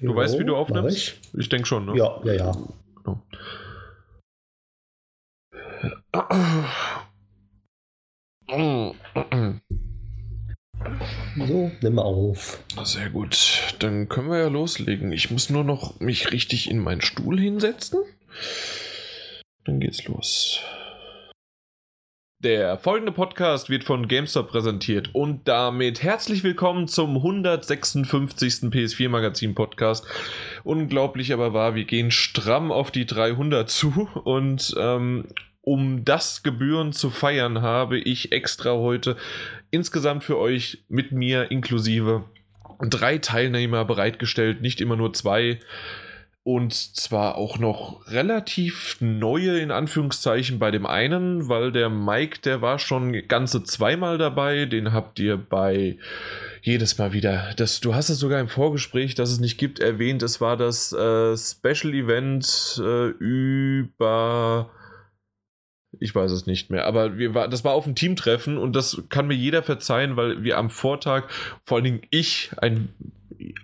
Du jo, weißt, wie du aufnimmst? Ich, ich denke schon, ne? Ja, ja, ja. So, nimm mal auf. Sehr gut. Dann können wir ja loslegen. Ich muss nur noch mich richtig in meinen Stuhl hinsetzen. Dann geht's los. Der folgende Podcast wird von GameStop präsentiert und damit herzlich willkommen zum 156. PS4 Magazin Podcast. Unglaublich aber wahr, wir gehen stramm auf die 300 zu und ähm, um das Gebühren zu feiern, habe ich extra heute insgesamt für euch mit mir inklusive drei Teilnehmer bereitgestellt, nicht immer nur zwei. Und zwar auch noch relativ neue in Anführungszeichen bei dem einen, weil der Mike, der war schon ganze zweimal dabei. Den habt ihr bei jedes Mal wieder. Das, du hast es sogar im Vorgespräch, dass es nicht gibt, erwähnt. Es war das äh, Special Event äh, über ich weiß es nicht mehr. Aber wir war, das war auf dem Teamtreffen und das kann mir jeder verzeihen, weil wir am Vortag, vor allen Dingen ich, ein,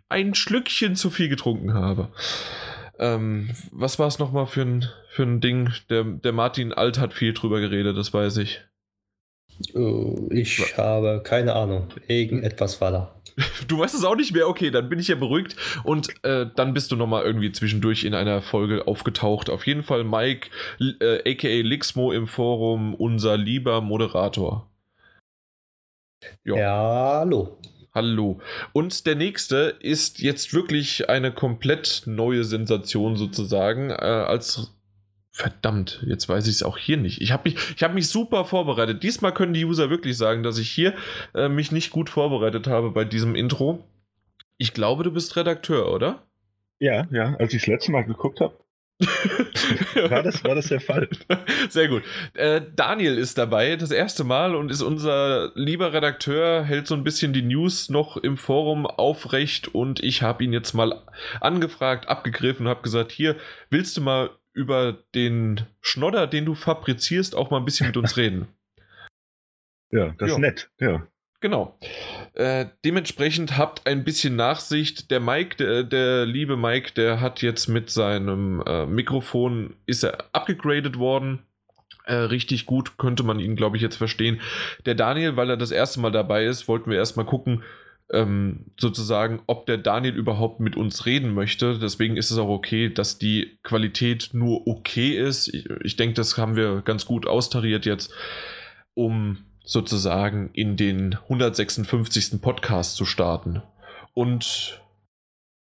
ein Schlückchen zu viel getrunken habe. Ähm, was war es nochmal für ein, für ein Ding? Der, der Martin Alt hat viel drüber geredet, das weiß ich. Oh, ich was? habe keine Ahnung. Irgendetwas war da. Du weißt es auch nicht mehr? Okay, dann bin ich ja beruhigt. Und äh, dann bist du nochmal irgendwie zwischendurch in einer Folge aufgetaucht. Auf jeden Fall Mike, äh, aka Lixmo im Forum, unser lieber Moderator. Jo. Ja, hallo. Hallo. Und der nächste ist jetzt wirklich eine komplett neue Sensation sozusagen. Äh, als Verdammt, jetzt weiß ich es auch hier nicht. Ich habe mich, hab mich super vorbereitet. Diesmal können die User wirklich sagen, dass ich hier äh, mich nicht gut vorbereitet habe bei diesem Intro. Ich glaube, du bist Redakteur, oder? Ja, ja. Als ich das letzte Mal geguckt habe, war, das, war das der Fall. Sehr gut. Äh, Daniel ist dabei, das erste Mal und ist unser lieber Redakteur, hält so ein bisschen die News noch im Forum aufrecht und ich habe ihn jetzt mal angefragt, abgegriffen und habe gesagt, hier, willst du mal über den Schnodder, den du fabrizierst, auch mal ein bisschen mit uns reden? Ja, das ist nett, ja. Genau. Äh, dementsprechend habt ein bisschen Nachsicht. Der Mike, der, der liebe Mike, der hat jetzt mit seinem äh, Mikrofon, ist er abgegradet worden. Äh, richtig gut könnte man ihn, glaube ich, jetzt verstehen. Der Daniel, weil er das erste Mal dabei ist, wollten wir erstmal gucken, ähm, sozusagen, ob der Daniel überhaupt mit uns reden möchte. Deswegen ist es auch okay, dass die Qualität nur okay ist. Ich, ich denke, das haben wir ganz gut austariert jetzt, um sozusagen in den 156. Podcast zu starten. Und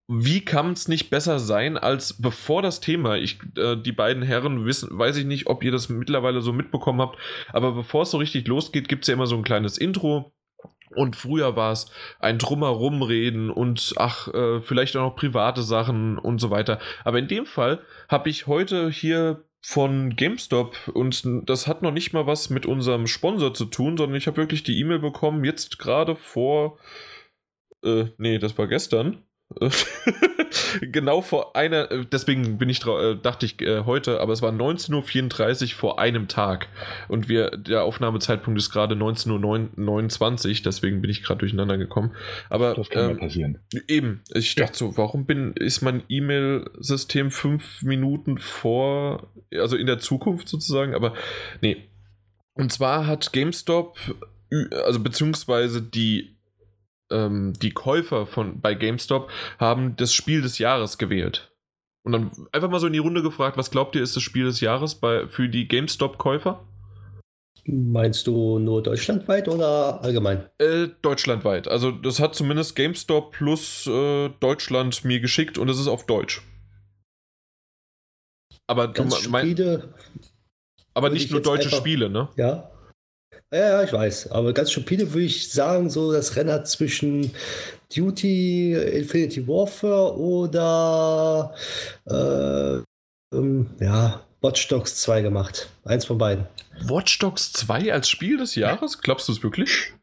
wie kann es nicht besser sein, als bevor das Thema, ich, äh, die beiden Herren wissen, weiß ich nicht, ob ihr das mittlerweile so mitbekommen habt, aber bevor es so richtig losgeht, gibt es ja immer so ein kleines Intro. Und früher war es ein Drumherumreden und ach, äh, vielleicht auch noch private Sachen und so weiter. Aber in dem Fall habe ich heute hier von GameStop und das hat noch nicht mal was mit unserem Sponsor zu tun, sondern ich habe wirklich die E-Mail bekommen, jetzt gerade vor, äh, nee, das war gestern, genau vor einer, deswegen bin ich äh, dachte ich äh, heute, aber es war 19.34 Uhr vor einem Tag. Und wir, der Aufnahmezeitpunkt ist gerade 19.29 Uhr, deswegen bin ich gerade durcheinander gekommen. Aber das kann ähm, passieren. Eben, ich dachte so, warum bin, ist mein E-Mail-System fünf Minuten vor, also in der Zukunft sozusagen, aber nee. Und zwar hat GameStop, also beziehungsweise die ähm, die Käufer von bei GameStop haben das Spiel des Jahres gewählt. Und dann einfach mal so in die Runde gefragt, was glaubt ihr ist das Spiel des Jahres bei, für die GameStop-Käufer? Meinst du nur deutschlandweit oder allgemein? Äh, deutschlandweit. Also das hat zumindest GameStop plus äh, Deutschland mir geschickt und es ist auf Deutsch. Aber Ganz du meinst. Aber nicht nur deutsche einfach, Spiele, ne? Ja. Ja, ja, ich weiß. Aber ganz stupide würde ich sagen, so das Rennen zwischen Duty, Infinity Warfare oder äh, ähm, ja, Watch Dogs 2 gemacht. Eins von beiden. Watch Dogs 2 als Spiel des Jahres? Glaubst du es wirklich?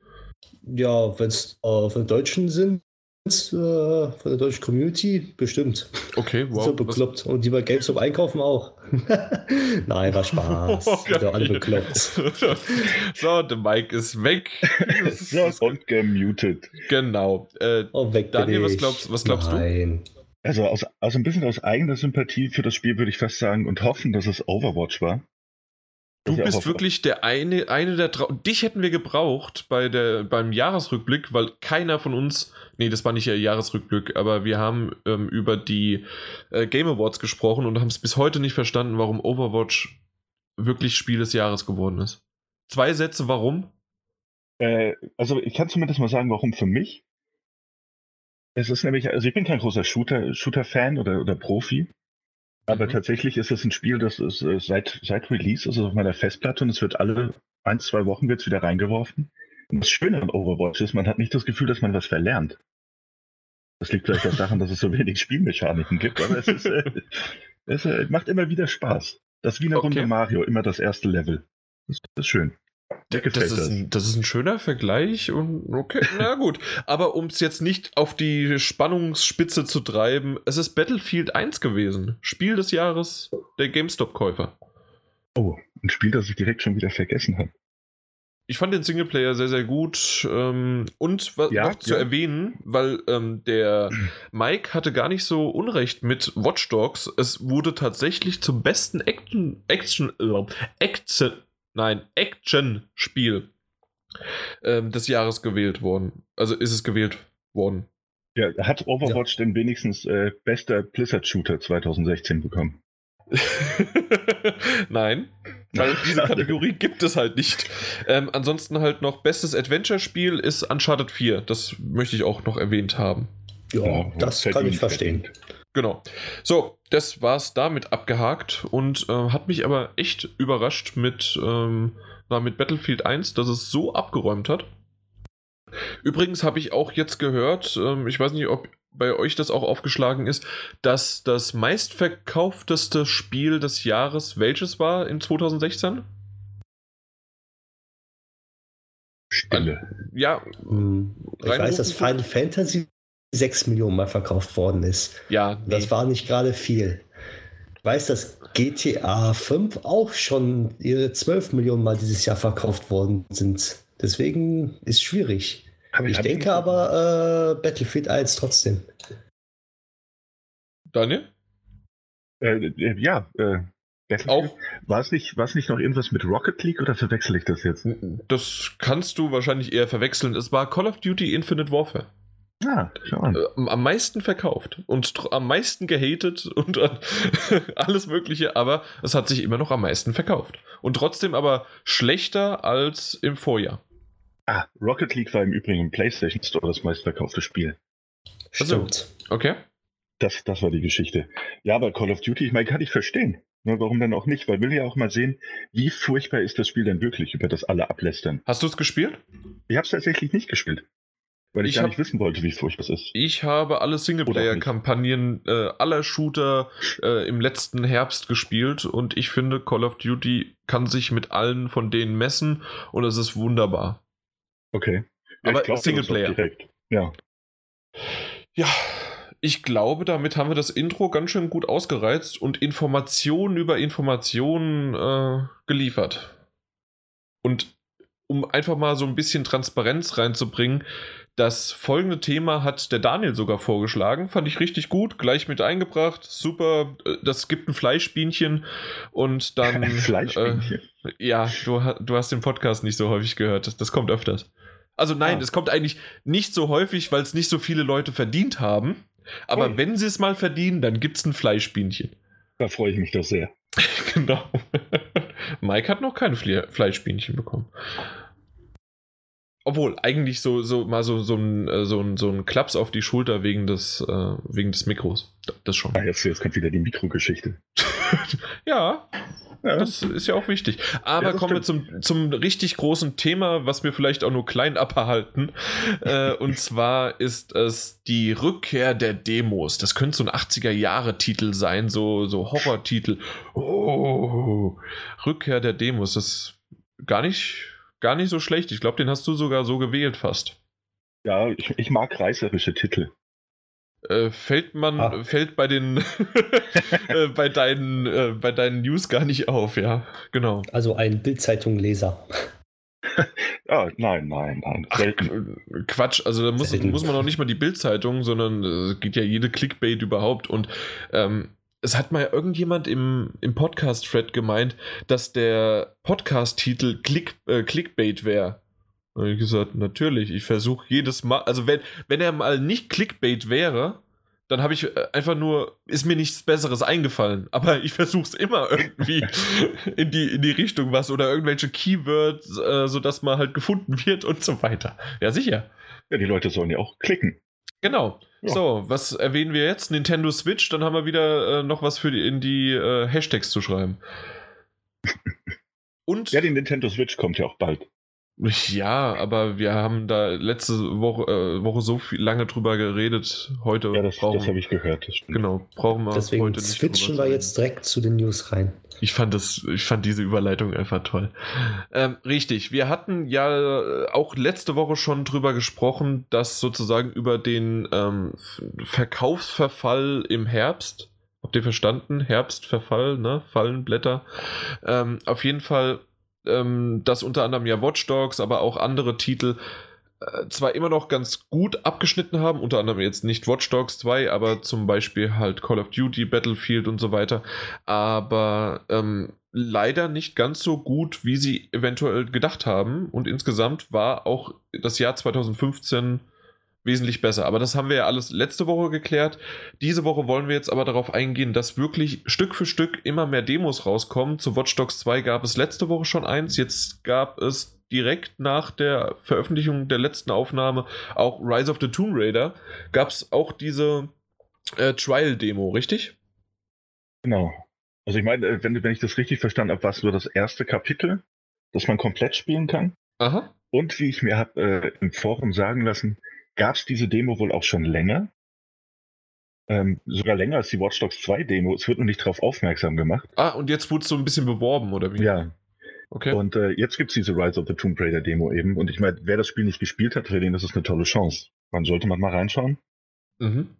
Ja, wenn es äh, von Deutschen sind, von der deutschen Community bestimmt. Okay, wow. So bekloppt. Was? Und die bei GameStop einkaufen auch. Nein, war Spaß. Oh, okay. alle bekloppt. so, der Mike ist weg. so, und gemutet. Genau. Äh, oh, weg Daniel, was glaubst, was glaubst Nein. Also, aus, also ein bisschen aus eigener Sympathie für das Spiel würde ich fast sagen und hoffen, dass es Overwatch war. Du bist wirklich der eine, eine der Trau Dich hätten wir gebraucht bei der, beim Jahresrückblick, weil keiner von uns, nee, das war nicht der Jahresrückblick, aber wir haben ähm, über die äh, Game Awards gesprochen und haben es bis heute nicht verstanden, warum Overwatch wirklich Spiel des Jahres geworden ist. Zwei Sätze, warum? Äh, also ich kann zumindest mal sagen, warum für mich. Es ist nämlich, also ich bin kein großer Shooter, Shooter-Fan oder, oder Profi. Aber mhm. tatsächlich ist es ein Spiel, das ist äh, seit, seit Release, also auf meiner Festplatte und es wird alle ein, zwei Wochen wird's wieder reingeworfen. Und das Schöne an Overwatch ist, man hat nicht das Gefühl, dass man was verlernt. Das liegt vielleicht auch daran, dass es so wenig Spielmechaniken gibt, aber es, ist, äh, es äh, macht immer wieder Spaß. Das ist wie eine okay. Runde Mario, immer das erste Level. Das, das ist schön. Das ist, ein, das ist, ein, schöner Vergleich und okay, na gut. Aber um es jetzt nicht auf die Spannungsspitze zu treiben, es ist Battlefield 1 gewesen. Spiel des Jahres der GameStop-Käufer. Oh, ein Spiel, das ich direkt schon wieder vergessen habe. Ich fand den Singleplayer sehr, sehr gut. Ähm, und was ja, noch zu ja. erwähnen, weil ähm, der Mike hatte gar nicht so Unrecht mit Watch Dogs. Es wurde tatsächlich zum besten Action, Action, äh, Action, nein, Action-Spiel ähm, des Jahres gewählt worden. Also ist es gewählt worden. Ja, hat Overwatch ja. denn wenigstens äh, bester Blizzard-Shooter 2016 bekommen? Nein, weil diese Kategorie gibt es halt nicht. Ähm, ansonsten halt noch bestes Adventure-Spiel ist Uncharted 4. Das möchte ich auch noch erwähnt haben. Ja, ja das kann ich verstehen. Genau. So, das war's damit abgehakt und äh, hat mich aber echt überrascht mit, ähm, na, mit Battlefield 1, dass es so abgeräumt hat. Übrigens habe ich auch jetzt gehört, ähm, ich weiß nicht, ob bei euch das auch aufgeschlagen ist, dass das meistverkaufteste Spiel des Jahres welches war in 2016? Stille. Ja. Hm, ich weiß, dass Final Fantasy 6 Millionen Mal verkauft worden ist. Ja. Nee. Das war nicht gerade viel. Ich weiß, dass GTA 5 auch schon ihre 12 Millionen Mal dieses Jahr verkauft worden sind. Deswegen ist es schwierig. Aber ich denke aber äh, Battlefield 1 trotzdem. Daniel? Äh, äh, ja, äh, auch. War es nicht, nicht noch irgendwas mit Rocket League oder verwechsel ich das jetzt? Das kannst du wahrscheinlich eher verwechseln. Es war Call of Duty Infinite Warfare. Ah, äh, am meisten verkauft und am meisten gehatet und alles Mögliche, aber es hat sich immer noch am meisten verkauft. Und trotzdem aber schlechter als im Vorjahr. Ah, Rocket League war im Übrigen im PlayStation Store das meistverkaufte Spiel. Stimmt. Okay. Das, das war die Geschichte. Ja, aber Call of Duty, ich meine, kann ich verstehen. Ne, warum dann auch nicht? Weil will ja auch mal sehen, wie furchtbar ist das Spiel denn wirklich, über das alle ablästern. Hast du es gespielt? Ich habe es tatsächlich nicht gespielt. Weil ich, ich gar hab, nicht wissen wollte, wie furchtbar es ist. Ich habe alle Singleplayer-Kampagnen äh, aller Shooter äh, im letzten Herbst gespielt und ich finde, Call of Duty kann sich mit allen von denen messen und es ist wunderbar. Okay. Ja, Aber glaub, Singleplayer. Ja. Ja, ich glaube, damit haben wir das Intro ganz schön gut ausgereizt und Informationen über Informationen äh, geliefert. Und um einfach mal so ein bisschen Transparenz reinzubringen, das folgende Thema hat der Daniel sogar vorgeschlagen. Fand ich richtig gut, gleich mit eingebracht. Super. Äh, das gibt ein Fleischbienchen und dann. Ein Fleischbienchen. Äh, ja, du, du hast den Podcast nicht so häufig gehört. Das kommt öfters. Also nein, ah. es kommt eigentlich nicht so häufig, weil es nicht so viele Leute verdient haben. Aber oh. wenn sie es mal verdienen, dann gibt es ein Fleischbienchen. Da freue ich mich doch sehr. genau. Mike hat noch keine Fleischbienchen bekommen. Obwohl, eigentlich so, so mal so, so, ein, äh, so, ein, so ein Klaps auf die Schulter wegen des, äh, wegen des Mikros. Das schon. Ah, jetzt, jetzt kommt wieder die Mikrogeschichte. ja, ja, das ist ja auch wichtig. Aber ja, kommen wir zum, zum richtig großen Thema, was wir vielleicht auch nur klein abhalten. äh, und zwar ist es die Rückkehr der Demos. Das könnte so ein 80er-Jahre-Titel sein, so, so Horror-Titel. Oh, Rückkehr der Demos. Das ist gar nicht gar nicht so schlecht. Ich glaube, den hast du sogar so gewählt fast. Ja, ich, ich mag reißerische Titel. Äh, fällt man, ah. fällt bei den äh, bei deinen äh, bei deinen News gar nicht auf, ja, genau. Also ein Bildzeitung-Leser. ah, nein, nein, nein. Ach, Quatsch, also da muss, muss man auch nicht mal die Bildzeitung, sondern es äh, geht ja jede Clickbait überhaupt. Und ähm, es hat mal irgendjemand im, im Podcast-Thread gemeint, dass der Podcast-Titel Click, äh, Clickbait wäre. Da habe ich gesagt, natürlich, ich versuche jedes Mal, also wenn, wenn er mal nicht Clickbait wäre, dann habe ich äh, einfach nur, ist mir nichts Besseres eingefallen. Aber ich versuche es immer irgendwie in die, in die Richtung was oder irgendwelche Keywords, äh, sodass man halt gefunden wird und so weiter. Ja, sicher. Ja, die Leute sollen ja auch klicken. Genau. Ja. So, was erwähnen wir jetzt? Nintendo Switch, dann haben wir wieder äh, noch was für die, in die äh, Hashtags zu schreiben. Und ja, die Nintendo Switch kommt ja auch bald. Ja, aber wir haben da letzte Woche, äh, Woche so viel, lange drüber geredet. Heute ja, das, das habe ich gehört. genau, brauchen wir Deswegen heute nicht switchen wir jetzt direkt zu den News rein. Ich fand das, ich fand diese Überleitung einfach toll. Ähm, richtig, wir hatten ja auch letzte Woche schon drüber gesprochen, dass sozusagen über den ähm, Verkaufsverfall im Herbst, habt ihr verstanden? Herbstverfall, ne? Fallenblätter. Ähm, auf jeden Fall ähm, dass unter anderem ja Watch Dogs, aber auch andere Titel äh, zwar immer noch ganz gut abgeschnitten haben, unter anderem jetzt nicht Watch Dogs 2, aber zum Beispiel halt Call of Duty, Battlefield und so weiter, aber ähm, leider nicht ganz so gut, wie sie eventuell gedacht haben. Und insgesamt war auch das Jahr 2015 wesentlich besser. Aber das haben wir ja alles letzte Woche geklärt. Diese Woche wollen wir jetzt aber darauf eingehen, dass wirklich Stück für Stück immer mehr Demos rauskommen. Zu Watch Dogs 2 gab es letzte Woche schon eins. Jetzt gab es direkt nach der Veröffentlichung der letzten Aufnahme auch Rise of the Tomb Raider. Gab es auch diese äh, Trial-Demo, richtig? Genau. Also ich meine, äh, wenn, wenn ich das richtig verstanden habe, war es nur das erste Kapitel, das man komplett spielen kann. Aha. Und wie ich mir habe äh, im Forum sagen lassen, gab es diese Demo wohl auch schon länger. Ähm, sogar länger als die Watch Dogs 2 Demo. Es wird nur nicht darauf aufmerksam gemacht. Ah, und jetzt wurde es so ein bisschen beworben, oder wie? Ja. Okay. Und äh, jetzt gibt es diese Rise of the Tomb Raider Demo eben. Und ich meine, wer das Spiel nicht gespielt hat, für den ist es eine tolle Chance. Wann sollte man mal reinschauen? Mhm.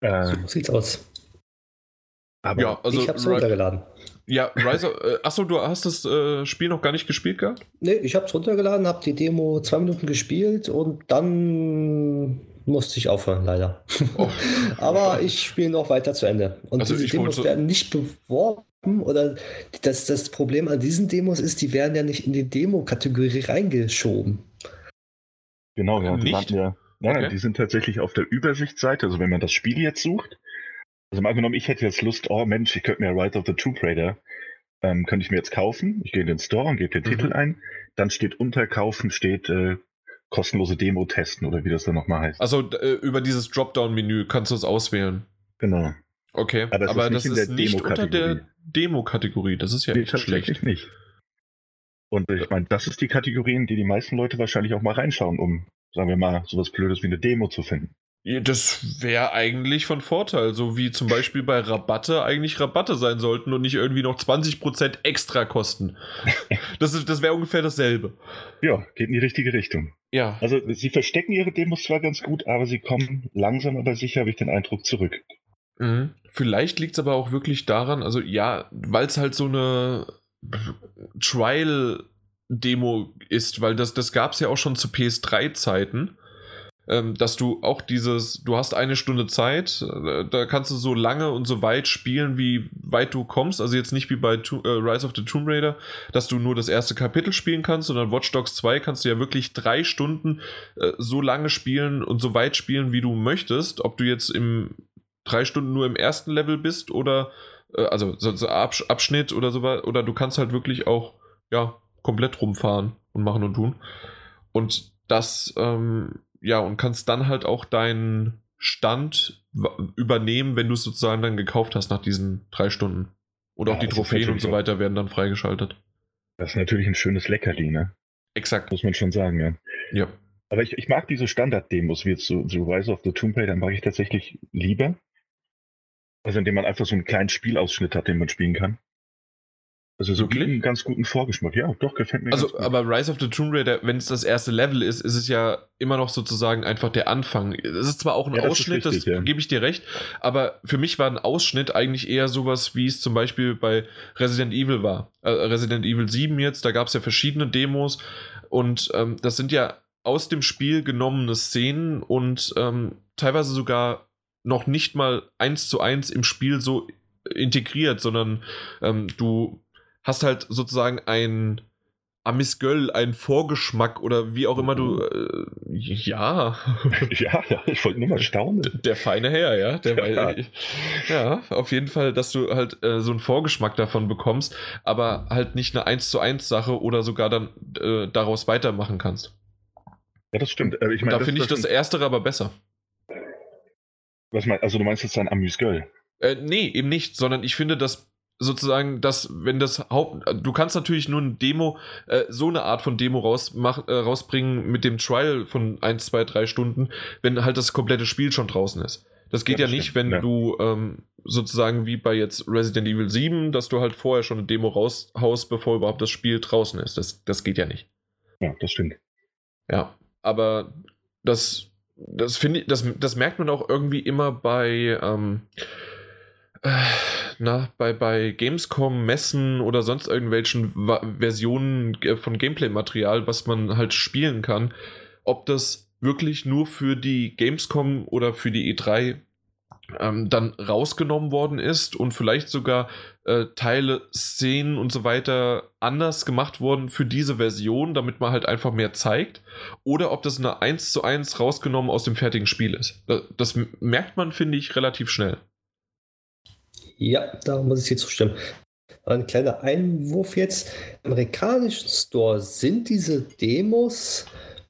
Äh, so sieht's aus. Aber ja, also ich hab's runtergeladen. Ja, Rise of, äh, achso, du hast das äh, Spiel noch gar nicht gespielt gehabt? Nee, ich hab's runtergeladen, hab die Demo zwei Minuten gespielt und dann musste ich aufhören, leider. Oh. Aber ich spiele noch weiter zu Ende. Und also diese Demos werden nicht beworben oder das, das Problem an diesen Demos ist, die werden ja nicht in die Demo-Kategorie reingeschoben. Genau, ja. Die, ja, ja okay. die sind tatsächlich auf der Übersichtsseite. Also wenn man das Spiel jetzt sucht, also mal angenommen, ich hätte jetzt Lust, oh Mensch, ich könnte mir Rise of the Tomb Raider, ähm, könnte ich mir jetzt kaufen. Ich gehe in den Store und gebe den mhm. Titel ein. Dann steht unter Kaufen, steht äh, kostenlose Demo testen oder wie das dann nochmal heißt. Also äh, über dieses Dropdown-Menü kannst du es auswählen. Genau. Okay, aber, aber das ist nicht unter der Demo-Kategorie. Das ist ja nee, echt schlecht. nicht. Und ich meine, das ist die Kategorie, in die die meisten Leute wahrscheinlich auch mal reinschauen, um, sagen wir mal, sowas Blödes wie eine Demo zu finden. Das wäre eigentlich von Vorteil, so wie zum Beispiel bei Rabatte eigentlich Rabatte sein sollten und nicht irgendwie noch 20% extra kosten. Das, das wäre ungefähr dasselbe. Ja, geht in die richtige Richtung. Ja. Also sie verstecken ihre Demos zwar ganz gut, aber sie kommen langsam aber sicher, habe ich den Eindruck, zurück. Mhm. Vielleicht liegt es aber auch wirklich daran, also ja, weil es halt so eine Trial-Demo ist, weil das, das gab es ja auch schon zu PS3-Zeiten ähm, dass du auch dieses, du hast eine Stunde Zeit, äh, da kannst du so lange und so weit spielen, wie weit du kommst. Also jetzt nicht wie bei to äh, Rise of the Tomb Raider, dass du nur das erste Kapitel spielen kannst, sondern Watch Dogs 2 kannst du ja wirklich drei Stunden äh, so lange spielen und so weit spielen, wie du möchtest. Ob du jetzt im drei Stunden nur im ersten Level bist oder äh, also so, so Absch Abschnitt oder so oder du kannst halt wirklich auch ja komplett rumfahren und machen und tun. Und das ähm, ja, und kannst dann halt auch deinen Stand übernehmen, wenn du es sozusagen dann gekauft hast nach diesen drei Stunden. Und ja, auch die Trophäen und so weiter werden dann freigeschaltet. Das ist natürlich ein schönes Leckerli, ne? Exakt. Muss man schon sagen, ja. Ja. Aber ich, ich mag diese Standard-Demos, wie jetzt so, so Rise of the Tomb Raider, mag ich tatsächlich lieber. Also indem man einfach so einen kleinen Spielausschnitt hat, den man spielen kann. Also so Wirklich? einen ganz guten Vorgeschmack. Ja, doch, gefällt mir. Also, aber Rise of the Tomb Raider, wenn es das erste Level ist, ist es ja immer noch sozusagen einfach der Anfang. Es ist zwar auch ein ja, Ausschnitt, das, richtig, das ja. gebe ich dir recht, aber für mich war ein Ausschnitt eigentlich eher sowas, wie es zum Beispiel bei Resident Evil war. Äh, Resident Evil 7 jetzt, da gab es ja verschiedene Demos Und ähm, das sind ja aus dem Spiel genommene Szenen und ähm, teilweise sogar noch nicht mal eins zu eins im Spiel so integriert, sondern ähm, du hast halt sozusagen ein Amis Göll, ein Vorgeschmack oder wie auch immer du. Äh, ja. Ja, ja, ich wollte nur mal staunen. Der feine Herr, ja. Der ja. War, ja, auf jeden Fall, dass du halt äh, so einen Vorgeschmack davon bekommst, aber halt nicht eine 1 zu 1 Sache oder sogar dann äh, daraus weitermachen kannst. Ja, das stimmt. Äh, ich mein, da finde ich das, das Erstere aber besser. Was meinst Also, du meinst jetzt ein Amüs Göll? Äh, nee, eben nicht, sondern ich finde, dass sozusagen, dass wenn das Haupt, du kannst natürlich nur eine Demo, äh, so eine Art von Demo raus, mach, äh, rausbringen mit dem Trial von 1, 2, 3 Stunden, wenn halt das komplette Spiel schon draußen ist. Das geht ja, das ja nicht, wenn ja. du ähm, sozusagen wie bei jetzt Resident Evil 7, dass du halt vorher schon eine Demo raushaust, bevor überhaupt das Spiel draußen ist. Das, das geht ja nicht. Ja, das stimmt. Ja, aber das, das finde ich, das, das merkt man auch irgendwie immer bei, ähm, na, bei, bei Gamescom, Messen oder sonst irgendwelchen Va Versionen äh, von Gameplay-Material, was man halt spielen kann, ob das wirklich nur für die Gamescom oder für die E3 ähm, dann rausgenommen worden ist und vielleicht sogar äh, Teile, Szenen und so weiter anders gemacht wurden für diese Version, damit man halt einfach mehr zeigt, oder ob das eine 1 zu 1 rausgenommen aus dem fertigen Spiel ist. Das merkt man, finde ich, relativ schnell. Ja, da muss ich dir zustimmen. Ein kleiner Einwurf jetzt. Im amerikanischen Store sind diese Demos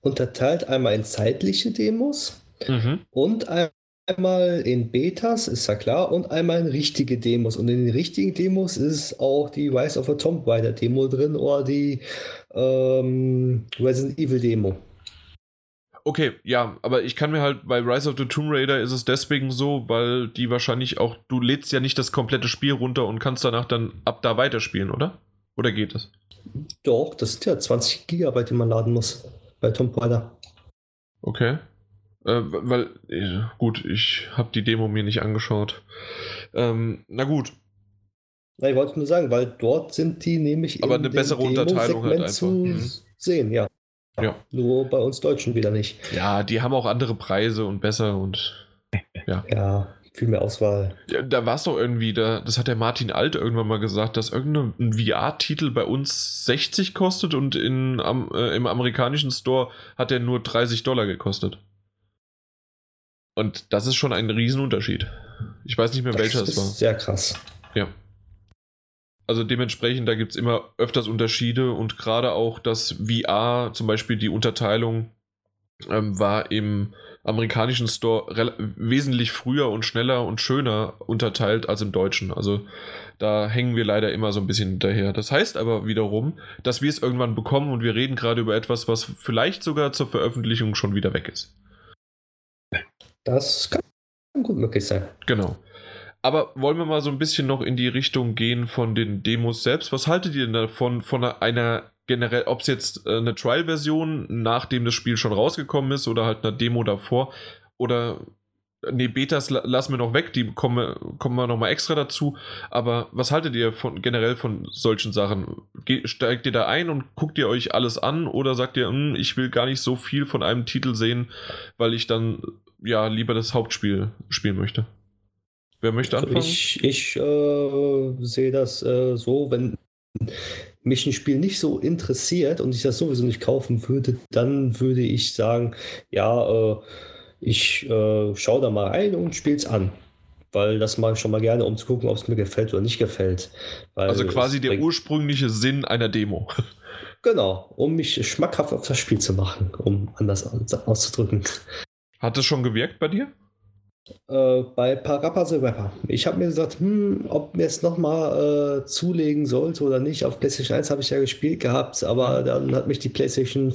unterteilt einmal in zeitliche Demos mhm. und einmal in Betas, ist ja klar, und einmal in richtige Demos. Und in den richtigen Demos ist auch die Rise of a Tomb Raider Demo drin oder die ähm, Resident Evil Demo. Okay, ja, aber ich kann mir halt bei Rise of the Tomb Raider ist es deswegen so, weil die wahrscheinlich auch, du lädst ja nicht das komplette Spiel runter und kannst danach dann ab da weiterspielen, oder? Oder geht das? Doch, das sind ja 20 Gigabyte, die man laden muss bei Tomb Raider. Okay. Äh, weil, äh, gut, ich habe die Demo mir nicht angeschaut. Ähm, na gut. Na, ich wollte nur sagen, weil dort sind die nämlich Aber eine bessere Unterteilung halt einfach. zu mhm. sehen, ja. Ja. Nur bei uns Deutschen wieder nicht. Ja, die haben auch andere Preise und besser und ja. Ja, viel mehr Auswahl. Ja, da war es doch irgendwie, da, das hat der Martin Alt irgendwann mal gesagt, dass irgendein VR-Titel bei uns 60 kostet und in, am, äh, im amerikanischen Store hat er nur 30 Dollar gekostet. Und das ist schon ein Riesenunterschied. Ich weiß nicht mehr, welcher es war. Sehr krass. Ja. Also dementsprechend, da gibt es immer öfters Unterschiede und gerade auch das VR, zum Beispiel die Unterteilung, ähm, war im amerikanischen Store wesentlich früher und schneller und schöner unterteilt als im deutschen. Also da hängen wir leider immer so ein bisschen hinterher. Das heißt aber wiederum, dass wir es irgendwann bekommen und wir reden gerade über etwas, was vielleicht sogar zur Veröffentlichung schon wieder weg ist. Das kann gut möglich sein. Genau. Aber wollen wir mal so ein bisschen noch in die Richtung gehen von den Demos selbst? Was haltet ihr denn davon, von einer generell, ob es jetzt äh, eine Trial-Version, nachdem das Spiel schon rausgekommen ist, oder halt eine Demo davor, oder nee, Betas lassen wir noch weg, die kommen, kommen wir nochmal extra dazu. Aber was haltet ihr von, generell von solchen Sachen? Ge steigt ihr da ein und guckt ihr euch alles an oder sagt ihr, hm, ich will gar nicht so viel von einem Titel sehen, weil ich dann ja lieber das Hauptspiel spielen möchte? Wer möchte also anfangen? Ich, ich äh, sehe das äh, so, wenn mich ein Spiel nicht so interessiert und ich das sowieso nicht kaufen würde, dann würde ich sagen, ja, äh, ich äh, schaue da mal rein und spiele es an. Weil das mache ich schon mal gerne, um zu gucken, ob es mir gefällt oder nicht gefällt. Weil also quasi der ursprüngliche Sinn einer Demo. Genau, um mich schmackhaft auf das Spiel zu machen, um anders auszudrücken. Hat es schon gewirkt bei dir? Äh, bei Parappa the Rapper. Ich habe mir gesagt, hm, ob mir es nochmal äh, zulegen sollte oder nicht. Auf PlayStation 1 habe ich ja gespielt gehabt, aber dann hat mich die PlayStation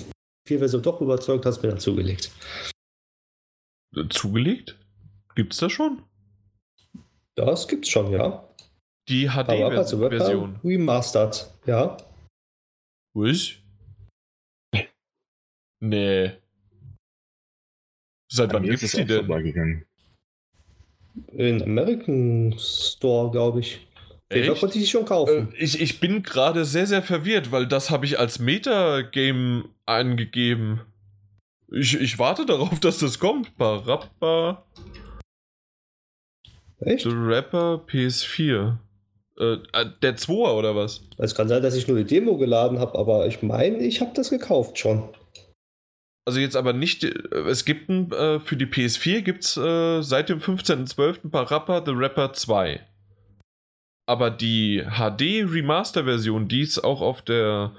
4 Version doch überzeugt, hast mir dann zugelegt. Zugelegt? Gibt's das schon? Das gibt's schon, ja. Die HD-Version. Remastered, ja. Was? Nee. Seit wann gibt es die denn? In American Store, glaube ich. Den konnte ich schon kaufen. Äh, ich, ich bin gerade sehr, sehr verwirrt, weil das habe ich als Metagame angegeben. Ich, ich warte darauf, dass das kommt. Barappa. Echt? The Rapper PS4. Äh, äh, der 2er oder was? Es kann sein, dass ich nur die Demo geladen habe, aber ich meine, ich habe das gekauft schon. Also jetzt aber nicht, äh, es gibt ein, äh, für die PS4 gibt es äh, seit dem 15.12. Parappa The Rapper 2. Aber die HD Remaster Version, die ist auch auf der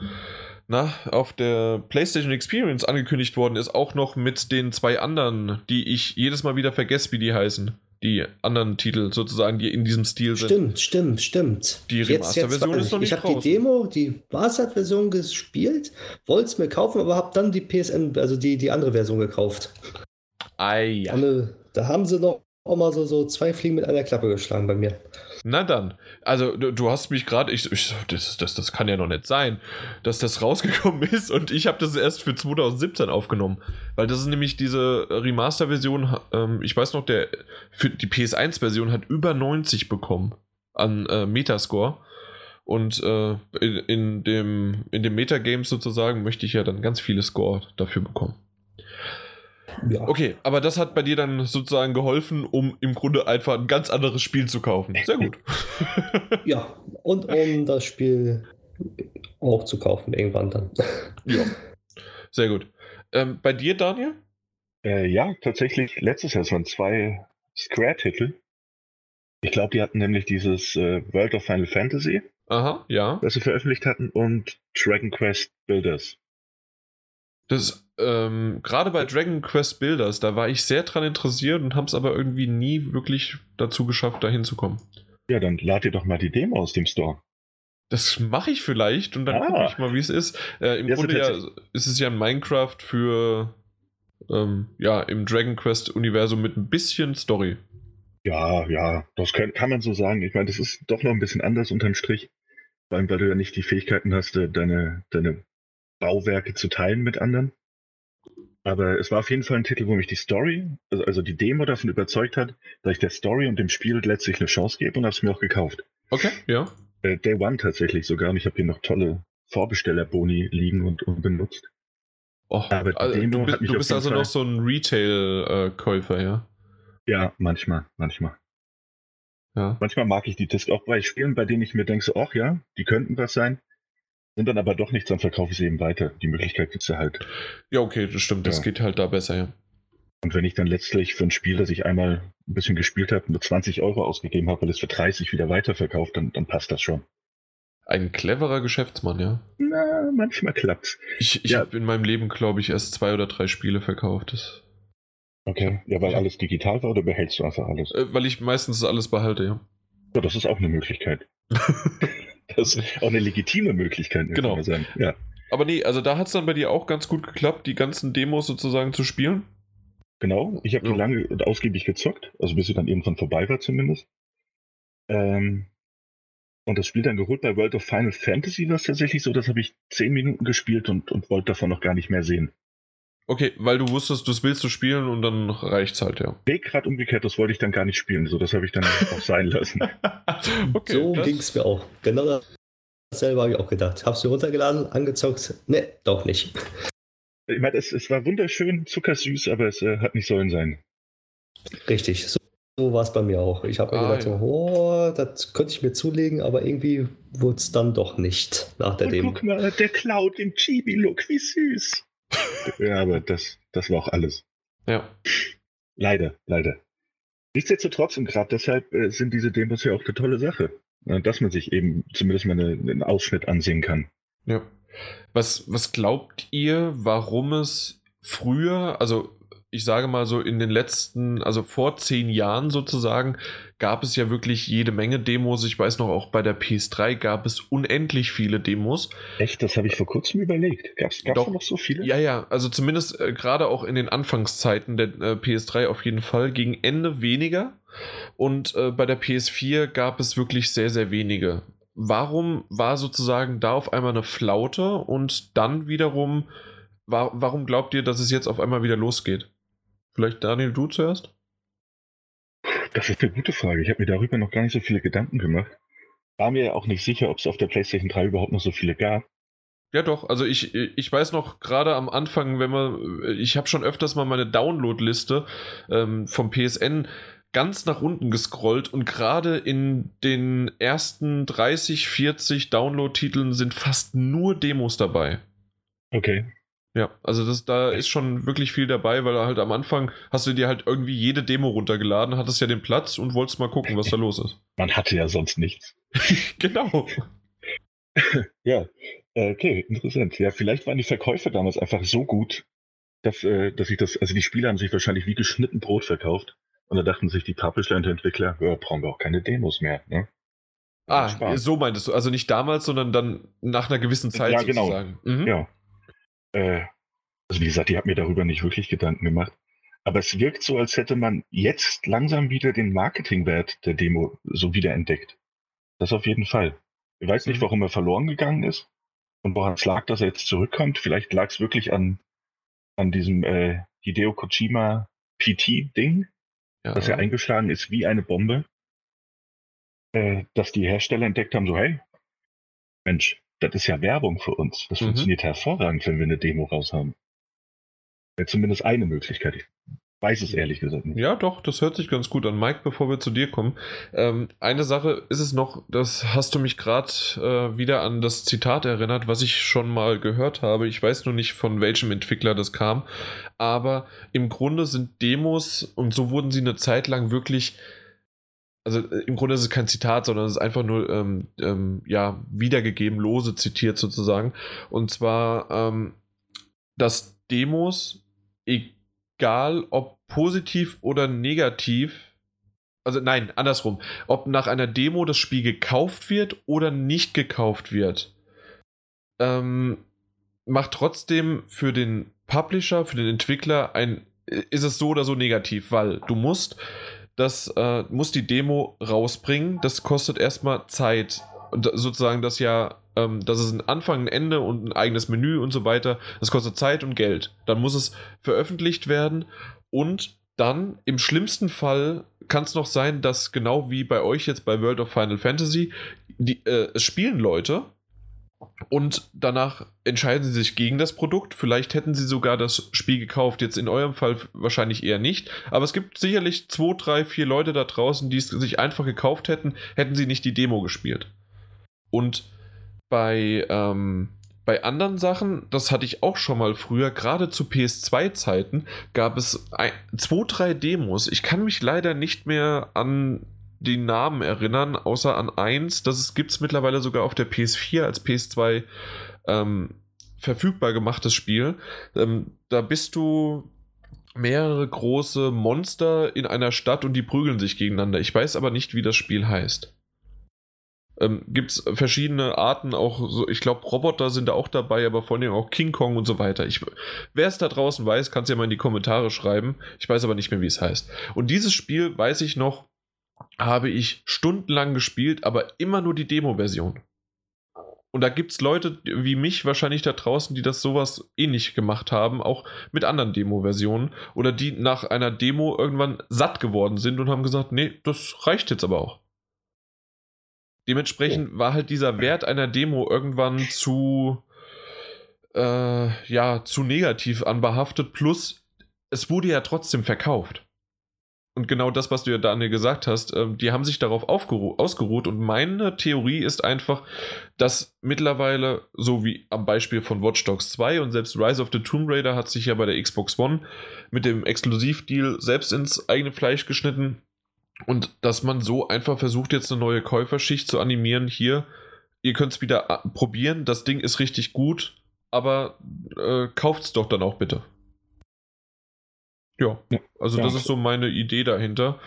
na, auf der PlayStation Experience angekündigt worden ist, auch noch mit den zwei anderen, die ich jedes Mal wieder vergesse, wie die heißen die anderen Titel sozusagen, die in diesem Stil sind. Stimmt, stimmt, stimmt. Die Remaster-Version ist noch nicht Ich habe die Demo, die Bastard-Version gespielt, wollte es mir kaufen, aber habe dann die PSN, also die, die andere Version gekauft. Ei, ja. Da haben sie noch auch mal so, so zwei Fliegen mit einer Klappe geschlagen bei mir. Na dann. Also, du, du hast mich gerade, ich, ich das, das, das kann ja noch nicht sein, dass das rausgekommen ist und ich habe das erst für 2017 aufgenommen. Weil das ist nämlich diese Remaster-Version, ähm, ich weiß noch, der für die PS1-Version hat über 90 bekommen an äh, Metascore. Und äh, in, in, dem, in dem Metagames sozusagen möchte ich ja dann ganz viele Score dafür bekommen. Ja. Okay, aber das hat bei dir dann sozusagen geholfen, um im Grunde einfach ein ganz anderes Spiel zu kaufen. Sehr gut. ja, und um das Spiel auch zu kaufen irgendwann dann. ja, sehr gut. Ähm, bei dir, Daniel? Äh, ja, tatsächlich letztes Jahr waren zwei Square-Titel. Ich glaube, die hatten nämlich dieses äh, World of Final Fantasy. Aha, ja. Das sie veröffentlicht hatten und Dragon Quest Builders. Das, ähm, gerade bei Dragon Quest Builders, da war ich sehr dran interessiert und habe es aber irgendwie nie wirklich dazu geschafft, da hinzukommen. Ja, dann lad dir doch mal die Demo aus dem Store. Das mache ich vielleicht und dann ah. gucke ich mal, wie es ist. Äh, Im ja, Grunde ja, ist es ja ein Minecraft für ähm, ja, im Dragon Quest-Universum mit ein bisschen Story. Ja, ja, das kann, kann man so sagen. Ich meine, das ist doch noch ein bisschen anders unterm Strich. Allem, weil du ja nicht die Fähigkeiten hast, äh, deine, deine Bauwerke zu teilen mit anderen. Aber es war auf jeden Fall ein Titel, wo mich die Story, also, also die Demo davon überzeugt hat, dass ich der Story und dem Spiel letztlich eine Chance gebe und habe es mir auch gekauft. Okay, ja. Äh, Day One tatsächlich sogar und ich habe hier noch tolle Vorbesteller-Boni liegen und unbenutzt. Oh, Aber also, Demo du bist, du bist also Fall noch so ein Retail-Käufer, ja? Ja, manchmal, manchmal. Ja. Manchmal mag ich die Disc auch bei Spielen, bei denen ich mir denke, so, ach ja, die könnten was sein sind dann aber doch nichts, dann verkaufe ich sie eben weiter. Die Möglichkeit gibt es ja halt. Ja, okay, das stimmt. Das ja. geht halt da besser, ja. Und wenn ich dann letztlich für ein Spiel, das ich einmal ein bisschen gespielt habe, nur 20 Euro ausgegeben habe, weil es für 30 wieder weiterverkauft, dann, dann passt das schon. Ein cleverer Geschäftsmann, ja. Na, manchmal klappt's. Ich, ich ja. habe in meinem Leben, glaube ich, erst zwei oder drei Spiele verkauft. Das okay, ja, weil alles digital war oder behältst du einfach alles? Äh, weil ich meistens alles behalte, ja. Ja, das ist auch eine Möglichkeit. Das ist auch eine legitime Möglichkeit, genau. kann man sagen. Ja. Aber nee, also da hat es dann bei dir auch ganz gut geklappt, die ganzen Demos sozusagen zu spielen. Genau, ich habe ja. die lange und ausgiebig gezockt, also bis sie dann irgendwann vorbei war zumindest. Ähm, und das Spiel dann geholt bei World of Final Fantasy war es tatsächlich so, das habe ich zehn Minuten gespielt und, und wollte davon noch gar nicht mehr sehen. Okay, weil du wusstest, das willst du spielen und dann reicht's halt, ja. Nee, gerade umgekehrt, das wollte ich dann gar nicht spielen, so das habe ich dann auch sein lassen. okay, so ging es mir auch. Genau dasselbe habe ich auch gedacht. Hab's mir runtergeladen, angezockt? Ne, doch nicht. Ich meine, es, es war wunderschön, zuckersüß, aber es äh, hat nicht sollen sein. Richtig, so, so war es bei mir auch. Ich habe mir ah, gedacht, ja. oh, das könnte ich mir zulegen, aber irgendwie wurde es dann doch nicht nach der Und Demo. Guck mal, der Cloud im Chibi-Look, wie süß ja, aber das, das war auch alles. Ja. Leider, leider. Nichtsdestotrotz und gerade deshalb äh, sind diese Demos ja auch eine tolle Sache. Dass man sich eben zumindest mal eine, einen Ausschnitt ansehen kann. Ja. Was, was glaubt ihr, warum es früher, also ich sage mal so in den letzten, also vor zehn Jahren sozusagen, gab es ja wirklich jede Menge Demos. Ich weiß noch, auch bei der PS3 gab es unendlich viele Demos. Echt, das habe ich vor kurzem überlegt. Gab es noch so viele? Ja, ja, also zumindest äh, gerade auch in den Anfangszeiten der äh, PS3 auf jeden Fall. Gegen Ende weniger. Und äh, bei der PS4 gab es wirklich sehr, sehr wenige. Warum war sozusagen da auf einmal eine Flaute und dann wiederum, war, warum glaubt ihr, dass es jetzt auf einmal wieder losgeht? Vielleicht Daniel, du zuerst? Das ist eine gute Frage. Ich habe mir darüber noch gar nicht so viele Gedanken gemacht. war mir auch nicht sicher, ob es auf der PlayStation 3 überhaupt noch so viele gab. Ja, doch. Also ich, ich weiß noch, gerade am Anfang, wenn man, ich habe schon öfters mal meine Download-Liste ähm, vom PSN ganz nach unten gescrollt und gerade in den ersten 30, 40 Download-Titeln sind fast nur Demos dabei. Okay. Ja, also das, da ist schon wirklich viel dabei, weil halt am Anfang hast du dir halt irgendwie jede Demo runtergeladen, hattest ja den Platz und wolltest mal gucken, was da los ist. Man hatte ja sonst nichts. genau. ja, äh, okay, interessant. Ja, vielleicht waren die Verkäufe damals einfach so gut, dass, äh, dass ich das, also die Spieler haben sich wahrscheinlich wie geschnitten Brot verkauft. Und da dachten sich die Publisher und Entwickler, ja, brauchen wir auch keine Demos mehr. Ne? Ah, Spaß. so meintest du. Also nicht damals, sondern dann nach einer gewissen Zeit ja, genau. sozusagen. Mhm. Ja. Äh, also wie gesagt, ich habe mir darüber nicht wirklich Gedanken gemacht. Aber es wirkt so, als hätte man jetzt langsam wieder den Marketingwert der Demo so wieder entdeckt. Das auf jeden Fall. Ich weiß nicht, mhm. warum er verloren gegangen ist und woran es lag, dass er jetzt zurückkommt. Vielleicht lag es wirklich an, an diesem äh, Hideo Kojima PT-Ding, ja. dass er eingeschlagen ist wie eine Bombe. Äh, dass die Hersteller entdeckt haben, so hey, Mensch, das ist ja Werbung für uns. Das mhm. funktioniert hervorragend, wenn wir eine Demo raus haben. Wäre zumindest eine Möglichkeit. Ich weiß es ehrlich gesagt nicht. Ja, doch, das hört sich ganz gut an. Mike, bevor wir zu dir kommen. Ähm, eine Sache ist es noch, das hast du mich gerade äh, wieder an das Zitat erinnert, was ich schon mal gehört habe. Ich weiß nur nicht, von welchem Entwickler das kam. Aber im Grunde sind Demos, und so wurden sie eine Zeit lang wirklich also äh, im Grunde ist es kein Zitat, sondern es ist einfach nur ähm, ähm, ja, wiedergegeben, lose zitiert sozusagen. Und zwar, ähm, dass Demos, egal ob positiv oder negativ, also nein, andersrum, ob nach einer Demo das Spiel gekauft wird oder nicht gekauft wird, ähm, macht trotzdem für den Publisher, für den Entwickler ein, ist es so oder so negativ, weil du musst das äh, muss die Demo rausbringen. Das kostet erstmal Zeit. Und sozusagen das ja, ähm, das ist ein Anfang, ein Ende und ein eigenes Menü und so weiter. Das kostet Zeit und Geld. Dann muss es veröffentlicht werden und dann im schlimmsten Fall kann es noch sein, dass genau wie bei euch jetzt bei World of Final Fantasy, die, äh, es spielen Leute und danach entscheiden sie sich gegen das Produkt. Vielleicht hätten sie sogar das Spiel gekauft. Jetzt in eurem Fall wahrscheinlich eher nicht. Aber es gibt sicherlich zwei, drei, vier Leute da draußen, die es sich einfach gekauft hätten, hätten sie nicht die Demo gespielt. Und bei, ähm, bei anderen Sachen, das hatte ich auch schon mal früher, gerade zu PS2-Zeiten, gab es ein, zwei, drei Demos. Ich kann mich leider nicht mehr an die Namen erinnern, außer an eins. Das gibt es mittlerweile sogar auf der PS4 als PS2 ähm, verfügbar gemachtes Spiel. Ähm, da bist du mehrere große Monster in einer Stadt und die prügeln sich gegeneinander. Ich weiß aber nicht, wie das Spiel heißt. Ähm, Gibt es verschiedene Arten, auch so, ich glaube, Roboter sind da auch dabei, aber vor allem auch King Kong und so weiter. wer es da draußen weiß, kann es ja mal in die Kommentare schreiben. Ich weiß aber nicht mehr, wie es heißt. Und dieses Spiel, weiß ich noch, habe ich stundenlang gespielt, aber immer nur die Demo-Version. Und da gibt es Leute wie mich wahrscheinlich da draußen, die das sowas ähnlich gemacht haben, auch mit anderen Demo-Versionen. Oder die nach einer Demo irgendwann satt geworden sind und haben gesagt, nee, das reicht jetzt aber auch. Dementsprechend oh. war halt dieser Wert einer Demo irgendwann zu, äh, ja, zu negativ anbehaftet. Plus, es wurde ja trotzdem verkauft. Und genau das, was du ja Daniel gesagt hast, äh, die haben sich darauf ausgeruht. Und meine Theorie ist einfach, dass mittlerweile, so wie am Beispiel von Watch Dogs 2 und selbst Rise of the Tomb Raider hat sich ja bei der Xbox One mit dem Exklusivdeal selbst ins eigene Fleisch geschnitten. Und dass man so einfach versucht, jetzt eine neue Käuferschicht zu animieren. Hier, ihr könnt es wieder äh, probieren, das Ding ist richtig gut, aber äh, kauft es doch dann auch bitte. Ja, also ja. das ist so meine Idee dahinter.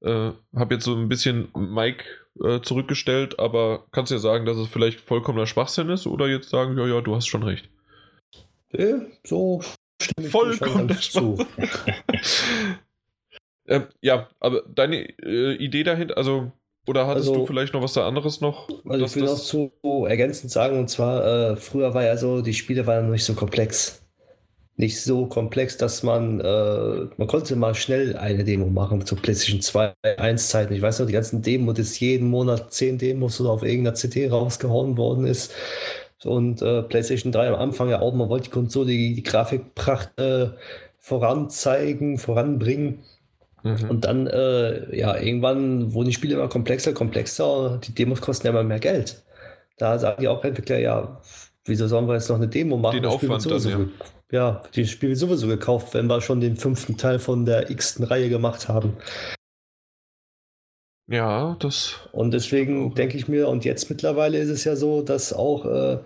Äh, habe jetzt so ein bisschen Mike äh, zurückgestellt, aber kannst du ja sagen, dass es vielleicht vollkommener Schwachsinn ist oder jetzt sagen, ja, ja, du hast schon recht. Ja, so vollkommen zu. äh, ja, aber deine äh, Idee dahinter, also oder hattest also, du vielleicht noch was da anderes noch? Also ich will noch zu ergänzend sagen, und zwar, äh, früher war ja so, die Spiele waren noch nicht so komplex. Nicht so komplex, dass man, äh, man konnte mal schnell eine Demo machen zu PlayStation 2 1 Zeiten. Ich weiß noch, die ganzen Demos, das jeden Monat 10 Demos oder auf irgendeiner CD rausgehauen worden ist. Und äh, PlayStation 3 am Anfang ja auch, man wollte die Konsole, die, die Grafikpracht äh, voranzeigen, voranbringen. Mhm. Und dann, äh, ja, irgendwann wurden die Spiele immer komplexer, komplexer. Die Demos kosten ja immer mehr Geld. Da sagen die auch Entwickler, ja, wieso sollen wir jetzt noch eine Demo machen? Den Aufwand dann, ja. Ja, die Spiele sowieso gekauft, wenn wir schon den fünften Teil von der x-ten Reihe gemacht haben. Ja, das. Und deswegen denke ich mir, und jetzt mittlerweile ist es ja so, dass auch äh,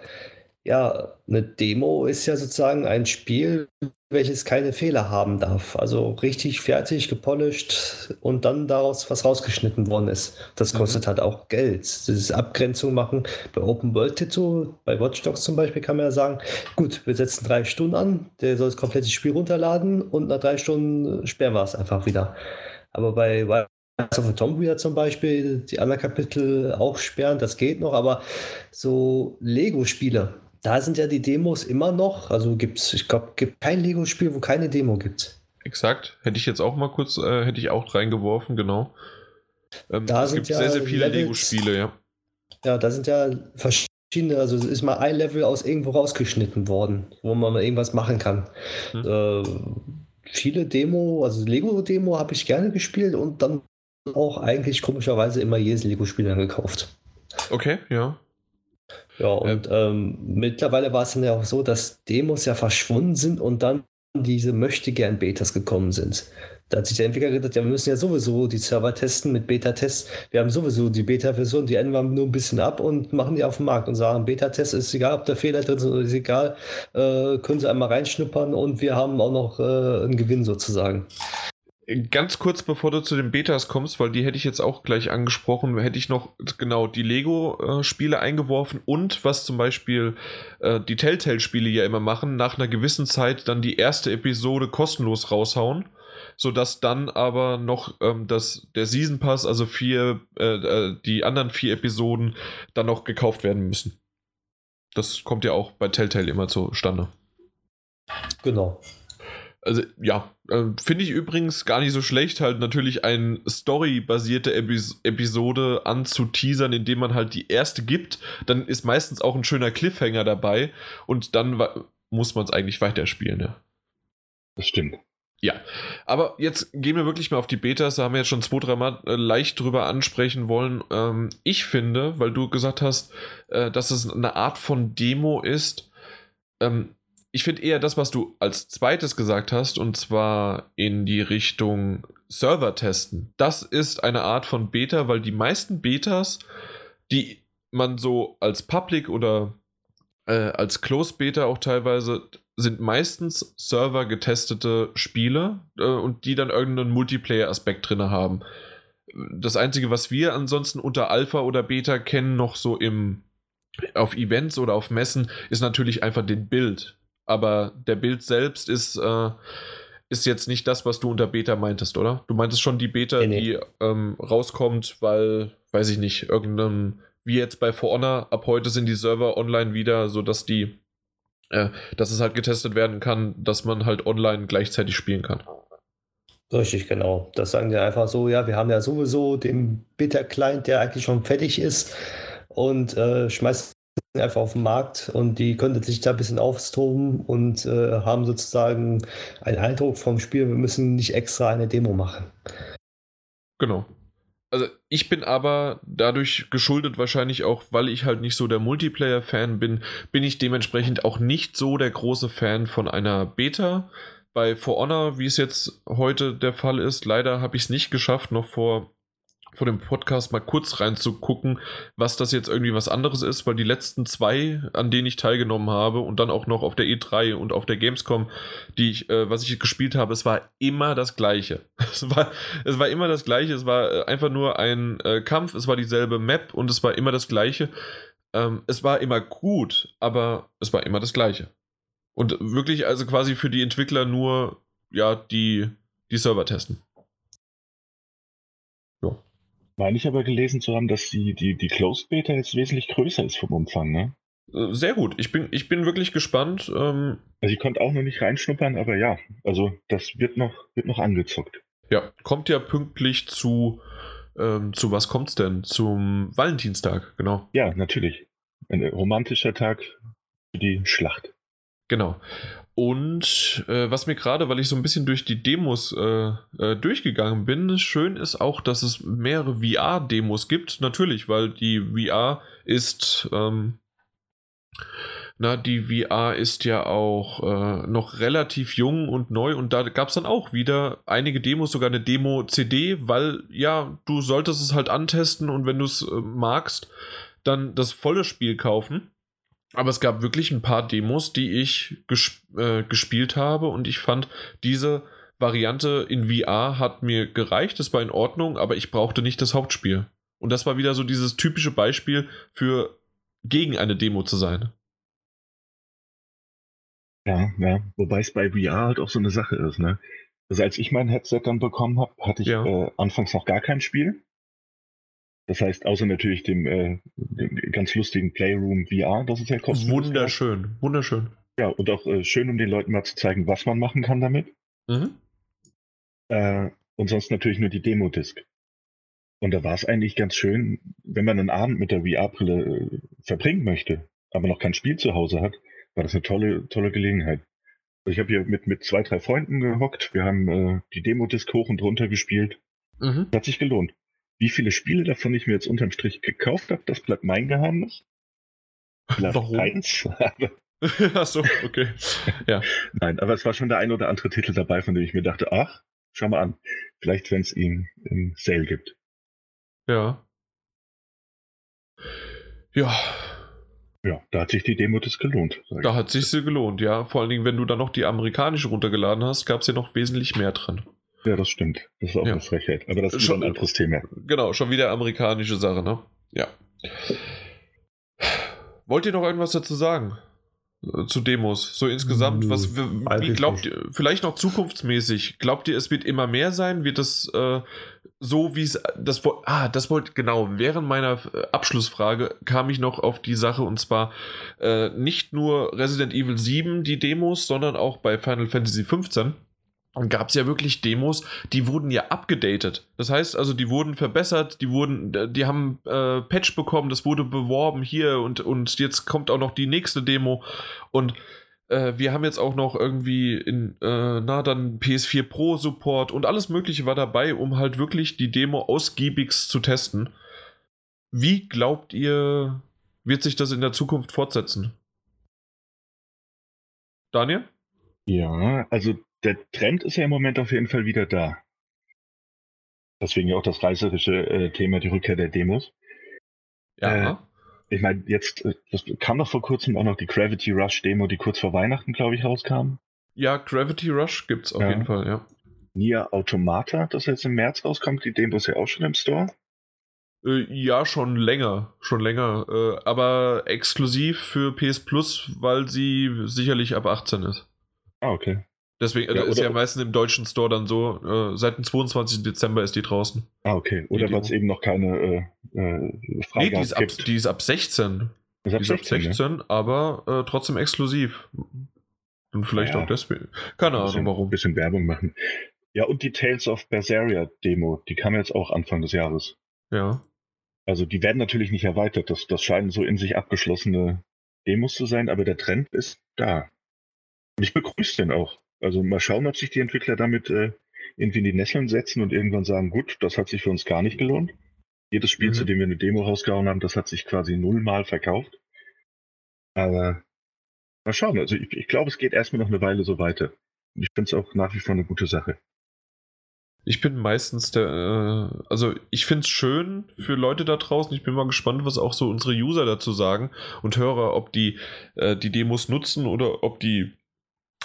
ja, eine Demo ist ja sozusagen ein Spiel, welches keine Fehler haben darf. Also richtig fertig, gepolished und dann daraus was rausgeschnitten worden ist. Das mhm. kostet mhm. halt auch Geld. Das ist Abgrenzung machen. Bei Open World Titel, bei Watch Dogs zum Beispiel, kann man ja sagen, gut, wir setzen drei Stunden an, der soll das komplette Spiel runterladen und nach drei Stunden sperren wir es einfach wieder. Aber bei Rise of the Tomb Raider zum Beispiel, die anderen Kapitel auch sperren, das geht noch, aber so Lego-Spiele, da sind ja die Demos immer noch. Also gibt es, ich glaube, gibt kein Lego-Spiel, wo keine Demo gibt. Exakt. Hätte ich jetzt auch mal kurz, äh, hätte ich auch reingeworfen, genau. Ähm, da es gibt ja sehr, sehr viele Lego-Spiele, ja. Ja, da sind ja verschiedene, also es ist mal ein Level aus irgendwo rausgeschnitten worden, wo man mal irgendwas machen kann. Hm. Äh, viele Demo, also Lego-Demo habe ich gerne gespielt und dann auch eigentlich komischerweise immer jedes Lego-Spiel dann gekauft. Okay, ja. Ja, und ähm, mittlerweile war es dann ja auch so, dass Demos ja verschwunden sind und dann diese Möchtegern-Betas gekommen sind. Da hat sich der Entwickler gedacht, ja, wir müssen ja sowieso die Server testen mit Beta-Tests. Wir haben sowieso die Beta-Version, die ändern wir nur ein bisschen ab und machen die auf den Markt und sagen, Beta-Test ist egal, ob da Fehler drin sind oder ist egal, äh, können sie einmal reinschnuppern und wir haben auch noch äh, einen Gewinn sozusagen. Ganz kurz bevor du zu den Betas kommst, weil die hätte ich jetzt auch gleich angesprochen, hätte ich noch genau die Lego-Spiele eingeworfen und was zum Beispiel äh, die Telltale-Spiele ja immer machen, nach einer gewissen Zeit dann die erste Episode kostenlos raushauen, sodass dann aber noch ähm, das, der Season Pass, also vier, äh, äh, die anderen vier Episoden, dann noch gekauft werden müssen. Das kommt ja auch bei Telltale immer zustande. Genau. Also ja, äh, finde ich übrigens gar nicht so schlecht, halt natürlich eine storybasierte Epis Episode anzuteasern, indem man halt die erste gibt. Dann ist meistens auch ein schöner Cliffhanger dabei und dann muss man es eigentlich weiterspielen. Ja. Das stimmt. Ja, aber jetzt gehen wir wirklich mal auf die Betas. Da haben wir jetzt schon zwei, drei Mal äh, leicht drüber ansprechen wollen. Ähm, ich finde, weil du gesagt hast, äh, dass es eine Art von Demo ist, ähm, ich finde eher das, was du als zweites gesagt hast, und zwar in die Richtung Server testen. Das ist eine Art von Beta, weil die meisten Betas, die man so als Public oder äh, als Closed Beta auch teilweise, sind meistens Server getestete Spiele äh, und die dann irgendeinen Multiplayer-Aspekt drin haben. Das Einzige, was wir ansonsten unter Alpha oder Beta kennen, noch so im auf Events oder auf Messen, ist natürlich einfach den Bild aber der Bild selbst ist, äh, ist jetzt nicht das, was du unter Beta meintest, oder? Du meintest schon die Beta, nee, nee. die ähm, rauskommt, weil, weiß ich nicht, irgendein, wie jetzt bei For Honor, ab heute sind die Server online wieder, sodass die, äh, dass es halt getestet werden kann, dass man halt online gleichzeitig spielen kann. Richtig, genau. Das sagen die einfach so, ja, wir haben ja sowieso den Beta-Client, der eigentlich schon fertig ist und äh, schmeißt einfach auf den Markt und die können sich da ein bisschen austoben und äh, haben sozusagen einen Eindruck vom Spiel, wir müssen nicht extra eine Demo machen. Genau. Also ich bin aber dadurch geschuldet wahrscheinlich auch, weil ich halt nicht so der Multiplayer-Fan bin, bin ich dementsprechend auch nicht so der große Fan von einer Beta. Bei For Honor, wie es jetzt heute der Fall ist, leider habe ich es nicht geschafft, noch vor vor dem Podcast mal kurz reinzugucken, was das jetzt irgendwie was anderes ist, weil die letzten zwei, an denen ich teilgenommen habe und dann auch noch auf der E3 und auf der Gamescom, die ich, äh, was ich gespielt habe, es war immer das Gleiche. Es war, es war immer das Gleiche. Es war äh, einfach nur ein äh, Kampf, es war dieselbe Map und es war immer das Gleiche. Ähm, es war immer gut, aber es war immer das Gleiche. Und wirklich also quasi für die Entwickler nur, ja, die, die Server testen. Meine ich aber gelesen zu haben, dass die, die, die Closed Beta jetzt wesentlich größer ist vom Umfang, ne? Äh, sehr gut. Ich bin, ich bin wirklich gespannt. Ähm, also ich konnte auch noch nicht reinschnuppern, aber ja, also das wird noch, wird noch angezockt. Ja, kommt ja pünktlich zu, ähm, zu was kommt's denn? Zum Valentinstag, genau. Ja, natürlich. Ein romantischer Tag für die Schlacht. Genau. Und äh, was mir gerade, weil ich so ein bisschen durch die Demos äh, äh, durchgegangen bin, schön ist auch, dass es mehrere VR-Demos gibt. Natürlich, weil die VR ist, ähm, na, die VR ist ja auch äh, noch relativ jung und neu und da gab es dann auch wieder einige Demos, sogar eine Demo-CD, weil ja, du solltest es halt antesten und wenn du es äh, magst, dann das volle Spiel kaufen. Aber es gab wirklich ein paar Demos, die ich gesp äh, gespielt habe und ich fand, diese Variante in VR hat mir gereicht, das war in Ordnung, aber ich brauchte nicht das Hauptspiel. Und das war wieder so dieses typische Beispiel für gegen eine Demo zu sein. Ja, ja. Wobei es bei VR halt auch so eine Sache ist, ne? Also als ich mein Headset dann bekommen habe, hatte ich ja. äh, anfangs noch gar kein Spiel. Das heißt, außer natürlich dem, äh, dem ganz lustigen Playroom VR, das ist ja kostenlos. Wunderschön, wunderschön. Ja, und auch äh, schön, um den Leuten mal zu zeigen, was man machen kann damit. Mhm. Äh, und sonst natürlich nur die Demo-Disc. Und da war es eigentlich ganz schön, wenn man einen Abend mit der VR-Brille äh, verbringen möchte, aber noch kein Spiel zu Hause hat, war das eine tolle, tolle Gelegenheit. Also ich habe hier mit, mit zwei, drei Freunden gehockt, wir haben äh, die Demo-Disc hoch und runter gespielt. Mhm. Hat sich gelohnt. Wie viele Spiele davon ich mir jetzt unterm Strich gekauft habe, das bleibt mein Geheimnis. Vielleicht Warum? Eins. Achso, okay. Ja. Nein, aber es war schon der ein oder andere Titel dabei, von dem ich mir dachte, ach, schau mal an, vielleicht wenn es ihn im Sale gibt. Ja. Ja. Ja, da hat sich die Demo das gelohnt. Da hat sich sie gelohnt, ja. Vor allen Dingen, wenn du dann noch die amerikanische runtergeladen hast, gab es ja noch wesentlich mehr drin. Ja, das stimmt. Das ist auch ja. eine Frechheit. Aber das ist schon ein anderes Thema. Genau, schon wieder amerikanische Sache, ne? Ja. Wollt ihr noch irgendwas dazu sagen? Zu Demos, so insgesamt, was wie glaubt ihr, vielleicht noch zukunftsmäßig, glaubt ihr, es wird immer mehr sein? Wird das äh, so, wie es das ah, das wollte genau, während meiner äh, Abschlussfrage kam ich noch auf die Sache und zwar äh, nicht nur Resident Evil 7 die Demos, sondern auch bei Final Fantasy 15 und gab es ja wirklich Demos, die wurden ja abgedatet. Das heißt also, die wurden verbessert, die wurden, die haben äh, Patch bekommen, das wurde beworben hier und, und jetzt kommt auch noch die nächste Demo. Und äh, wir haben jetzt auch noch irgendwie in, äh, na, dann PS4 Pro Support und alles Mögliche war dabei, um halt wirklich die Demo ausgiebigst zu testen. Wie glaubt ihr, wird sich das in der Zukunft fortsetzen? Daniel? Ja, also der Trend ist ja im Moment auf jeden Fall wieder da. Deswegen ja auch das reißerische äh, Thema, die Rückkehr der Demos. Ja. Äh, ich meine, jetzt äh, das kam doch vor kurzem auch noch die Gravity Rush Demo, die kurz vor Weihnachten, glaube ich, rauskam. Ja, Gravity Rush gibt es auf ja. jeden Fall, ja. Nier Automata, das jetzt im März rauskommt, die Demo ist ja auch schon im Store. Äh, ja, schon länger, schon länger, äh, aber exklusiv für PS Plus, weil sie sicherlich ab 18 ist. Ah, okay. Deswegen ja, ist ja meistens im deutschen Store dann so, äh, seit dem 22. Dezember ist die draußen. Ah, okay. Oder weil es eben noch keine äh, äh, Frage nee, die ist, ab, die ist ab 16. Ist ab die ist 16, ab 16 ja? aber äh, trotzdem exklusiv. Und vielleicht ja, auch deswegen. Keine Ahnung warum. Ein bisschen Werbung machen. Ja, und die Tales of Berseria Demo, die kam jetzt auch Anfang des Jahres. Ja. Also die werden natürlich nicht erweitert. Das, das scheinen so in sich abgeschlossene Demos zu sein, aber der Trend ist da. Und ich begrüße den auch. Also mal schauen, ob sich die Entwickler damit äh, irgendwie in die Nesseln setzen und irgendwann sagen, gut, das hat sich für uns gar nicht gelohnt. Jedes Spiel, mhm. zu dem wir eine Demo rausgehauen haben, das hat sich quasi nullmal verkauft. Aber mal schauen. Also ich, ich glaube, es geht erstmal noch eine Weile so weiter. Und ich finde es auch nach wie vor eine gute Sache. Ich bin meistens der, äh, also ich finde es schön für Leute da draußen. Ich bin mal gespannt, was auch so unsere User dazu sagen und höre, ob die äh, die Demos nutzen oder ob die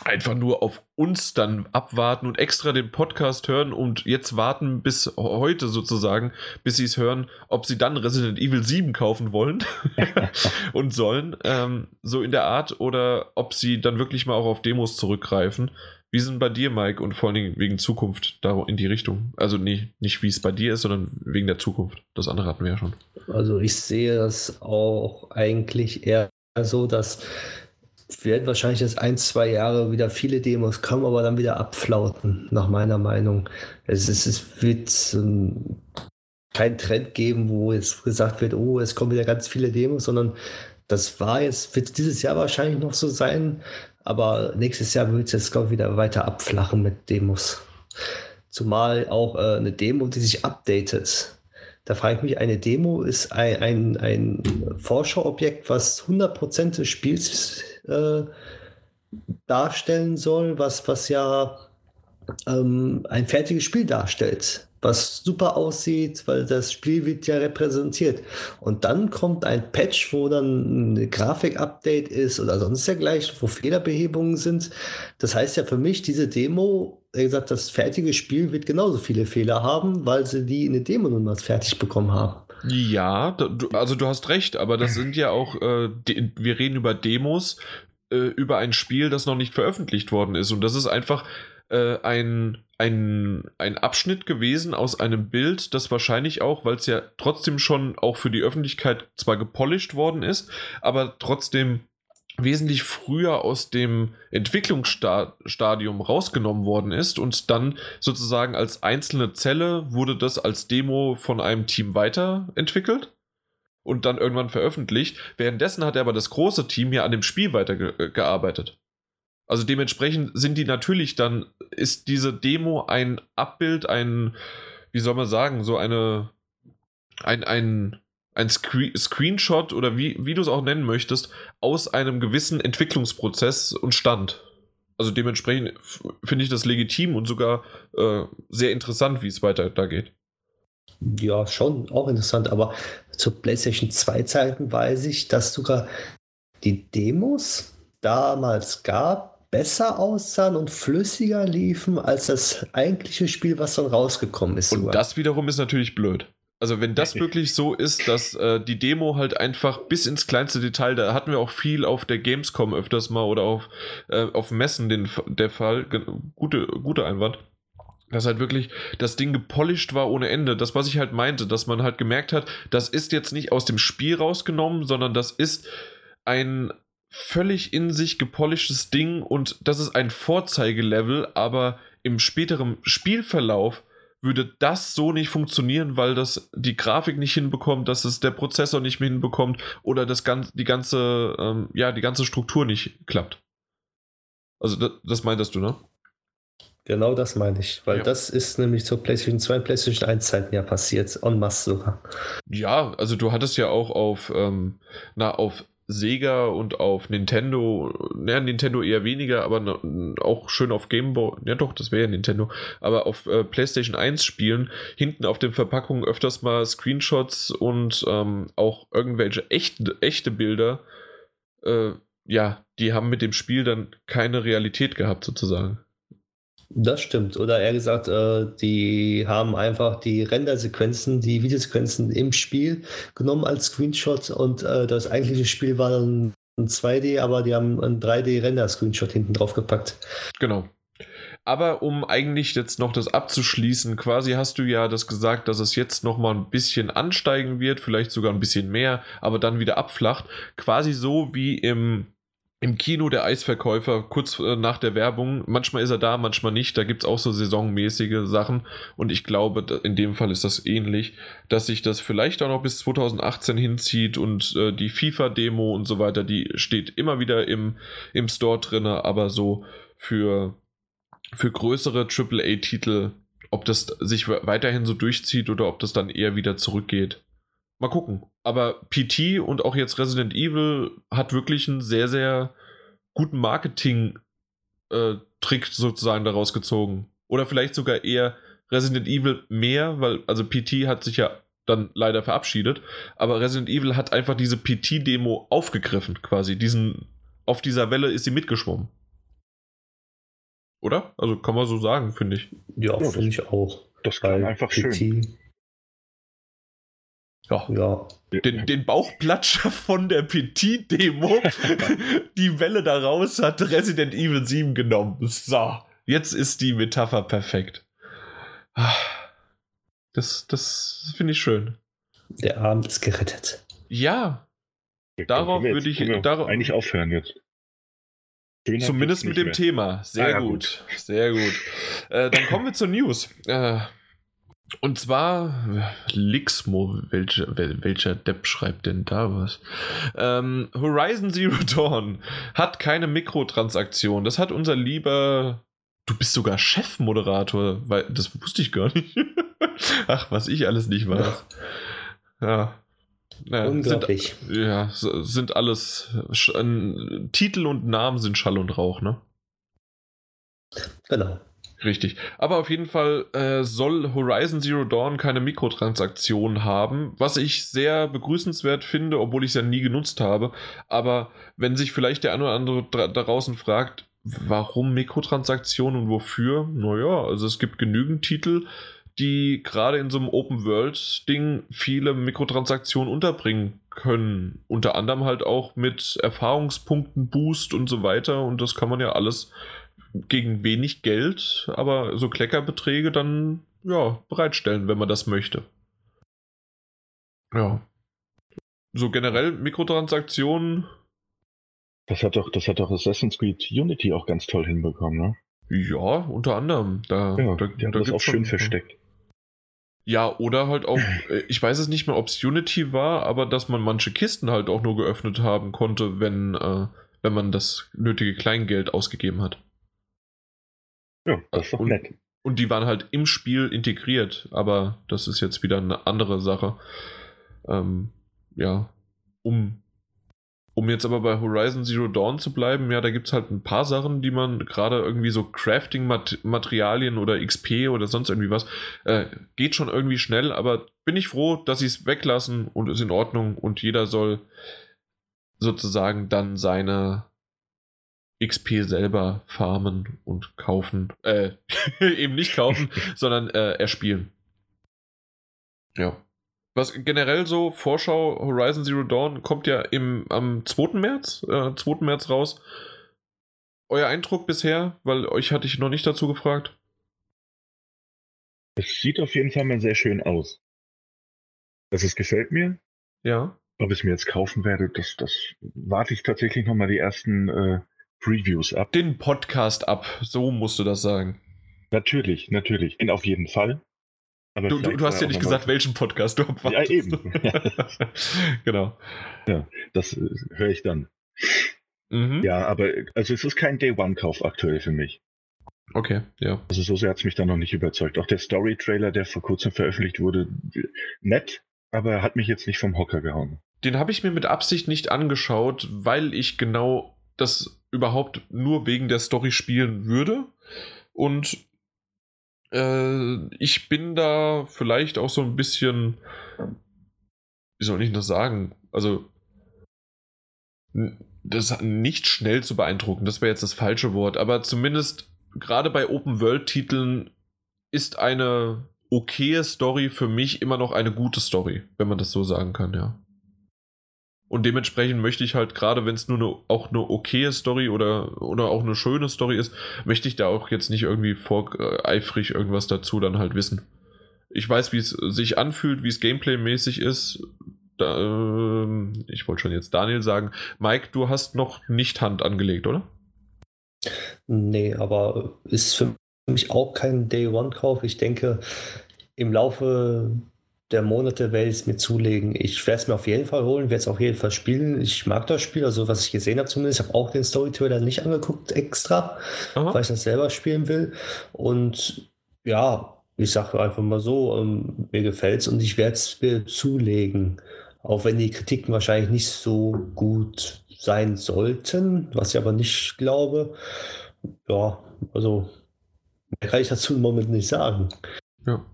einfach nur auf uns dann abwarten und extra den Podcast hören und jetzt warten bis heute sozusagen, bis sie es hören, ob sie dann Resident Evil 7 kaufen wollen und sollen, ähm, so in der Art, oder ob sie dann wirklich mal auch auf Demos zurückgreifen. Wie sind bei dir, Mike, und vor allen Dingen wegen Zukunft da in die Richtung? Also nee, nicht wie es bei dir ist, sondern wegen der Zukunft. Das andere hatten wir ja schon. Also ich sehe das auch eigentlich eher so, dass werden wahrscheinlich jetzt ein, zwei Jahre wieder viele Demos kommen, aber dann wieder abflauten, nach meiner Meinung. Es, ist, es wird ähm, keinen Trend geben, wo jetzt gesagt wird, oh, es kommen wieder ganz viele Demos, sondern das war jetzt, wird dieses Jahr wahrscheinlich noch so sein, aber nächstes Jahr wird es jetzt, glaube ich, wieder weiter abflachen mit Demos. Zumal auch äh, eine Demo, die sich updatet. Da frage ich mich, eine Demo ist ein, ein, ein Forscherobjekt, was 100% des Spiels äh, darstellen soll, was, was ja ähm, ein fertiges Spiel darstellt, was super aussieht, weil das Spiel wird ja repräsentiert. Und dann kommt ein Patch, wo dann ein Grafik-Update ist oder sonst dergleichen, wo Fehlerbehebungen sind. Das heißt ja für mich, diese Demo, wie gesagt, das fertige Spiel wird genauso viele Fehler haben, weil sie die in der Demo nun mal fertig bekommen haben. Ja, du, also du hast recht, aber das sind ja auch, äh, de, wir reden über Demos, äh, über ein Spiel, das noch nicht veröffentlicht worden ist. Und das ist einfach äh, ein, ein, ein Abschnitt gewesen aus einem Bild, das wahrscheinlich auch, weil es ja trotzdem schon auch für die Öffentlichkeit zwar gepolished worden ist, aber trotzdem wesentlich früher aus dem Entwicklungsstadium rausgenommen worden ist und dann sozusagen als einzelne Zelle wurde das als Demo von einem Team weiterentwickelt und dann irgendwann veröffentlicht. Währenddessen hat er aber das große Team ja an dem Spiel weitergearbeitet. Also dementsprechend sind die natürlich dann, ist diese Demo ein Abbild, ein, wie soll man sagen, so eine, ein, ein, ein Screen Screenshot oder wie, wie du es auch nennen möchtest, aus einem gewissen Entwicklungsprozess und Stand. Also dementsprechend finde ich das legitim und sogar äh, sehr interessant, wie es weiter da geht. Ja, schon auch interessant, aber zur PlayStation 2 Zeiten weiß ich, dass sogar die Demos damals gab, besser aussahen und flüssiger liefen als das eigentliche Spiel, was dann rausgekommen ist. Und sogar. das wiederum ist natürlich blöd. Also wenn das wirklich so ist, dass äh, die Demo halt einfach bis ins kleinste Detail, da hatten wir auch viel auf der Gamescom öfters mal oder auf, äh, auf Messen den, der Fall, gute, gute Einwand, dass halt wirklich das Ding gepolished war ohne Ende. Das, was ich halt meinte, dass man halt gemerkt hat, das ist jetzt nicht aus dem Spiel rausgenommen, sondern das ist ein völlig in sich gepolischtes Ding und das ist ein Vorzeigelevel, aber im späteren Spielverlauf würde das so nicht funktionieren, weil das die Grafik nicht hinbekommt, dass es der Prozessor nicht mehr hinbekommt oder das ganze, die ganze, ähm, ja, die ganze Struktur nicht klappt. Also das, das meintest du, ne? Genau das meine ich, weil ja. das ist nämlich zur PlayStation 2 und PlayStation 1 Zeiten ja passiert, en masse sogar. Ja, also du hattest ja auch auf, ähm, na, auf Sega und auf Nintendo, naja, Nintendo eher weniger, aber auch schön auf Game Boy, ja doch, das wäre ja Nintendo, aber auf äh, PlayStation 1 Spielen, hinten auf den Verpackungen öfters mal Screenshots und ähm, auch irgendwelche echte, echte Bilder, äh, ja, die haben mit dem Spiel dann keine Realität gehabt, sozusagen. Das stimmt. Oder eher gesagt, äh, die haben einfach die Rendersequenzen, die Videosequenzen im Spiel genommen als Screenshot und äh, das eigentliche Spiel war dann ein 2D, aber die haben ein 3D-Render-Screenshot hinten drauf gepackt. Genau. Aber um eigentlich jetzt noch das abzuschließen, quasi hast du ja das gesagt, dass es jetzt noch mal ein bisschen ansteigen wird, vielleicht sogar ein bisschen mehr, aber dann wieder abflacht. Quasi so wie im im Kino der Eisverkäufer kurz äh, nach der Werbung. Manchmal ist er da, manchmal nicht. Da gibt es auch so saisonmäßige Sachen. Und ich glaube, in dem Fall ist das ähnlich, dass sich das vielleicht auch noch bis 2018 hinzieht und äh, die FIFA-Demo und so weiter, die steht immer wieder im, im Store drin, aber so für, für größere AAA-Titel, ob das sich weiterhin so durchzieht oder ob das dann eher wieder zurückgeht. Mal gucken. Aber PT und auch jetzt Resident Evil hat wirklich einen sehr, sehr guten Marketing-Trick äh, sozusagen daraus gezogen. Oder vielleicht sogar eher Resident Evil mehr, weil, also PT hat sich ja dann leider verabschiedet, aber Resident Evil hat einfach diese PT-Demo aufgegriffen, quasi. Diesen, auf dieser Welle ist sie mitgeschwommen. Oder? Also kann man so sagen, finde ich. Ja, finde ich auch. Das kann einfach PT schön. Ja. ja. Den, den Bauchplatscher von der Petit-Demo, die Welle daraus hat Resident Evil 7 genommen. So, jetzt ist die Metapher perfekt. Das, das finde ich schön. Der Abend ist gerettet. Ja. darauf würde ich darauf, eigentlich aufhören jetzt. Schöner zumindest mit dem mehr. Thema. Sehr ah, ja, gut. gut. Sehr gut. Äh, dann kommen wir zur News. Äh, und zwar, Lixmo, welcher, welcher Depp schreibt denn da was? Ähm, Horizon Zero Dawn hat keine Mikrotransaktion. Das hat unser lieber. Du bist sogar Chefmoderator, weil das wusste ich gar nicht. Ach, was ich alles nicht weiß. Ja. ja Unglaublich. Sind, ja, sind alles. Titel und Namen sind Schall und Rauch, ne? Genau. Richtig. Aber auf jeden Fall äh, soll Horizon Zero Dawn keine Mikrotransaktionen haben, was ich sehr begrüßenswert finde, obwohl ich es ja nie genutzt habe. Aber wenn sich vielleicht der eine oder andere da draußen fragt, warum Mikrotransaktionen und wofür? Naja, also es gibt genügend Titel, die gerade in so einem Open-World-Ding viele Mikrotransaktionen unterbringen können. Unter anderem halt auch mit Erfahrungspunkten, Boost und so weiter. Und das kann man ja alles gegen wenig Geld, aber so Kleckerbeträge dann ja, bereitstellen, wenn man das möchte. Ja. So generell Mikrotransaktionen. Das hat doch, das hat doch Assassin's Creed Unity auch ganz toll hinbekommen, ne? Ja, unter anderem. Da, ja, da, die haben da das auch schön versteckt. Ja, oder halt auch, äh, ich weiß es nicht mehr, ob es Unity war, aber dass man manche Kisten halt auch nur geöffnet haben konnte, wenn, äh, wenn man das nötige Kleingeld ausgegeben hat. Ja, das ist doch und, nett. Und die waren halt im Spiel integriert, aber das ist jetzt wieder eine andere Sache. Ähm, ja, um, um jetzt aber bei Horizon Zero Dawn zu bleiben, ja, da gibt es halt ein paar Sachen, die man gerade irgendwie so Crafting-Materialien oder XP oder sonst irgendwie was, äh, geht schon irgendwie schnell, aber bin ich froh, dass sie es weglassen und ist in Ordnung und jeder soll sozusagen dann seine XP selber farmen und kaufen. Äh, eben nicht kaufen, sondern äh, erspielen. Ja. Was generell so, Vorschau Horizon Zero Dawn kommt ja im, am 2. März, äh, 2. März raus. Euer Eindruck bisher, weil euch hatte ich noch nicht dazu gefragt. Es sieht auf jeden Fall mal sehr schön aus. Also es gefällt mir. Ja. Ob ich es mir jetzt kaufen werde, das, das warte ich tatsächlich nochmal die ersten äh, Previews ab. Den Podcast ab, so musst du das sagen. Natürlich, natürlich. Und auf jeden Fall. Aber du, du, du hast ja nicht gesagt, welchen Podcast du abwartest. Ja, eben. genau. Ja, das äh, höre ich dann. Mhm. Ja, aber also es ist kein Day-One-Kauf aktuell für mich. Okay, ja. Also so sehr hat es mich dann noch nicht überzeugt. Auch der Story-Trailer, der vor kurzem veröffentlicht wurde, nett, aber hat mich jetzt nicht vom Hocker gehauen. Den habe ich mir mit Absicht nicht angeschaut, weil ich genau das überhaupt nur wegen der Story spielen würde. Und äh, ich bin da vielleicht auch so ein bisschen, wie soll ich das sagen? Also, das nicht schnell zu beeindrucken, das wäre jetzt das falsche Wort, aber zumindest gerade bei Open-World-Titeln ist eine okaye Story für mich immer noch eine gute Story, wenn man das so sagen kann, ja. Und dementsprechend möchte ich halt, gerade wenn es nur eine, auch eine okaye Story oder, oder auch eine schöne Story ist, möchte ich da auch jetzt nicht irgendwie voreifrig irgendwas dazu dann halt wissen. Ich weiß, wie es sich anfühlt, wie es gameplaymäßig ist. Da, äh, ich wollte schon jetzt Daniel sagen. Mike, du hast noch nicht Hand angelegt, oder? Nee, aber ist für mich auch kein Day-One-Kauf. Ich denke, im Laufe der Monate werde ich es mir zulegen. Ich werde es mir auf jeden Fall holen, werde es auf jeden Fall spielen. Ich mag das Spiel, also was ich gesehen habe zumindest. Ich habe auch den Story-Trailer nicht angeguckt extra, Aha. weil ich das selber spielen will. Und ja, ich sage einfach mal so, ähm, mir gefällt es und ich werde es mir zulegen. Auch wenn die Kritiken wahrscheinlich nicht so gut sein sollten, was ich aber nicht glaube. Ja, also mehr kann ich dazu im Moment nicht sagen. Ja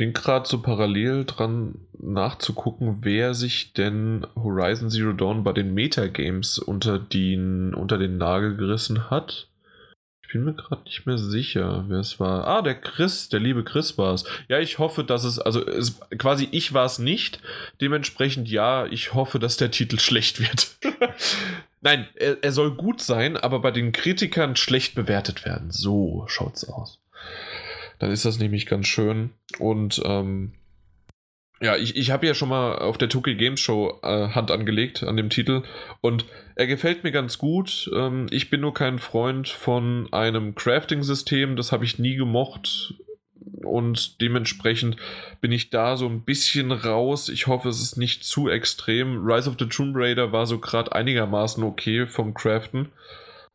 bin gerade so parallel dran nachzugucken, wer sich denn Horizon Zero Dawn bei den Metagames unter den, unter den Nagel gerissen hat. Ich bin mir gerade nicht mehr sicher, wer es war. Ah, der Chris, der liebe Chris war es. Ja, ich hoffe, dass es, also es, quasi ich war es nicht. Dementsprechend ja, ich hoffe, dass der Titel schlecht wird. Nein, er, er soll gut sein, aber bei den Kritikern schlecht bewertet werden. So schaut's aus. Dann ist das nämlich ganz schön. Und ähm, Ja, ich, ich habe ja schon mal auf der Tokyo Games Show äh, Hand angelegt an dem Titel und er gefällt mir ganz gut. Ähm, ich bin nur kein Freund von einem Crafting-System, das habe ich nie gemocht und dementsprechend bin ich da so ein bisschen raus. Ich hoffe, es ist nicht zu extrem. Rise of the Tomb Raider war so gerade einigermaßen okay vom Craften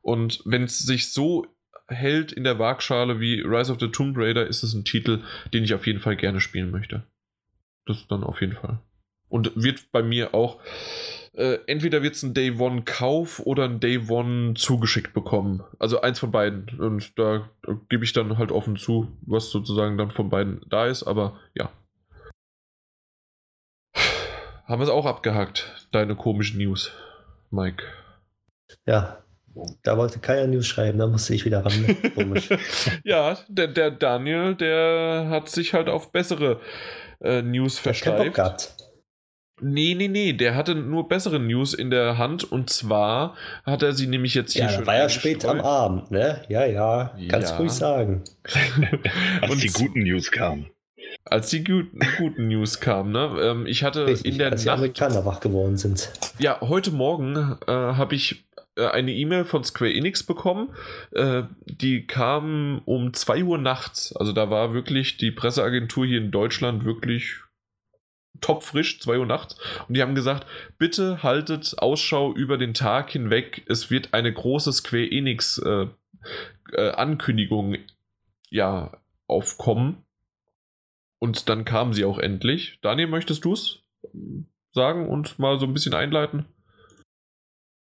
und wenn es sich so hält in der Waagschale wie Rise of the Tomb Raider, ist es ein Titel, den ich auf jeden Fall gerne spielen möchte. Das dann auf jeden Fall. Und wird bei mir auch, äh, entweder wird es ein Day One Kauf oder ein Day One zugeschickt bekommen. Also eins von beiden. Und da gebe ich dann halt offen zu, was sozusagen dann von beiden da ist. Aber ja. Haben wir es auch abgehakt, deine komischen News, Mike. Ja, da wollte keiner News schreiben, da musste ich wieder ran. Komisch. ja, der, der Daniel, der hat sich halt auf bessere äh, News versteift. Nee, nee, nee, der hatte nur bessere News in der Hand und zwar hat er sie nämlich jetzt hier ja, schön. War ja spät am Abend, ne? Ja, ja, kannst Ja. ruhig sagen. Als Und die guten News kamen. Als die guten, guten News kamen, ne? Ähm, ich hatte Richtig, in der als die Nacht. Amerikaner wach geworden sind. Ja, heute Morgen äh, habe ich eine E-Mail von Square Enix bekommen. Äh, die kam um 2 Uhr nachts. Also da war wirklich die Presseagentur hier in Deutschland wirklich topfrisch, 2 Uhr nachts. Und die haben gesagt, bitte haltet Ausschau über den Tag hinweg. Es wird eine große Square Enix äh, äh, Ankündigung ja aufkommen. Und dann kam sie auch endlich. Daniel, möchtest du es sagen und mal so ein bisschen einleiten?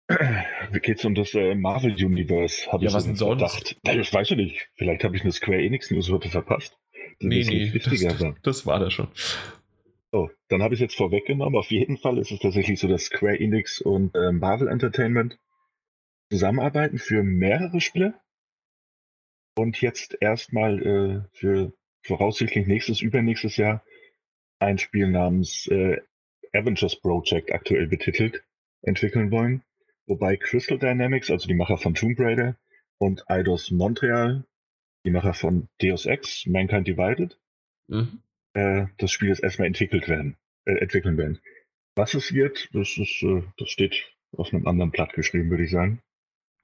Wie geht's um das äh, Marvel Universe? Hab Ja, ich was denn sonst? Ja, Das weiß ich nicht. Vielleicht habe ich eine Square Enix News heute verpasst. Die Nee, nee, das, war. das war das schon. Oh, dann habe ich jetzt vorweggenommen. Auf jeden Fall ist es tatsächlich so, dass Square Enix und äh, Marvel Entertainment zusammenarbeiten für mehrere Spiele und jetzt erstmal äh, für voraussichtlich nächstes, übernächstes Jahr ein Spiel namens äh, Avengers Project aktuell betitelt entwickeln wollen. Wobei Crystal Dynamics, also die Macher von Tomb Raider und Eidos Montreal, die Macher von Deus Ex, Mankind Divided, Mhm. äh, das Spiel jetzt erstmal entwickelt werden, äh, entwickeln werden. Was es wird, das ist, äh, das steht auf einem anderen Blatt geschrieben, würde ich sagen.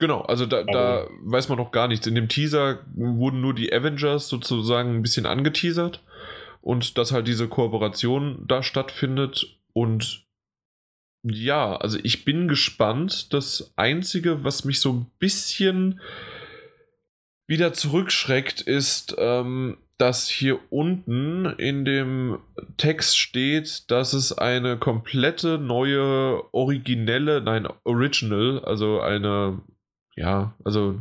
Genau, also da, da weiß man noch gar nichts. In dem Teaser wurden nur die Avengers sozusagen ein bisschen angeteasert und dass halt diese Kooperation da stattfindet und ja, also ich bin gespannt. Das Einzige, was mich so ein bisschen wieder zurückschreckt, ist, ähm, dass hier unten in dem Text steht, dass es eine komplette neue, originelle, nein, original, also eine, ja, also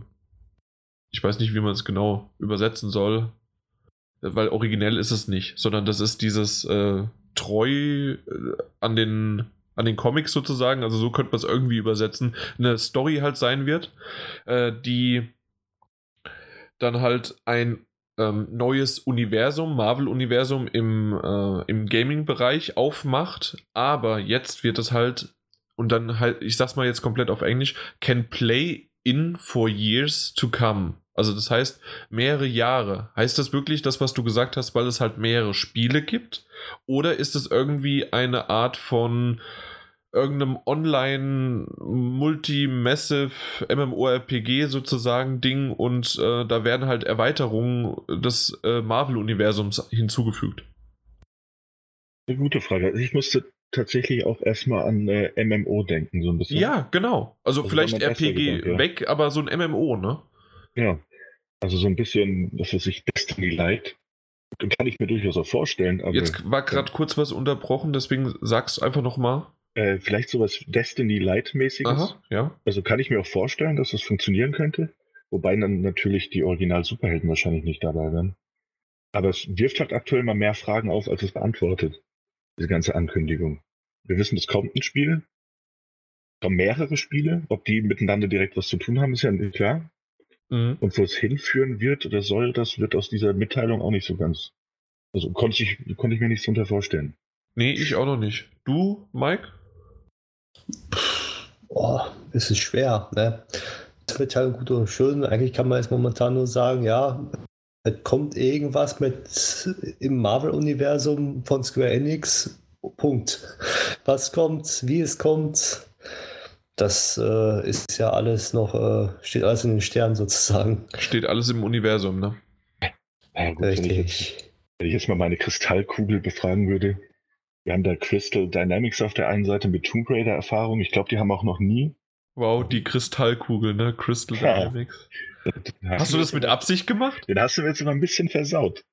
ich weiß nicht, wie man es genau übersetzen soll, weil originell ist es nicht, sondern das ist dieses äh, treu äh, an den an den Comics sozusagen, also so könnte man es irgendwie übersetzen, eine Story halt sein wird, äh, die dann halt ein ähm, neues Universum, Marvel-Universum im, äh, im Gaming-Bereich aufmacht, aber jetzt wird es halt, und dann halt, ich sag's mal jetzt komplett auf Englisch, can play in for years to come. Also das heißt, mehrere Jahre. Heißt das wirklich das, was du gesagt hast, weil es halt mehrere Spiele gibt? Oder ist es irgendwie eine Art von irgendeinem online multi-massive MMORPG sozusagen Ding und äh, da werden halt Erweiterungen des äh, Marvel-Universums hinzugefügt. Eine gute Frage. Also ich musste tatsächlich auch erstmal an äh, MMO denken, so ein bisschen. Ja, genau. Also Das vielleicht RPG Gedanke, ja. weg, aber so ein MMO, ne? Ja. Also so ein bisschen, was weiß ich, Destiny Light. Kann ich mir durchaus auch vorstellen, aber Jetzt war gerade kurz was unterbrochen, deswegen sag's einfach nochmal. äh, vielleicht sowas Destiny Light-mäßiges. Aha, ja. Also kann ich mir auch vorstellen, dass das funktionieren könnte. Wobei dann natürlich die Original-Superhelden wahrscheinlich nicht dabei wären. Aber es wirft halt aktuell mal mehr Fragen auf, als es beantwortet. Diese ganze Ankündigung. Wir wissen, es kommt ein Spiel. Es kommen mehrere Spiele. Ob die miteinander direkt was zu tun haben, ist ja nicht klar. Mhm. Und wo es hinführen wird oder soll, das wird aus dieser Mitteilung auch nicht so ganz. Also konnte ich, konnte ich mir nichts drunter vorstellen. Nee, ich auch noch nicht. Du, Mike? Oh, es ist schwer, ne? Mitteilung gut und schön. Eigentlich kann man jetzt momentan nur sagen, ja, es kommt irgendwas mit im Marvel-Universum von Square Enix. Punkt. Was kommt, wie es kommt, das äh, ist ja alles noch, äh, steht alles in den Sternen sozusagen. Steht alles im Universum, ne? Ja, gut, wenn, ich jetzt, wenn ich jetzt mal meine Kristallkugel befragen würde. Wir haben da Crystal Dynamics auf der einen Seite mit Tomb Raider Erfahrung. Ich glaube, die haben auch noch nie. Wow, die Kristallkugel, ne? Crystal ja. Dynamics. Hast du das mit Absicht gemacht? Den hast du jetzt immer ein bisschen versaut.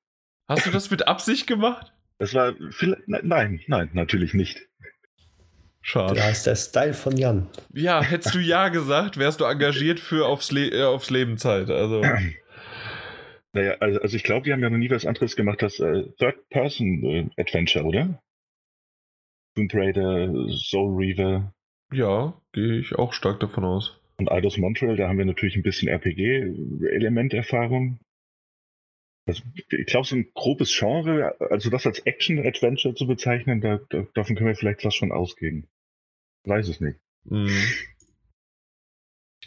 Hast du das mit Absicht gemacht? Das war viel, nein, nein, natürlich nicht. Schade. Da ist der Style von Jan. Ja, hättest du ja gesagt, wärst du engagiert für aufs, Le äh, aufs Leben Zeit. Also. Naja, also, also ich glaube, die haben ja noch nie was anderes gemacht als äh, Third-Person-Adventure, oder? Tomb Raider, Soul Reaver. Ja, gehe ich auch stark davon aus. Und Eidos Montreal, da haben wir natürlich ein bisschen RPG-Elementerfahrung. Also, ich glaube, so ein grobes Genre, also das als Action-Adventure zu bezeichnen, da, da, davon können wir vielleicht was schon ausgehen. Weiß es nicht. Mm.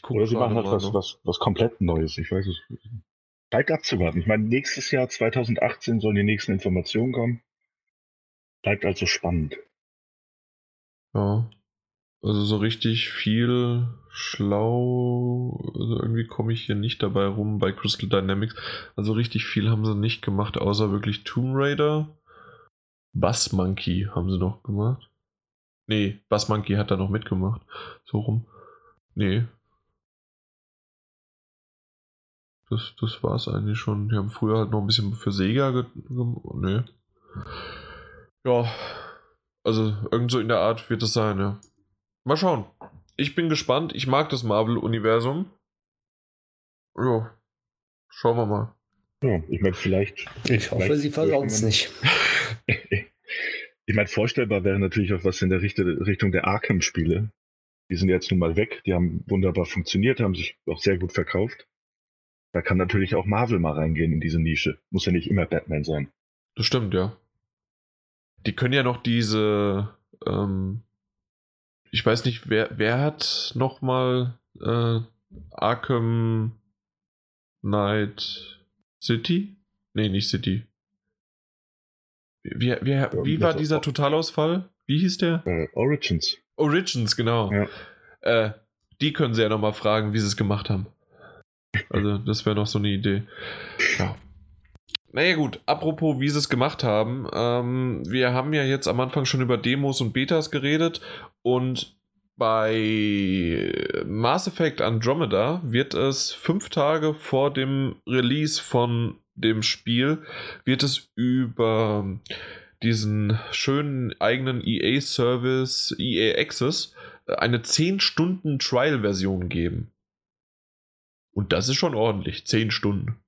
Oder sie machen halt was, was, was komplett Neues. Ich weiß es. Bleibt abzuwarten. Ich meine, nächstes Jahr 2018 sollen die nächsten Informationen kommen. Bleibt also spannend. Ja. Also so richtig viel schlau, also irgendwie komme ich hier nicht dabei rum bei Crystal Dynamics. Also richtig viel haben sie nicht gemacht, außer wirklich Tomb Raider. Bass Monkey haben sie noch gemacht. Nee, Bass Monkey hat da noch mitgemacht. So rum. Nee. Das, das war es eigentlich schon. Die haben früher halt noch ein bisschen für Sega ge Nee. Ja. Also irgend so in der Art wird es sein, ja. Mal schauen. Ich bin gespannt. Ich mag das Marvel-Universum. Ja. Schauen wir mal. Ja, ich meine, vielleicht. Ich hoffe, vielleicht sie versauen es nicht. ich meine, vorstellbar wäre natürlich auch was in der Richtung der Arkham-Spiele. Die sind jetzt nun mal weg. Die haben wunderbar funktioniert, haben sich auch sehr gut verkauft. Da kann natürlich auch Marvel mal reingehen in diese Nische. Muss ja nicht immer Batman sein. Das stimmt, ja. Die können ja noch diese ähm, ich weiß nicht, wer, wer hat nochmal äh, Arkham Knight City? Nee, nicht City. Wie, wie, wie war dieser Totalausfall? Wie hieß der? Uh, Origins. Origins, genau. Ja. Äh, die können sie ja nochmal fragen, wie sie es gemacht haben. Also, das wäre noch so eine Idee. Ja. Naja gut, apropos, wie sie es gemacht haben. Ähm, wir haben ja jetzt am Anfang schon über Demos und Betas geredet und bei Mass Effect Andromeda wird es fünf Tage vor dem Release von dem Spiel, wird es über diesen schönen eigenen EA-Service, EA Access, eine 10 Stunden Trial-Version geben. Und das ist schon ordentlich, 10 Stunden.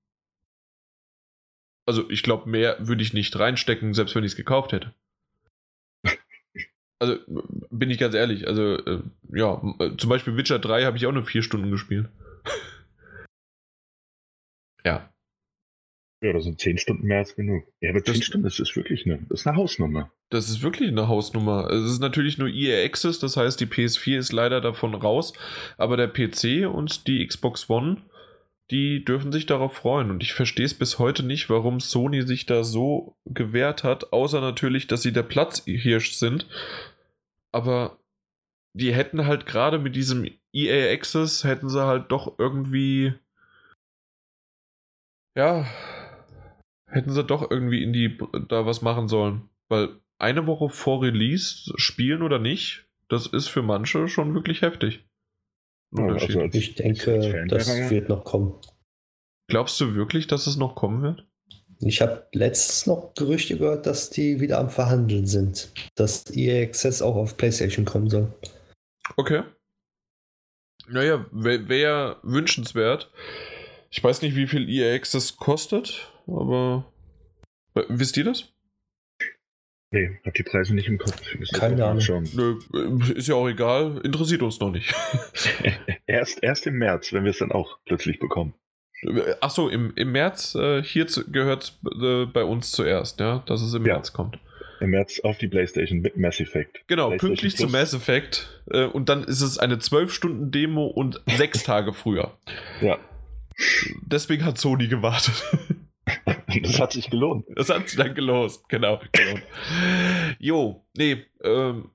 Also ich glaube, mehr würde ich nicht reinstecken, selbst wenn ich es gekauft hätte. Also bin ich ganz ehrlich, also äh, ja, äh, zum Beispiel Witcher 3 habe ich auch nur vier Stunden gespielt. ja. Ja, das sind zehn Stunden mehr als genug. Ja, aber zehn Stunden, das ist wirklich eine, das ist eine Hausnummer. Das ist wirklich eine Hausnummer. Es ist natürlich nur EA Access, das heißt, die PS4 ist leider davon raus, aber der PC und die Xbox One die dürfen sich darauf freuen. Und ich verstehe es bis heute nicht, warum Sony sich da so gewehrt hat, außer natürlich, dass sie der Platzhirsch sind. Aber die hätten halt gerade mit diesem EA Access, hätten sie halt doch irgendwie. Ja. Hätten sie doch irgendwie in die. da was machen sollen. Weil eine Woche vor Release spielen oder nicht, das ist für manche schon wirklich heftig. Also ich denke, das wird noch kommen. Glaubst du wirklich, dass es noch kommen wird? Ich habe letztens noch Gerüchte gehört, dass die wieder am Verhandeln sind, dass EA Access auch auf PlayStation kommen soll. Okay. Naja, wäre wär wünschenswert. Ich weiß nicht, wie viel EA Access kostet, aber wisst ihr das? Nee, hab die Preise nicht im Kopf. Keine Ahnung. Nö, äh, ist ja auch egal, interessiert uns noch nicht. erst, erst im März, wenn wir es dann auch plötzlich bekommen. Achso, im, im März, äh, hier gehört äh, bei uns zuerst, ja, dass es im ja. März kommt. Im März auf die PlayStation mit Mass Effect. Genau, pünktlich zu Mass Effect. Äh, und dann ist es eine 12-Stunden-Demo und sechs Tage früher. Ja. Deswegen hat Sony gewartet. Das hat sich gelohnt. Das hat sich dann gelohnt, genau. Gelohnt. Jo, nee, ähm,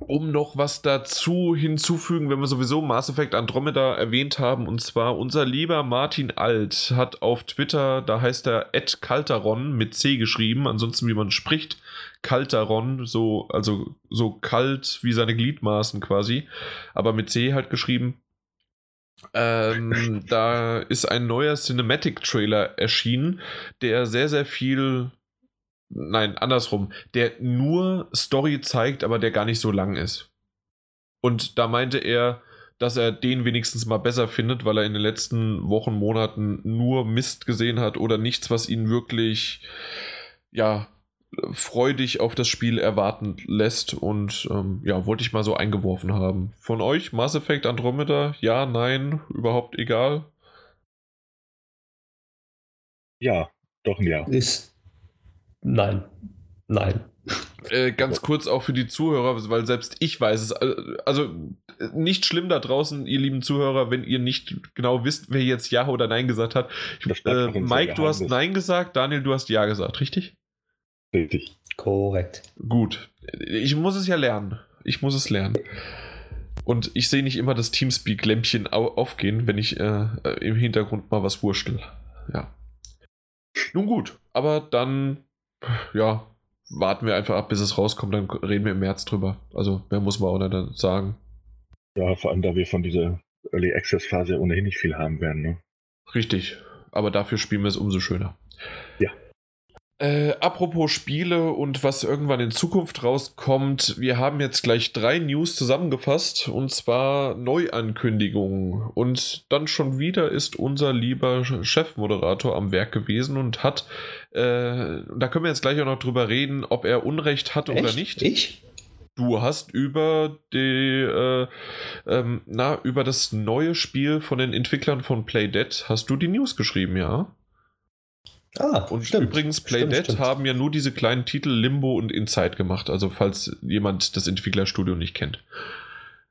um noch was dazu hinzufügen, wenn wir sowieso Mass Effect Andromeda erwähnt haben, und zwar unser lieber Martin Alt hat auf Twitter, da heißt er Ed Calteron mit C geschrieben, ansonsten wie man spricht, Calteron, so, also so kalt wie seine Gliedmaßen quasi, aber mit C halt geschrieben. Ähm, da ist ein neuer Cinematic-Trailer erschienen, der sehr, sehr viel nein, andersrum, der nur Story zeigt, aber der gar nicht so lang ist. Und da meinte er, dass er den wenigstens mal besser findet, weil er in den letzten Wochen, Monaten nur Mist gesehen hat oder nichts, was ihn wirklich, ja, freudig auf das Spiel erwarten lässt. Und ähm, ja, wollte ich mal so eingeworfen haben. Von euch, Mass Effect Andromeda, ja, nein, überhaupt egal? Ja, doch ein Ja. Ist Nein. Nein. Äh, ganz kurz auch für die Zuhörer, weil selbst ich weiß es. Also nicht schlimm da draußen, ihr lieben Zuhörer, wenn ihr nicht genau wisst, wer jetzt Ja oder Nein gesagt hat. Äh, Mike, du hast Nein gesagt, Daniel, du hast Ja gesagt, richtig? Richtig. Korrekt. Gut. Ich muss es ja lernen. Ich muss es lernen. Und ich sehe nicht immer das Teamspeak-Lämpchen aufgehen, wenn ich äh, im Hintergrund mal was wurschtel. Ja. Nun gut, aber dann ja, warten wir einfach ab, bis es rauskommt, dann reden wir im März drüber. Also, mehr muss man auch nicht sagen. Ja, vor allem, da wir von dieser Early Access Phase ohnehin nicht viel haben werden, ne? Richtig. Aber dafür spielen wir es umso schöner. Ja. Äh, apropos Spiele und was irgendwann in Zukunft rauskommt, wir haben jetzt gleich drei News zusammengefasst und zwar Neuankündigungen. Und dann schon wieder ist unser lieber Chefmoderator am Werk gewesen und hat, äh, da können wir jetzt gleich auch noch drüber reden, ob er Unrecht hat Echt? oder nicht. Ich? Du hast über die, äh, ähm, na, über das neue Spiel von den Entwicklern von Playdead hast du die News geschrieben, ja? Ah, und stimmt. übrigens, Playdead haben ja nur diese kleinen Titel Limbo und Inside gemacht, also falls jemand das Entwicklerstudio nicht kennt.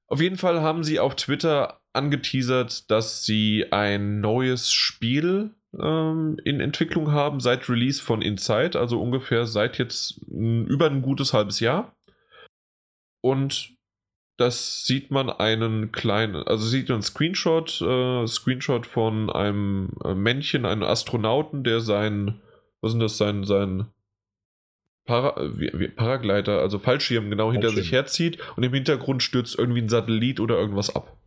Auf jeden Fall haben sie auf Twitter angeteasert, dass sie ein neues Spiel ähm, in Entwicklung haben seit Release von Inside, also ungefähr seit jetzt über ein gutes halbes Jahr. Und das sieht man einen kleinen, also sieht man einen Screenshot, äh, Screenshot von einem äh, Männchen, einem Astronauten, der sein, was ist das, sein, sein Para, wie, wie, Paragleiter, also Fallschirm genau hinter Fallschirm. sich herzieht und im Hintergrund stürzt irgendwie ein Satellit oder irgendwas ab.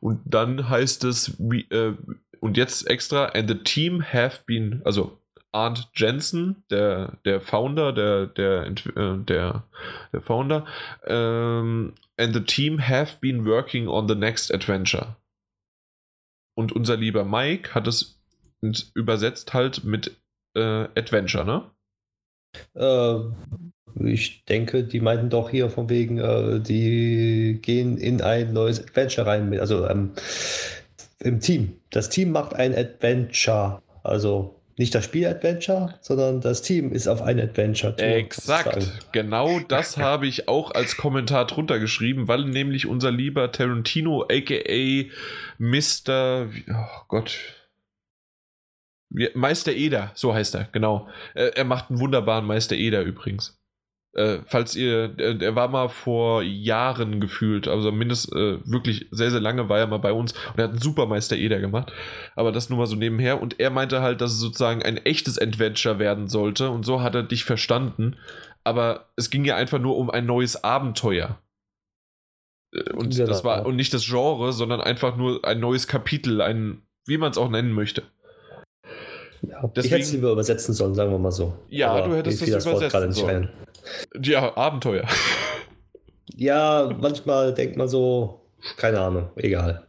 Und dann heißt es, wie, äh, und jetzt extra, and the team have been, also Arndt Jensen, der, der Founder, der, der, äh, der, der Founder, ähm, and the team have been working on the next adventure. Und unser lieber Mike hat es übersetzt halt mit äh, Adventure, ne? Äh, ich denke, die meinten doch hier von wegen, äh, die gehen in ein neues Adventure rein, also ähm, im Team. Das Team macht ein Adventure. Also nicht das Spiel-Adventure, sondern das Team ist auf ein Adventure. Exakt. Genau das habe ich auch als Kommentar drunter geschrieben, weil nämlich unser lieber Tarantino, aka Mr. Oh Gott. Meister Eder, so heißt er, genau. Er macht einen wunderbaren Meister Eder übrigens. Äh, falls ihr, der, der, war mal vor Jahren gefühlt, also mindestens äh, wirklich sehr, sehr lange war er mal bei uns und er hat einen Supermeister Eder gemacht. Aber das nur mal so nebenher. Und er meinte halt, dass es sozusagen ein echtes Adventure werden sollte und so hat er dich verstanden. Aber es ging ja einfach nur um ein neues Abenteuer. Äh, und ja, das war, und nicht das Genre, sondern einfach nur ein neues Kapitel, ein, wie man es auch nennen möchte. Ja, Deswegen, ich hätte es lieber übersetzen sollen, sagen wir mal so. Ja, Aber du hättest es übersetzen sollen. Ja, Abenteuer. Ja, manchmal denkt man so, keine Ahnung, egal.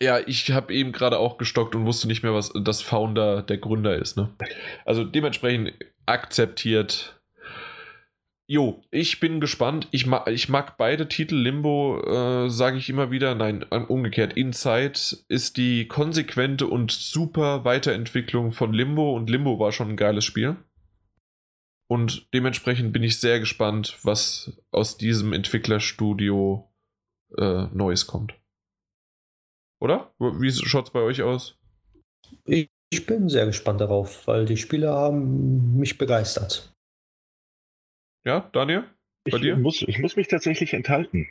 Ja, ich habe eben gerade auch gestockt und wusste nicht mehr, was das Founder der Gründer ist. Ne? Also dementsprechend akzeptiert. Jo, ich bin gespannt. Ich mag, ich mag beide Titel. Limbo, äh, sage ich immer wieder. Nein, umgekehrt. Inside ist die konsequente und super Weiterentwicklung von Limbo und Limbo war schon ein geiles Spiel. Und dementsprechend bin ich sehr gespannt, was aus diesem Entwicklerstudio äh, Neues kommt. Oder? Wie schaut es bei euch aus? Ich, bin sehr gespannt darauf, weil die Spiele haben mich begeistert. Ja, Daniel? Bei ich, dir? Muss, ich muss mich tatsächlich enthalten.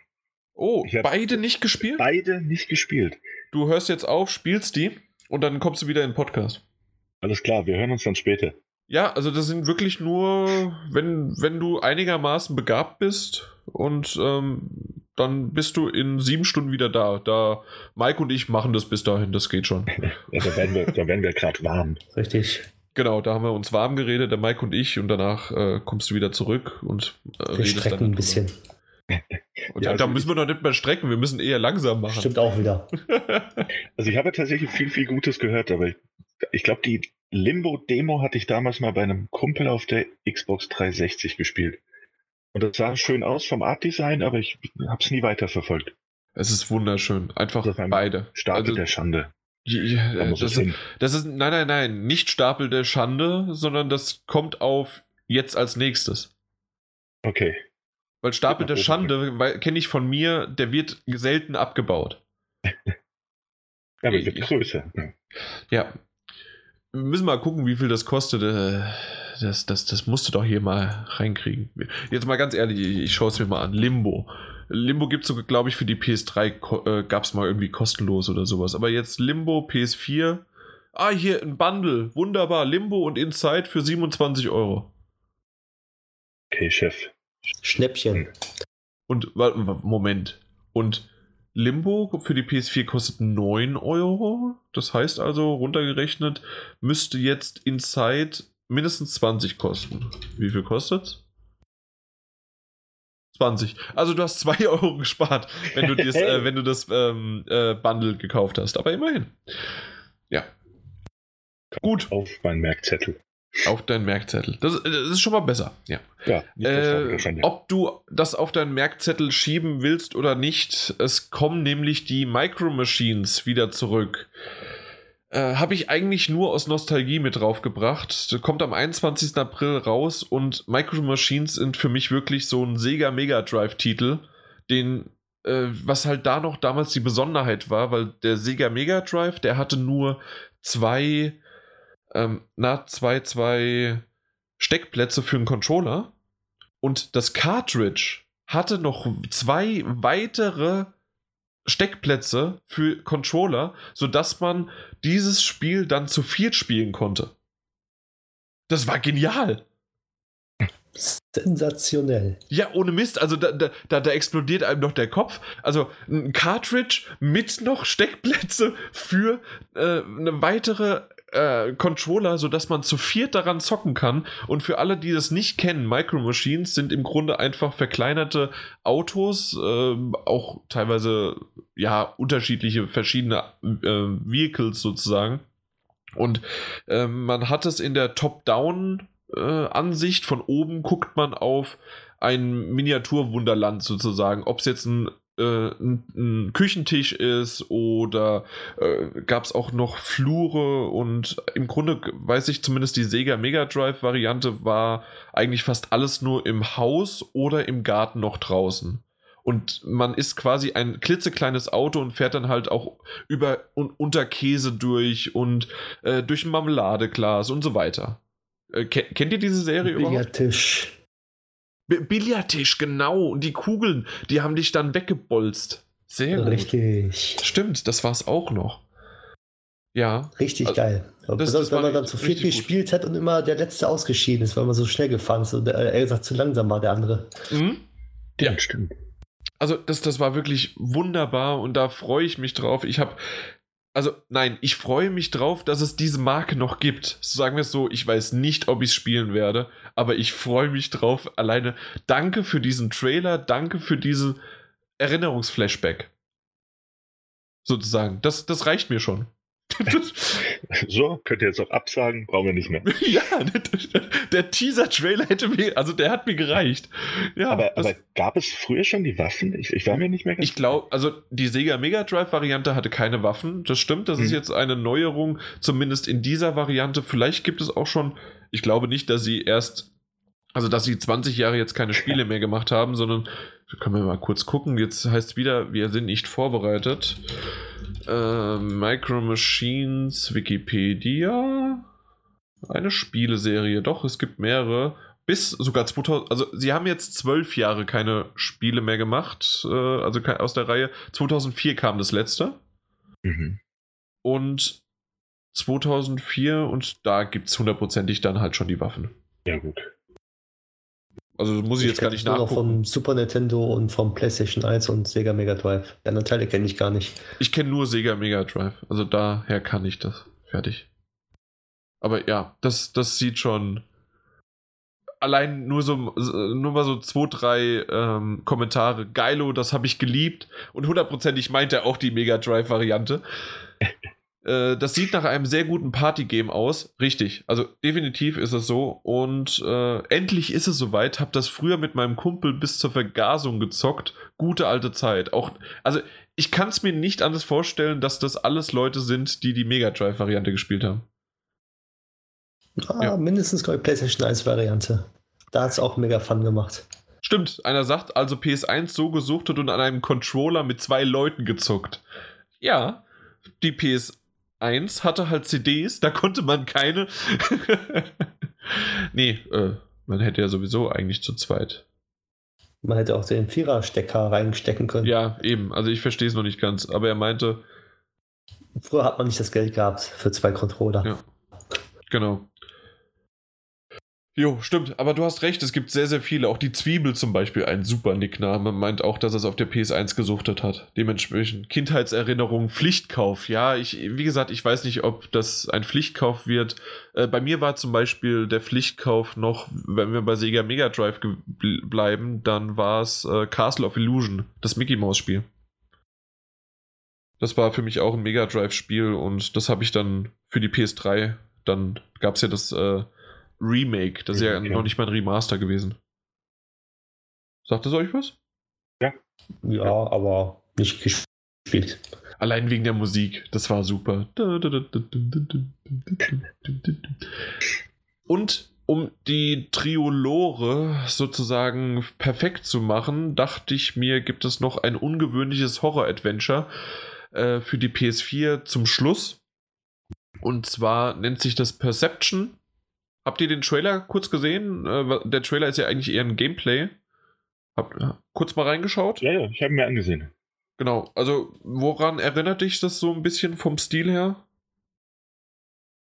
Oh, beide nicht gespielt? Beide nicht gespielt. Du hörst jetzt auf, spielst die und dann kommst du wieder in den Podcast. Alles klar, wir hören uns dann später. Ja, also das sind wirklich nur, wenn, wenn du einigermaßen begabt bist und ähm, dann bist du in sieben Stunden wieder da. Da Mike und ich machen das bis dahin, das geht schon. Ja, da werden wir, da werden wir gerade warm. Richtig. Genau, da haben wir uns warm geredet, der Mike und ich, und danach äh, kommst du wieder zurück und äh, Wir strecken dann ein bisschen. Und Ja, da, da also müssen wir noch nicht mehr strecken, wir müssen eher langsam machen. Stimmt auch wieder. Also ich habe tatsächlich viel, viel Gutes gehört, aber ich, ich glaube, die Limbo-Demo hatte ich damals mal bei einem Kumpel auf der Xbox 360 gespielt. Und das sah schön aus vom Art-Design, aber ich habe es nie weiterverfolgt. Es ist wunderschön. Einfach ein beide. Stapel Also, der Schande. ja, Da das, ist, das ist, nein, nein, nein, nicht Stapel der Schande, sondern das kommt auf jetzt als nächstes. Okay. Weil Stapel der. Schande, kenne ich von mir, der wird selten abgebaut. Ja, aber wird größer. Ja. Wir müssen mal gucken, wie viel das kostet. äh, Das, das, das musst du doch hier mal reinkriegen. Jetzt mal ganz ehrlich, ich, schaue es mir mal an. Limbo. Limbo gibt es sogar, glaube ich, für die PS3 ko- äh, gab es mal irgendwie kostenlos oder sowas. Aber jetzt Limbo, PS4. Ah, hier ein Bundle. Wunderbar. Limbo und Inside für 27 Euro. Okay, Chef. Schnäppchen. Und, Moment. Und Limbo für die PS4 kostet 9 Euro. Das heißt also, runtergerechnet, müsste jetzt Inside mindestens 20 kosten. Wie viel kostet's? 20. Also du hast 2 Euro gespart, wenn du, dies, äh, wenn du das ähm, äh, Bundle gekauft hast. Aber immerhin. Ja. Gut, Auf meinen Merkzettel. Auf deinen Merkzettel. Das, das ist schon mal besser. Ja. Ja, nicht Äh, andere Schande. ob du das auf deinen Merkzettel schieben willst oder nicht, es kommen nämlich die Micro Machines wieder zurück. Äh, Habe ich eigentlich nur aus Nostalgie mit draufgebracht. Das kommt am 21. April raus und Micro Machines sind für mich wirklich so ein Sega Mega Drive-Titel, den, äh, was halt da noch damals die Besonderheit war, weil der Sega Mega Drive, der hatte nur zwei, ähm, na, zwei, zwei Steckplätze für einen Controller und das Cartridge hatte noch zwei weitere Steckplätze für Controller, sodass man dieses Spiel dann zu viert spielen konnte. Das war genial. Sensationell. Ja, ohne Mist. Also da, da, da, explodiert einem noch der Kopf. Also ein Cartridge mit noch Steckplätze für äh, eine weitere äh, Controller, sodass man zu viert daran zocken kann. Und für alle, die das nicht kennen, Micro Machines sind im Grunde einfach verkleinerte Autos, ähm, auch teilweise ja unterschiedliche verschiedene äh, Vehicles sozusagen. Und ähm, man hat es in der Top-Down äh. Von oben guckt man auf ein Miniaturwunderland sozusagen. Ob es jetzt ein, äh, ein, ein Küchentisch ist oder äh, gab es auch noch Flure und im Grunde weiß ich zumindest die Sega Mega Drive Variante war eigentlich fast alles nur im Haus oder im Garten noch draußen. Und man ist quasi ein klitzekleines Auto und fährt dann halt auch über und unter Käse durch und äh, durch ein Marmeladeglas und so weiter. Äh, ke- kennt ihr diese Serie überhaupt? Billardtisch. B Billardtisch, genau. Und die Kugeln, die haben dich dann weggebolzt. Sehr gut. Richtig. Stimmt, das war es auch noch. Ja. Richtig Also, geil. Das- besonders, das wenn man dann zu viert richtig gut. gespielt hat und immer der Letzte ausgeschieden ist, weil man so schnell gefahren ist und äh, er gesagt zu langsam war der andere. Mhm. Ja, stimmt. Also das, das war wirklich wunderbar und da freue ich mich drauf. Ich habe, also nein, ich freue mich drauf, dass es diese Marke noch gibt. Sagen wir es so, ich weiß nicht, ob ich es spielen werde, aber ich freue mich drauf. Alleine danke für diesen Trailer, danke für diesen Erinnerungsflashback. Sozusagen. Das, das reicht mir schon. So, könnt ihr jetzt auch absagen, brauchen wir nicht mehr. ja, der, der Teaser-Trailer hätte mir, also der hat mir gereicht. Ja, aber, das- aber gab es früher schon die Waffen? Ich, ich war mir nicht mehr ganz Ich glaube, also die Sega Mega Drive Variante hatte keine Waffen. Das stimmt, das ist Mhm. jetzt eine Neuerung, zumindest in dieser Variante. Vielleicht gibt es auch schon, ich glaube nicht, dass sie erst, also dass sie 20 Jahre jetzt keine Spiele mehr gemacht haben, sondern können wir mal kurz gucken. Jetzt heißt es wieder, wir sind nicht vorbereitet. Äh, Micro Machines, Wikipedia. Eine Spieleserie, doch, es gibt mehrere. Bis sogar 2000, also sie haben jetzt zwölf Jahre keine Spiele mehr gemacht, äh, also aus der Reihe. 2004 kam das letzte. Mhm. Und 2004 und da gibt es hundertprozentig dann halt schon die Waffen. Ja, gut. Also muss ich, ich jetzt gar nicht nachgucken. Noch vom Super Nintendo und vom PlayStation 1 und Sega Mega Drive. Die anderen Teile kenne ich gar nicht. Ich kenne nur Sega Mega Drive. Also daher kann ich das. Fertig. Aber ja, das, das sieht schon. Allein nur so, nur mal so zwei, drei ähm, Kommentare. Geilo, das habe ich geliebt. Und hundertprozentig meint er auch die Mega Drive-Variante. Äh, das sieht nach einem sehr guten Partygame aus. Richtig. Also definitiv ist es so. Und äh, endlich ist es soweit. Hab das früher mit meinem Kumpel bis zur Vergasung gezockt. Gute alte Zeit. Auch, also ich kann es mir nicht anders vorstellen, dass das alles Leute sind, die die Mega Drive-Variante gespielt haben. Ah, ja. mindestens glaube ich PlayStation 1-Variante. Da hat es auch mega Fun gemacht. Stimmt, einer sagt also PS1 so gesuchtet und an einem Controller mit zwei Leuten gezockt. Ja, die PS 1 hatte halt CDs, da konnte man keine. nee, äh, man hätte ja sowieso eigentlich zu zweit. Man hätte auch den Vierer-Stecker reinstecken können. Ja, eben. Also ich verstehe es noch nicht ganz. Aber er meinte. Früher hat man nicht das Geld gehabt für zwei Controller. Ja. Genau. Jo, stimmt, aber du hast recht, es gibt sehr, sehr viele. Auch die Zwiebel zum Beispiel, ein super Nickname, meint auch, dass er es auf der PS1 gesuchtet hat. Dementsprechend Kindheitserinnerung, Pflichtkauf. Ja, ich, wie gesagt, ich weiß nicht, ob das ein Pflichtkauf wird. Äh, bei mir war zum Beispiel der Pflichtkauf noch, wenn wir bei Sega Mega Drive bleiben, dann war es äh, Castle of Illusion, das Mickey Mouse Spiel. Das war für mich auch ein Mega Drive Spiel und das habe ich dann für die PS3, dann gab es ja das. Äh, Remake. Das ist ja, ja, noch nicht mal ein Remaster gewesen. Sagt das euch was? Ja. Ja, aber nicht gespielt. Allein wegen der Musik. Das war super. Und um die Triolore sozusagen perfekt zu machen, dachte ich mir, gibt es noch ein ungewöhnliches Horror-Adventure äh, für die PS4 zum Schluss. Und zwar nennt sich das Perception. Habt ihr den Trailer kurz gesehen? Äh, der Trailer ist ja eigentlich eher ein Gameplay. Habt äh, kurz mal reingeschaut? Ja, ja, ich habe ihn mir angesehen. Genau, also woran erinnert dich das so ein bisschen vom Stil her?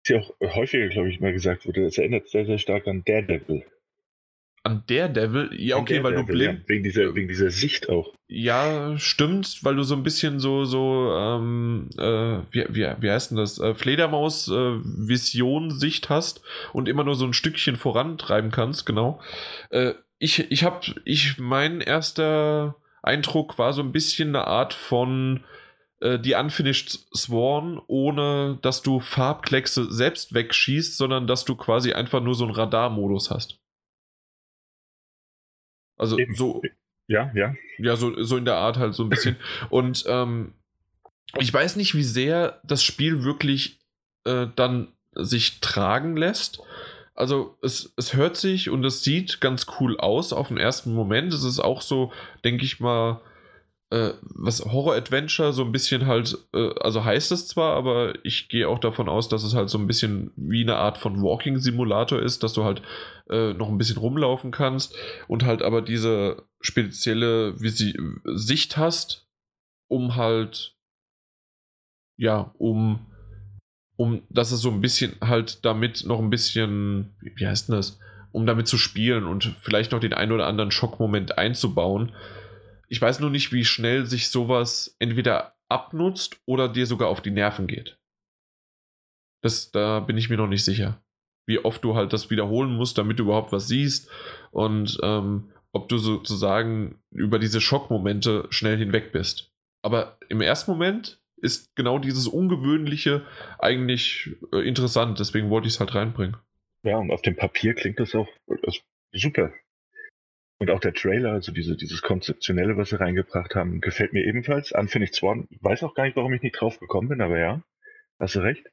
Ist ja auch häufiger, glaube ich, mal gesagt wurde. Das erinnert sehr, sehr stark an Daredevil. An Daredevil? Ja, okay, weil du blind. Ja, wegen, dieser, wegen dieser Sicht auch. Ja, stimmt, weil du so ein bisschen so, so, ähm, äh, wie, wie, wie heißt denn das? Äh, Fledermaus-Vision-Sicht äh, hast und immer nur so ein Stückchen vorantreiben kannst, genau. Äh, ich, ich hab, ich, mein erster Eindruck war so ein bisschen eine Art von äh, die Unfinished Sworn, ohne dass du Farbkleckse selbst wegschießt, sondern dass du quasi einfach nur so einen Radarmodus hast. Also Eben. so. Ja, ja. Ja, so, so in der Art halt so ein bisschen. Und ähm, ich weiß nicht, wie sehr das Spiel wirklich äh, dann sich tragen lässt. Also es, es hört sich und es sieht ganz cool aus auf den ersten Moment. Es ist auch so, denke ich mal, äh, was Horror-Adventure so ein bisschen halt, äh, also heißt es zwar, aber ich gehe auch davon aus, dass es halt so ein bisschen wie eine Art von Walking-Simulator ist, dass du halt äh, noch ein bisschen rumlaufen kannst und halt aber diese spezielle Visi Sicht hast, um halt, ja, um, um, dass es so ein bisschen halt damit noch ein bisschen, wie heißt denn das, um damit zu spielen und vielleicht noch den einen oder anderen Schockmoment einzubauen ich weiß nur nicht, wie schnell sich sowas entweder abnutzt oder dir sogar auf die Nerven geht. Das, da bin ich mir noch nicht sicher. Wie oft du halt das wiederholen musst, damit du überhaupt was siehst und ähm, ob du sozusagen über diese Schockmomente schnell hinweg bist. Aber im ersten Moment ist genau dieses Ungewöhnliche eigentlich äh, interessant, deswegen wollte ich es halt reinbringen. Ja, und auf dem Papier klingt das auch das super. Und auch der Trailer, also diese, dieses Konzeptionelle, was sie reingebracht haben, gefällt mir ebenfalls. Unfinished Swan, weiß auch gar nicht, warum ich nicht drauf gekommen bin, aber ja, hast du recht.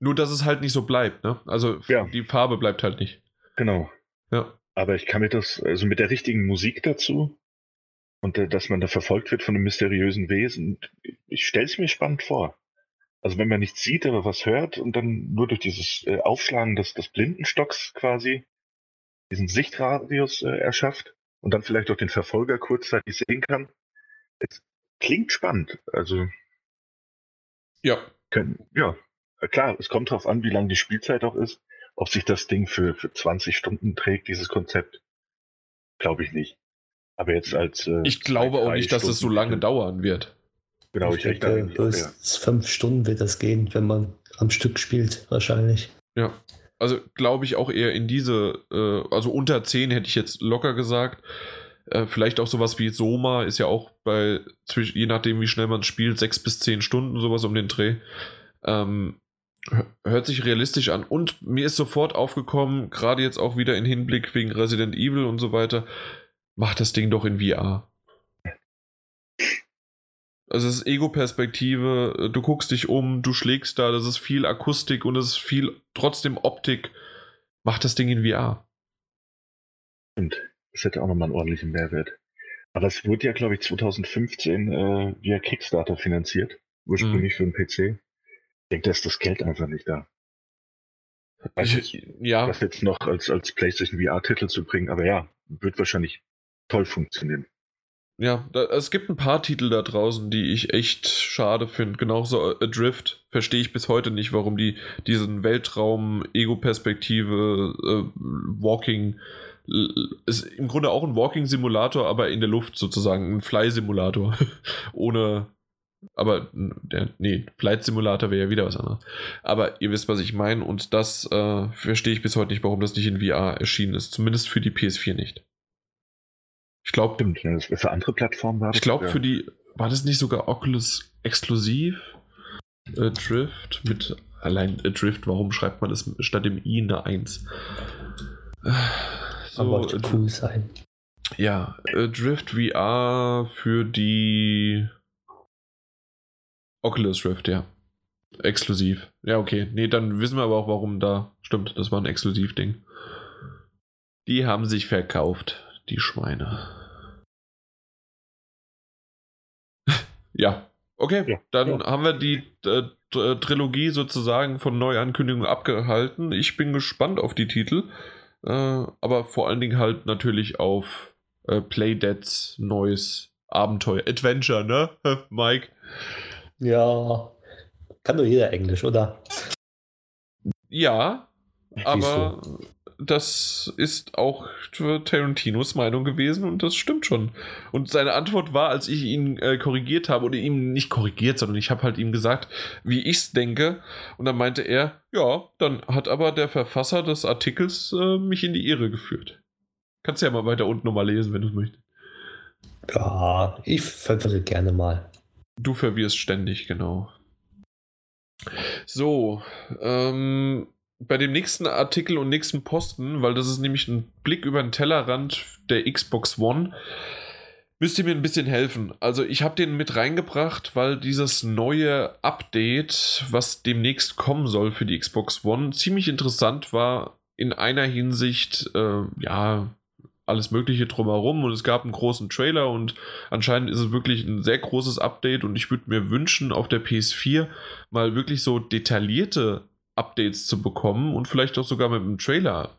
Nur, dass es halt nicht so bleibt, ne? Also ja. die Farbe bleibt halt nicht. Genau. Ja. Aber ich kann mir das, also mit der richtigen Musik dazu, Und dass man da verfolgt wird von einem mysteriösen Wesen. Ich stelle es mir spannend vor. Also wenn man nichts sieht, aber was hört und dann nur durch dieses äh, Aufschlagen des, des Blindenstocks quasi diesen Sichtradius äh, erschafft und dann vielleicht auch den Verfolger kurzzeitig sehen kann. Es klingt spannend. Also Ja, können, ja, klar, es kommt darauf an, wie lang die Spielzeit auch ist. Ob sich das Ding für, für 20 Stunden trägt, dieses Konzept, glaube ich nicht. Aber jetzt als. Äh, ich glaube auch nicht, dass es so lange dauern wird. Genau, ich, ich denke, auch, ja. bis fünf Stunden wird das gehen, wenn man am Stück spielt, wahrscheinlich. Ja. Also glaube ich auch eher in diese, äh, also unter 10 hätte ich jetzt locker gesagt. Äh, vielleicht auch sowas wie Soma ist ja auch bei, je nachdem wie schnell man spielt, 6 bis 10 Stunden, sowas um den Dreh. Ähm, hört sich realistisch an. Und mir ist sofort aufgekommen, gerade jetzt auch wieder in Hinblick wegen Resident Evil und so weiter, macht das Ding doch in VR. Also es ist Ego-Perspektive, du guckst dich um, du schlägst da, das ist viel Akustik und es ist viel trotzdem Optik. Macht das Ding in VR. Stimmt. Das hätte auch nochmal einen ordentlichen Mehrwert. Aber das wurde ja, glaube ich, 2015 äh, via Kickstarter finanziert. Ursprünglich für den PC. Ich denke, da ist das Geld einfach nicht da. Weiß Ich, ja, das jetzt noch als, als PlayStation VR-Titel zu bringen, aber ja, wird wahrscheinlich toll funktionieren. ja, da, es gibt ein paar Titel da draußen, die ich echt schade finde. Genauso Adrift verstehe ich bis heute nicht, warum die diesen Weltraum, Ego-Perspektive, äh, Walking, l- ist im Grunde auch ein Walking-Simulator, aber in der Luft sozusagen, ein Fly-Simulator. Ohne, aber der, nee, Flight-Simulator wäre ja wieder was anderes. Aber ihr wisst, was ich meine und das äh, verstehe ich bis heute nicht, warum das nicht in VR erschienen ist. Zumindest für die PS4 nicht. Ich glaube, für andere Plattformen war ich das glaube, ja. für die. War das nicht sogar Oculus exklusiv? Adrift mit. Allein Adrift, warum schreibt man das statt dem I eine 1? Äh, So, So, wollte cool sein. ja, Adrift VR für die Oculus Rift, ja. Exklusiv. Ja, okay. Nee, dann wissen wir aber auch, warum da. Stimmt, das war ein Exklusivding. Die haben sich verkauft, die Schweine. ja, okay. Ja, dann ja. haben wir die äh, T- Trilogie sozusagen von Neuankündigungen abgehalten. Ich bin gespannt auf die Titel. Äh, aber vor allen Dingen halt natürlich auf äh, Playdeads neues Abenteuer. Adventure, ne, Mike? Ja, kann doch jeder Englisch, oder? Ja, aber das ist auch Tarantinos Meinung gewesen und das stimmt schon. Und seine Antwort war, als ich ihn äh, korrigiert habe, oder ihm nicht korrigiert, sondern ich habe halt ihm gesagt, wie ich es denke. Und dann meinte er, ja, dann hat aber der Verfasser des Artikels äh, mich in die Irre geführt. Kannst ja mal weiter unten nochmal lesen, wenn du möchtest. Ja, ich verwirre gerne mal. Du verwirrst ständig, genau. So, ähm, bei dem nächsten Artikel und nächsten Posten, weil das ist nämlich ein Blick über den Tellerrand der Xbox One, müsst ihr mir ein bisschen helfen. Also ich habe den mit reingebracht, weil dieses neue Update, was demnächst kommen soll für die Xbox One, ziemlich interessant war in einer Hinsicht, äh, ja, alles Mögliche drumherum und es gab einen großen Trailer und anscheinend ist es wirklich ein sehr großes Update und ich würde mir wünschen, auf der PS4 mal wirklich so detaillierte Updates zu bekommen und vielleicht auch sogar mit einem Trailer.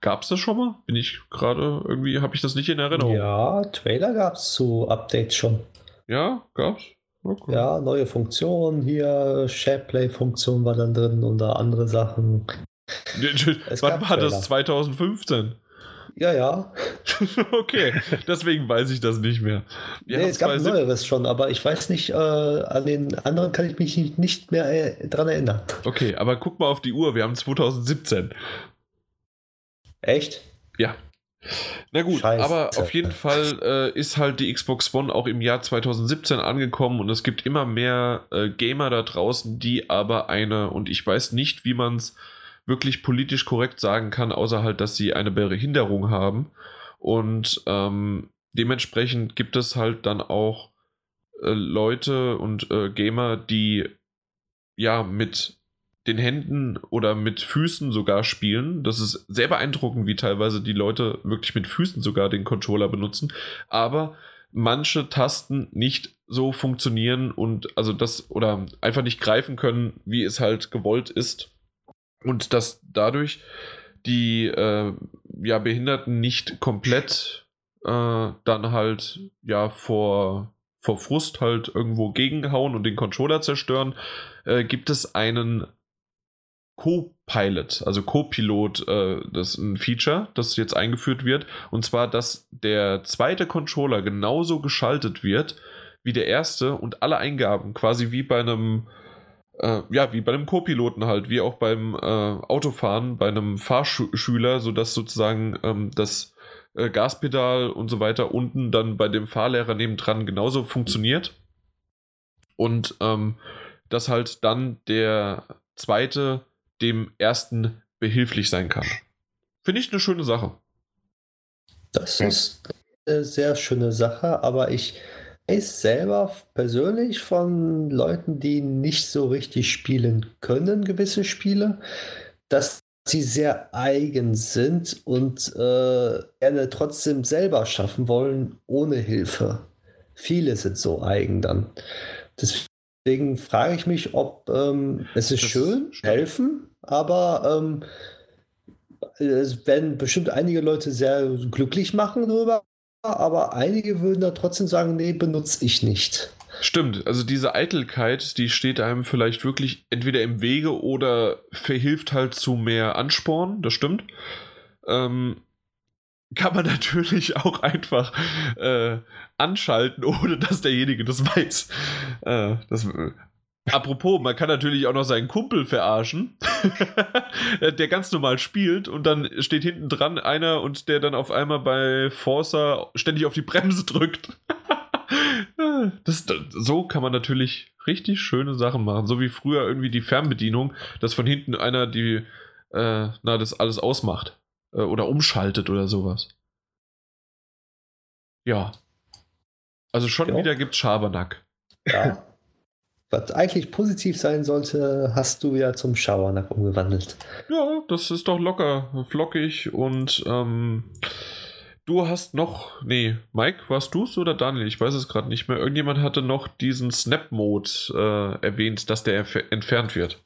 Gab es das schon mal? Bin ich gerade irgendwie, habe ich das nicht in Erinnerung? Ja, Trailer gab es zu Updates schon. Ja, gab's? Okay. Ja, neue Funktionen hier, SharePlay-Funktion war dann drin und da andere Sachen. Wann war das? Trailer. 2015? Ja, ja. okay, deswegen weiß ich das nicht mehr. Wir nee, es gab ein 2017 neueres schon, aber ich weiß nicht, äh, an den anderen kann ich mich nicht- nicht mehr äh, dran erinnern. Okay, aber guck mal auf die Uhr, wir haben 2017. Echt? Ja. Na gut, Scheiße. aber auf jeden Fall äh, ist halt die Xbox One auch im Jahr 2017 angekommen und es gibt immer mehr äh, Gamer da draußen, die aber eine, und ich weiß nicht, wie man es wirklich politisch korrekt sagen kann, außer halt, dass sie eine Behinderung haben. Und ähm, dementsprechend gibt es halt dann auch äh, Leute und äh, Gamer, die ja mit den Händen oder mit Füßen sogar spielen. Das ist sehr beeindruckend, wie teilweise die Leute wirklich mit Füßen sogar den Controller benutzen. Aber manche Tasten nicht so funktionieren und also das oder einfach nicht greifen können, wie es halt gewollt ist. Und dass dadurch die äh, ja, Behinderten nicht komplett äh, dann halt ja vor, vor Frust halt irgendwo gegenhauen und den Controller zerstören, äh, gibt es einen Co-Pilot, also Co-Pilot, äh, das ist ein Feature, das jetzt eingeführt wird. Und zwar, dass der zweite Controller genauso geschaltet wird wie der erste und alle Eingaben quasi wie bei einem, äh, ja, wie bei einem Co-Piloten halt, wie auch beim äh, Autofahren, bei einem Fahrschüler, sodass sozusagen ähm, das äh, Gaspedal und so weiter unten dann bei dem Fahrlehrer nebendran genauso funktioniert. Und ähm, dass halt dann der zweite dem ersten behilflich sein kann. Finde ich eine schöne Sache. Das ist eine sehr schöne Sache, aber ich weiß selber persönlich von Leuten, die nicht so richtig spielen können, gewisse Spiele, dass sie sehr eigen sind und äh, gerne trotzdem selber schaffen wollen, ohne Hilfe. Viele sind so eigen dann. Deswegen frage ich mich, ob ähm, es ist das schön, ist helfen, aber ähm, es werden bestimmt einige Leute sehr glücklich machen darüber, aber einige würden da trotzdem sagen, nee, benutze ich nicht. Stimmt, also diese Eitelkeit, die steht einem vielleicht wirklich entweder im Wege oder verhilft halt zu mehr Ansporn, das stimmt. Ähm, kann man natürlich auch einfach äh, anschalten, ohne dass derjenige das weiß. Äh, das Apropos, man kann natürlich auch noch seinen Kumpel verarschen, der ganz normal spielt und dann steht hinten dran einer und der dann auf einmal bei Forza ständig auf die Bremse drückt. das, das, so kann man natürlich richtig schöne Sachen machen, so wie früher irgendwie die Fernbedienung, dass von hinten einer die, äh, na, das alles ausmacht äh, oder umschaltet oder sowas. Ja. Also schon ja. wieder gibt's Schabernack. Ja. Was eigentlich positiv sein sollte, hast du ja zum Schabernack umgewandelt. Ja, das ist doch locker, flockig und ähm, du hast noch, nee, Mike, warst du es oder Daniel? Ich weiß es gerade nicht mehr. Irgendjemand hatte noch diesen Snap-Mode äh, erwähnt, dass der entfernt wird.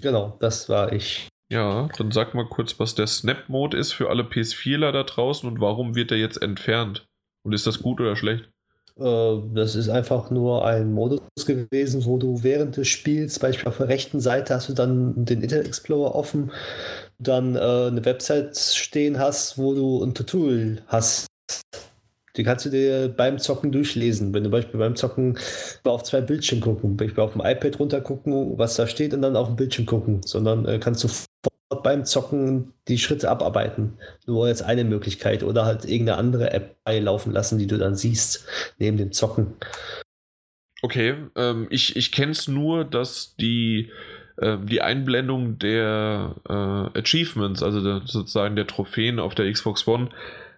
Genau, das war ich. Ja, dann sag mal kurz, was der Snap-Mode ist für alle PS4ler da draußen und warum wird der jetzt entfernt? Und ist das gut oder schlecht? Äh, das ist einfach nur ein Modus gewesen, wo du während des Spiels, beispielsweise auf der rechten Seite, hast du dann den Internet Explorer offen, dann äh, eine Website stehen hast, wo du ein Tutorial hast. Die kannst du dir beim Zocken durchlesen. Wenn du beispielsweise beim Zocken auf zwei Bildschirme gucken, beispielsweise auf dem iPad runter gucken, was da steht und dann auf dem Bildschirm gucken, sondern äh, kannst du beim Zocken die Schritte abarbeiten. Nur jetzt eine Möglichkeit oder halt irgendeine andere App beilaufen lassen, die du dann siehst, neben dem Zocken. Okay, ähm, ich, ich kenne es nur, dass die, äh, die Einblendung der äh, Achievements, also der, sozusagen der Trophäen auf der Xbox One,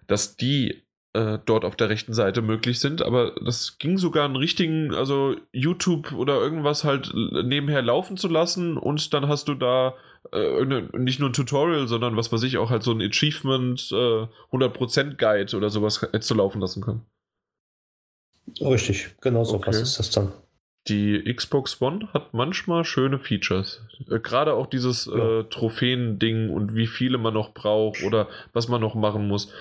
dass die äh, dort auf der rechten Seite möglich sind, aber das ging sogar einen richtigen, also YouTube oder irgendwas halt nebenher laufen zu lassen und dann hast du da äh, nicht nur ein Tutorial, sondern was weiß ich, auch halt so ein Achievement äh, 100% Guide oder sowas hättest du laufen lassen können. Richtig, genau so okay. was ist das dann. Die Xbox One hat manchmal schöne Features. Äh, Gerade auch dieses ja. äh, Trophäen-Ding und wie viele man noch braucht oder was man noch machen muss.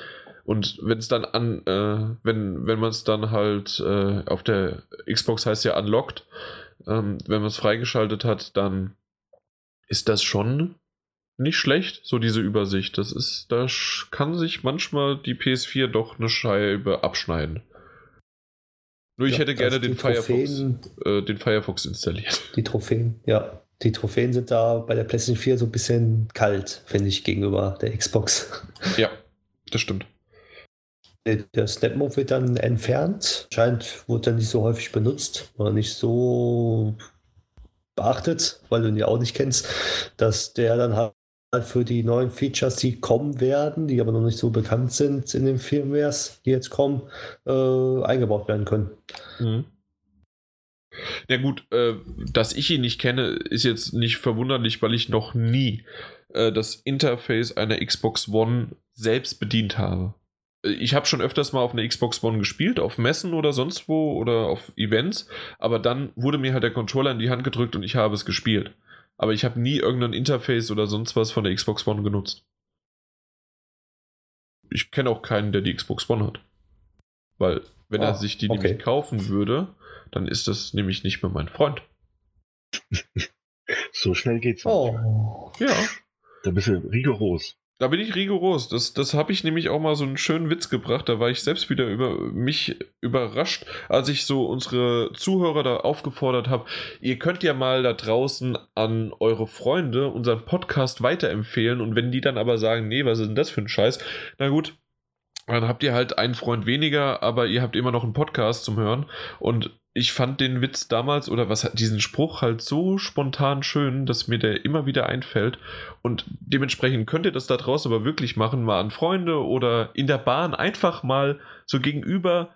Und wenn es dann an, äh, wenn, wenn man es dann halt äh, auf der Xbox heißt ja unlocked, ähm, wenn man es freigeschaltet hat, dann ist das schon nicht schlecht, so diese Übersicht. Das ist, da kann sich manchmal die PS4 doch eine Scheibe abschneiden. Nur ich ja, hätte gerne den Firefox, äh, den Firefox installiert. Die Trophäen, ja. Die Trophäen sind da bei der PlayStation 4 so ein bisschen kalt, finde ich, gegenüber der Xbox. Ja, das stimmt. Der Snap Mode wird dann entfernt. Scheint, wurde dann nicht so häufig benutzt oder nicht so beachtet, weil du ihn ja auch nicht kennst, dass der dann halt für die neuen Features, die kommen werden, die aber noch nicht so bekannt sind in den Firmwares, die jetzt kommen, äh, eingebaut werden können. Mhm. Ja gut, äh, dass ich ihn nicht kenne, ist jetzt nicht verwunderlich, weil ich noch nie äh, das Interface einer Xbox One selbst bedient habe. Ich habe schon öfters mal auf einer Xbox One gespielt, auf Messen oder sonst wo oder auf Events, aber dann wurde mir halt der Controller in die Hand gedrückt und ich habe es gespielt. Aber ich habe nie irgendein Interface oder sonst was von der Xbox One genutzt. Ich kenne auch keinen, der die Xbox One hat. Weil, wenn oh, er sich die okay. nämlich kaufen würde, dann ist das nämlich nicht mehr mein Freund. so schnell geht's. Oh. Ja. Da bist du rigoros. Da bin ich rigoros. Das, das habe ich nämlich auch mal so einen schönen Witz gebracht. Da war ich selbst wieder über mich überrascht, als ich so unsere Zuhörer da aufgefordert habe. Ihr könnt ja mal da draußen an eure Freunde unseren Podcast weiterempfehlen. Und wenn die dann aber sagen, nee, was ist denn das für ein Scheiß? Na gut, dann habt ihr halt einen Freund weniger, aber ihr habt immer noch einen Podcast zum Hören. Und ich fand den Witz damals oder was diesen Spruch halt so spontan schön, dass mir der immer wieder einfällt. Und dementsprechend könnt ihr das da draußen aber wirklich machen, mal an Freunde oder in der Bahn einfach mal so gegenüber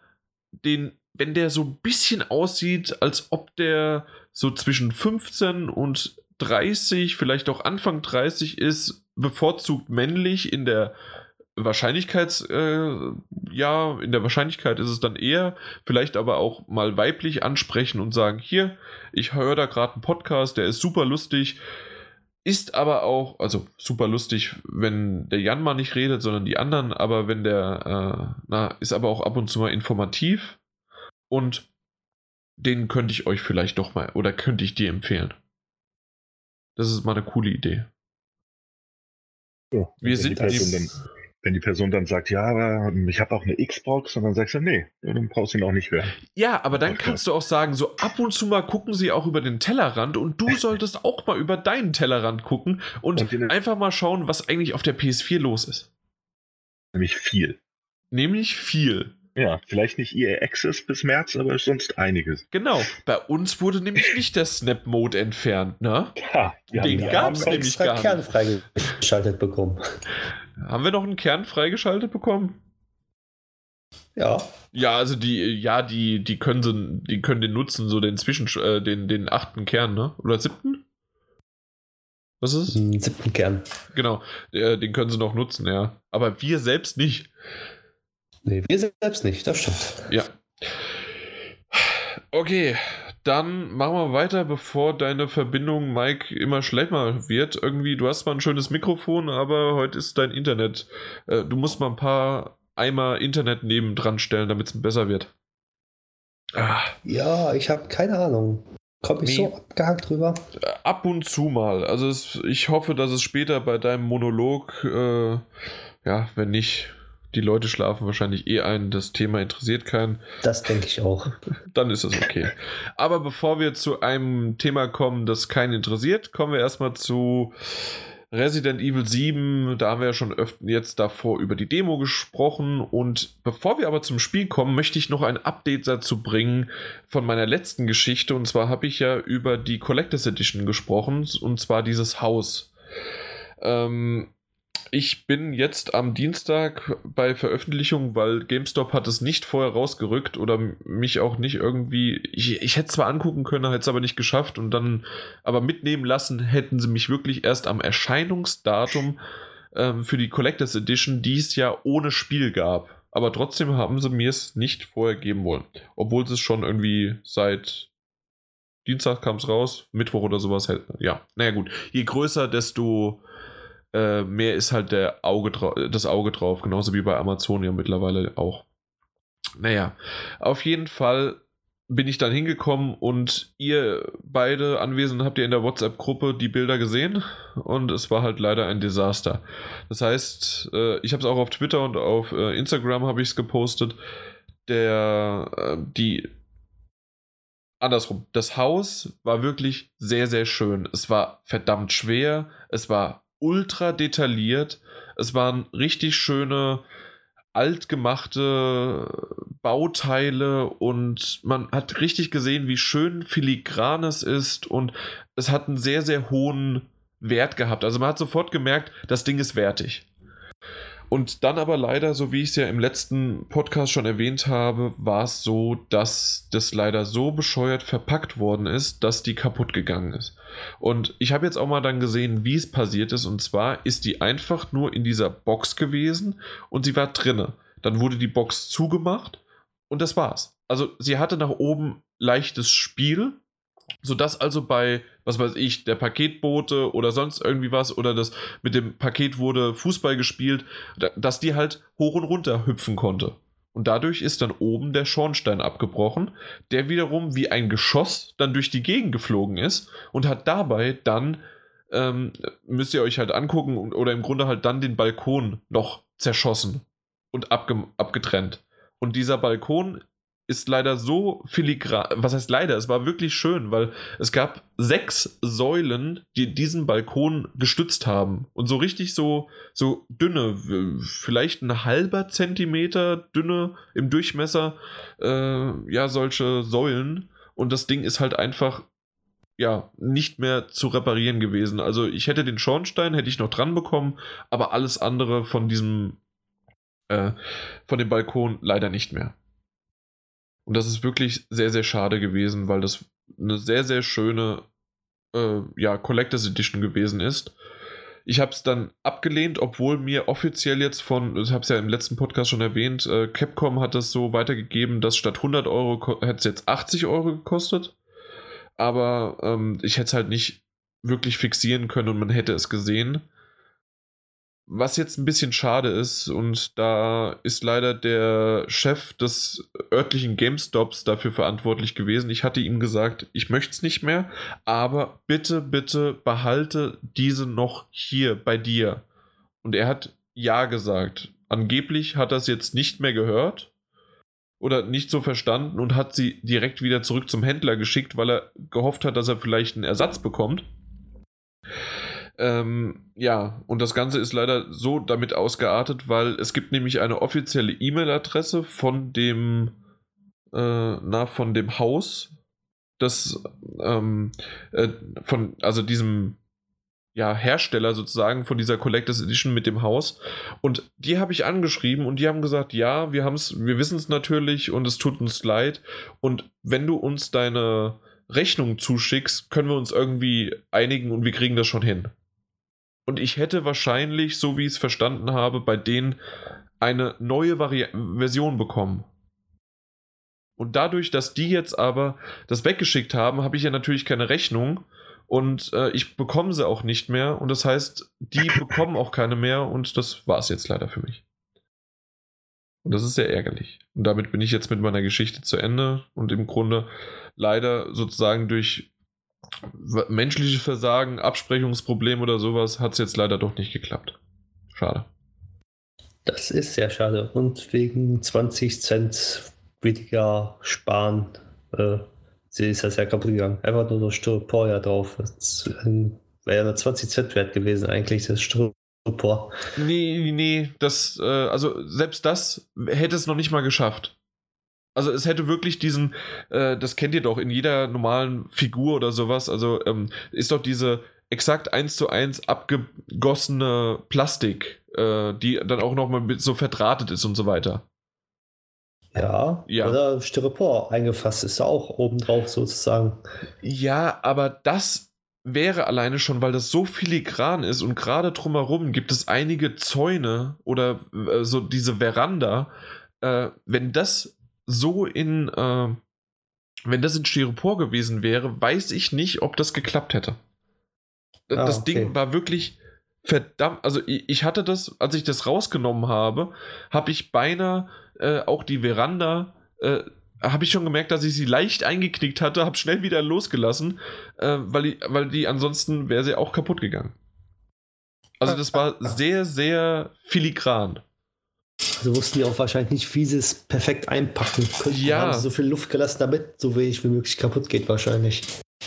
den, wenn der so ein bisschen aussieht, als ob der so zwischen 15 und 30, vielleicht auch Anfang 30 ist, bevorzugt männlich in der Wahrscheinlichkeits, äh, ja, in der Wahrscheinlichkeit ist es dann eher, vielleicht aber auch mal weiblich ansprechen und sagen, hier, ich höre da gerade einen Podcast, der ist super lustig, ist aber auch, also super lustig, wenn der Jan mal nicht redet, sondern die anderen, aber wenn der, äh, na, ist aber auch ab und zu mal informativ und den könnte ich euch vielleicht doch mal, oder könnte ich dir empfehlen. Das ist mal eine coole Idee. Ja, Wir sind die, wenn die Person dann sagt, ja, aber ich habe auch eine Xbox, und dann sagst du, nee, dann brauchst du ihn auch nicht hören. Ja, aber dann kannst du auch sagen, so ab und zu mal gucken sie auch über den Tellerrand und du solltest auch mal über deinen Tellerrand gucken und, und einfach mal schauen, was eigentlich auf der PS4 los ist. Nämlich viel. Nämlich viel. Ja, vielleicht nicht EA Access bis März, aber sonst einiges. Genau. Bei uns wurde nämlich nicht der Snap-Mode entfernt, ne? Ja, Den gab es nämlich gar nicht. Kern freigeschaltet bekommen. Haben wir noch einen Kern freigeschaltet bekommen? Ja. Ja, also die, ja, die, die können sie, die können den nutzen, so den zwischen, äh, den, den achten Kern, ne? Oder siebten? Was ist es? Den siebten Kern. Genau, den können sie noch nutzen, ja. Aber wir selbst nicht. Nee, wir selbst nicht, das stimmt. Ja. Okay, dann machen wir weiter, bevor deine Verbindung, Mike, immer schlechter wird. Irgendwie, du hast mal ein schönes Mikrofon, aber heute ist dein Internet. Äh, du musst mal ein paar Eimer Internet nebendran stellen, damit es besser wird. Ah. Ja, ich habe keine Ahnung. Komme ich nee. so abgehakt drüber? Äh, ab und zu mal. Also es, ich hoffe, dass es später bei deinem Monolog, äh, ja, wenn nicht, die Leute schlafen wahrscheinlich eh ein, das Thema interessiert keinen. Das denke ich auch. Dann ist es okay. Aber bevor wir zu einem Thema kommen, das keinen interessiert, kommen wir erstmal zu Resident Evil 7. Da haben wir ja schon öfter jetzt davor über die Demo gesprochen. Und bevor wir aber zum Spiel kommen, möchte ich noch ein Update dazu bringen von meiner letzten Geschichte. Und zwar habe ich ja über die Collectors Edition gesprochen, und zwar dieses Haus. Ähm, ich bin jetzt am Dienstag bei Veröffentlichung, weil GameStop hat es nicht vorher rausgerückt oder mich auch nicht irgendwie. Ich, ich hätte es zwar angucken können, hätte es aber nicht geschafft und dann aber mitnehmen lassen, hätten sie mich wirklich erst am Erscheinungsdatum ähm, für die Collectors Edition, die es ja ohne Spiel gab. Aber trotzdem haben sie mir es nicht vorher geben wollen. Obwohl sie es schon irgendwie seit Dienstag kam es raus, Mittwoch oder sowas. Ja, naja gut. Je größer, desto äh, mehr ist halt der Auge das Auge drauf, genauso wie bei Amazon ja mittlerweile auch. Naja, auf jeden Fall bin ich dann hingekommen und ihr beide Anwesenden habt ihr in der WhatsApp-Gruppe die Bilder gesehen und es war halt leider ein Desaster. Das heißt, äh, ich habe es auch auf Twitter und auf äh, Instagram habe ich es gepostet. Der, äh, die, andersrum, das Haus war wirklich sehr, sehr schön. Es war verdammt schwer, es war ultra detailliert. Es waren richtig schöne altgemachte Bauteile und man hat richtig gesehen, wie schön filigran es ist und es hat einen sehr, sehr hohen Wert gehabt. Also man hat sofort gemerkt, das Ding ist wertig. Und dann aber leider, so wie ich es ja im letzten Podcast schon erwähnt habe, war es so, dass das leider so bescheuert verpackt worden ist, dass die kaputt gegangen ist. Und ich habe jetzt auch mal dann gesehen, wie es passiert ist. Und zwar ist die einfach nur in dieser Box gewesen und sie war drinne. dann wurde die Box zugemacht und das war's. Also sie hatte nach oben leichtes Spiel, sodass also bei, was weiß ich, der Paketbote oder sonst irgendwie was oder das mit dem Paket wurde Fußball gespielt, dass die halt hoch und runter hüpfen konnte. Und dadurch ist dann oben der Schornstein abgebrochen, der wiederum wie ein Geschoss dann durch die Gegend geflogen ist und hat dabei dann, ähm, müsst ihr euch halt angucken, oder im Grunde halt dann den Balkon noch zerschossen und abge abgetrennt. Und dieser Balkon ist leider so filigran, was heißt leider, es war wirklich schön, weil es gab sechs Säulen, die diesen Balkon gestützt haben und so richtig so, so dünne, vielleicht ein halber Zentimeter dünne im Durchmesser, äh, ja, solche Säulen und das Ding ist halt einfach ja, nicht mehr zu reparieren gewesen. Also ich hätte den Schornstein, hätte ich noch dran bekommen, aber alles andere von diesem, äh, von dem Balkon leider nicht mehr. Und das ist wirklich sehr, sehr schade gewesen, weil das eine sehr, sehr schöne äh, ja, Collectors Edition gewesen ist. Ich habe es dann abgelehnt, obwohl mir offiziell jetzt von, ich habe es ja im letzten Podcast schon erwähnt, äh, Capcom hat es so weitergegeben, dass statt 100 Euro hätte es jetzt 80 Euro gekostet. Aber ähm, ich hätte es halt nicht wirklich fixieren können und man hätte es gesehen. Was jetzt ein bisschen schade ist, und da ist leider der Chef des örtlichen GameStops dafür verantwortlich gewesen. Ich hatte ihm gesagt, ich möchte es nicht mehr, aber bitte, bitte behalte diese noch hier bei dir. Und er hat ja gesagt. Angeblich hat er es jetzt nicht mehr gehört oder nicht so verstanden und hat sie direkt wieder zurück zum Händler geschickt, weil er gehofft hat, dass er vielleicht einen Ersatz bekommt. Ähm, ja, und das Ganze ist leider so damit ausgeartet, weil es gibt nämlich eine offizielle E-Mail-Adresse von dem, äh, na, von dem Haus, das, ähm, äh, von, also diesem, ja, Hersteller sozusagen von dieser Collectors Edition mit dem Haus. Und die habe ich angeschrieben und die haben gesagt, ja, wir haben es, wir wissen es natürlich und es tut uns leid. Und wenn du uns deine Rechnung zuschickst, können wir uns irgendwie einigen und wir kriegen das schon hin. Und ich hätte wahrscheinlich, so wie ich es verstanden habe, bei denen eine neue Vari Version bekommen. Und dadurch, dass die jetzt aber das weggeschickt haben, habe ich ja natürlich keine Rechnung und äh, ich bekomme sie auch nicht mehr. Und das heißt, die bekommen auch keine mehr und das war es jetzt leider für mich. Und das ist sehr ärgerlich. Und damit bin ich jetzt mit meiner Geschichte zu Ende und im Grunde leider sozusagen durch menschliche Versagen, Absprechungsproblem oder sowas hat es jetzt leider doch nicht geklappt. Schade. Das ist sehr schade. Und wegen 20 Cent weniger sparen äh, ist das ja kaputt gegangen. Einfach nur so Styropor ja drauf. Das wäre ja nur 20 Cent wert gewesen, eigentlich, das Styropor. Nee, nee, das, äh, also selbst das hätte es noch nicht mal geschafft. Also es hätte wirklich diesen, äh, das kennt ihr doch in jeder normalen Figur oder sowas, also ähm, ist doch diese exakt eins zu eins abgegossene Plastik, äh, die dann auch nochmal so verdrahtet ist und so weiter. Ja, ja, oder Styropor eingefasst ist auch obendrauf sozusagen. Ja, aber das wäre alleine schon, weil das so filigran ist und gerade drumherum gibt es einige Zäune oder äh, so diese Veranda. Äh, wenn das so in, äh, wenn das in Styropor gewesen wäre, weiß ich nicht, ob das geklappt hätte. Ah, das okay. Ding war wirklich verdammt, also ich, ich, hatte das, als ich das rausgenommen habe, habe ich beinahe äh, auch die Veranda, äh, habe ich schon gemerkt, dass ich sie leicht eingeknickt hatte, habe schnell wieder losgelassen, äh, weil, die, weil die ansonsten wäre sie auch kaputt gegangen. Also das war sehr, sehr filigran. Also wussten die auch wahrscheinlich nicht, wie sie es perfekt einpacken könnten. Ja. Haben so viel Luft gelassen, damit so wenig wie möglich kaputt geht wahrscheinlich.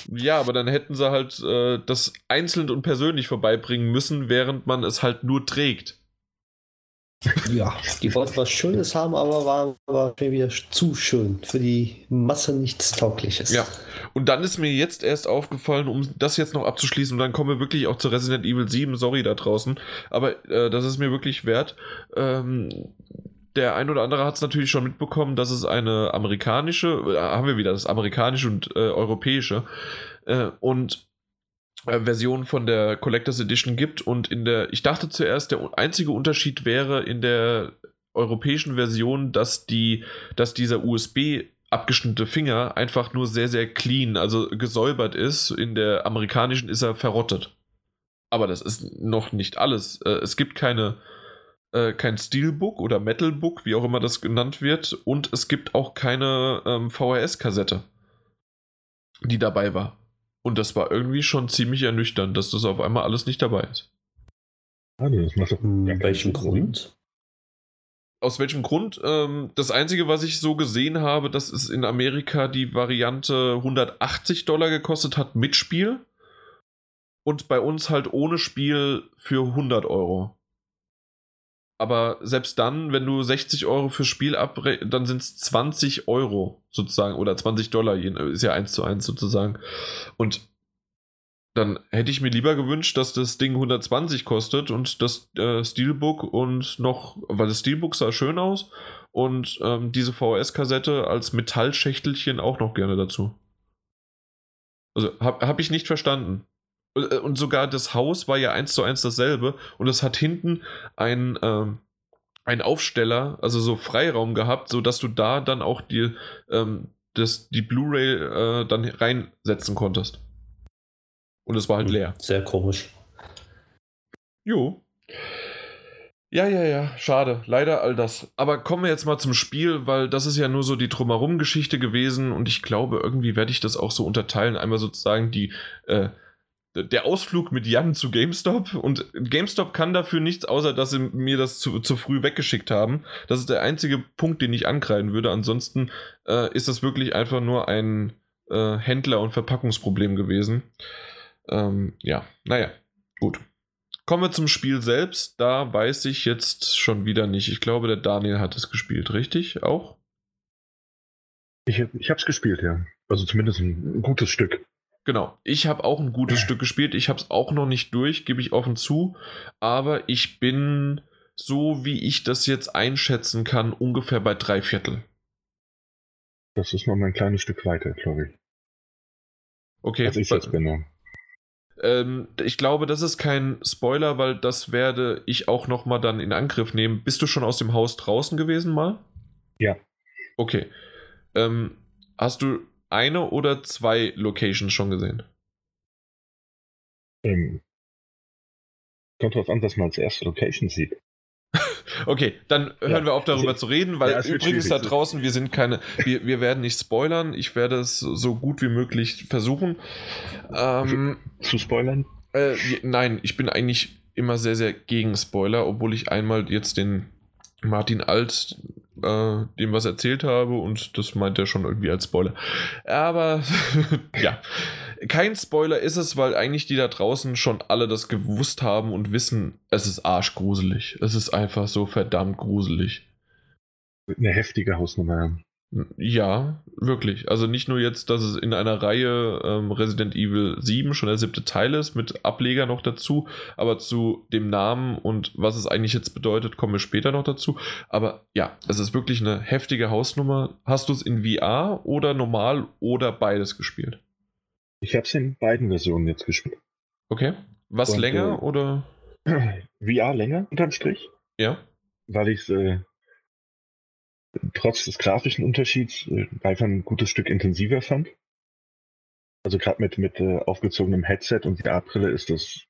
Ja, aber dann hätten sie halt äh, das einzeln und persönlich vorbeibringen müssen, während man es halt nur trägt. Ja, die wollten was Schönes haben, aber waren aber wieder zu schön. Für die Masse nichts Taugliches. Ja, und dann ist mir jetzt erst aufgefallen, um das jetzt noch abzuschließen, und dann kommen wir wirklich auch zu Resident Evil 7, sorry da draußen, aber äh, das ist mir wirklich wert. Ähm, der ein oder andere hat es natürlich schon mitbekommen, dass es eine amerikanische, äh, haben wir wieder das amerikanische und äh, europäische, äh, und äh, Version von der Collectors Edition gibt und in der, ich dachte zuerst, der einzige Unterschied wäre in der europäischen Version, dass die, dass dieser USB abgeschnittene Finger einfach nur sehr, sehr clean, also gesäubert ist. In der amerikanischen ist er verrottet. Aber das ist noch nicht alles. Äh, es gibt keine, äh, kein Steelbook oder Metalbook, wie auch immer das genannt wird. Und es gibt auch keine ähm, VHS-Kassette, die dabei war. Und das war irgendwie schon ziemlich ernüchternd, dass das auf einmal alles nicht dabei ist. Ah, das macht doch hm, welchen Grund? Aus welchem Grund? Ähm, das Einzige, was ich so gesehen habe, dass es in Amerika die Variante 180 Dollar gekostet hat mit Spiel und bei uns halt ohne Spiel für 100 Euro. Aber selbst dann, wenn du 60 Euro fürs Spiel abrechnest, dann sind es 20 Euro sozusagen oder 20 Dollar, ist ja 1 zu 1 sozusagen. Und dann hätte ich mir lieber gewünscht, dass das Ding 120 kostet und das äh, Steelbook und noch, weil das Steelbook sah schön aus und ähm, diese VHS-Kassette als Metallschächtelchen auch noch gerne dazu. Also habe hab ich nicht verstanden. Äh, und sogar das Haus war ja eins zu eins dasselbe und es hat hinten ein, ähm, ein Aufsteller, also so Freiraum gehabt, sodass du da dann auch die, ähm, das, die Blu-ray äh, dann reinsetzen konntest. Und es war halt hm, leer. Sehr komisch. Jo. Ja, ja, ja, schade. Leider all das. Aber kommen wir jetzt mal zum Spiel, weil das ist ja nur so die Drumherum-Geschichte gewesen und ich glaube, irgendwie werde ich das auch so unterteilen. Einmal sozusagen die, äh, der Ausflug mit Jan zu GameStop und GameStop kann dafür nichts, außer dass sie mir das zu, zu früh weggeschickt haben. Das ist der einzige Punkt, den ich ankreiden würde. Ansonsten äh, ist das wirklich einfach nur ein äh, Händler- und Verpackungsproblem gewesen. Ähm, ja, naja, gut. Kommen wir zum Spiel selbst. Da weiß ich jetzt schon wieder nicht. Ich glaube, der Daniel hat es gespielt, richtig? Auch? Ich, ich habe es gespielt, ja. Also zumindest ein, gutes Stück. Genau. Ich habe auch ein gutes Stück gespielt. Ich habe es auch noch nicht durch, gebe ich offen zu. Aber ich bin, so wie ich das jetzt einschätzen kann, ungefähr bei drei Viertel. Das ist noch mal ein kleines Stück weiter, glaube ich. Okay. Als ich jetzt bin, ja. Ähm, ich glaube, das ist kein Spoiler, weil das werde ich auch noch mal dann in Angriff nehmen. Bist du schon aus dem Haus draußen gewesen mal? Ja. Okay. Ähm, hast du eine oder zwei Locations schon gesehen? Ähm, kommt drauf an, dass man als erste Location sieht. Okay, dann hören ja. wir auf darüber zu reden, weil ja, übrigens da draußen, wir sind keine, wir, wir werden nicht spoilern. Ich werde es so gut wie möglich versuchen. Ähm, zu spoilern? Äh, nein, ich bin eigentlich immer sehr, sehr gegen Spoiler, obwohl ich einmal jetzt den Martin Alt äh, dem was erzählt habe und das meint er schon irgendwie als Spoiler. Aber ja, kein Spoiler ist es, weil eigentlich die da draußen schon alle das gewusst haben und wissen, es ist arschgruselig. Es ist einfach so verdammt gruselig. Eine heftige Hausnummer. Ja, wirklich. Also nicht nur jetzt, dass es in einer Reihe ähm, Resident Evil 7 schon der siebte Teil ist, mit Ableger noch dazu, aber zu dem Namen und was es eigentlich jetzt bedeutet, kommen wir später noch dazu. Aber ja, es ist wirklich eine heftige Hausnummer. Hast du es in VR oder normal oder beides gespielt? Ich habe es in beiden Versionen jetzt gespielt. Okay. Was und, länger äh, oder? VR länger, unterm Strich. Ja. Weil ich es äh, trotz des grafischen Unterschieds äh, einfach ein gutes Stück intensiver fand. Also gerade mit, mit äh, aufgezogenem Headset und die Brille ist das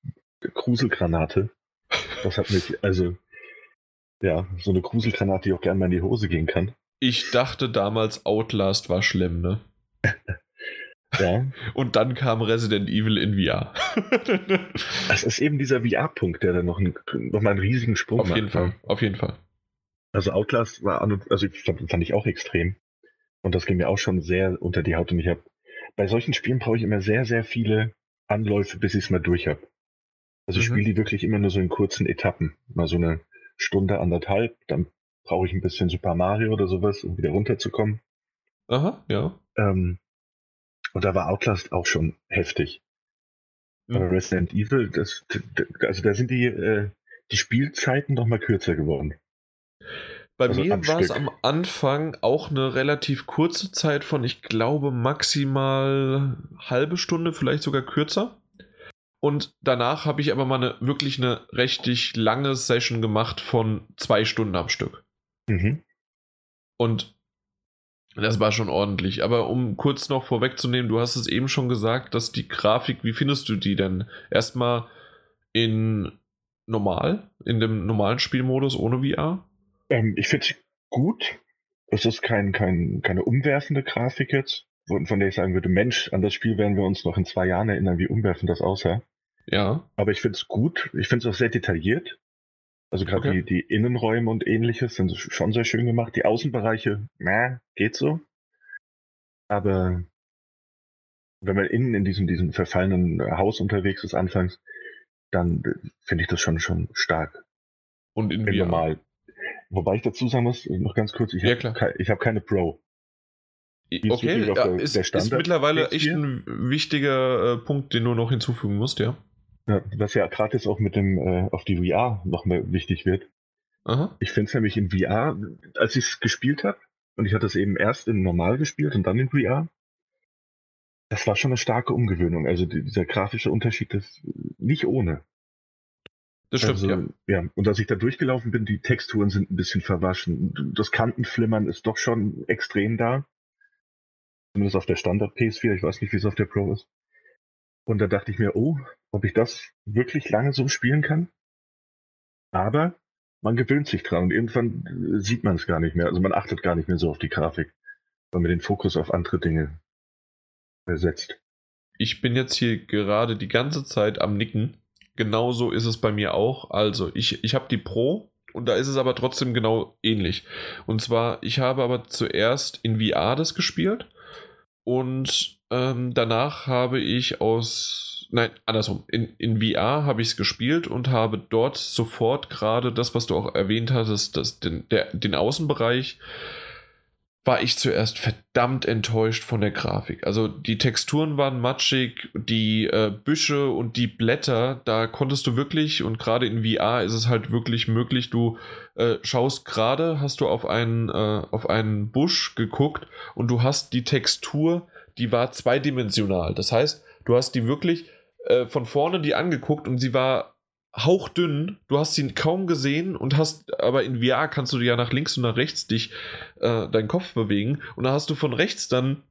Gruselgranate. Das hat mich, also, ja, so eine Gruselgranate, die auch gerne mal in die Hose gehen kann. Ich dachte damals, Outlast war schlimm, ne? ja. Und dann kam Resident Evil in VR. das ist eben dieser VR-Punkt, der dann noch, einen, noch mal einen riesigen Sprung auf macht. Auf jeden Fall, auf jeden Fall. Also Outlast war an und, also fand, ich auch extrem. Und das ging mir auch schon sehr unter die Haut. Und ich habe bei solchen Spielen brauche ich immer sehr, sehr viele Anläufe, bis ich es mal durch habe. Also mhm. ich spiele die wirklich immer nur so in kurzen Etappen. Mal so eine Stunde, anderthalb, dann brauche ich ein bisschen Super Mario oder sowas, um wieder runterzukommen. Aha, ja. Ähm, und da war Outlast auch schon heftig. Mhm. Resident Evil, das, also da sind die, äh, die Spielzeiten noch mal kürzer geworden. Bei also mir war es am Anfang auch eine relativ kurze Zeit von, ich glaube, maximal halbe Stunde, vielleicht sogar kürzer. Und danach habe ich aber mal eine, wirklich eine richtig lange Session gemacht von zwei Stunden am Stück. Mhm. Und das war schon ordentlich. Aber um kurz noch vorwegzunehmen, du hast es eben schon gesagt, dass die Grafik, wie findest du die denn? Erstmal in normal, in dem normalen Spielmodus ohne VR? Ähm, ich finde es gut. Es ist kein, kein, keine umwerfende Grafik jetzt, von der ich sagen würde, Mensch, an das Spiel werden wir uns noch in zwei Jahren erinnern, wie umwerfend das aussah. Ja. Aber ich finde es gut. Ich finde es auch sehr detailliert. Also gerade okay. die, die Innenräume und ähnliches sind schon sehr schön gemacht. Die Außenbereiche, na, geht so. Aber wenn man innen in diesem, diesem verfallenen Haus unterwegs ist anfangs, dann finde ich das schon, schon stark. Und in? Normal. Wobei ich dazu sagen muss, noch ganz kurz, ich ja, habe ke hab keine Pro. okay, ja, der, ist, ist, mittlerweile echt ein wichtiger äh, Punkt, den du noch hinzufügen musst, ja. Ja, was ja gerade jetzt auch mit dem äh, auf die VR noch mal wichtig wird. Aha. Ich finde es nämlich in VR, als ich es gespielt habe, und ich hatte es eben erst in normal gespielt und dann in VR, das war schon eine starke Umgewöhnung. Also die, dieser grafische Unterschied ist nicht ohne. Das stimmt, also, ja. ja. Und als ich da durchgelaufen bin, die Texturen sind ein bisschen verwaschen. Das Kantenflimmern ist doch schon extrem da. Zumindest auf der Standard PS4. Ich weiß nicht, wie es auf der Pro ist. Und da dachte ich mir, oh, ob ich das wirklich lange so spielen kann. Aber man gewöhnt sich dran und irgendwann äh, sieht man es gar nicht mehr. Also man achtet gar nicht mehr so auf die Grafik, weil man den Fokus auf andere Dinge setzt. Ich bin jetzt hier gerade die ganze Zeit am Nicken. Genauso ist es bei mir auch. Also ich, ich habe die Pro und da ist es aber trotzdem genau ähnlich. Und zwar, ich habe aber zuerst in VR das gespielt und ähm, danach habe ich aus, nein, andersrum, in, in VR habe ich es gespielt und habe dort sofort gerade das, was du auch erwähnt hattest, das, den, der, den Außenbereich war ich zuerst verdammt enttäuscht von der Grafik. Also die Texturen waren matschig, die äh, Büsche und die Blätter, da konntest du wirklich, und gerade in VR ist es halt wirklich möglich, du äh, schaust gerade, hast du auf einen, äh, auf einen Busch geguckt und du hast die Textur, die war zweidimensional. Das heißt, du hast die wirklich äh, von vorne die angeguckt und sie war hauchdünn. Du hast ihn kaum gesehen und hast, aber in VR kannst du ja nach links und nach rechts dich äh, deinen Kopf bewegen. Und da hast du von rechts dann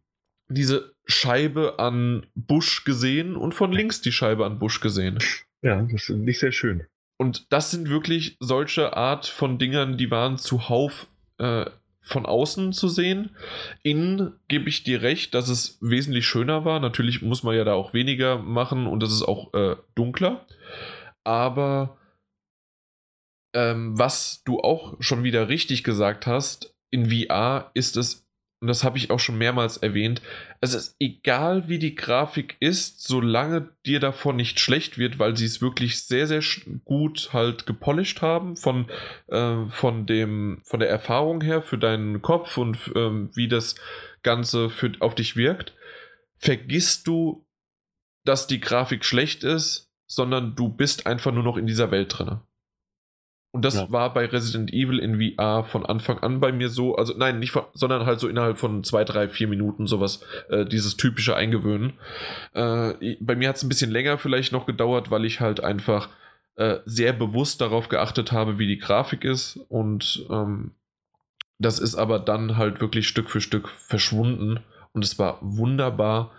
diese Scheibe an Busch gesehen und von links die Scheibe an Busch gesehen. Ja, das ist nicht sehr schön. Und das sind wirklich solche Art von Dingern, die waren zuhauf äh, von außen zu sehen. Innen gebe ich dir recht, dass es wesentlich schöner war. Natürlich muss man ja da auch weniger machen und es ist auch äh, dunkler aber ähm, was du auch schon wieder richtig gesagt hast, in VR ist es, und das habe ich auch schon mehrmals erwähnt, es ist egal, wie die Grafik ist, solange dir davon nicht schlecht wird, weil sie es wirklich sehr, sehr gut halt gepolished haben von, äh, von, dem, von der Erfahrung her für deinen Kopf und äh, wie das Ganze für, auf dich wirkt, vergisst du, dass die Grafik schlecht ist, sondern du bist einfach nur noch in dieser Welt drin. Und das ja. war bei Resident Evil in VR von Anfang an bei mir so, also nein, nicht von, sondern halt so innerhalb von zwei, drei, vier Minuten sowas, äh, dieses typische Eingewöhnen. Äh, bei mir hat es ein bisschen länger vielleicht noch gedauert, weil ich halt einfach äh, sehr bewusst darauf geachtet habe, wie die Grafik ist und ähm, das ist aber dann halt wirklich Stück für Stück verschwunden und es war wunderbar,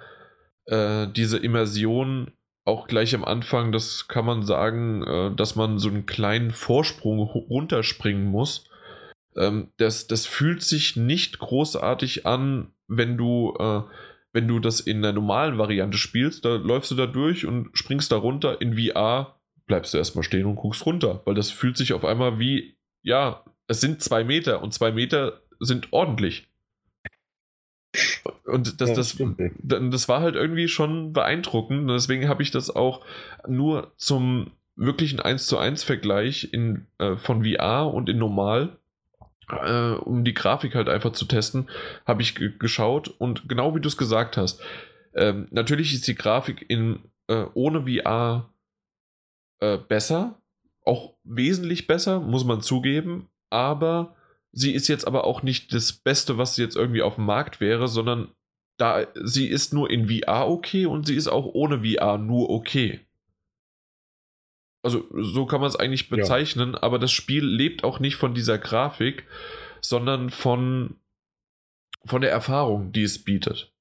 äh, diese Immersion auch gleich am Anfang, das kann man sagen, äh, dass man so einen kleinen Vorsprung runterspringen muss. Ähm, das, das fühlt sich nicht großartig an, wenn du, äh, wenn du das in der normalen Variante spielst. Da läufst du da durch und springst da runter. In VR bleibst du erstmal stehen und guckst runter, weil das fühlt sich auf einmal wie, ja, es sind zwei Meter und zwei Meter sind ordentlich. Und das, ja, das, das, das war halt irgendwie schon beeindruckend. Und deswegen habe ich das auch nur zum wirklichen 1 zu 1 Vergleich in, äh, von VR und in normal, äh, um die Grafik halt einfach zu testen, habe ich geschaut. Und genau wie du es gesagt hast, äh, natürlich ist die Grafik in, äh, ohne VR äh, besser, auch wesentlich besser, muss man zugeben, aber sie ist jetzt aber auch nicht das Beste, was jetzt irgendwie auf dem Markt wäre, sondern da sie ist nur in VR okay und sie ist auch ohne VR nur okay. Also so kann man es eigentlich bezeichnen, ja. aber das Spiel lebt auch nicht von dieser Grafik, sondern von, von der Erfahrung, die es bietet.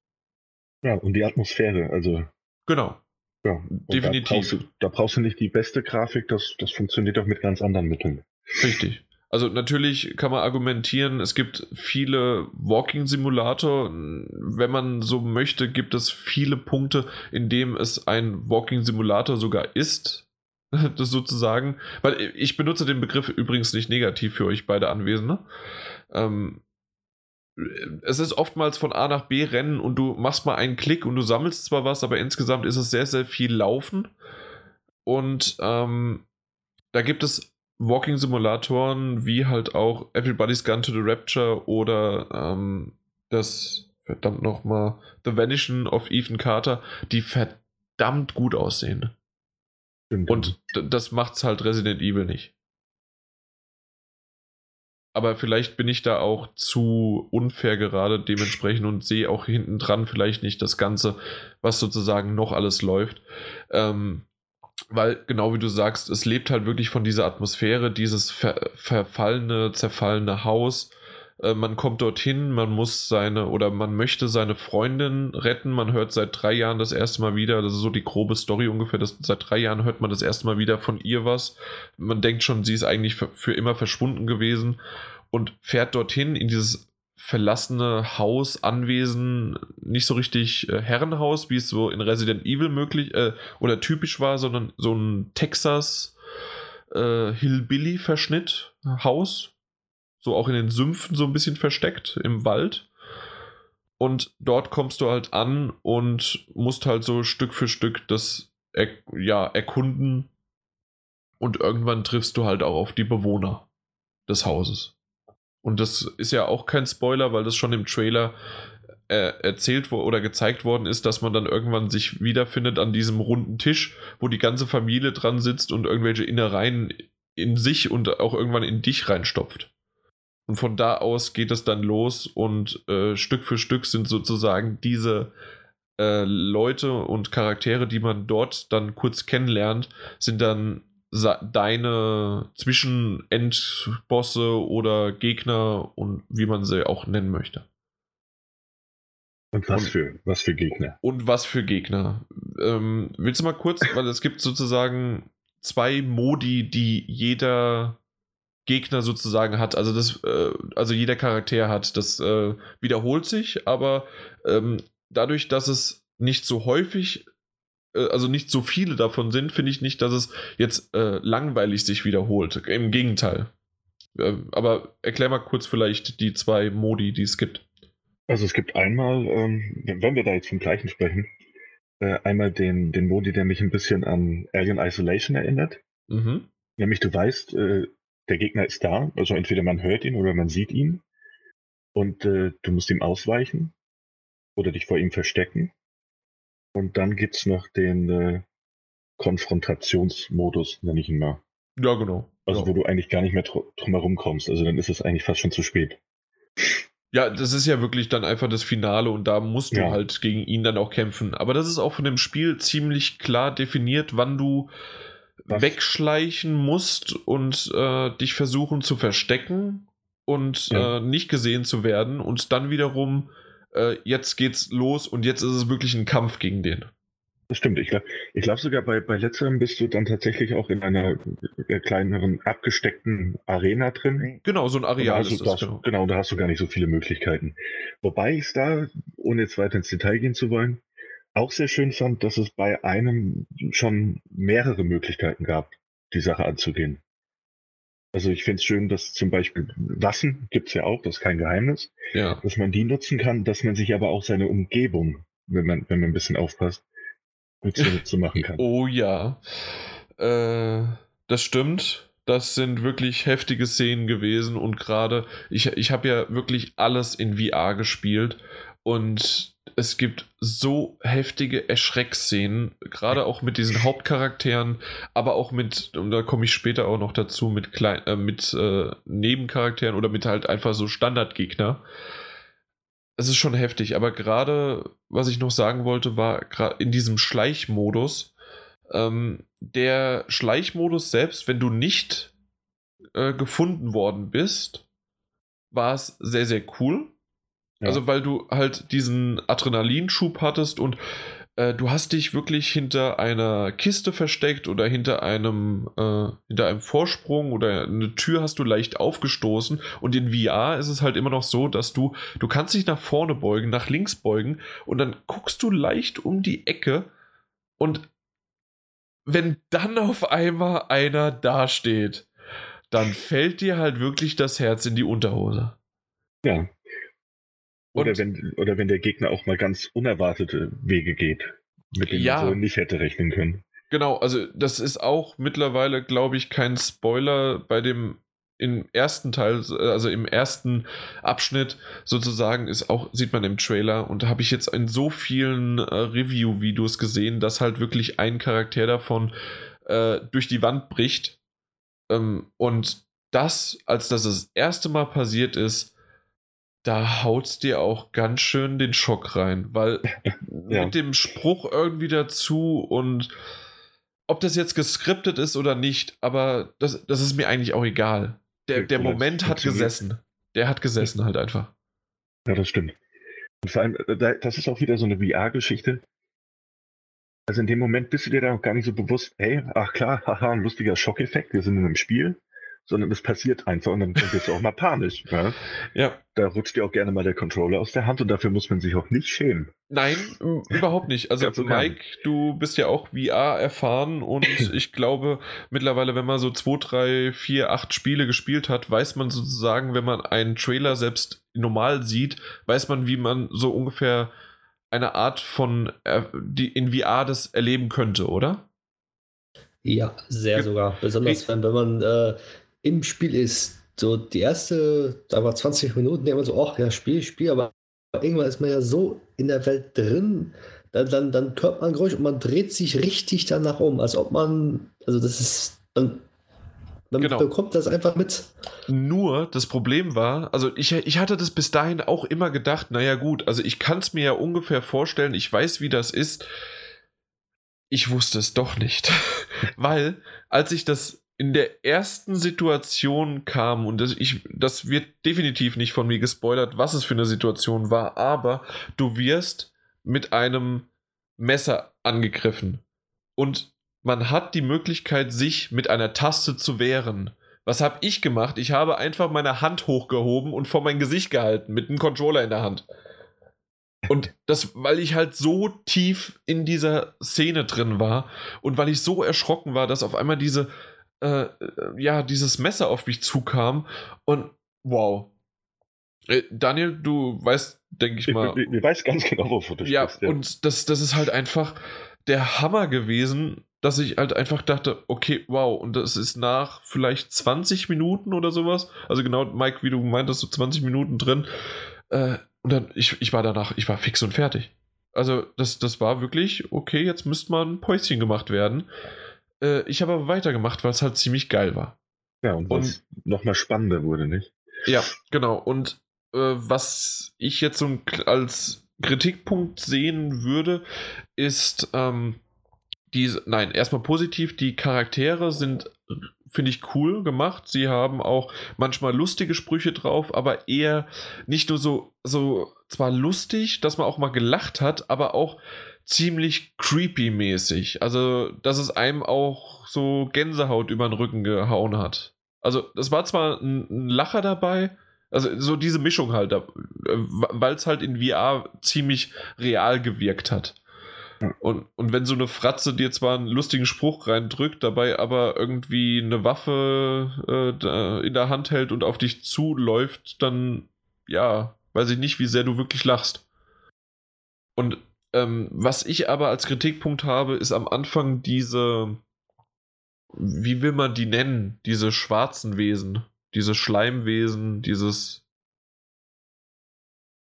Ja, und die Atmosphäre, also. Genau. Ja, definitiv. Da brauchst, du, da brauchst, du, nicht die beste Grafik, das, das funktioniert auch mit ganz anderen Mitteln. Richtig. Also natürlich kann man argumentieren, es gibt viele Walking-Simulator. Wenn man so möchte, gibt es viele Punkte, in dem es ein Walking-Simulator sogar ist. Das sozusagen. Weil ich benutze den Begriff übrigens nicht negativ für euch beide Anwesende. Ähm, es ist oftmals von A nach B rennen und du machst mal einen Klick und du sammelst zwar was, aber insgesamt ist es sehr, sehr viel Laufen. Und ähm, da gibt es Walking-Simulatoren wie halt auch Everybody's Gone to the Rapture oder ähm, das, verdammt nochmal, The Vanishing of Ethan Carter, die verdammt gut aussehen. Stimmt. Und das macht's halt Resident Evil nicht aber vielleicht bin ich da auch zu unfair gerade dementsprechend und sehe auch hinten dran vielleicht nicht das Ganze, was sozusagen noch alles läuft. Ähm, weil, genau wie du sagst, es lebt halt wirklich von dieser Atmosphäre, dieses ver verfallene, zerfallene Haus, äh, man kommt dorthin, man muss seine oder man möchte seine Freundin retten. Man hört seit drei Jahren das erste Mal wieder, das ist so die grobe Story ungefähr, dass seit drei Jahren hört man das erste Mal wieder von ihr was. Man denkt schon, sie ist eigentlich für, für immer verschwunden gewesen und fährt dorthin in dieses verlassene Haus, Anwesen, nicht so richtig äh, Herrenhaus, wie es so in Resident Evil möglich äh, oder typisch war, sondern so ein Texas äh, Hillbilly-Verschnitt Haus, so auch in den Sümpfen so ein bisschen versteckt im Wald. Und dort kommst du halt an und musst halt so Stück für Stück das er ja, erkunden. Und irgendwann triffst du halt auch auf die Bewohner des Hauses. Und das ist ja auch kein Spoiler, weil das schon im Trailer äh, erzählt oder gezeigt worden ist, dass man dann irgendwann sich wiederfindet an diesem runden Tisch, wo die ganze Familie dran sitzt und irgendwelche Innereien in sich und auch irgendwann in dich reinstopft. Und von da aus geht es dann los und äh, Stück für Stück sind sozusagen diese äh, Leute und Charaktere, die man dort dann kurz kennenlernt, sind dann deine Zwischenendbosse oder Gegner und wie man sie auch nennen möchte. Und was, und, für, was für Gegner? Und was für Gegner. Ähm, willst du mal kurz, weil es gibt sozusagen zwei Modi, die jeder Gegner sozusagen hat. Also das, äh, also jeder Charakter hat. Das äh, wiederholt sich, aber ähm, dadurch, dass es nicht so häufig, also nicht so viele davon sind, finde ich nicht, dass es jetzt äh, langweilig sich wiederholt. Im Gegenteil. Ähm, aber erklär mal kurz vielleicht die zwei Modi, die es gibt. Also es gibt einmal, ähm, wenn wir da jetzt vom gleichen sprechen, äh, einmal den, den Modi, der mich ein bisschen an Alien Isolation erinnert. Mhm. Nämlich du weißt, äh, der Gegner ist da, also entweder man hört ihn oder man sieht ihn und äh, du musst ihm ausweichen oder dich vor ihm verstecken. Und dann gibt es noch den äh, Konfrontationsmodus, nenne ich ihn mal. Ja, genau. Also ja. wo du eigentlich gar nicht mehr drum herum kommst. Also dann ist es eigentlich fast schon zu spät. Ja, das ist ja wirklich dann einfach das Finale und da musst du ja. halt gegen ihn dann auch kämpfen. Aber das ist auch von dem Spiel ziemlich klar definiert, wann du was? wegschleichen musst und äh, dich versuchen zu verstecken und ja. äh, nicht gesehen zu werden und dann wiederum äh, jetzt geht's los und jetzt ist es wirklich ein Kampf gegen den. Das stimmt. Ich glaube ich glaub sogar bei, bei letzterem bist du dann tatsächlich auch in einer äh, kleineren, abgesteckten Arena drin. Genau, so ein Areal ist das. Genau. genau, da hast du gar nicht so viele Möglichkeiten. Wobei ich es da, ohne jetzt weiter ins Detail gehen zu wollen, auch sehr schön fand, dass es bei einem schon mehrere Möglichkeiten gab, die Sache anzugehen. Also ich finde es schön, dass zum Beispiel Waffen gibt es ja auch, das ist kein Geheimnis, ja. dass man die nutzen kann, dass man sich aber auch seine Umgebung, wenn man, wenn man ein bisschen aufpasst, zunutze machen kann. Oh ja, äh, das stimmt. Das sind wirklich heftige Szenen gewesen und gerade, ich, ich habe ja wirklich alles in VR gespielt und es gibt so heftige Erschreckszenen, gerade auch mit diesen Hauptcharakteren, aber auch mit, und da komme ich später auch noch dazu, mit, klein, äh, mit äh, Nebencharakteren oder mit halt einfach so Standardgegner. Es ist schon heftig, aber gerade, was ich noch sagen wollte, war gerade in diesem Schleichmodus, ähm, der Schleichmodus selbst, wenn du nicht äh, gefunden worden bist, war es sehr, sehr cool. Ja. Also, weil du halt diesen Adrenalinschub hattest und äh, du hast dich wirklich hinter einer Kiste versteckt oder hinter einem, äh, hinter einem Vorsprung oder eine Tür hast du leicht aufgestoßen und in VR ist es halt immer noch so, dass du, du kannst dich nach vorne beugen, nach links beugen und dann guckst du leicht um die Ecke und wenn dann auf einmal einer dasteht, dann fällt dir halt wirklich das Herz in die Unterhose. Ja. Oder wenn, oder wenn der Gegner auch mal ganz unerwartete Wege geht, mit denen ja, man so nicht hätte rechnen können. Genau, also das ist auch mittlerweile, glaube ich, kein Spoiler bei dem im ersten Teil, also im ersten Abschnitt sozusagen, ist auch, sieht man im Trailer und da habe ich jetzt in so vielen äh, Review-Videos gesehen, dass halt wirklich ein Charakter davon äh, durch die Wand bricht. Ähm, und das, als das das erste Mal passiert ist, da haut's dir auch ganz schön den Schock rein, weil ja. mit dem Spruch irgendwie dazu und ob das jetzt geskriptet ist oder nicht, aber das, das ist mir eigentlich auch egal. Der, der Moment hat gesessen. Der hat gesessen halt einfach. Ja, das stimmt. Und vor allem, äh, das ist auch wieder so eine VR-Geschichte. Also in dem Moment bist du dir da auch gar nicht so bewusst, hey, ach klar, haha, ein lustiger Schockeffekt, wir sind in einem Spiel sondern es passiert einfach und dann wird du auch mal panisch. Ja? ja. Da rutscht dir auch gerne mal der Controller aus der Hand und dafür muss man sich auch nicht schämen. Nein, überhaupt nicht. Also Mike, du bist ja auch VR erfahren und ich glaube mittlerweile, wenn man so 2, 3, 4, 8 Spiele gespielt hat, weiß man sozusagen, wenn man einen Trailer selbst normal sieht, weiß man, wie man so ungefähr eine Art von äh, die in VR das erleben könnte, oder? Ja, sehr sogar. Besonders wenn, wenn man äh, im Spiel ist. So die erste, da war 20 Minuten, denkt man so, ach ja, Spiel, Spiel, aber irgendwann ist man ja so in der Welt drin, dann, dann, dann hört man Geräusch und man dreht sich richtig danach um, als ob man, also das ist, dann, man genau. bekommt das einfach mit. Nur das Problem war, also ich, ich hatte das bis dahin auch immer gedacht, naja gut, also ich kann es mir ja ungefähr vorstellen, ich weiß, wie das ist. Ich wusste es doch nicht. Weil, als ich das in der ersten Situation kam, und das, ich, das wird definitiv nicht von mir gespoilert, was es für eine Situation war, aber du wirst mit einem Messer angegriffen. Und man hat die Möglichkeit, sich mit einer Taste zu wehren. Was habe ich gemacht? Ich habe einfach meine Hand hochgehoben und vor mein Gesicht gehalten, mit einem Controller in der Hand. Und das, weil ich halt so tief in dieser Szene drin war und weil ich so erschrocken war, dass auf einmal diese, äh, äh, ja, dieses Messer auf mich zukam und wow. Äh, Daniel, du weißt, denke ich mal. Ich, ich, ich, weiß ganz genau, wovon du ja, sprichst. Ja, und das, das ist halt einfach der Hammer gewesen, dass ich halt einfach dachte, okay, wow, und das ist nach vielleicht 20 Minuten oder sowas. Also genau, Mike, wie du meintest, so 20 Minuten drin. Äh, und dann, ich, ich war danach, ich war fix und fertig. Also, das, das war wirklich, okay, jetzt müsste mal ein Päuschen gemacht werden. Äh, ich habe aber weitergemacht, weil es halt ziemlich geil war. Ja, und was nochmal spannender wurde, nicht? Ja, genau. Und äh, was ich jetzt so als Kritikpunkt sehen würde, ist, ähm, die, nein, erstmal positiv, die Charaktere sind, finde ich, cool gemacht. Sie haben auch manchmal lustige Sprüche drauf, aber eher nicht nur so, so zwar lustig, dass man auch mal gelacht hat, aber auch ziemlich creepy mäßig. Also, dass es einem auch so Gänsehaut über den Rücken gehauen hat. Also, das war zwar ein, ein Lacher dabei, also so diese Mischung halt, äh, weil es halt in VR ziemlich real gewirkt hat. Und, und wenn so eine Fratze dir zwar einen lustigen Spruch reindrückt, dabei aber irgendwie eine Waffe äh, in der Hand hält und auf dich zuläuft, dann ja, weiß ich nicht, wie sehr du wirklich lachst. Und ähm, was ich aber als Kritikpunkt habe, ist am Anfang diese, wie will man die nennen, diese schwarzen Wesen, diese Schleimwesen, dieses,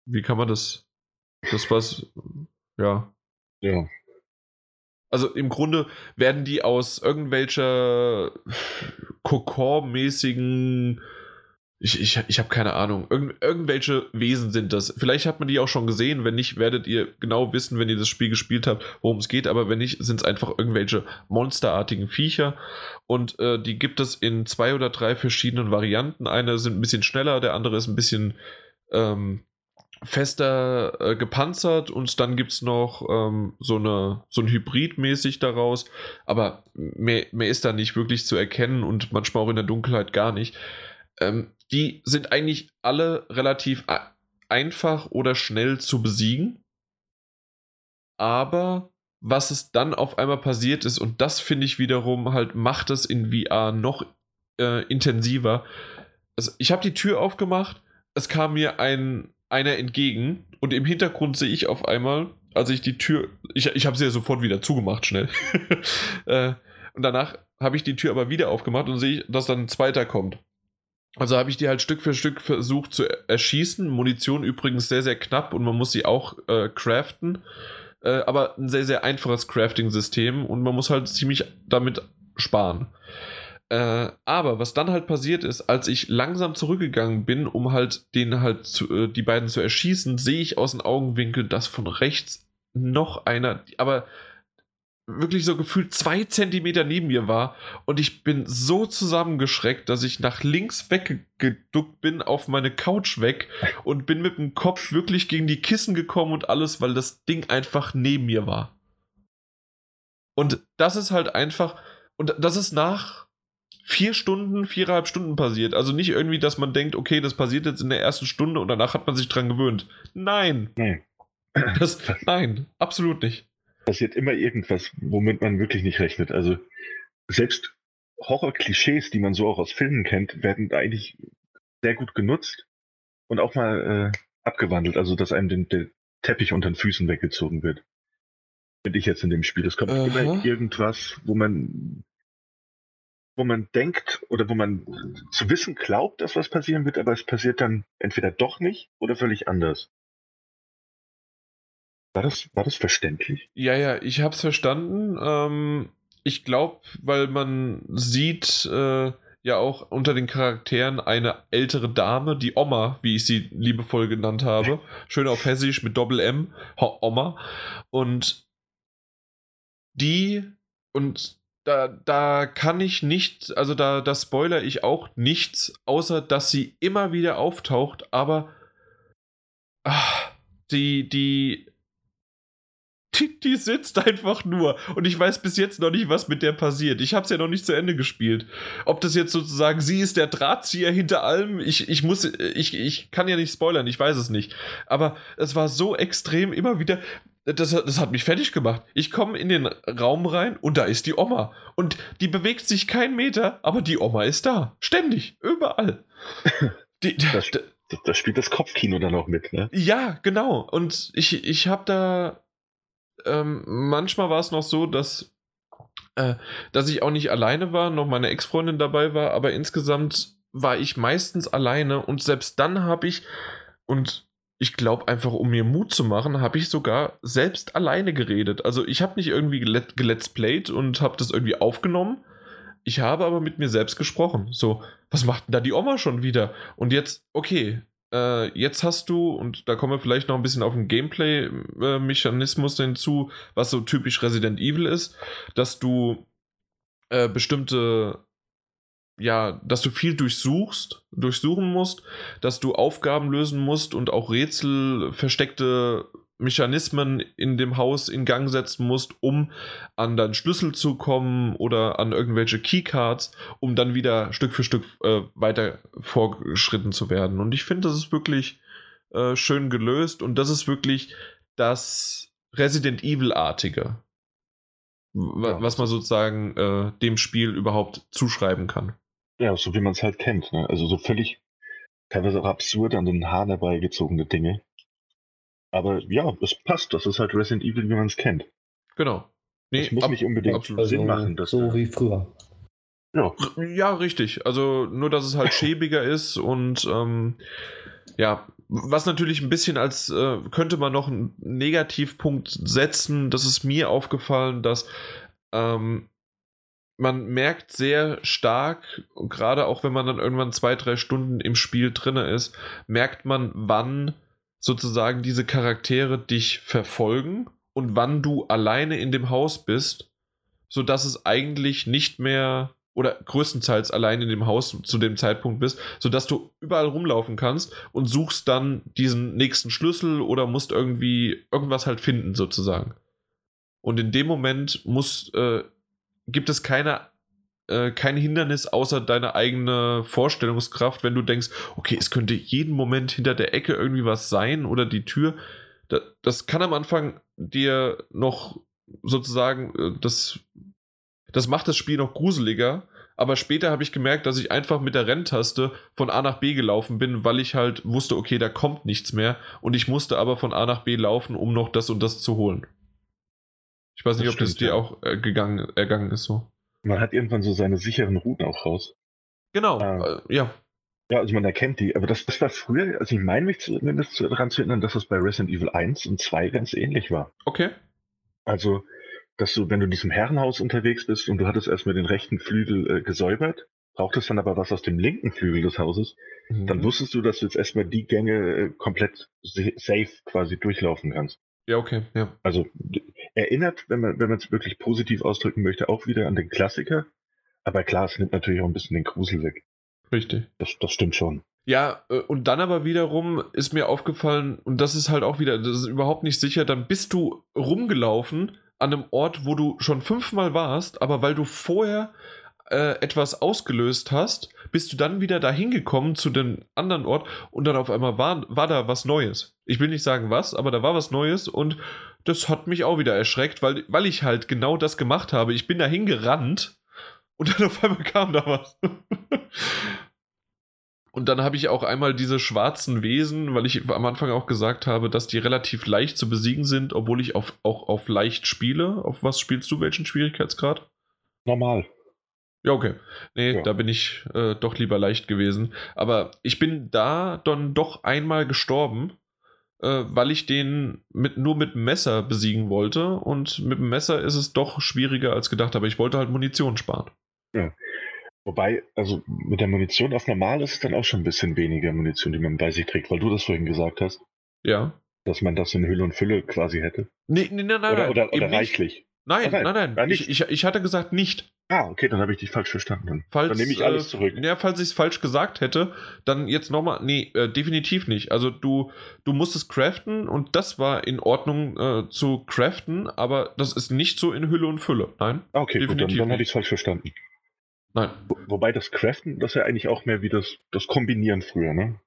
wie kann man das, das was, ja. Ja. Also im Grunde werden die aus irgendwelcher Kokor-mäßigen ich, ich, ich habe keine Ahnung. Irgend, irgendwelche Wesen sind das. Vielleicht hat man die auch schon gesehen. Wenn nicht, werdet ihr genau wissen, wenn ihr das Spiel gespielt habt, worum es geht. Aber wenn nicht, sind es einfach irgendwelche monsterartigen Viecher. Und äh, die gibt es in zwei oder drei verschiedenen Varianten. Eine sind ein bisschen schneller, der andere ist ein bisschen ähm, fester äh, gepanzert und dann gibt es noch ähm, so, eine, so ein Hybrid mäßig daraus, aber mehr, mehr ist da nicht wirklich zu erkennen und manchmal auch in der Dunkelheit gar nicht. Ähm, die sind eigentlich alle relativ einfach oder schnell zu besiegen, aber was es dann auf einmal passiert ist, und das finde ich wiederum halt, macht es in VR noch äh, intensiver. Also ich habe die Tür aufgemacht, es kam mir ein einer entgegen und im Hintergrund sehe ich auf einmal, als ich die Tür, ich, ich habe sie ja sofort wieder zugemacht, schnell. äh, und danach habe ich die Tür aber wieder aufgemacht und sehe, dass dann ein zweiter kommt. Also habe ich die halt Stück für Stück versucht zu erschießen. Munition übrigens sehr, sehr knapp und man muss sie auch äh, craften. Äh, aber ein sehr, sehr einfaches Crafting-System und man muss halt ziemlich damit sparen. Äh, aber was dann halt passiert ist, als ich langsam zurückgegangen bin, um halt den halt zu, äh, die beiden zu erschießen, sehe ich aus den Augenwinkeln, dass von rechts noch einer, aber wirklich so gefühlt zwei Zentimeter neben mir war und ich bin so zusammengeschreckt, dass ich nach links weggeduckt bin, auf meine Couch weg und bin mit dem Kopf wirklich gegen die Kissen gekommen und alles, weil das Ding einfach neben mir war. Und das ist halt einfach, und das ist nach vier Stunden, viereinhalb Stunden passiert. Also nicht irgendwie, dass man denkt, okay, das passiert jetzt in der ersten Stunde und danach hat man sich dran gewöhnt. Nein. Nee. Das, nein, absolut nicht. Passiert immer irgendwas, womit man wirklich nicht rechnet. Also selbst Horror-Klischees, die man so auch aus Filmen kennt, werden eigentlich sehr gut genutzt und auch mal äh, abgewandelt. Also dass einem den, der Teppich unter den Füßen weggezogen wird. Finde ich jetzt in dem Spiel. Es kommt Aha. immer irgendwas, wo man wo man denkt oder wo man zu wissen glaubt, dass was passieren wird, aber es passiert dann entweder doch nicht oder völlig anders. War das, war das verständlich? Ja, ja, ich habe es verstanden. Ähm, ich glaube, weil man sieht äh, ja auch unter den Charakteren eine ältere Dame, die Oma, wie ich sie liebevoll genannt habe. Schön auf Hessisch mit Doppel M, Oma. Und die und da, da kann ich nicht, also da, da spoiler ich auch nichts, außer dass sie immer wieder auftaucht, aber ach, die, die, die, die sitzt einfach nur und ich weiß bis jetzt noch nicht, was mit der passiert. Ich habe es ja noch nicht zu Ende gespielt. Ob das jetzt sozusagen sie ist der Drahtzieher hinter allem, ich, ich muss, ich, ich kann ja nicht spoilern, ich weiß es nicht. Aber es war so extrem immer wieder, das, das hat mich fertig gemacht. Ich komme in den Raum rein und da ist die Oma. Und die bewegt sich keinen Meter, aber die Oma ist da. Ständig, überall. Die, das, das, spielt das Kopfkino dann auch mit, ne? Ja, genau. Und ich, ich habe da. Ähm, manchmal war es noch so, dass, äh, dass ich auch nicht alleine war, noch meine Ex-Freundin dabei war, aber insgesamt war ich meistens alleine und selbst dann habe ich. Und ich glaube einfach, um mir Mut zu machen, habe ich sogar selbst alleine geredet. Also ich habe nicht irgendwie gelet's played und habe das irgendwie aufgenommen. Ich habe aber mit mir selbst gesprochen. So, was macht denn da die Oma schon wieder? Und jetzt, okay, äh, jetzt hast du, und da kommen wir vielleicht noch ein bisschen auf den Gameplay-Mechanismus hinzu, was so typisch Resident Evil ist, dass du äh, bestimmte ja, dass du viel durchsuchst, durchsuchen musst, dass du Aufgaben lösen musst und auch Rätsel, versteckte Mechanismen in dem Haus in Gang setzen musst, um an deinen Schlüssel zu kommen oder an irgendwelche Keycards, um dann wieder Stück für Stück äh, weiter vorgeschritten zu werden. Und ich finde, das ist wirklich äh, schön gelöst und das ist wirklich das Resident Evil-artige, was man sozusagen äh, dem Spiel überhaupt zuschreiben kann. Ja, so wie man es halt kennt. Ne? Also so völlig, teilweise auch absurd an den Haaren herbeigezogene Dinge. Aber ja, es passt. Das ist halt Resident Evil, wie man es kennt. Genau. Nee, das muss ab, nicht unbedingt absolut. Sinn machen. Dass so wie früher. Ja. ja, richtig. Also nur, dass es halt schäbiger ist und ähm, ja, was natürlich ein bisschen als äh, könnte man noch einen Negativpunkt setzen, das ist mir aufgefallen, dass ähm, man merkt sehr stark, gerade auch wenn man dann irgendwann zwei, drei Stunden im Spiel drin ist, merkt man, wann sozusagen diese Charaktere dich verfolgen und wann du alleine in dem Haus bist, sodass es eigentlich nicht mehr oder größtenteils allein in dem Haus zu dem Zeitpunkt bist, sodass du überall rumlaufen kannst und suchst dann diesen nächsten Schlüssel oder musst irgendwie irgendwas halt finden, sozusagen. Und in dem Moment muss, äh, gibt es keine, äh, kein Hindernis außer deine eigene Vorstellungskraft, wenn du denkst, okay, es könnte jeden Moment hinter der Ecke irgendwie was sein oder die Tür. Das, das kann am Anfang dir noch sozusagen äh, das das macht das Spiel noch gruseliger. Aber später habe ich gemerkt, dass ich einfach mit der Renntaste von A nach B gelaufen bin, weil ich halt wusste, okay, da kommt nichts mehr. Und ich musste aber von A nach B laufen, um noch das und das zu holen. Ich weiß nicht, das ob stimmt, das dir ja. auch äh, gegangen, ergangen ist so. Man hat irgendwann so seine sicheren Routen auch raus. Genau, ah. äh, ja. Ja, also man erkennt die. Aber das, das war früher, also ich meine mich zumindest daran zu erinnern, dass das bei Resident Evil 1 und 2 ganz ähnlich war. Okay. Also dass du, wenn du in diesem Herrenhaus unterwegs bist und du hattest erstmal den rechten Flügel äh, gesäubert, brauchtest dann aber was aus dem linken Flügel des Hauses, mhm. dann wusstest du, dass du jetzt erstmal die Gänge äh, komplett safe quasi durchlaufen kannst. Ja, okay, ja. Also erinnert, wenn man wenn man es wirklich positiv ausdrücken möchte, auch wieder an den Klassiker. Aber klar, es nimmt natürlich auch ein bisschen den Grusel weg. Richtig. Das, das stimmt schon. Ja, äh, und dann aber wiederum ist mir aufgefallen, und das ist halt auch wieder, das ist überhaupt nicht sicher, dann bist du rumgelaufen an einem Ort, wo du schon fünfmal warst, aber weil du vorher äh, etwas ausgelöst hast, bist du dann wieder dahin gekommen zu dem anderen Ort und dann auf einmal war, war da was Neues. Ich will nicht sagen was, aber da war was Neues und das hat mich auch wieder erschreckt, weil, weil ich halt genau das gemacht habe. Ich bin dahin gerannt und dann auf einmal kam da was. Und dann habe ich auch einmal diese schwarzen Wesen, weil ich am Anfang auch gesagt habe, dass die relativ leicht zu besiegen sind, obwohl ich auf, auch auf leicht spiele. Auf was spielst du? Welchen Schwierigkeitsgrad? Normal. Ja, okay. Nee, ja. da bin ich äh, doch lieber leicht gewesen. Aber ich bin da dann doch einmal gestorben, äh, weil ich den mit, nur mit dem Messer besiegen wollte. Und mit dem Messer ist es doch schwieriger als gedacht, aber ich wollte halt Munition sparen. Ja. Wobei, also mit der Munition auf normal ist es dann auch schon ein bisschen weniger Munition, die man bei sich trägt, weil du das vorhin gesagt hast. Ja. Dass man das in Hülle und Fülle quasi hätte. Nee, nee, nein, nein, oder, oder, oder reichlich. Nein, nein, nein, nein. Ich, ich, ich, hatte gesagt nicht. Ah, okay, dann habe ich dich falsch verstanden. Falls, dann nehme ich alles äh, zurück. Ja, falls ich es falsch gesagt hätte, dann jetzt nochmal. Nee, äh, definitiv nicht. Also du, du musstest craften und das war in Ordnung äh, zu craften, aber das ist nicht so in Hülle und Fülle. Nein. Okay, definitiv gut, dann, dann habe ich es falsch verstanden. Nein. Wobei das Craften, das ist ja eigentlich auch mehr wie das, das Kombinieren früher, ne?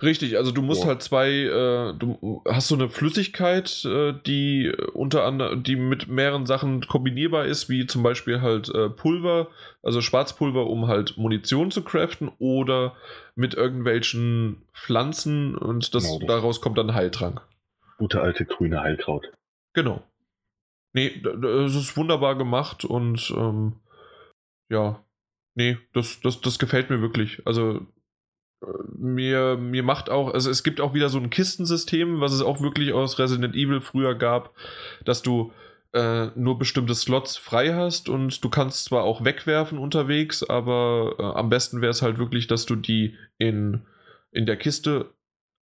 Richtig, also du musst oh. halt zwei, äh, du hast so eine Flüssigkeit, äh, die unter anderem, die mit mehreren Sachen kombinierbar ist, wie zum Beispiel halt äh, Pulver, also Schwarzpulver, um halt Munition zu craften oder mit irgendwelchen Pflanzen und das, genau, das daraus kommt dann Heiltrank. Gute alte grüne Heilkraut. Genau. Nee, es ist wunderbar gemacht und ähm, ja, Nee, das, das, das gefällt mir wirklich. Also äh, mir, mir macht auch, also es gibt auch wieder so ein Kistensystem, was es auch wirklich aus Resident Evil früher gab, dass du äh, nur bestimmte Slots frei hast und du kannst zwar auch wegwerfen unterwegs, aber äh, am besten wäre es halt wirklich, dass du die in, in der Kiste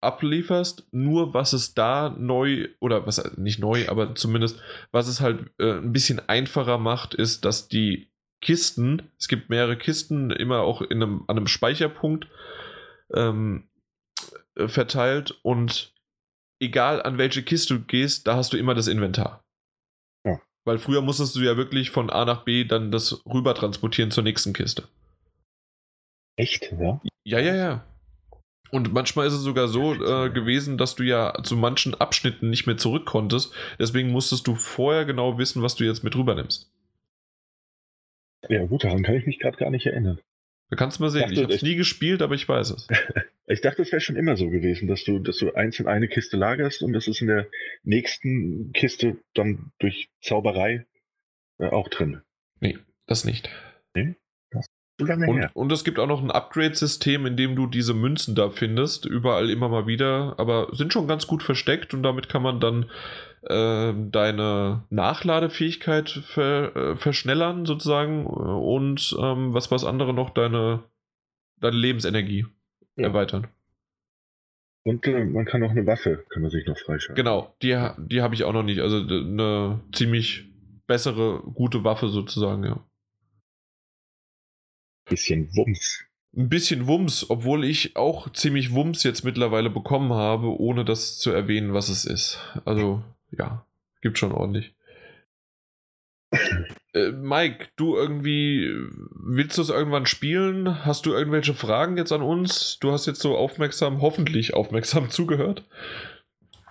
ablieferst. Nur was es da neu, oder was nicht neu, aber zumindest was es halt äh, ein bisschen einfacher macht, ist, dass die Kisten. Es gibt mehrere Kisten, immer auch in einem, an einem Speicherpunkt ähm, äh, verteilt und egal an welche Kiste du gehst, da hast du immer das Inventar. Ja. Weil früher musstest du ja wirklich von A nach B dann das rüber transportieren zur nächsten Kiste. Echt, ja? Ja, ja, ja. Und manchmal ist es sogar so äh, gewesen, dass du ja zu manchen Abschnitten nicht mehr zurück konntest. Deswegen musstest du vorher genau wissen, was du jetzt mit rüber nimmst. Ja, gut, daran kann ich mich gerade gar nicht erinnern. Da kannst du mal sehen. Dachte, ich habe es nie gespielt, aber ich weiß es. ich dachte, es wäre schon immer so gewesen, dass du, dass du eins in eine Kiste lagerst und das ist in der nächsten Kiste dann durch Zauberei äh, auch drin. Nee, das nicht. Nee? Und, und, es gibt auch noch ein Upgrade-System, in dem du diese Münzen da findest, überall immer mal wieder, aber sind schon ganz gut versteckt und damit kann man dann äh, deine Nachladefähigkeit ver, äh, verschnellern sozusagen und ähm, was was andere noch deine, deine Lebensenergie ja. erweitern. Und äh, man kann auch eine Waffe, kann man sich noch freischalten. Genau, die, die habe ich auch noch nicht. Also eine ziemlich bessere, gute Waffe sozusagen, ja. Bisschen Wumms. Ein bisschen Wumms, obwohl ich auch ziemlich Wumms jetzt mittlerweile bekommen habe, ohne das zu erwähnen, was es ist. Also, ja, gibt schon ordentlich. Äh, Mike, du irgendwie, willst du es irgendwann spielen? Hast du irgendwelche Fragen jetzt an uns? Du hast jetzt so aufmerksam, hoffentlich aufmerksam zugehört.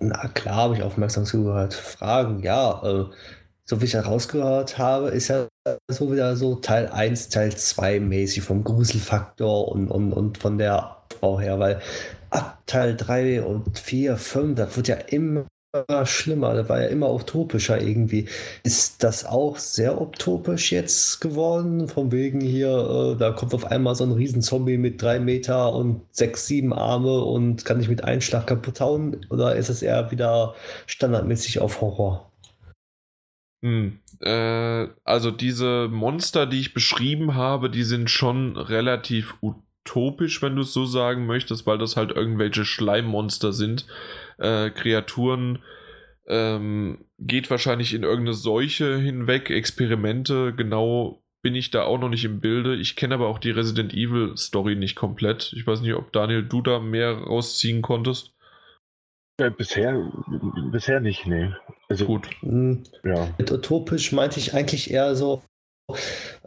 Na klar, habe ich aufmerksam zugehört. Fragen, ja. Äh, so wie ich herausgehört habe, ist ja so wieder so Teil 1, Teil 2 mäßig vom Gruselfaktor und, und, und von der Aufbau her, weil ab Teil 3 und 4, 5, das wird ja immer schlimmer, das war ja immer utopischer irgendwie. Ist das auch sehr utopisch jetzt geworden? Von wegen hier, äh, da kommt auf einmal so ein Riesenzombie mit drei Meter und sechs, sieben Arme und kann dich mit einem Schlag kaputt hauen? Oder ist es eher wieder standardmäßig auf Horror? Hm, äh, also diese Monster, die ich beschrieben habe, die sind schon relativ utopisch, wenn du es so sagen möchtest, weil das halt irgendwelche Schleimmonster sind. Äh, Kreaturen ähm, geht wahrscheinlich in irgendeine Seuche hinweg, Experimente, genau bin ich da auch noch nicht im Bilde. Ich kenne aber auch die Resident Evil Story nicht komplett. Ich weiß nicht, ob Daniel, du da mehr rausziehen konntest. Ja, bisher, bisher nicht, nee. Also gut. Hm. Ja. Mit utopisch meinte ich eigentlich eher so,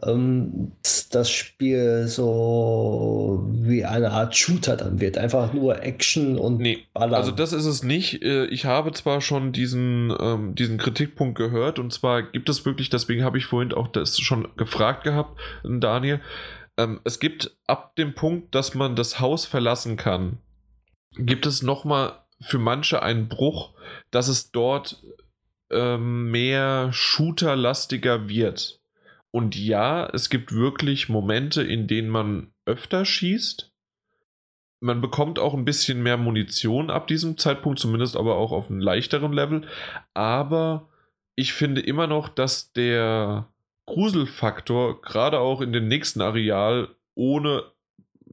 ähm, das Spiel so wie eine Art Shooter dann wird. Einfach nur Action und nee, Ballern. Also das ist es nicht. Äh, ich habe zwar schon diesen, ähm, diesen Kritikpunkt gehört und zwar gibt es wirklich, deswegen habe ich vorhin auch das schon gefragt gehabt, Daniel. Ähm, es gibt ab dem Punkt, dass man das Haus verlassen kann, gibt es nochmal für manche ein Bruch, dass es dort ähm, mehr shooterlastiger wird. Und ja, es gibt wirklich Momente, in denen man öfter schießt. Man bekommt auch ein bisschen mehr Munition ab diesem Zeitpunkt, zumindest aber auch auf einem leichteren Level. Aber ich finde immer noch, dass der Gruselfaktor gerade auch in dem nächsten Areal ohne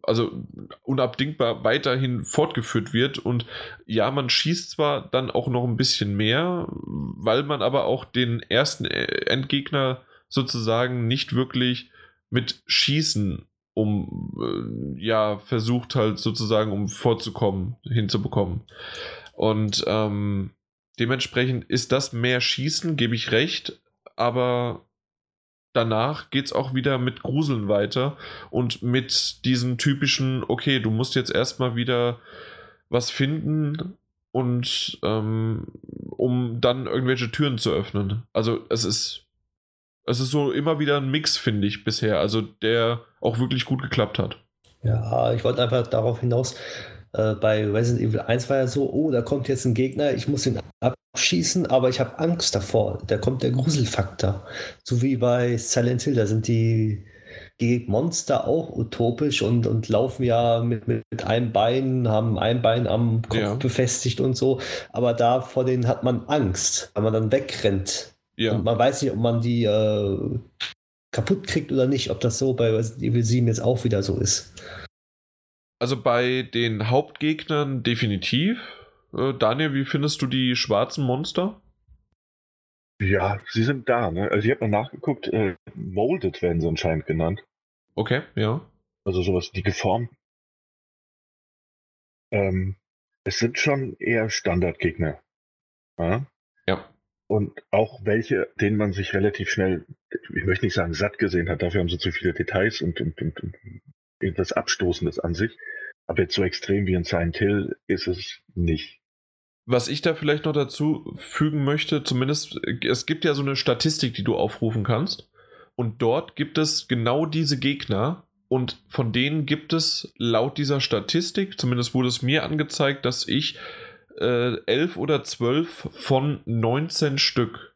also unabdingbar weiterhin fortgeführt wird. Und ja, man schießt zwar dann auch noch ein bisschen mehr, weil man aber auch den ersten äh, Endgegner sozusagen nicht wirklich mit Schießen um äh, ja versucht halt sozusagen um vorzukommen hinzubekommen und ähm, dementsprechend ist das mehr Schießen gebe ich recht aber danach geht es auch wieder mit Gruseln weiter und mit diesen typischen, okay, du musst jetzt erstmal wieder was finden und ähm, um dann irgendwelche Türen zu öffnen. Also es ist es ist so immer wieder ein Mix, finde ich, bisher, also der auch wirklich gut geklappt hat. Ja, ich wollte einfach darauf hinaus, äh, bei Resident Evil 1 war ja so, oh, da kommt jetzt ein Gegner, ich muss ihn abschießen, aber ich habe Angst davor. Da kommt der Gruselfaktor. So wie bei Silent Hill, da sind die, Monster auch utopisch und, und laufen ja mit, mit, mit einem Bein, haben ein Bein am Kopf ja. befestigt und so. Aber da vor denen hat man Angst, weil man dann wegrennt. Ja. Und man weiß nicht, ob man die äh, kaputt kriegt oder nicht, ob das so bei Resident Evil 7 jetzt auch wieder so ist. Also bei den Hauptgegnern definitiv. Äh, Daniel, wie findest du die schwarzen Monster? Ja, sie sind da. Ne? Also ich habe mal nachgeguckt, äh, Molded werden sie anscheinend genannt. Okay, ja. Also sowas, die geformt. Ähm, es sind schon eher Standardgegner. Ja? ja. Und auch welche, denen man sich relativ schnell, ich möchte nicht sagen satt gesehen hat, dafür haben sie zu viele Details und, und, und, und irgendwas Abstoßendes an sich. Aber jetzt so extrem wie in Silent Hill ist es nicht. Was ich da vielleicht noch dazu fügen möchte, zumindest, es gibt ja so eine Statistik, die du aufrufen kannst. Und dort gibt es genau diese Gegner. Und von denen gibt es laut dieser Statistik, zumindest wurde es mir angezeigt, dass ich äh, elf oder zwölf von 19 Stück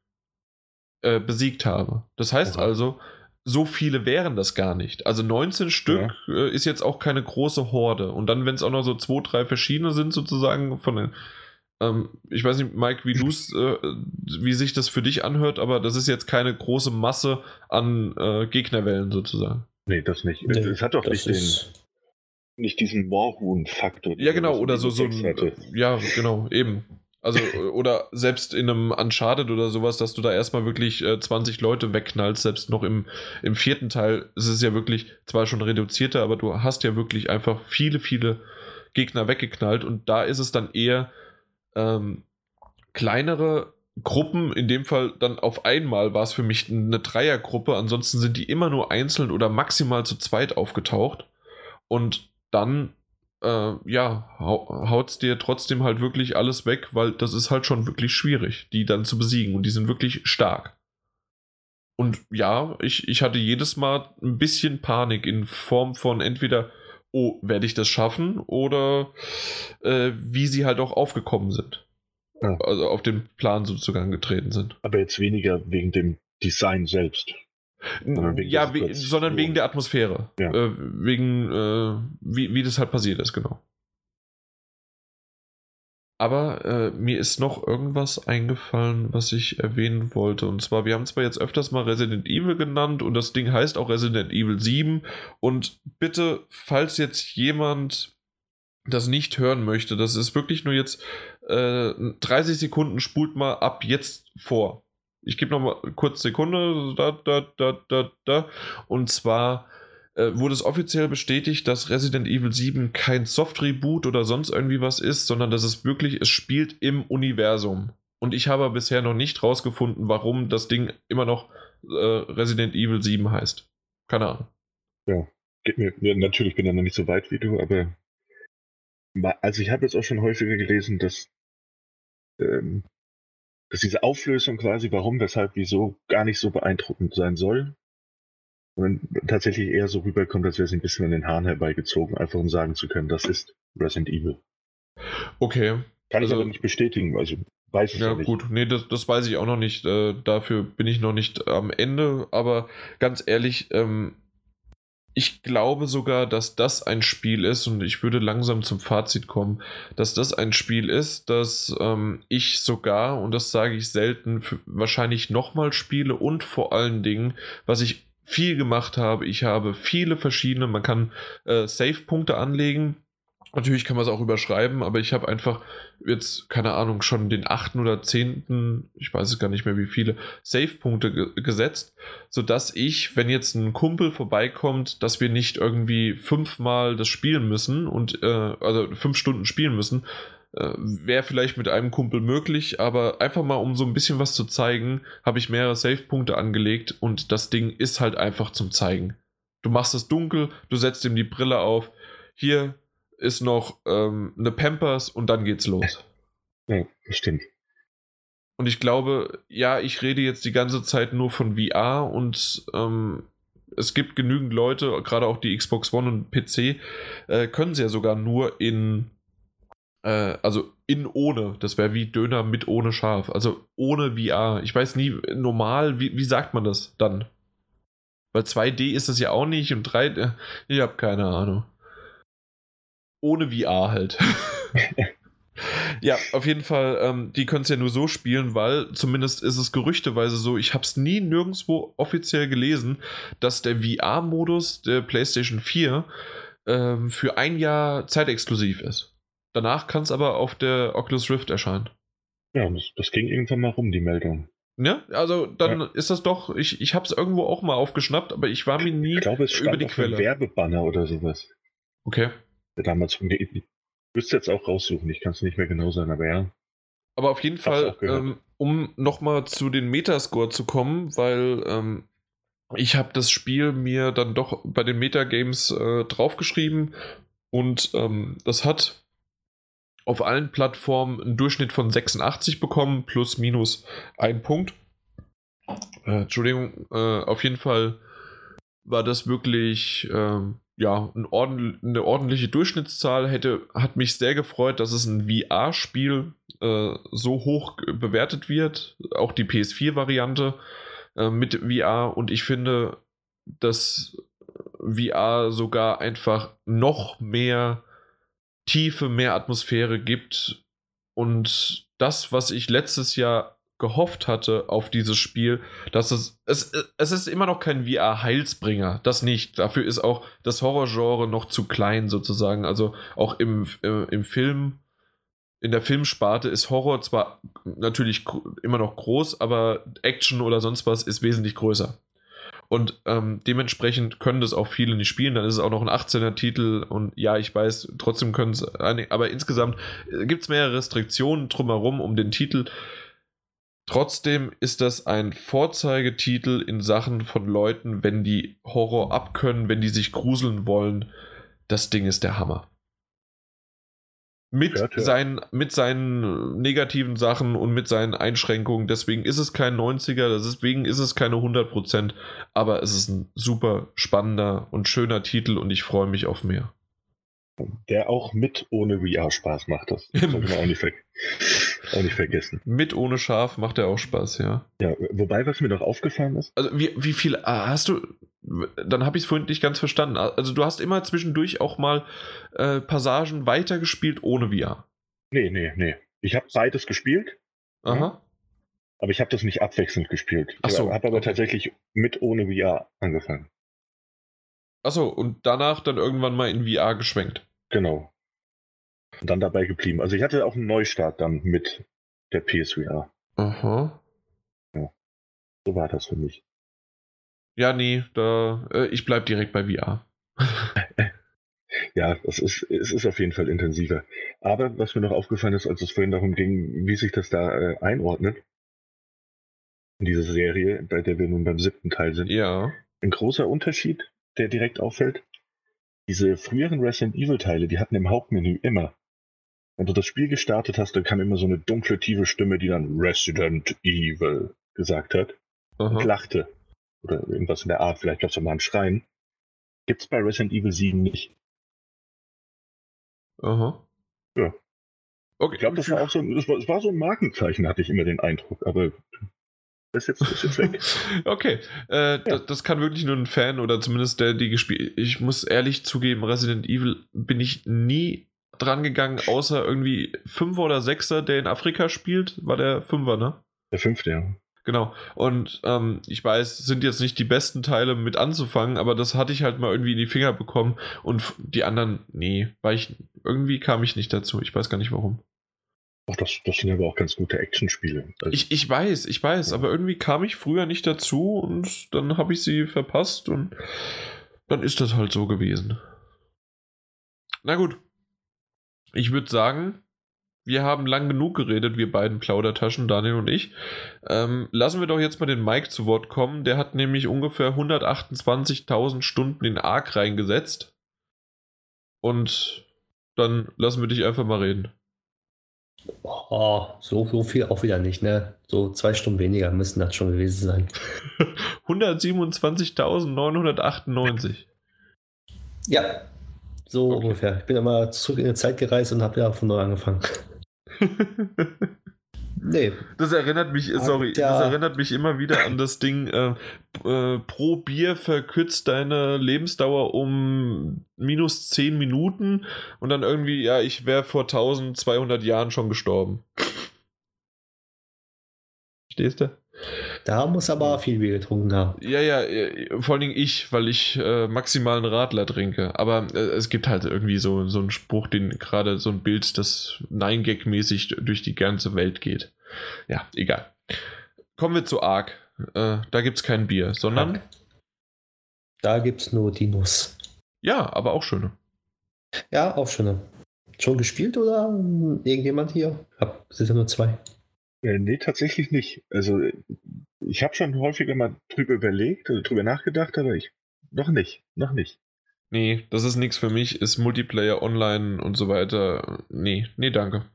äh, besiegt habe. Das heißt okay. also, so viele wären das gar nicht. Also 19 Stück ja. äh, ist jetzt auch keine große Horde. Und dann, wenn es auch noch so zwei, drei verschiedene sind, sozusagen von den. Ähm, ich weiß nicht, Mike, wie du's, äh, wie sich das für dich anhört, aber das ist jetzt keine große Masse an äh, Gegnerwellen sozusagen. Nee, das nicht. Nee, es hat doch nicht den nicht diesen Warhuhn-Faktor. Ja, genau, oder so, so ein, ja, genau, eben. Also, oder selbst in einem Uncharted oder sowas, dass du da erstmal wirklich äh, 20 Leute wegknallst, selbst noch im, im vierten Teil ist es ja wirklich zwar schon reduzierter, aber du hast ja wirklich einfach viele, viele Gegner weggeknallt und da ist es dann eher ähm, kleinere Gruppen, in dem Fall dann auf einmal war es für mich eine Dreiergruppe, ansonsten sind die immer nur einzeln oder maximal zu zweit aufgetaucht und dann äh, ja, haut's dir trotzdem halt wirklich alles weg, weil das ist halt schon wirklich schwierig, die dann zu besiegen und die sind wirklich stark. Und ja, ich, ich hatte jedes Mal ein bisschen Panik in Form von entweder, oh, werde ich das schaffen oder äh, wie sie halt auch aufgekommen sind. Ja. Also auf den Plan sozusagen getreten sind. Aber jetzt weniger wegen dem Design selbst. Ja, we sondern wegen der Atmosphäre. Ja. Äh, wegen, äh, wie, wie das halt passiert ist, genau. Aber äh, mir ist noch irgendwas eingefallen, was ich erwähnen wollte. Und zwar, wir haben zwar jetzt öfters mal Resident Evil genannt und das Ding heißt auch Resident Evil 7. Und bitte, falls jetzt jemand das nicht hören möchte, das ist wirklich nur jetzt äh, 30 Sekunden, spult mal ab jetzt vor. Ich gebe noch mal kurz Sekunde. Da, da, da, da, da. Und zwar äh, wurde es offiziell bestätigt, dass Resident Evil 7 kein Soft-Reboot oder sonst irgendwie was ist, sondern dass es wirklich, es spielt im Universum. Und ich habe bisher noch nicht rausgefunden, warum das Ding immer noch äh, Resident Evil 7 heißt. Keine Ahnung. Ja, geht mir, mir natürlich bin ich noch nicht so weit wie du, aber also ich habe jetzt auch schon häufiger gelesen, dass ähm, dass diese Auflösung quasi, warum, weshalb, wieso, gar nicht so beeindruckend sein soll. Und tatsächlich eher so rüberkommt, als wäre es ein bisschen an den Haaren herbeigezogen, einfach um sagen zu können, das ist Resident Evil. Okay. Kann also, ich aber nicht bestätigen, also weiß ich ja, ja nicht. gut, nee, das, das weiß ich auch noch nicht. Äh, dafür bin ich noch nicht am Ende, aber ganz ehrlich, ähm, ich glaube sogar, dass das ein Spiel ist, und ich würde langsam zum Fazit kommen, dass das ein Spiel ist, das ähm, ich sogar, und das sage ich selten, wahrscheinlich nochmal spiele und vor allen Dingen, was ich viel gemacht habe, ich habe viele verschiedene, man kann äh, Save-Punkte anlegen, Natürlich kann man es auch überschreiben, aber ich habe einfach jetzt, keine Ahnung, schon den achten oder zehnten, ich weiß es gar nicht mehr wie viele, Save-Punkte ge gesetzt, sodass ich, wenn jetzt ein Kumpel vorbeikommt, dass wir nicht irgendwie fünfmal das spielen müssen und, äh, also fünf Stunden spielen müssen, äh, wäre vielleicht mit einem Kumpel möglich, aber einfach mal, um so ein bisschen was zu zeigen, habe ich mehrere Save-Punkte angelegt und das Ding ist halt einfach zum Zeigen. Du machst es dunkel, du setzt ihm die Brille auf, hier, ist noch ähm, eine Pampers und dann geht's los. Ja, das stimmt. Und ich glaube, ja, ich rede jetzt die ganze Zeit nur von VR und ähm, es gibt genügend Leute, gerade auch die Xbox One und PC, äh, können sie ja sogar nur in, äh, also in ohne, das wäre wie Döner mit ohne Schaf, also ohne VR. Ich weiß nie, normal, wie, wie sagt man das dann? Weil 2D ist es ja auch nicht und 3D, ich habe keine Ahnung ohne VR halt. ja, auf jeden Fall, ähm, die können es ja nur so spielen, weil zumindest ist es gerüchteweise so, ich habe es nie nirgendwo offiziell gelesen, dass der VR-Modus der PlayStation 4 ähm, für ein Jahr zeitexklusiv ist. Danach kann es aber auf der Oculus Rift erscheinen. Ja, das, das, ging irgendwann mal rum, die Meldung. Ja, also dann ja. ist das doch, ich, ich habe es irgendwo auch mal aufgeschnappt, aber ich war mir nie ich glaube, es über die Quelle. Werbebanner oder sowas. Okay damals von Ich müsste jetzt auch raussuchen, ich kann es nicht mehr genau sein, aber ja. Aber auf jeden Fall, ähm, um nochmal zu den Metascore zu kommen, weil ähm, ich habe das Spiel mir dann doch bei den Metagames äh, draufgeschrieben und ähm, das hat auf allen Plattformen einen Durchschnitt von 86 bekommen, plus minus ein Punkt. Äh, Entschuldigung, äh, auf jeden Fall war das wirklich ähm, ja, ein ordentlich, eine ordentliche Durchschnittszahl hätte, hat mich sehr gefreut, dass es ein VR-Spiel äh, so hoch bewertet wird. Auch die PS4-Variante äh, mit VR. Und ich finde, dass VR sogar einfach noch mehr Tiefe, mehr Atmosphäre gibt. Und das, was ich letztes Jahr gehofft hatte auf dieses Spiel, dass es, es, es ist immer noch kein VR-Heilsbringer, das nicht. Dafür ist auch das Horrorgenre noch zu klein sozusagen. Also auch im, äh, im Film, in der Filmsparte ist Horror zwar natürlich immer noch groß, aber Action oder sonst was ist wesentlich größer. Und ähm, dementsprechend können das auch viele nicht spielen. Dann ist es auch noch ein 18er-Titel und ja, ich weiß, trotzdem können es einige, aber insgesamt äh, gibt es mehrere Restriktionen drumherum um den Titel. Trotzdem ist das ein Vorzeigetitel in Sachen von Leuten, wenn die Horror abkönnen, wenn die sich gruseln wollen. Das Ding ist der Hammer. Mit, Hört, ja. seinen, mit seinen negativen Sachen und mit seinen Einschränkungen. Deswegen ist es kein 90er, deswegen ist es keine 100%, aber es ist ein super spannender und schöner Titel und ich freue mich auf mehr. Der auch mit ohne VR Spaß macht. Das sollte man auch nicht, auch nicht vergessen. Mit ohne Schaf macht er auch Spaß, ja. Ja, wobei, was mir noch aufgefallen ist. Also, wie, wie viel ah, hast du. Dann habe ich es vorhin nicht ganz verstanden. Also, du hast immer zwischendurch auch mal äh, Passagen weitergespielt ohne VR. Nee, nee, nee. Ich habe beides gespielt. Aha. Ja, aber ich habe das nicht abwechselnd gespielt. Ach so, ich habe aber okay. tatsächlich mit ohne VR angefangen. Achso, und danach dann irgendwann mal in VR geschwenkt. Genau. Und dann dabei geblieben. Also ich hatte auch einen Neustart dann mit der PSVR. Aha. Ja. So war das für mich. Ja, nee, da, äh, ich bleib direkt bei VR. ja, es ist, es ist auf jeden Fall intensiver. Aber was mir noch aufgefallen ist, als es vorhin darum ging, wie sich das da äh, einordnet, in dieser Serie, bei der wir nun beim siebten Teil sind. Ja. Ein großer Unterschied der direkt auffällt? Diese früheren Resident Evil Teile, die hatten im Hauptmenü immer. Wenn du das Spiel gestartet hast, dann kam immer so eine dunkle, tiefe Stimme, die dann Resident Evil gesagt hat Aha. und lachte. Oder irgendwas in der Art, vielleicht gab es mal ein Schreien. Gibt's bei Resident Evil 7 nicht. Aha. Ja. Okay. Ich glaube, das war auch so, das war, das war so ein Markenzeichen, hatte ich immer den Eindruck. Aber ist jetzt, ist jetzt weg. okay, äh, ja. das, das, kann wirklich nur ein Fan oder zumindest der, die gespielt. Ich muss ehrlich zugeben, Resident Evil bin ich nie dran gegangen, außer irgendwie Fünfer oder Sechser, der in Afrika spielt. War der Fünfer, ne? Der Fünfte, ja. Genau. Und ähm, ich weiß, sind jetzt nicht die besten Teile mit anzufangen, aber das hatte ich halt mal irgendwie in die Finger bekommen. Und die anderen, nee, weil ich irgendwie kam ich nicht dazu. Ich weiß gar nicht warum. Ach, das, das sind aber auch ganz gute Actionspiele. Also ich, ich weiß, ich weiß, ja. aber irgendwie kam ich früher nicht dazu und dann habe ich sie verpasst und dann ist das halt so gewesen. Na gut. Ich würde sagen, wir haben lang genug geredet, wir beiden Plaudertaschen, Daniel und ich. Ähm, lassen wir doch jetzt mal den Mike zu Wort kommen. Der hat nämlich ungefähr 128.000 Stunden in Arc reingesetzt. Und dann lassen wir dich einfach mal reden. Oh, so, so viel auch wieder nicht, ne? So zwei Stunden weniger müssen das schon gewesen sein. 127.998. Ja, so okay. ungefähr. Ich bin immer zurück in die Zeit gereist und habe ja von neu angefangen. Nee. Das erinnert mich, sorry, ja. das erinnert mich immer wieder an das Ding, äh, äh, pro Bier verkürzt deine Lebensdauer um minus 10 Minuten und dann irgendwie, ja, ich wäre vor 1200 Jahren schon gestorben. Stehst du? Da muss aber viel Bier getrunken haben. Ja, ja, vor allen Dingen ich, weil ich äh, maximal einen Radler trinke. Aber äh, es gibt halt irgendwie so, so einen Spruch, den gerade so ein Bild, das Nein-Gag-mäßig durch die ganze Welt geht. Ja, egal. Kommen wir zu Ark. Äh, da gibt es kein Bier, sondern. Da gibt es nur Dinos. Ja, aber auch schöne. Ja, auch schöne. Schon gespielt oder irgendjemand hier? Hab, sind ja nur zwei. Äh, nee, tatsächlich nicht. Also ich habe schon häufiger mal drüber überlegt, also drüber nachgedacht, aber ich noch nicht, noch nicht. Nee, das ist nichts für mich, ist Multiplayer online und so weiter. Nee, nee, danke.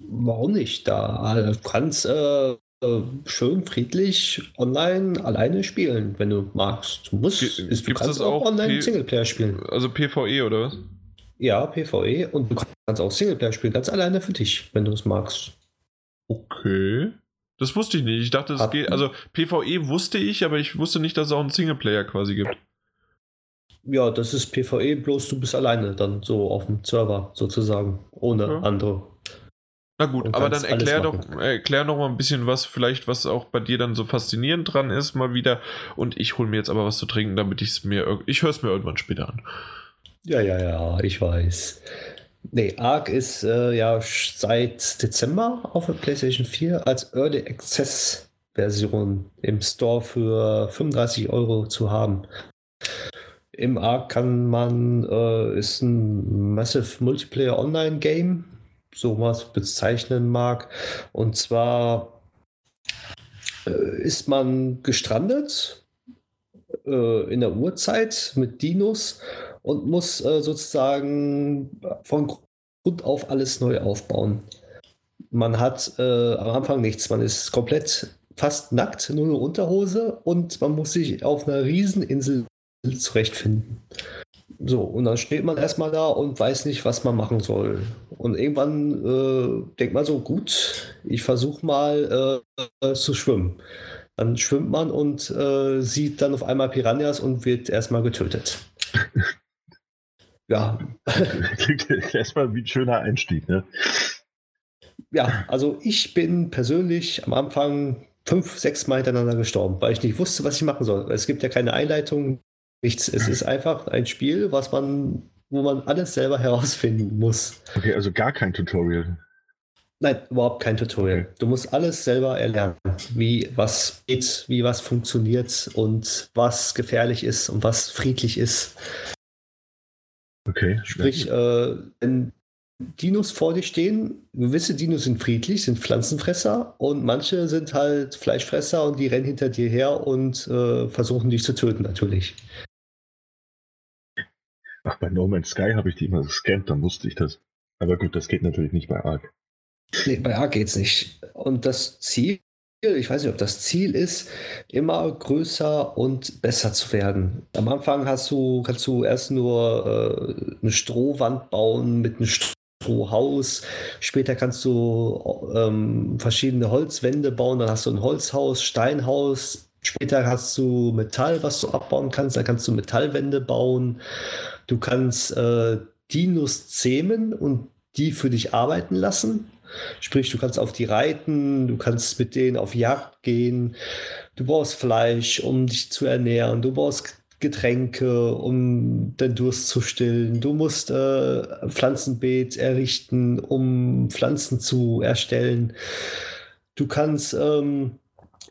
Warum nicht? Da du kannst äh, äh, schön friedlich online alleine spielen, wenn du magst. Du musst, G ist, du kannst auch, auch online P Singleplayer spielen. Also PvE oder was? Ja, PvE und du kannst auch Singleplayer spielen, ganz alleine für dich, wenn du es magst. Okay. Das wusste ich nicht. Ich dachte, es geht. Also PvE wusste ich, aber ich wusste nicht, dass es auch einen Singleplayer quasi gibt. Ja, das ist PvE, bloß du bist alleine dann so auf dem Server sozusagen, ohne ja. andere. Na gut, Und aber dann erklär doch, erklär noch mal ein bisschen was, vielleicht was auch bei dir dann so faszinierend dran ist, mal wieder. Und ich hole mir jetzt aber was zu trinken, damit ich es mir, ich höre es mir irgendwann später an. Ja, ja, ja, ich weiß. Nee, Ark ist äh, ja seit Dezember auf der PlayStation 4 als Early Access Version im Store für 35 Euro zu haben. Im Ark kann man, äh, ist ein Massive Multiplayer Online Game, so was bezeichnen mag. Und zwar äh, ist man gestrandet äh, in der Urzeit mit Dinos und muss äh, sozusagen von Grund auf alles neu aufbauen. Man hat äh, am Anfang nichts, man ist komplett fast nackt, nur eine Unterhose und man muss sich auf einer Rieseninsel zurechtfinden. So, und dann steht man erstmal da und weiß nicht, was man machen soll. Und irgendwann äh, denkt man so, gut, ich versuche mal äh, zu schwimmen. Dann schwimmt man und äh, sieht dann auf einmal Piranhas und wird erstmal getötet. ja. Klingt erstmal wie ein schöner Einstieg, ne? Ja, also ich bin persönlich am Anfang fünf, sechs Mal hintereinander gestorben, weil ich nicht wusste, was ich machen soll. Es gibt ja keine Einleitung, nichts. Es ist einfach ein Spiel, was man, wo man alles selber herausfinden muss. Okay, also gar kein Tutorial. Nein, überhaupt kein Tutorial. Okay. Du musst alles selber erlernen, wie was geht, wie was funktioniert und was gefährlich ist und was friedlich ist. Okay. Sprich, äh, wenn Dinos vor dir stehen, gewisse Dinos sind friedlich, sind Pflanzenfresser und manche sind halt Fleischfresser und die rennen hinter dir her und äh, versuchen dich zu töten natürlich. Ach, bei No Man's Sky habe ich die immer gescannt, dann wusste ich das. Aber gut, das geht natürlich nicht bei Ark. Nee, bei Ark geht's nicht. Und das Ziel, ich weiß nicht, ob das Ziel ist, immer größer und besser zu werden. Am Anfang hast du, kannst du erst nur äh, eine Strohwand bauen mit einem Strohhaus. Später kannst du ähm, verschiedene Holzwände bauen. Dann hast du ein Holzhaus, Steinhaus. Später hast du Metall, was du abbauen kannst. Dann kannst du Metallwände bauen. Du kannst äh, Dinos zähmen und die für dich arbeiten lassen. Sprich, du kannst auf die reiten, du kannst mit denen auf Jagd gehen, du brauchst Fleisch, um dich zu ernähren, du brauchst Getränke, um den Durst zu stillen, du musst äh, Pflanzenbeet errichten, um Pflanzen zu erstellen. Du kannst ähm,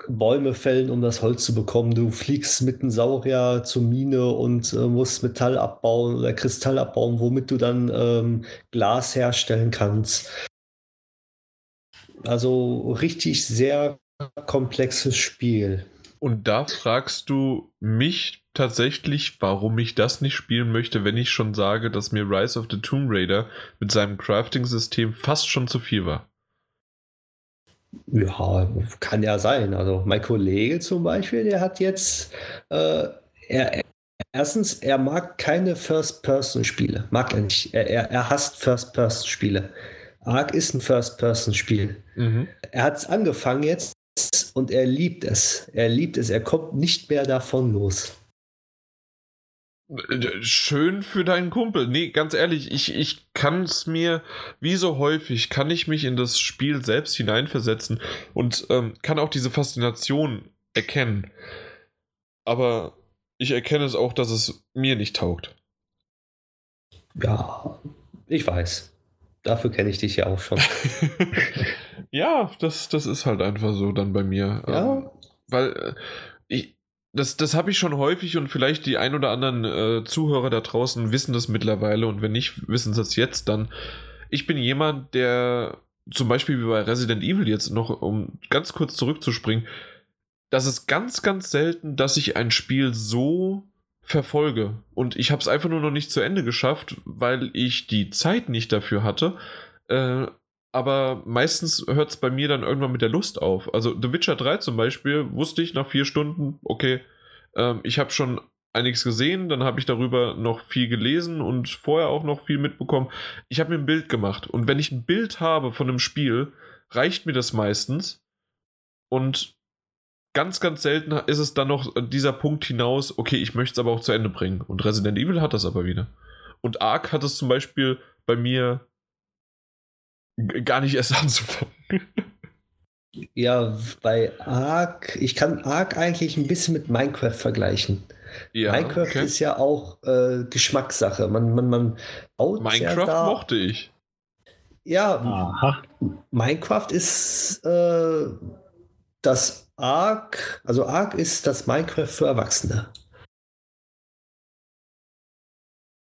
Bäume fällen, um das Holz zu bekommen. Du fliegst mit einem Saurier zur Mine und äh, musst Metall abbauen oder Kristall abbauen, womit du dann ähm, Glas herstellen kannst. Also richtig sehr komplexes Spiel. Und da fragst du mich tatsächlich, warum ich das nicht spielen möchte, wenn ich schon sage, dass mir Rise of the Tomb Raider mit seinem Crafting-System fast schon zu viel war. Ja, kann ja sein. Also mein Kollege zum Beispiel, der hat jetzt, äh, er, erstens, er mag keine First-Person-Spiele. Mag er nicht. Er, er, er hasst First-Person-Spiele. Ark ist ein First-Person-Spiel. Mhm. Er hat es angefangen jetzt und er liebt es. Er liebt es. Er kommt nicht mehr davon los. Schön für deinen Kumpel. Nee, ganz ehrlich, ich, ich kann es mir, wie so häufig, kann ich mich in das Spiel selbst hineinversetzen und ähm, kann auch diese Faszination erkennen. Aber ich erkenne es auch, dass es mir nicht taugt. Ja, ich weiß. Dafür kenne ich dich ja auch schon. ja, das, das ist halt einfach so dann bei mir. Ja. Ähm, weil äh, ich, das, das habe ich schon häufig und vielleicht die ein oder anderen äh, Zuhörer da draußen wissen das mittlerweile und wenn nicht, wissen sie es jetzt dann. Ich bin jemand, der zum Beispiel wie bei Resident Evil jetzt noch, um ganz kurz zurückzuspringen, das ist ganz, ganz selten, dass ich ein Spiel so verfolge. Und ich habe es einfach nur noch nicht zu Ende geschafft, weil ich die Zeit nicht dafür hatte. Äh, aber meistens hört es bei mir dann irgendwann mit der Lust auf. Also The Witcher 3 zum Beispiel wusste ich nach vier Stunden, okay, ähm, ich habe schon einiges gesehen, dann habe ich darüber noch viel gelesen und vorher auch noch viel mitbekommen. Ich habe mir ein Bild gemacht und wenn ich ein Bild habe von einem Spiel, reicht mir das meistens und ganz, ganz selten ist es dann noch dieser Punkt hinaus, okay, ich möchte es aber auch zu Ende bringen. Und Resident Evil hat das aber wieder. Und Ark hat es zum Beispiel bei mir gar nicht erst anzufangen. Ja, bei Ark, ich kann Ark eigentlich ein bisschen mit Minecraft vergleichen. Ja, Minecraft okay. ist ja auch äh, Geschmackssache. Man, man, man baut Minecraft ja mochte ich. Ja, Aha. Minecraft ist äh, das Ark, also Ark ist das Minecraft für Erwachsene.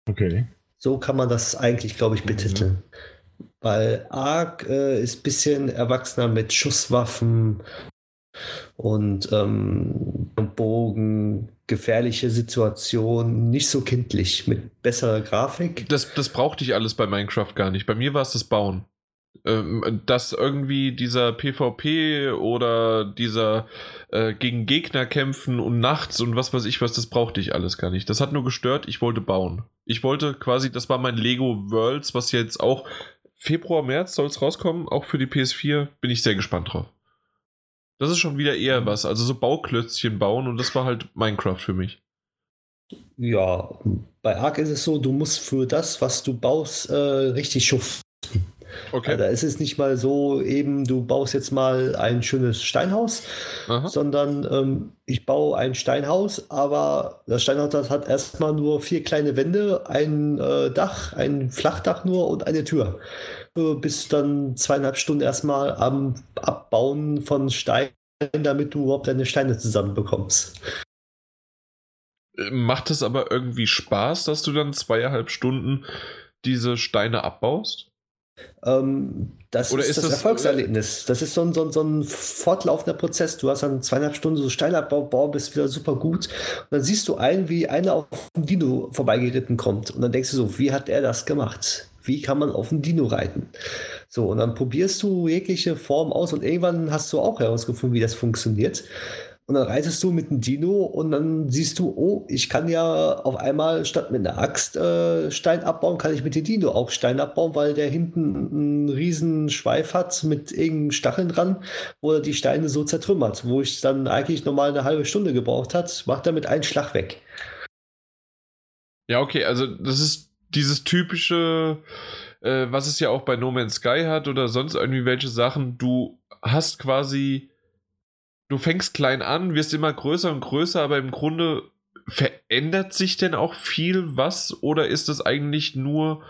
Okay. So kann man das eigentlich, glaube ich, betiteln. Mhm. Weil Ark äh, ist ein bisschen erwachsener mit Schusswaffen und ähm, Bogen, gefährliche Situationen, nicht so kindlich, mit besserer Grafik. Das, das brauchte ich alles bei Minecraft gar nicht. Bei mir war es das Bauen. Ähm, dass irgendwie dieser PvP oder dieser äh, gegen Gegner kämpfen und nachts und was weiß ich was, das brauchte ich alles gar nicht. Das hat nur gestört, ich wollte bauen. Ich wollte quasi, das war mein Lego Worlds, was jetzt auch Februar, März soll es rauskommen, auch für die PS4, bin ich sehr gespannt drauf. Das ist schon wieder eher was, also so Bauklötzchen bauen und das war halt Minecraft für mich. Ja, bei Ark ist es so, du musst für das, was du baust, äh, richtig schuften. Okay. Da ist es nicht mal so, eben du baust jetzt mal ein schönes Steinhaus, Aha. sondern ähm, ich baue ein Steinhaus, aber das Steinhaus hat erstmal nur vier kleine Wände, ein äh, Dach, ein Flachdach nur und eine Tür. Äh, bis dann zweieinhalb Stunden erstmal am Abbauen von Steinen, damit du überhaupt deine Steine zusammenbekommst. Macht es aber irgendwie Spaß, dass du dann zweieinhalb Stunden diese Steine abbaust? Ähm, das Oder ist, ist das, das Erfolgserlebnis. Das ist so ein, so, ein, so ein fortlaufender Prozess. Du hast dann zweieinhalb Stunden so Steinabbau, bist wieder super gut. Und dann siehst du einen, wie einer auf dem Dino vorbeigeritten kommt. Und dann denkst du so, wie hat er das gemacht? Wie kann man auf dem Dino reiten? So, und dann probierst du jegliche Form aus und irgendwann hast du auch herausgefunden, wie das funktioniert. Und dann reitest du mit dem Dino und dann siehst du, oh, ich kann ja auf einmal statt mit einer Axt äh, Stein abbauen, kann ich mit dem Dino auch Stein abbauen, weil der hinten einen riesen Schweif hat mit irgendeinem Stacheln dran, wo er die Steine so zertrümmert. Wo ich dann eigentlich normal eine halbe Stunde gebraucht hat, macht er mit einem Schlag weg. Ja, okay, also das ist dieses typische, äh, was es ja auch bei No Man's Sky hat oder sonst irgendwie welche Sachen. Du hast quasi du fängst klein an, wirst immer größer und größer, aber im Grunde verändert sich denn auch viel was oder ist es eigentlich nur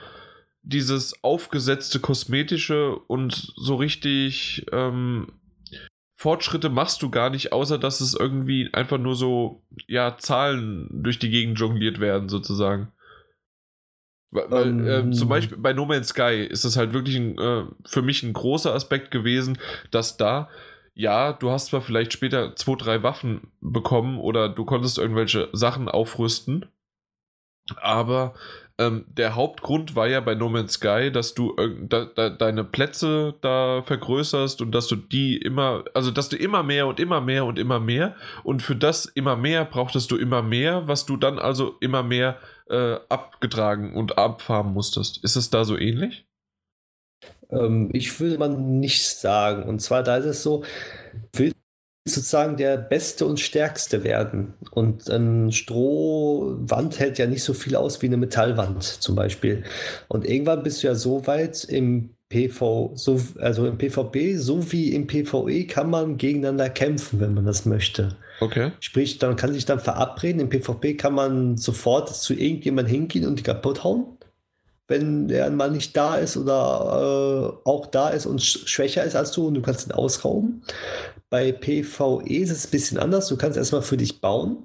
dieses aufgesetzte kosmetische und so richtig ähm, Fortschritte machst du gar nicht, außer dass es irgendwie einfach nur so, ja, Zahlen durch die Gegend jongliert werden, sozusagen. Weil, um, äh, zum ähm. Beispiel bei No Man's Sky ist es halt wirklich ein, äh, für mich ein großer Aspekt gewesen, dass da ja, du hast zwar vielleicht später zwei, drei Waffen bekommen oder du konntest irgendwelche Sachen aufrüsten, aber ähm, der Hauptgrund war ja bei No Man's Sky, dass du da, da, deine Plätze da vergrößerst und dass du die immer, also dass du immer mehr und immer mehr und immer mehr und für das immer mehr brauchtest du immer mehr, was du dann also immer mehr äh, abgetragen und abfarmen musstest. Ist es da so ähnlich? Ähm, ich würde man nicht sagen. Und zwar, da ist es so, will sozusagen der Beste und Stärkste werden. Und eine Strohwand hält ja nicht so viel aus wie eine Metallwand zum Beispiel. Und irgendwann bist du ja so weit im PV, so, also im PvP sowie im PvE kann man gegeneinander kämpfen, wenn man das möchte. Okay. Sprich, dann kann sich dann verabreden. Im PvP kann man sofort zu irgendjemandem hingehen und die kaputt hauen wenn der mal nicht da ist oder äh, auch da ist und sch schwächer ist als du und du kannst ihn ausrauben. Bei PvE ist es ein bisschen anders. Du kannst erstmal für dich bauen,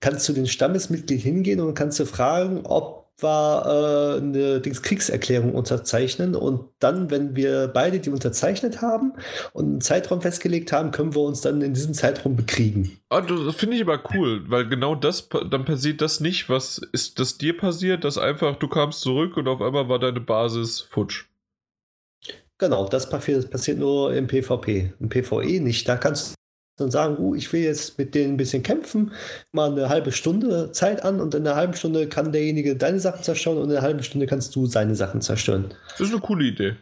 kannst zu den Stammesmitglied hingehen und kannst du fragen, ob war äh, eine Dings Kriegserklärung unterzeichnen und dann, wenn wir beide die unterzeichnet haben und einen Zeitraum festgelegt haben, können wir uns dann in diesem Zeitraum bekriegen. Oh, das finde ich aber cool, weil genau das, dann passiert das nicht. Was ist das dir passiert, dass einfach du kamst zurück und auf einmal war deine Basis futsch? Genau, das passiert, passiert nur im PvP. Im PvE nicht. Da kannst und sagen, uh, ich will jetzt mit denen ein bisschen kämpfen, mal eine halbe Stunde Zeit an und in einer halben Stunde kann derjenige deine Sachen zerstören und in einer halben Stunde kannst du seine Sachen zerstören. Das ist eine coole Idee.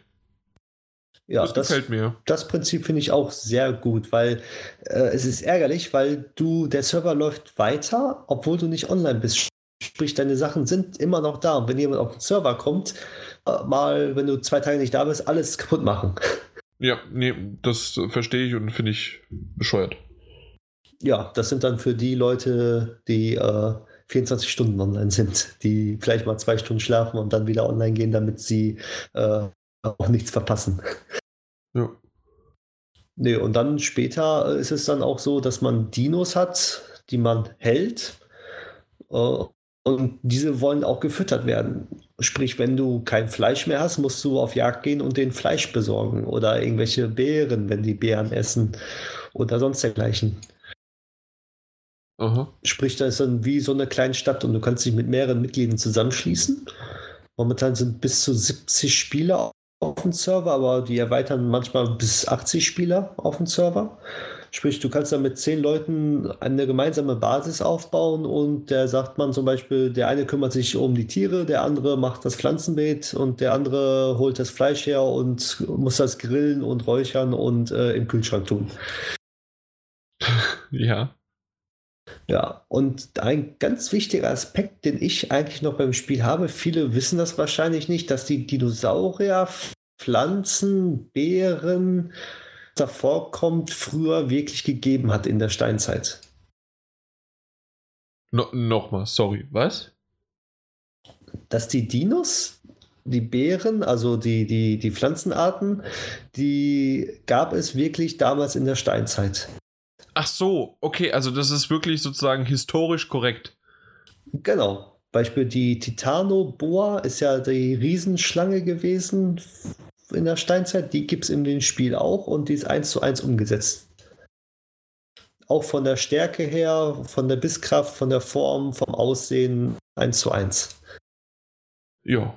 Ja, das, das, gefällt mir. das Prinzip finde ich auch sehr gut, weil äh, es ist ärgerlich, weil du, der Server läuft weiter, obwohl du nicht online bist. Sprich, deine Sachen sind immer noch da. Und wenn jemand auf den Server kommt, äh, mal, wenn du zwei Tage nicht da bist, alles kaputt machen. Ja, nee, das verstehe ich und finde ich bescheuert. Ja, das sind dann für die Leute, die äh, 24 Stunden online sind, die vielleicht mal zwei Stunden schlafen und dann wieder online gehen, damit sie äh, auch nichts verpassen. Ja. Nee, und dann später äh, ist es dann auch so, dass man Dinos hat, die man hält. Äh, und diese wollen auch gefüttert werden. Sprich, wenn du kein Fleisch mehr hast, musst du auf Jagd gehen und den Fleisch besorgen oder irgendwelche Beeren, wenn die Beeren essen oder sonst dergleichen. Aha. Sprich, da ist dann wie so eine kleine Stadt und du kannst dich mit mehreren Mitgliedern zusammenschließen. Momentan sind bis zu 70 Spieler auf dem Server, aber die erweitern manchmal bis 80 Spieler auf dem Server. Sprich, du kannst dann mit zehn Leuten eine gemeinsame Basis aufbauen und der sagt man zum Beispiel, der eine kümmert sich um die Tiere, der andere macht das Pflanzenbeet und der andere holt das Fleisch her und muss das grillen und räuchern und äh, im Kühlschrank tun. Ja. Ja, und ein ganz wichtiger Aspekt, den ich eigentlich noch beim Spiel habe, viele wissen das wahrscheinlich nicht, dass die Dinosaurier, Pflanzen, Beeren, davor kommt, früher wirklich gegeben hat in der Steinzeit. No, Nochmal, sorry, was? Dass die Dinos, die Beeren, also die, die, die Pflanzenarten, die gab es wirklich damals in der Steinzeit. Ach so, okay, also das ist wirklich sozusagen historisch korrekt. Genau. Beispiel die Titanoboa ist ja die Riesenschlange gewesen in der Steinzeit. Die gibt es in dem Spiel auch und die ist eins zu eins umgesetzt. Auch von der Stärke her, von der Bisskraft, von der Form, vom Aussehen eins zu eins. Ja.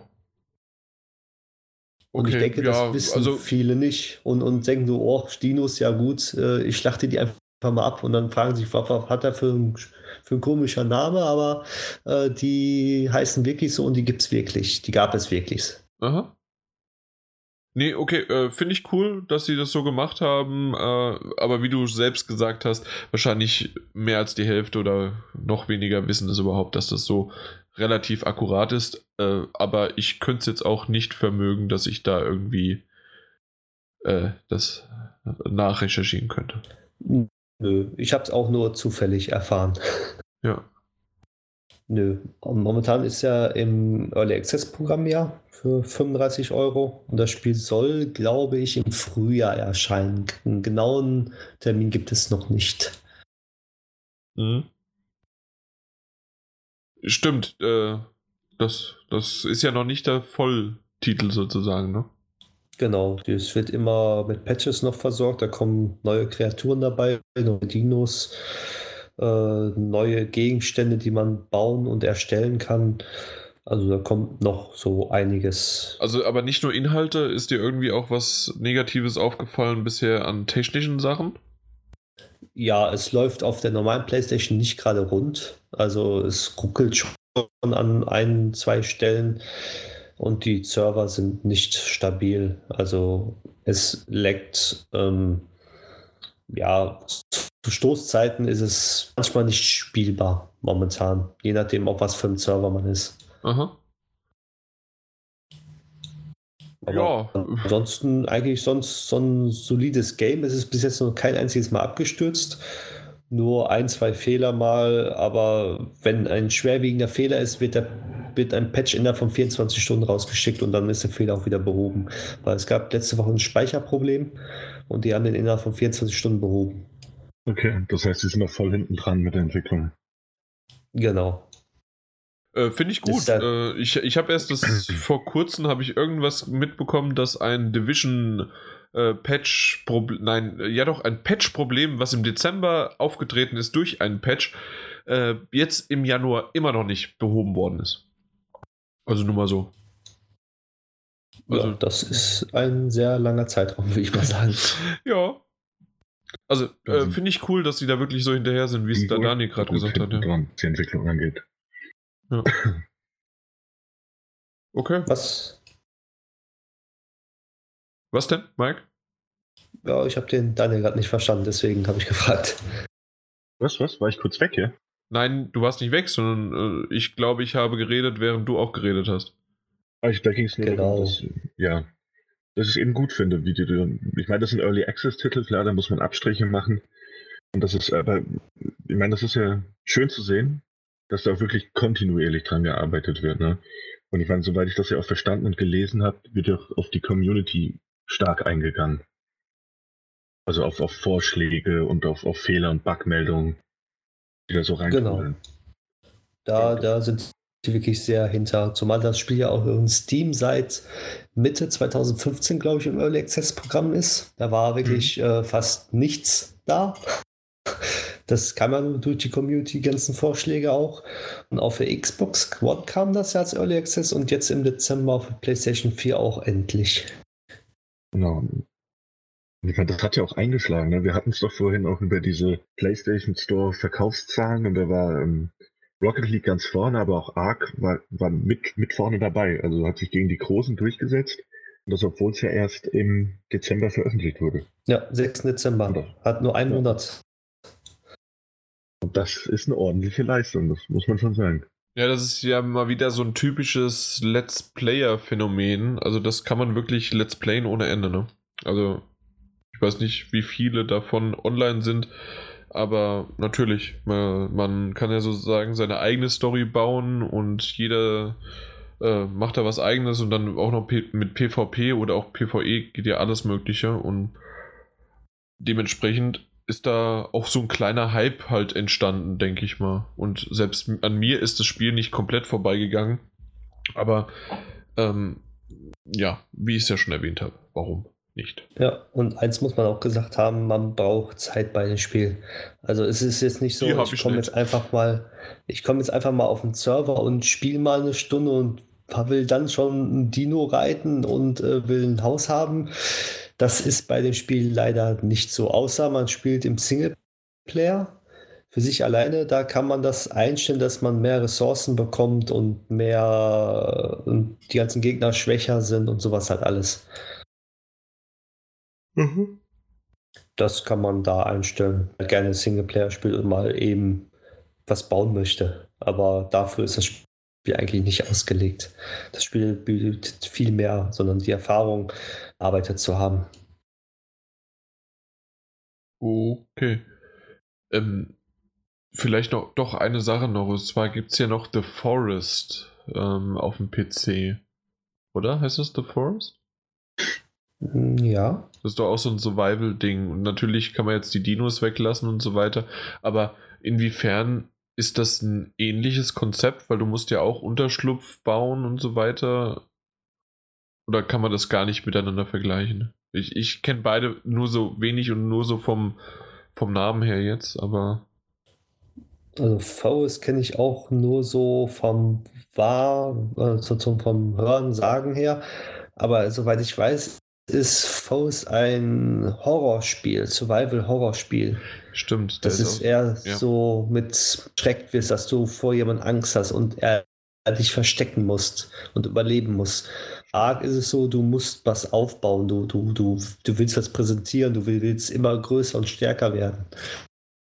Und ich Okay, denke, ja, das wissen also viele nicht und, und denken so, oh, Dinos, ja gut, äh, ich schlachte die einfach mal ab und dann fragen sich, was, was hat er für ein, für ein komischer Name, aber äh, die heißen wirklich so und die gibt es wirklich, die gab es wirklich. Aha. Nee, okay, äh, finde ich cool, dass sie das so gemacht haben, äh, aber wie du selbst gesagt hast, wahrscheinlich mehr als die Hälfte oder noch weniger wissen es überhaupt, dass das so relativ akkurat ist, äh, aber ich könnte es jetzt auch nicht vermögen, dass ich da irgendwie äh, das nachrecherchieren könnte. Nö, ich habe es auch nur zufällig erfahren. Ja. Nö, momentan ist ja im Early Access Programm ja für 35 Euro und das Spiel soll, glaube ich, im Frühjahr erscheinen. Einen genauen Termin gibt es noch nicht. Mhm. Stimmt, äh, das, das ist ja noch nicht der Volltitel sozusagen, ne? Genau, es wird immer mit Patches noch versorgt, da kommen neue Kreaturen dabei, neue Dinos, neue Gegenstände, die man bauen und erstellen kann. Also da kommt noch so einiges. Also, aber nicht nur Inhalte, ist dir irgendwie auch was Negatives aufgefallen bisher an technischen Sachen? Ja, es läuft auf der normalen PlayStation nicht gerade rund. Also es ruckelt schon an ein, zwei Stellen und die Server sind nicht stabil. Also es leckt. Ähm, ja, zu Stoßzeiten ist es manchmal nicht spielbar momentan, je nachdem, auf was für einem Server man ist. Aha. Aber Ja. ansonsten eigentlich sonst so ein solides Game. Es ist bis jetzt noch kein einziges Mal abgestürzt. Nur ein, zwei Fehler mal, aber wenn ein schwerwiegender Fehler ist, wird, der, wird ein Patch innerhalb von 24 Stunden rausgeschickt und dann ist der Fehler auch wieder behoben. Weil es gab letzte Woche ein Speicherproblem und die haben den innerhalb von 24 Stunden behoben. Okay, das heißt, sie sind noch voll hinten dran mit der Entwicklung. Genau. Äh, Finde ich gut. Äh, ich ich habe erst das vor kurzem habe ich irgendwas mitbekommen, dass ein Division äh, Patch Problem, nein, ja doch ein Patch Problem, was im Dezember aufgetreten ist durch einen Patch, äh, jetzt im Januar immer noch nicht behoben worden ist. Also nur mal so. Also ja, das ist ein sehr langer Zeitraum, würde ich mal sagen. ja. Also äh, Also- finde ich cool, dass sie da wirklich so hinterher sind, wie es der Gut- Daniel gerade gesagt hat. Ja. die Entwicklung angeht. Okay. Was? Was denn, Mike? Ja, ich habe den Daniel gerade nicht verstanden, deswegen habe ich gefragt. Was, was? War ich kurz weg hier? Nein, du warst nicht weg, sondern äh, ich glaube, ich habe geredet, während du auch geredet hast. Ah, ich, da ging es nur Genau. darum, dass, ja, dass ich es eben gut finde, wie die, ich meine, das sind Early Access Titel, klar, da muss man Abstriche machen. Und das ist, aber, ich meine, das ist ja schön zu sehen, dass da auch wirklich kontinuierlich dran gearbeitet wird, ne? Und ich meine, soweit ich das ja auch verstanden und gelesen habe, wird ja auch auf die Community stark eingegangen. Also auf, auf Vorschläge und auf, auf Fehler und Bugmeldungen, die da so reinkommen. Da, da sind die wirklich sehr hinter. Zumal das Spiel ja auch in Steam seit Mitte 2015, glaube ich, im Early Access Programm ist. Da war wirklich äh, fast nichts da. Das ja nur durch die Community, die ganzen Vorschläge auch. Und auch für Xbox One kam das ja als Early Access und jetzt im Dezember für PlayStation 4 auch endlich. Genau. Das hat ja auch eingeschlagen. Ne? Wir hatten es doch vorhin auch über diese PlayStation Store Verkaufszahlen und da war ähm, Rocket League ganz vorne, aber auch Ark war, war mit, mit vorne dabei. Also hat sich gegen die Großen durchgesetzt. Und das, obwohl es ja erst im Dezember veröffentlicht wurde. Ja, 6. Dezember. Hat nur einen Ja. Monat. Und das ist eine ordentliche Leistung, das muss man schon sagen. Ja, das ist ja mal wieder so ein typisches Let's Player-Phänomen. Also das kann man wirklich Let's Playen ohne Ende, ne? Also ich weiß nicht, wie viele davon online sind, aber natürlich, man, kann ja sozusagen seine eigene Story bauen und jeder äh, macht da was eigenes und dann auch noch P mit PvP oder auch PvE geht ja alles Mögliche und dementsprechend ist da auch so ein kleiner Hype halt entstanden, denke ich mal. Und selbst an mir ist das Spiel nicht komplett vorbeigegangen. Aber ähm, ja, wie ich es ja schon erwähnt habe, warum nicht? Ja, und eins muss man auch gesagt haben, man braucht Zeit bei dem Spiel. Also es ist jetzt nicht so, Die ich ich komme jetzt einfach mal, ich komme jetzt einfach mal auf den Server und spiele mal eine Stunde und will dann schon ein Dino reiten und äh, will ein Haus haben. Das ist bei dem Spiel leider nicht so, außer man spielt im Singleplayer für sich alleine. Da kann man das einstellen, dass man mehr Ressourcen bekommt und mehr und die ganzen Gegner schwächer sind und sowas halt alles. Das kann man da einstellen. Wer gerne Singleplayer spielt und mal eben was bauen möchte. Aber dafür ist das Spiel eigentlich nicht ausgelegt. Das Spiel bietet viel mehr, sondern die Erfahrung, arbeitet zu haben. Okay. Ähm, vielleicht noch doch eine Sache noch. Und zwar gibt es ja noch The Forest ähm, auf dem PC. Oder? Heißt das The Forest? Hm, Ja, Das ist doch auch so ein Survival-Ding. Und natürlich kann man jetzt die Dinos weglassen und so weiter. Aber inwiefern ist das ein ähnliches Konzept? Weil du musst ja auch Unterschlupf bauen und so weiter. Oder kann man das gar nicht miteinander vergleichen? Ich, ich kenne beide nur so wenig und nur so vom, vom Namen her jetzt, aber. also Forest kenne ich auch nur so vom Wahr, also zum, vom Hören, Sagen her. Aber soweit ich weiß, ist Forest ein Horrorspiel, Survival-Horrorspiel. Stimmt. Das der ist auch- eher ja. so mit Schreck wirst, dass du vor jemandem Angst hast und er, er dich verstecken musst und überleben musst. Arg ist es so, du musst was aufbauen, du, du, du, du willst was präsentieren, du willst immer größer und stärker werden.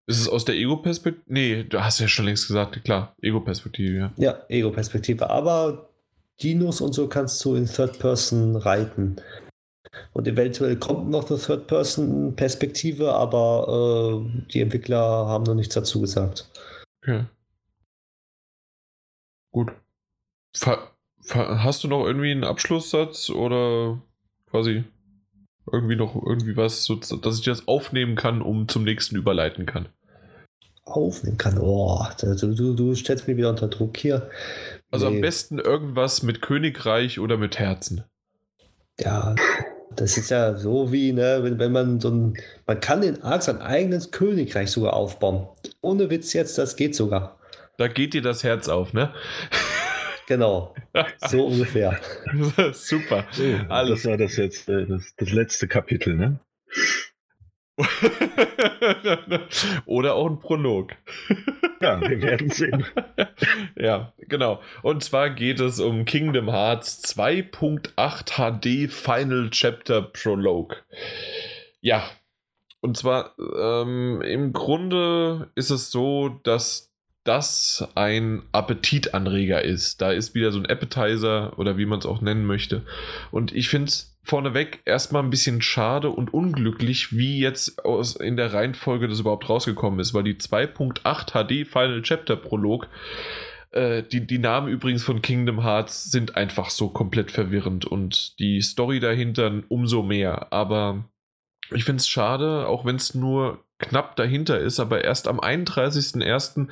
Ist es aus der Ego-Perspektive? Nee, du hast ja schon längst gesagt, klar, Ego-Perspektive, ja. Ja, Ego-Perspektive. Aber Dinos und so kannst du in Third Person reiten. Und eventuell kommt noch eine Third Person Perspektive, aber äh, die Entwickler haben noch nichts dazu gesagt. Okay. Gut. Ver, hast du noch irgendwie einen Abschlusssatz oder quasi irgendwie noch irgendwie was, so, dass ich das aufnehmen kann, um zum nächsten überleiten kann? Aufnehmen kann. Oh, du, du, du stellst mich wieder unter Druck hier. Also am Nee. besten irgendwas mit Königreich oder mit Herzen. Ja, das ist ja so wie, ne, wenn, wenn man so ein, man kann in Ark sein eigenes Königreich sogar aufbauen. Ohne Witz jetzt, das geht sogar. Da geht dir das Herz auf, ne? Genau, so ungefähr. Super. Das Alles. war das jetzt äh, das, das letzte Kapitel, ne? Oder auch ein Prolog. Ja, wir werden sehen. ja, genau. Und zwar geht es um Kingdom Hearts 2.8 HD Final Chapter Prologue. Ja, und zwar ähm, im Grunde ist es so, dass das ein Appetitanreger ist. Da ist wieder so ein Appetizer oder wie man es auch nennen möchte. Und ich finde es vorneweg erstmal ein bisschen schade und unglücklich, wie jetzt aus, in der Reihenfolge das überhaupt rausgekommen ist, weil die 2.8 HD Final Chapter Prolog, äh, die, die Namen übrigens von Kingdom Hearts sind einfach so komplett verwirrend und die Story dahinter umso mehr. Aber ich finde es schade, auch wenn es nur knapp dahinter ist, aber erst am 31.01.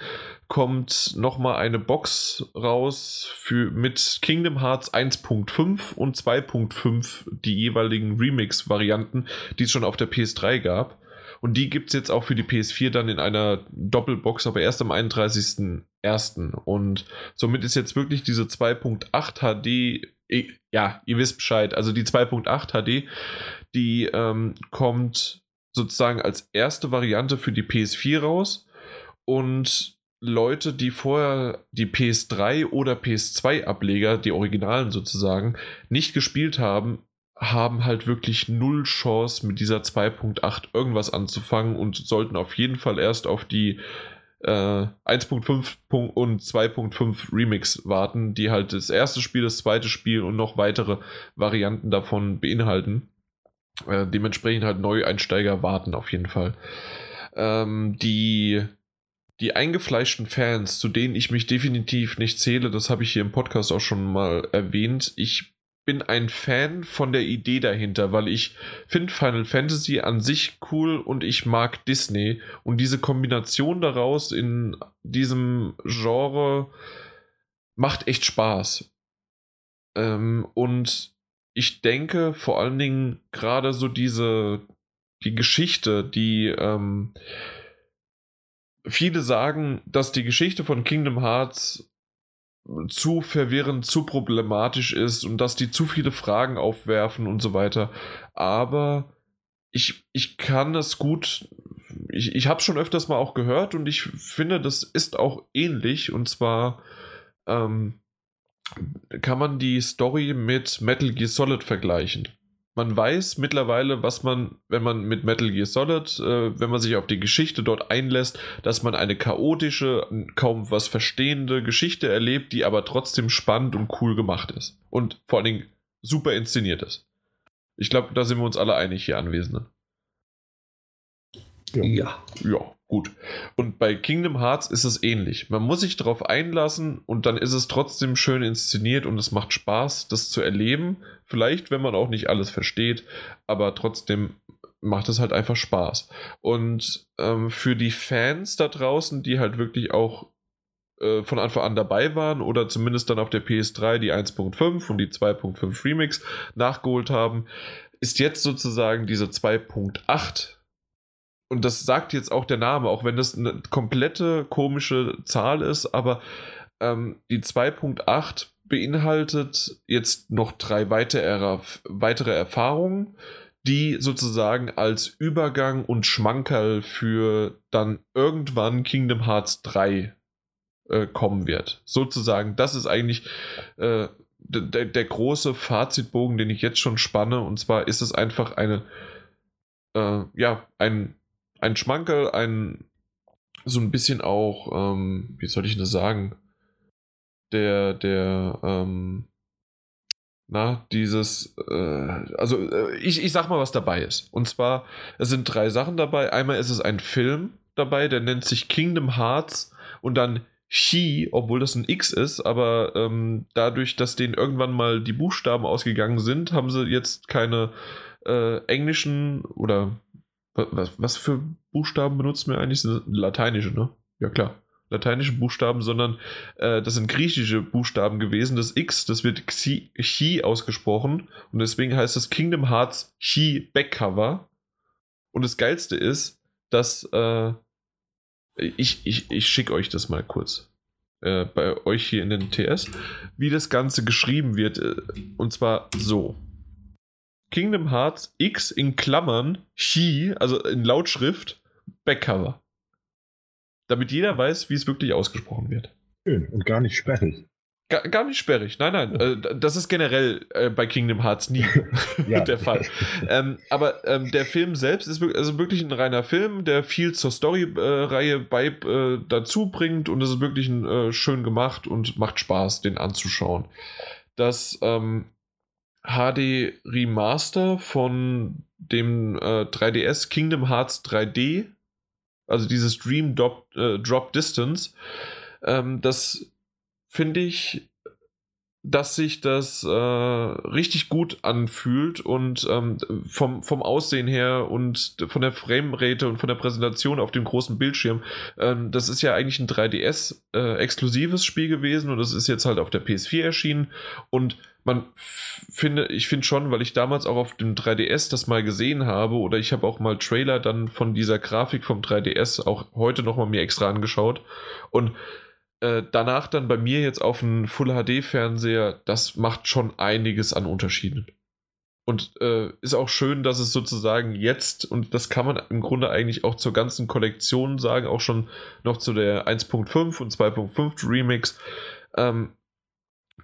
kommt nochmal eine Box raus für, mit Kingdom Hearts 1.5 und 2.5, die jeweiligen Remix-Varianten, die es schon auf der PS3 gab. Und die gibt es jetzt auch für die PS4 dann in einer Doppelbox, aber erst am 31.01. Und somit ist jetzt wirklich diese 2.8 HD, ja, ihr wisst Bescheid, also die 2.8 HD, die ähm, kommt sozusagen als erste Variante für die PS4 raus und Leute, die vorher die PS3 oder PS2-Ableger, die Originalen sozusagen, nicht gespielt haben, haben halt wirklich null Chance mit dieser 2.8 irgendwas anzufangen und sollten auf jeden Fall erst auf die äh, 1.5 und 2.5 Remix warten, die halt das erste Spiel, das zweite Spiel und noch weitere Varianten davon beinhalten. Äh, dementsprechend halt Neueinsteiger warten auf jeden Fall. Ähm, die, die eingefleischten Fans, zu denen ich mich definitiv nicht zähle, das habe ich hier im Podcast auch schon mal erwähnt. Ich bin ein Fan von der Idee dahinter, weil ich finde Final Fantasy an sich cool und ich mag Disney. Und diese Kombination daraus in diesem Genre macht echt Spaß. Ähm, und ich denke vor allen Dingen gerade so diese, die Geschichte, die ähm, viele sagen, dass die Geschichte von Kingdom Hearts zu verwirrend, zu problematisch ist und dass die zu viele Fragen aufwerfen und so weiter. Aber ich, ich kann es gut, ich, ich habe schon öfters mal auch gehört und ich finde, das ist auch ähnlich und zwar ähm, kann man die Story mit Metal Gear Solid vergleichen. Man weiß mittlerweile, was man, wenn man mit Metal Gear Solid, äh, wenn man sich auf die Geschichte dort einlässt, dass man eine chaotische, kaum was verstehende Geschichte erlebt, die aber trotzdem spannend und cool gemacht ist. Und vor allen Dingen super inszeniert ist. Ich glaube, da sind wir uns alle einig hier Anwesende. Ja. ja. Ja. Gut. Und bei Kingdom Hearts ist es ähnlich. Man muss sich darauf einlassen und dann ist es trotzdem schön inszeniert und es macht Spaß, das zu erleben. Vielleicht, wenn man auch nicht alles versteht, aber trotzdem macht es halt einfach Spaß. Und ähm, für die Fans da draußen, die halt wirklich auch äh, von Anfang an dabei waren oder zumindest dann auf der PS3 die 1.5 und die 2.5 Remix nachgeholt haben, ist jetzt sozusagen diese 2.8 und das sagt jetzt auch der Name, auch wenn das eine komplette komische Zahl ist, aber ähm, die 2.8 beinhaltet jetzt noch drei weitere, Erfahrungen, die sozusagen als Übergang und Schmankerl für dann irgendwann Kingdom Hearts 3 äh, kommen wird. Sozusagen, das ist eigentlich äh, der, der große Fazitbogen, den ich jetzt schon spanne. Und zwar ist es einfach eine, äh, ja, ein ein Schmankerl, ein so ein bisschen auch, ähm, wie soll ich das sagen? Der, der, ähm, na, dieses, äh, also äh, ich, ich sag mal, was dabei ist. Und zwar, es sind drei Sachen dabei. Einmal ist es ein Film dabei, der nennt sich Kingdom Hearts und dann Chi, obwohl das ein X ist, aber ähm, dadurch, dass denen irgendwann mal die Buchstaben ausgegangen sind, haben sie jetzt keine äh, englischen oder was, was für Buchstaben benutzen wir eigentlich? Lateinische, ne? Ja, klar. Lateinische Buchstaben, sondern äh, das sind griechische Buchstaben gewesen. Das X, das wird Xi, Chi ausgesprochen und deswegen heißt das Kingdom Hearts Chi Backcover. Und das Geilste ist, dass äh, ich, ich, ich schicke euch das mal kurz. Äh, bei euch hier in den TS, wie das Ganze geschrieben wird. Äh, und zwar so. Kingdom Hearts X in Klammern Chi, also in Lautschrift, Backcover. Damit jeder weiß, wie es wirklich ausgesprochen wird. Schön und gar nicht sperrig. Gar, gar nicht sperrig, nein, nein. Äh, das ist generell äh, bei Kingdom Hearts nie der Fall. Ähm, aber ähm, der Film selbst ist wirklich, also wirklich ein reiner Film, der viel zur Story-Reihe bei äh, dazu bringt und es ist wirklich ein, äh, schön gemacht und macht Spaß, den anzuschauen. Das ähm, HD Remaster von dem 3DS äh, Kingdom Hearts 3D, also dieses Dream Drop, äh, Drop Distance, ähm, das finde ich, dass sich das äh, richtig gut anfühlt und ähm, vom, vom Aussehen her und von der Framerate und von der Präsentation auf dem großen Bildschirm. Ähm, das ist ja eigentlich ein 3DS-exklusives äh, Spiel gewesen und das ist jetzt halt auf der PS4 erschienen und man finde, ich finde schon, weil ich damals auch auf dem 3DS das mal gesehen habe oder ich habe auch mal Trailer dann von dieser Grafik vom 3DS auch heute nochmal mir extra angeschaut und äh, danach dann bei mir jetzt auf einen Full HD Fernseher, das macht schon einiges an Unterschieden. Und äh, ist auch schön, dass es sozusagen jetzt, und das kann man im Grunde eigentlich auch zur ganzen Kollektion sagen, auch schon noch zu der 1.5 und 2.5 Remix, ähm,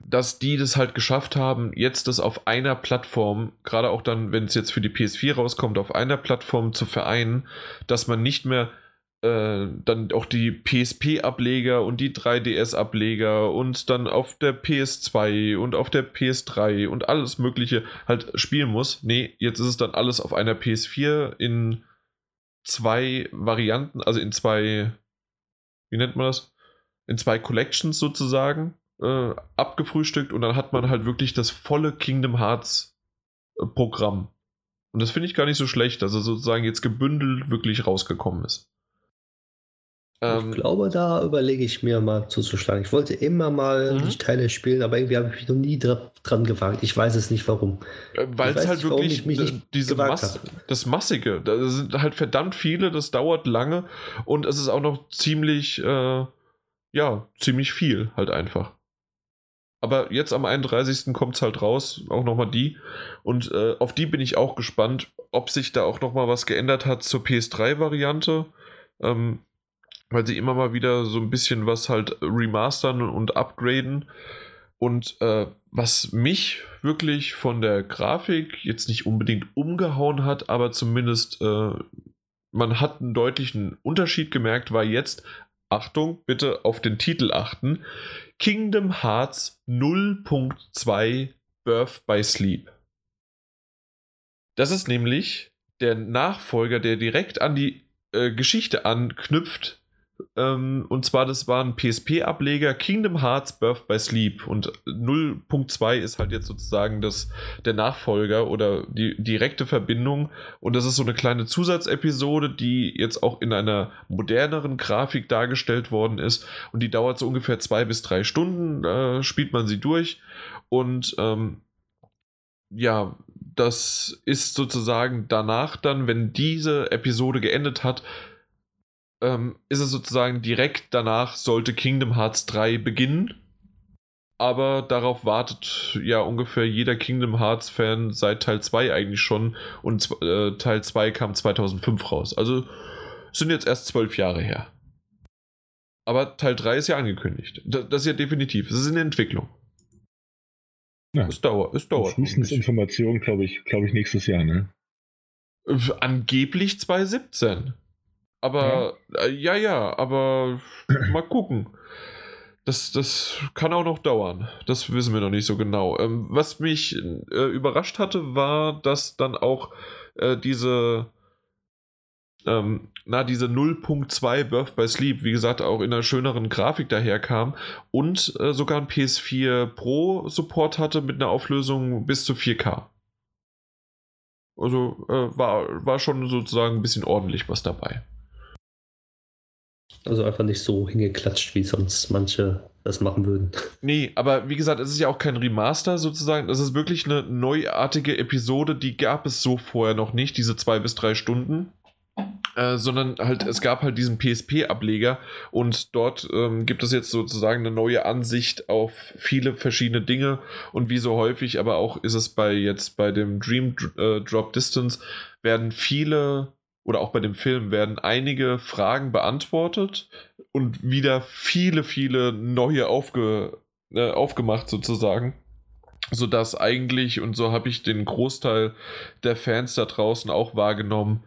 dass die das halt geschafft haben, jetzt das auf einer Plattform, gerade auch dann, wenn es jetzt für die PS4 rauskommt, auf einer Plattform zu vereinen, dass man nicht mehr äh, dann auch die PSP-Ableger und die 3DS-Ableger und dann auf der PS2 und auf der PS3 und alles Mögliche halt spielen muss. Nee, jetzt ist es dann alles auf einer PS4 in zwei Varianten, also in zwei, wie nennt man das? In zwei Collections sozusagen äh, abgefrühstückt und dann hat man halt wirklich das volle Kingdom Hearts äh, Programm. Und das finde ich gar nicht so schlecht, dass er sozusagen jetzt gebündelt wirklich rausgekommen ist. Ähm, ich glaube, da überlege ich mir mal zuzuschlagen. Ich wollte immer mal mhm. die Teile spielen, aber irgendwie habe ich mich noch nie dra dran gewagt. Ich weiß es nicht warum. Äh, Weil es halt nicht, wirklich mich nicht diese Mass das Massige, da sind halt verdammt viele, das dauert lange und es ist auch noch ziemlich, äh, ja, ziemlich viel halt einfach. Aber jetzt am 31. kommt es halt raus, auch nochmal die. Und äh, auf die bin ich auch gespannt, ob sich da auch nochmal was geändert hat zur PS3-Variante. Ähm, weil sie immer mal wieder so ein bisschen was halt remastern und upgraden. Und äh, was mich wirklich von der Grafik jetzt nicht unbedingt umgehauen hat, aber zumindest äh, man hat einen deutlichen Unterschied gemerkt, war jetzt, Achtung, bitte auf den Titel achten, Kingdom Hearts 0.2 Birth by Sleep. Das ist nämlich der Nachfolger, der direkt an die äh, Geschichte anknüpft, ähm, und zwar, das war ein PSP-Ableger Kingdom Hearts Birth by Sleep. Und 0.2 ist halt jetzt sozusagen das, der Nachfolger oder die direkte Verbindung. Und das ist so eine kleine Zusatzepisode, die jetzt auch in einer moderneren Grafik dargestellt worden ist. Und die dauert so ungefähr zwei bis drei Stunden, äh, spielt man sie durch. Und ähm, ja, das ist sozusagen danach dann, wenn diese Episode geendet hat, ähm, ist es sozusagen direkt danach sollte Kingdom Hearts 3 beginnen. Aber darauf wartet ja ungefähr jeder Kingdom Hearts-Fan seit Teil 2 eigentlich schon. Und äh, Teil 2 kam 2005 raus. Also sind jetzt erst zwölf Jahre her. Aber Teil 3 ist ja angekündigt. Das, das ist ja definitiv. Es ist in der Entwicklung. Ja. Es dauert. Es dauert. Frühestens Informationen, glaube ich, glaube ich, nächstes Jahr, ne? Äh, angeblich 2017. Aber ja, äh, ja, ja, aber mal gucken. Das, das kann auch noch dauern. Das wissen wir noch nicht so genau. Ähm, was mich äh, überrascht hatte, war, dass dann auch äh, diese, ähm, na, diese 0.2 Birth by Sleep, wie gesagt, auch in einer schöneren Grafik daherkam und äh, sogar ein PS4 Pro Support hatte mit einer Auflösung bis zu 4K. Also äh, war, war schon sozusagen ein bisschen ordentlich was dabei. Also einfach nicht so hingeklatscht, wie sonst manche das machen würden. Nee, aber wie gesagt, es ist ja auch kein Remaster sozusagen. Es ist wirklich eine neuartige Episode, die gab es so vorher noch nicht, diese zwei bis drei Stunden. Äh, sondern halt, es gab halt diesen PSP-Ableger und dort ähm, gibt es jetzt sozusagen eine neue Ansicht auf viele verschiedene Dinge und wie so häufig, aber auch ist es bei jetzt bei dem Dream äh, Drop Distance, werden viele oder auch bei dem Film werden einige Fragen beantwortet und wieder viele, viele neue aufge, äh, aufgemacht sozusagen sodass eigentlich, und so habe ich den Großteil der Fans da draußen auch wahrgenommen,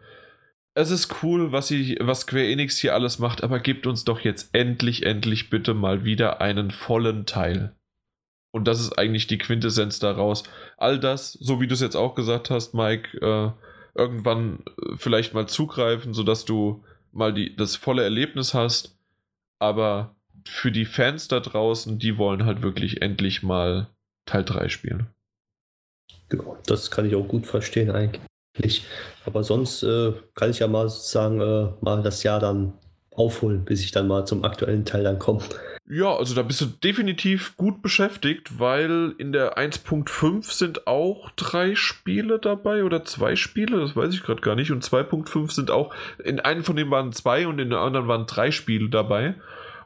es ist cool, was, sie, was Square Enix hier alles macht, aber gebt uns doch jetzt endlich, endlich bitte mal wieder einen vollen Teil. Und das ist eigentlich die Quintessenz daraus. All das, so wie du es jetzt auch gesagt hast, Mike, äh, irgendwann äh, vielleicht mal zugreifen, sodass du mal die, das volle Erlebnis hast. Aber für die Fans da draußen, die wollen halt wirklich endlich mal Teil 3 spielen. Genau, das kann ich auch gut verstehen eigentlich. Aber sonst äh, kann ich ja mal sagen, äh, mal das Jahr dann aufholen, bis ich dann mal zum aktuellen Teil dann komme. Ja, also da bist du definitiv gut beschäftigt, weil in der 1.5 sind auch drei Spiele dabei oder zwei Spiele, das weiß ich gerade gar nicht. Und 2.5 sind auch, in einem von denen waren zwei und in der anderen waren drei Spiele dabei.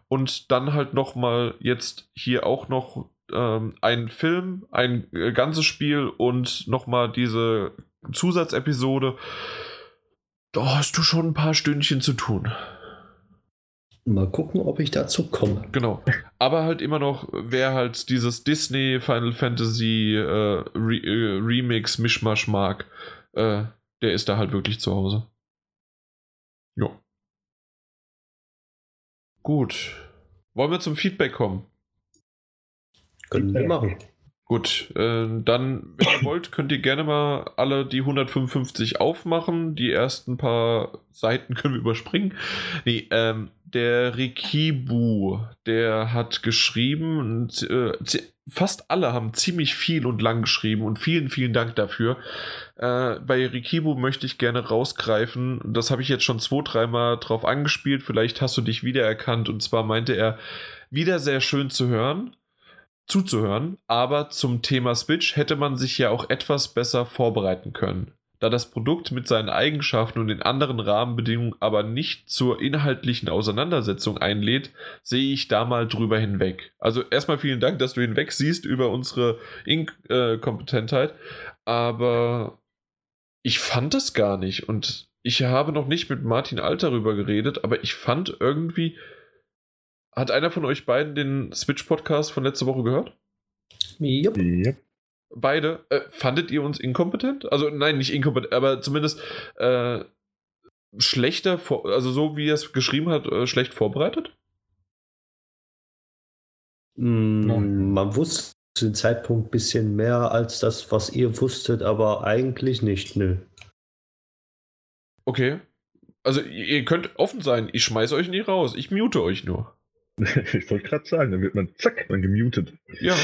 Und dann halt nochmal jetzt hier auch noch ähm, ein Film, ein äh, ganzes Spiel und nochmal diese Zusatzepisode, da hast du schon ein paar Stündchen zu tun. Mal gucken, ob ich dazu komme. Genau. Aber halt immer noch, wer halt dieses Disney Final Fantasy äh, Re äh, Remix Mischmasch mag, äh, der ist da halt wirklich zu Hause. Jo. Gut. Wollen wir zum Feedback kommen? Können wir machen. Gut, äh, dann, wenn ihr wollt, könnt ihr gerne mal alle die 155 aufmachen. Die ersten paar Seiten können wir überspringen. Nee, ähm, der Rikibu, der hat geschrieben, und, äh, fast alle haben ziemlich viel und lang geschrieben und vielen, vielen Dank dafür. Äh, bei Rikibu möchte ich gerne rausgreifen, das habe ich jetzt schon zwei, dreimal drauf angespielt, vielleicht hast du dich wiedererkannt und zwar meinte er, wieder sehr schön zu hören zuzuhören, aber zum Thema Switch hätte man sich ja auch etwas besser vorbereiten können. Da das Produkt mit seinen Eigenschaften und den anderen Rahmenbedingungen aber nicht zur inhaltlichen Auseinandersetzung einlädt, sehe ich da mal drüber hinweg. Also erstmal vielen Dank, dass du hinweg siehst über unsere Inkompetentheit, aber ich fand das gar nicht und ich habe noch nicht mit Martin Alt darüber geredet, aber ich fand irgendwie, hat einer von euch beiden den Switch-Podcast von letzter Woche gehört? Yep. yep. Beide. Äh, fandet ihr uns inkompetent? Also, nein, nicht inkompetent, aber zumindest äh, schlechter, vor, also so wie er es geschrieben hat, äh, schlecht vorbereitet? Mm, man wusste zu dem Zeitpunkt ein bisschen mehr als das, was ihr wusstet, aber eigentlich nicht, nö. Okay. Also ihr könnt offen sein, ich schmeiße euch nie raus, ich mute euch nur. ich wollte gerade sagen, dann wird man zack, dann gemutet. Ja.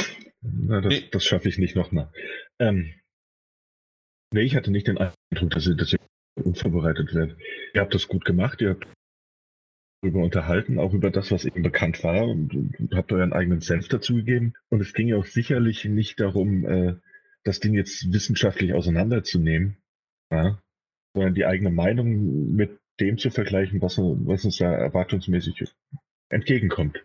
Na, das, nee. das schaffe ich nicht nochmal. Ähm, nee, ich hatte nicht den Eindruck, dass ihr, dass ihr unvorbereitet werdet. Ihr habt das gut gemacht, ihr habt darüber unterhalten, auch über das, was eben bekannt war und, und habt euren eigenen Senf dazugegeben. Und es ging ja auch sicherlich nicht darum, äh, das Ding jetzt wissenschaftlich auseinanderzunehmen, ja, sondern die eigene Meinung mit dem zu vergleichen, was, was uns da erwartungsmäßig entgegenkommt.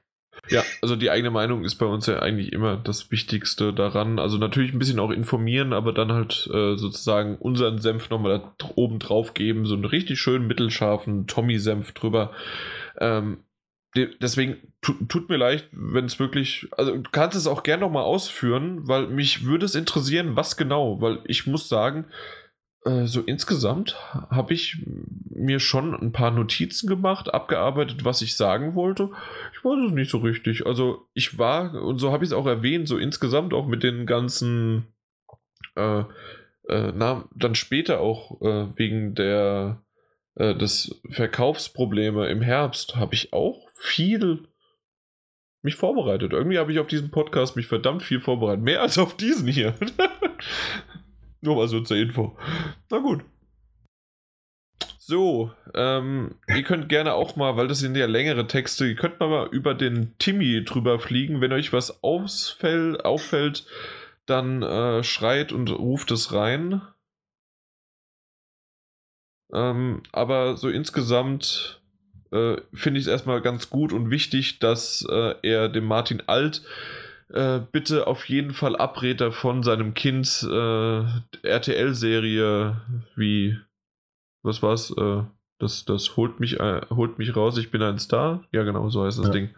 Ja, also die eigene Meinung ist bei uns ja eigentlich immer das Wichtigste daran. Also natürlich ein bisschen auch informieren, aber dann halt äh, sozusagen unseren Senf nochmal da oben drauf geben, so einen richtig schönen mittelscharfen Tommy-Senf drüber. Ähm, deswegen tut mir leid, wenn es wirklich, also du kannst es auch gerne nochmal ausführen, weil mich würde es interessieren, was genau, weil ich muss sagen, so insgesamt habe ich mir schon ein paar Notizen gemacht, abgearbeitet, was ich sagen wollte. Ich weiß es nicht so richtig. Also ich war, und so habe ich es auch erwähnt, so insgesamt auch mit den ganzen, äh, äh, na, dann später auch äh, wegen der äh, des Verkaufsprobleme im Herbst habe ich auch viel mich vorbereitet. Irgendwie habe ich auf diesen Podcast mich verdammt viel vorbereitet. Mehr als auf diesen hier. Nur mal so zur Info. Na gut. So, ähm, ihr könnt gerne auch mal, weil das sind ja längere Texte, ihr könnt mal über den Timmy drüber fliegen. Wenn euch was ausfällt, auffällt, dann äh, schreit und ruft es rein. Ähm, aber so insgesamt äh, finde ich es erstmal ganz gut und wichtig, dass äh, er dem Martin Alt äh, bitte auf jeden Fall abrät von seinem Kind äh, RTL-Serie wie was war's? Äh, das, das holt mich, äh, holt mich raus, ich bin ein Star. Ja, genau, so heißt das Ja. Ding.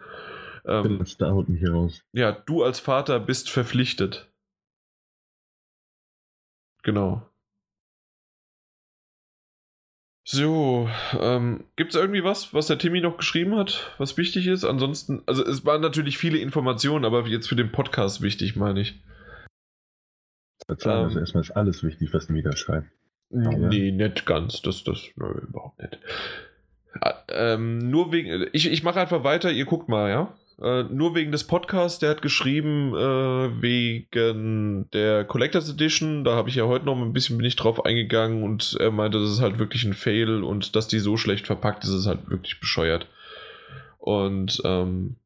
Ähm, Ähm, ein Star holt mich raus. ja, du als Vater bist verpflichtet. Genau. So, ähm, gibt es irgendwie was, was der Timmy noch geschrieben hat, was wichtig ist? Ansonsten, also es waren natürlich viele Informationen, aber jetzt für den Podcast wichtig, meine ich. Verzeihen, Ähm. also erstmal ist alles wichtig, was du wieder schreibst. Ja. Nee, nicht ganz. Das, das, nö, überhaupt nicht. Ah, Ähm, nur wegen, ich, ich mache einfach weiter, ihr guckt mal, ja? Äh, nur wegen des Podcasts, der hat geschrieben, äh, wegen der Collectors Edition, da habe ich ja heute noch ein bisschen bin ich drauf eingegangen und er meinte, das ist halt wirklich ein Fail und dass die so schlecht verpackt ist, ist halt wirklich bescheuert. Und, ähm,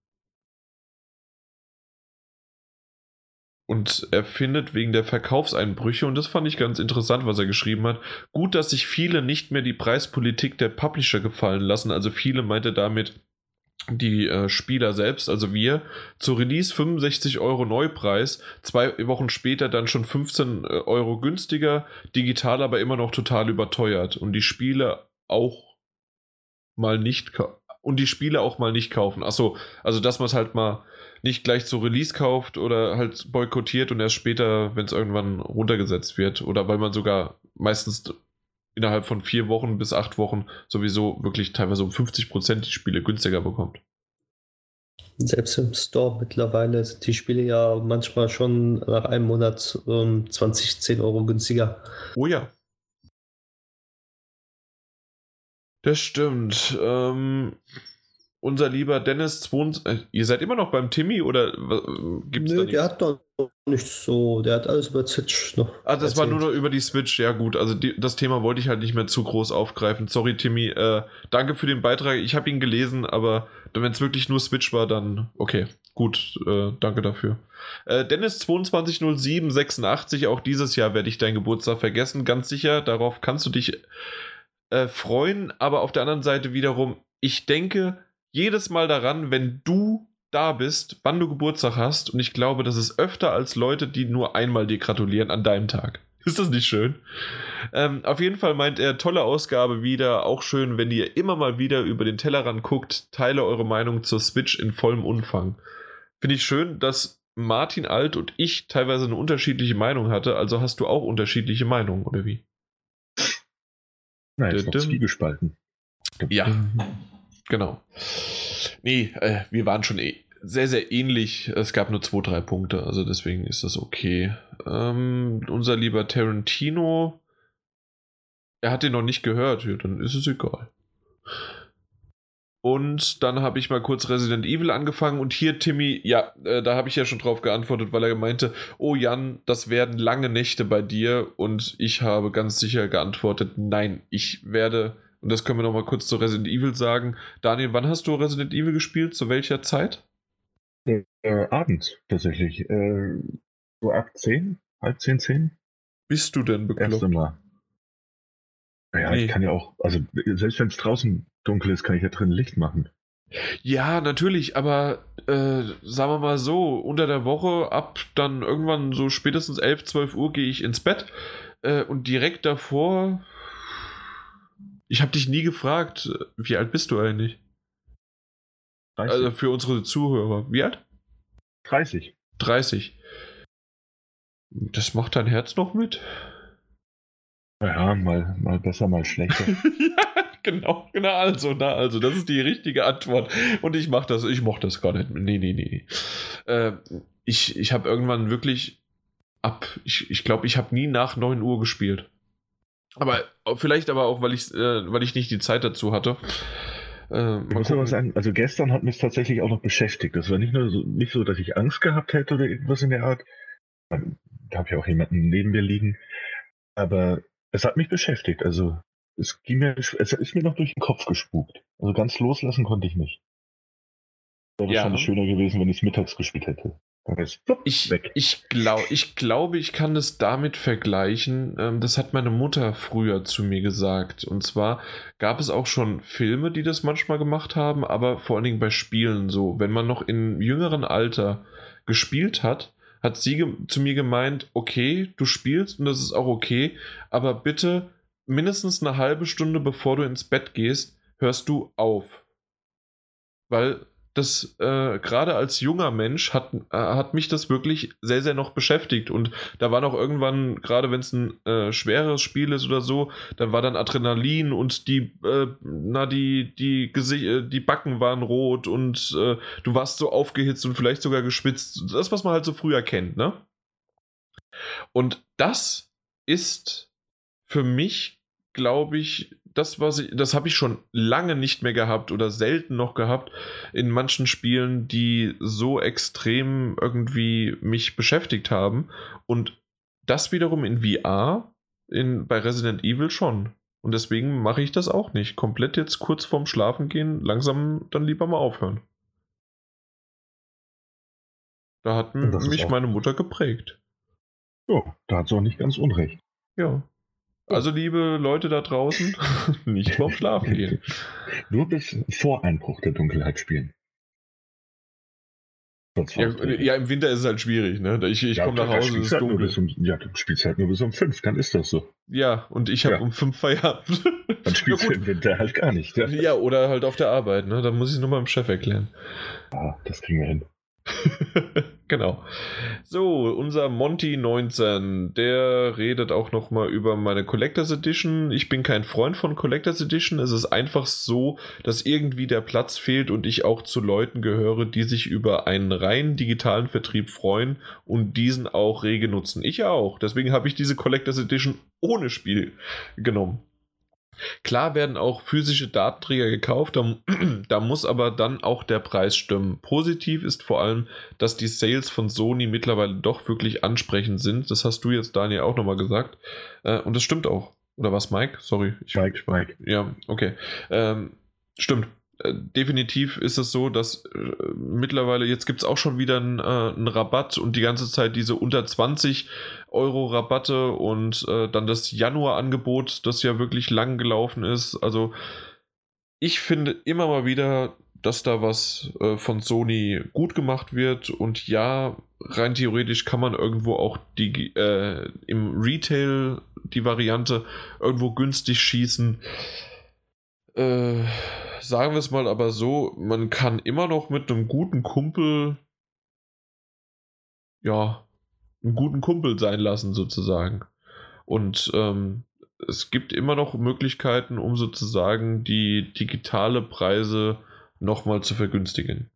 Und er findet wegen der Verkaufseinbrüche, und das fand ich ganz interessant, was er geschrieben hat, gut, dass sich viele nicht mehr die Preispolitik der Publisher gefallen lassen. Also viele meinte damit die äh, Spieler selbst, also wir, zu Release 65 Euro Neupreis, zwei Wochen später dann schon 15 Euro günstiger, digital aber immer noch total überteuert. Und die Spiele auch mal nicht und die Spiele auch mal nicht kaufen. Achso, also dass man es halt mal nicht gleich zu Release kauft oder halt boykottiert und erst später, wenn es irgendwann runtergesetzt wird. Oder weil man sogar meistens innerhalb von vier Wochen bis acht Wochen sowieso wirklich teilweise um 50% die Spiele günstiger bekommt. Selbst im Store mittlerweile sind die Spiele ja manchmal schon nach einem Monat ähm, 20, 10 Euro günstiger. Oh ja. Das stimmt. Ähm, unser lieber Dennis 22, äh, ihr seid immer noch beim Timmy oder gibt es da Nö, der hat doch nichts so, der hat alles über Switch noch. Ah, das war erzählt. nur noch über die Switch. Ja, gut. Also die, das Thema wollte ich halt nicht mehr zu groß aufgreifen. Sorry, Timmy. Äh, danke für den Beitrag. Ich habe ihn gelesen, aber wenn es wirklich nur Switch war, dann okay. Gut, äh, danke dafür. Äh, Dennis 220786, auch dieses Jahr werde ich deinen Geburtstag vergessen. Ganz sicher, darauf kannst du dich äh, freuen. Aber auf der anderen Seite wiederum, ich denke jedes Mal daran, wenn du da bist, wann du Geburtstag hast. Und ich glaube, das ist öfter als Leute, die nur einmal dir gratulieren an deinem Tag. Ist das nicht schön? Ähm, auf jeden Fall meint er, tolle Ausgabe wieder. Auch schön, wenn ihr immer mal wieder über den Tellerrand guckt. Teile eure Meinung zur Switch in vollem Umfang. Finde ich schön, dass Martin Alt und ich teilweise eine unterschiedliche Meinung hatte. Also hast du auch unterschiedliche Meinungen, oder wie? Nein, ist noch Düm. zwiegespalten. Ja. Genau. Nee, äh, wir waren schon eh sehr, sehr ähnlich. Es gab nur zwei, drei Punkte, also deswegen ist das okay. Ähm, unser lieber Tarantino, er hat den noch nicht gehört, ja, dann ist es egal. Und dann habe ich mal kurz Resident Evil angefangen und hier, Timmy, ja, äh, da habe ich ja schon drauf geantwortet, weil er meinte, oh Jan, das werden lange Nächte bei dir und ich habe ganz sicher geantwortet, nein, ich werde, und das können wir noch mal kurz zu Resident Evil sagen. Daniel, wann hast du Resident Evil gespielt? Zu welcher Zeit? Äh, abends tatsächlich. Äh, so ab 10, halb 10, 10? Bist du denn bekloppt? Mal. Naja, Nee. ich kann ja auch, also selbst wenn es draußen dunkel ist, kann ich ja drin Licht machen. Ja, natürlich, aber äh, sagen wir mal so, unter der Woche ab dann irgendwann so spätestens 11, 12 Uhr gehe ich ins Bett äh, und direkt davor, ich habe dich nie gefragt, wie alt bist du eigentlich? 30. Also für unsere Zuhörer, wie alt? 30. 30. Das macht dein Herz noch mit? Ja, mal, mal besser, mal schlechter. ja, genau, genau, also, na, also, das ist die richtige Antwort. Und ich mach das, ich mochte das gar nicht. Nee, nee, nee. nee. Äh, ich ich habe irgendwann wirklich ab, ich glaube, ich, glaub, ich habe nie nach 9 Uhr gespielt. Aber vielleicht aber auch, weil ich, äh, weil ich nicht die Zeit dazu hatte. Äh, Ich muss aber sagen, also gestern hat mich tatsächlich auch noch beschäftigt. Das war nicht nur so, nicht so, dass ich Angst gehabt hätte oder irgendwas in der Art. Da habe ich auch jemanden neben mir liegen. Aber es hat mich beschäftigt. Also es ging mir, es ist mir noch durch den Kopf gespukt. Also ganz loslassen konnte ich nicht. Wäre Ja. wahrscheinlich schöner gewesen, wenn ich es mittags gespielt hätte. Ich, ich, glaub, ich glaube, ich kann das damit vergleichen. Ähm, das hat meine Mutter früher zu mir gesagt. Und zwar gab es auch schon Filme, die das manchmal gemacht haben, aber vor allen Dingen bei Spielen so. Wenn man noch im jüngeren Alter gespielt hat, hat sie zu mir gemeint, okay, du spielst und das ist auch okay, aber bitte mindestens eine halbe Stunde bevor du ins Bett gehst, hörst du auf. Weil das äh, gerade als junger Mensch hat, äh, hat mich das wirklich sehr, sehr noch beschäftigt. Und da war noch irgendwann, gerade wenn es ein äh, schweres Spiel ist oder so, dann war dann Adrenalin und die, äh, na, die, die, Gesicht, äh, die Backen waren rot und äh, du warst so aufgehitzt und vielleicht sogar geschwitzt. Das, was man halt so früher kennt, ne? Und das ist für mich, glaube ich, das, was ich, das habe ich schon lange nicht mehr gehabt oder selten noch gehabt in manchen Spielen, die so extrem irgendwie mich beschäftigt haben. Und das wiederum in VR, in, bei Resident Evil schon. Und deswegen mache ich das auch nicht. Komplett jetzt kurz vorm Schlafen gehen, langsam dann lieber mal aufhören. Da hat mich meine Mutter geprägt. Ja, da hat sie auch nicht ganz unrecht. Ja. Also, liebe Leute da draußen, nicht vorm Schlafen gehen. Nur bis vor Einbruch der Dunkelheit spielen. Ja, ja, im Winter ist es halt schwierig, ne? Ich, ich ja, komme nach Hause, es ist halt dunkel. Um, ja, du spielst halt nur bis um 5, dann ist das so. Ja, und ich habe ja. um 5 Feierabend. Dann spielst du im Winter halt gar nicht. Ja. ja, oder halt auf der Arbeit, ne? Dann muss ich es nur meinem Chef erklären. Ah, das kriegen wir hin. genau. So, unser Monty 19, der redet auch nochmal über meine Collectors Edition. Ich bin kein Freund von Collectors Edition. Es ist einfach so, dass irgendwie der Platz fehlt und ich auch zu Leuten gehöre, die sich über einen rein digitalen Vertrieb freuen und diesen auch rege nutzen. Ich auch. Deswegen habe ich diese Collectors Edition ohne Spiel genommen. Klar werden auch physische Datenträger gekauft, da, da, muss aber dann auch der Preis stimmen. Positiv ist vor allem, dass die Sales von Sony mittlerweile doch wirklich ansprechend sind. Das hast du jetzt, Daniel, auch nochmal gesagt. Äh, und das stimmt auch. Oder was, Mike? Sorry. Ich, Mike, Mike. Ja, okay. Ähm, stimmt. Äh, definitiv ist es so, dass äh, mittlerweile, jetzt gibt es auch schon wieder einen, äh, Rabatt und die ganze Zeit diese unter 20 Euro Rabatte und äh, dann das Januar-Angebot, das ja wirklich lang gelaufen ist. Also ich finde immer mal wieder, dass da was äh, von Sony gut gemacht wird und ja, rein theoretisch kann man irgendwo auch die äh, im Retail die Variante irgendwo günstig schießen. Äh, sagen wir es mal aber so, man kann immer noch mit einem guten Kumpel, ja, einen guten Kumpel sein lassen sozusagen. Und ähm, es gibt immer noch Möglichkeiten, um sozusagen die digitale Preise nochmal zu vergünstigen.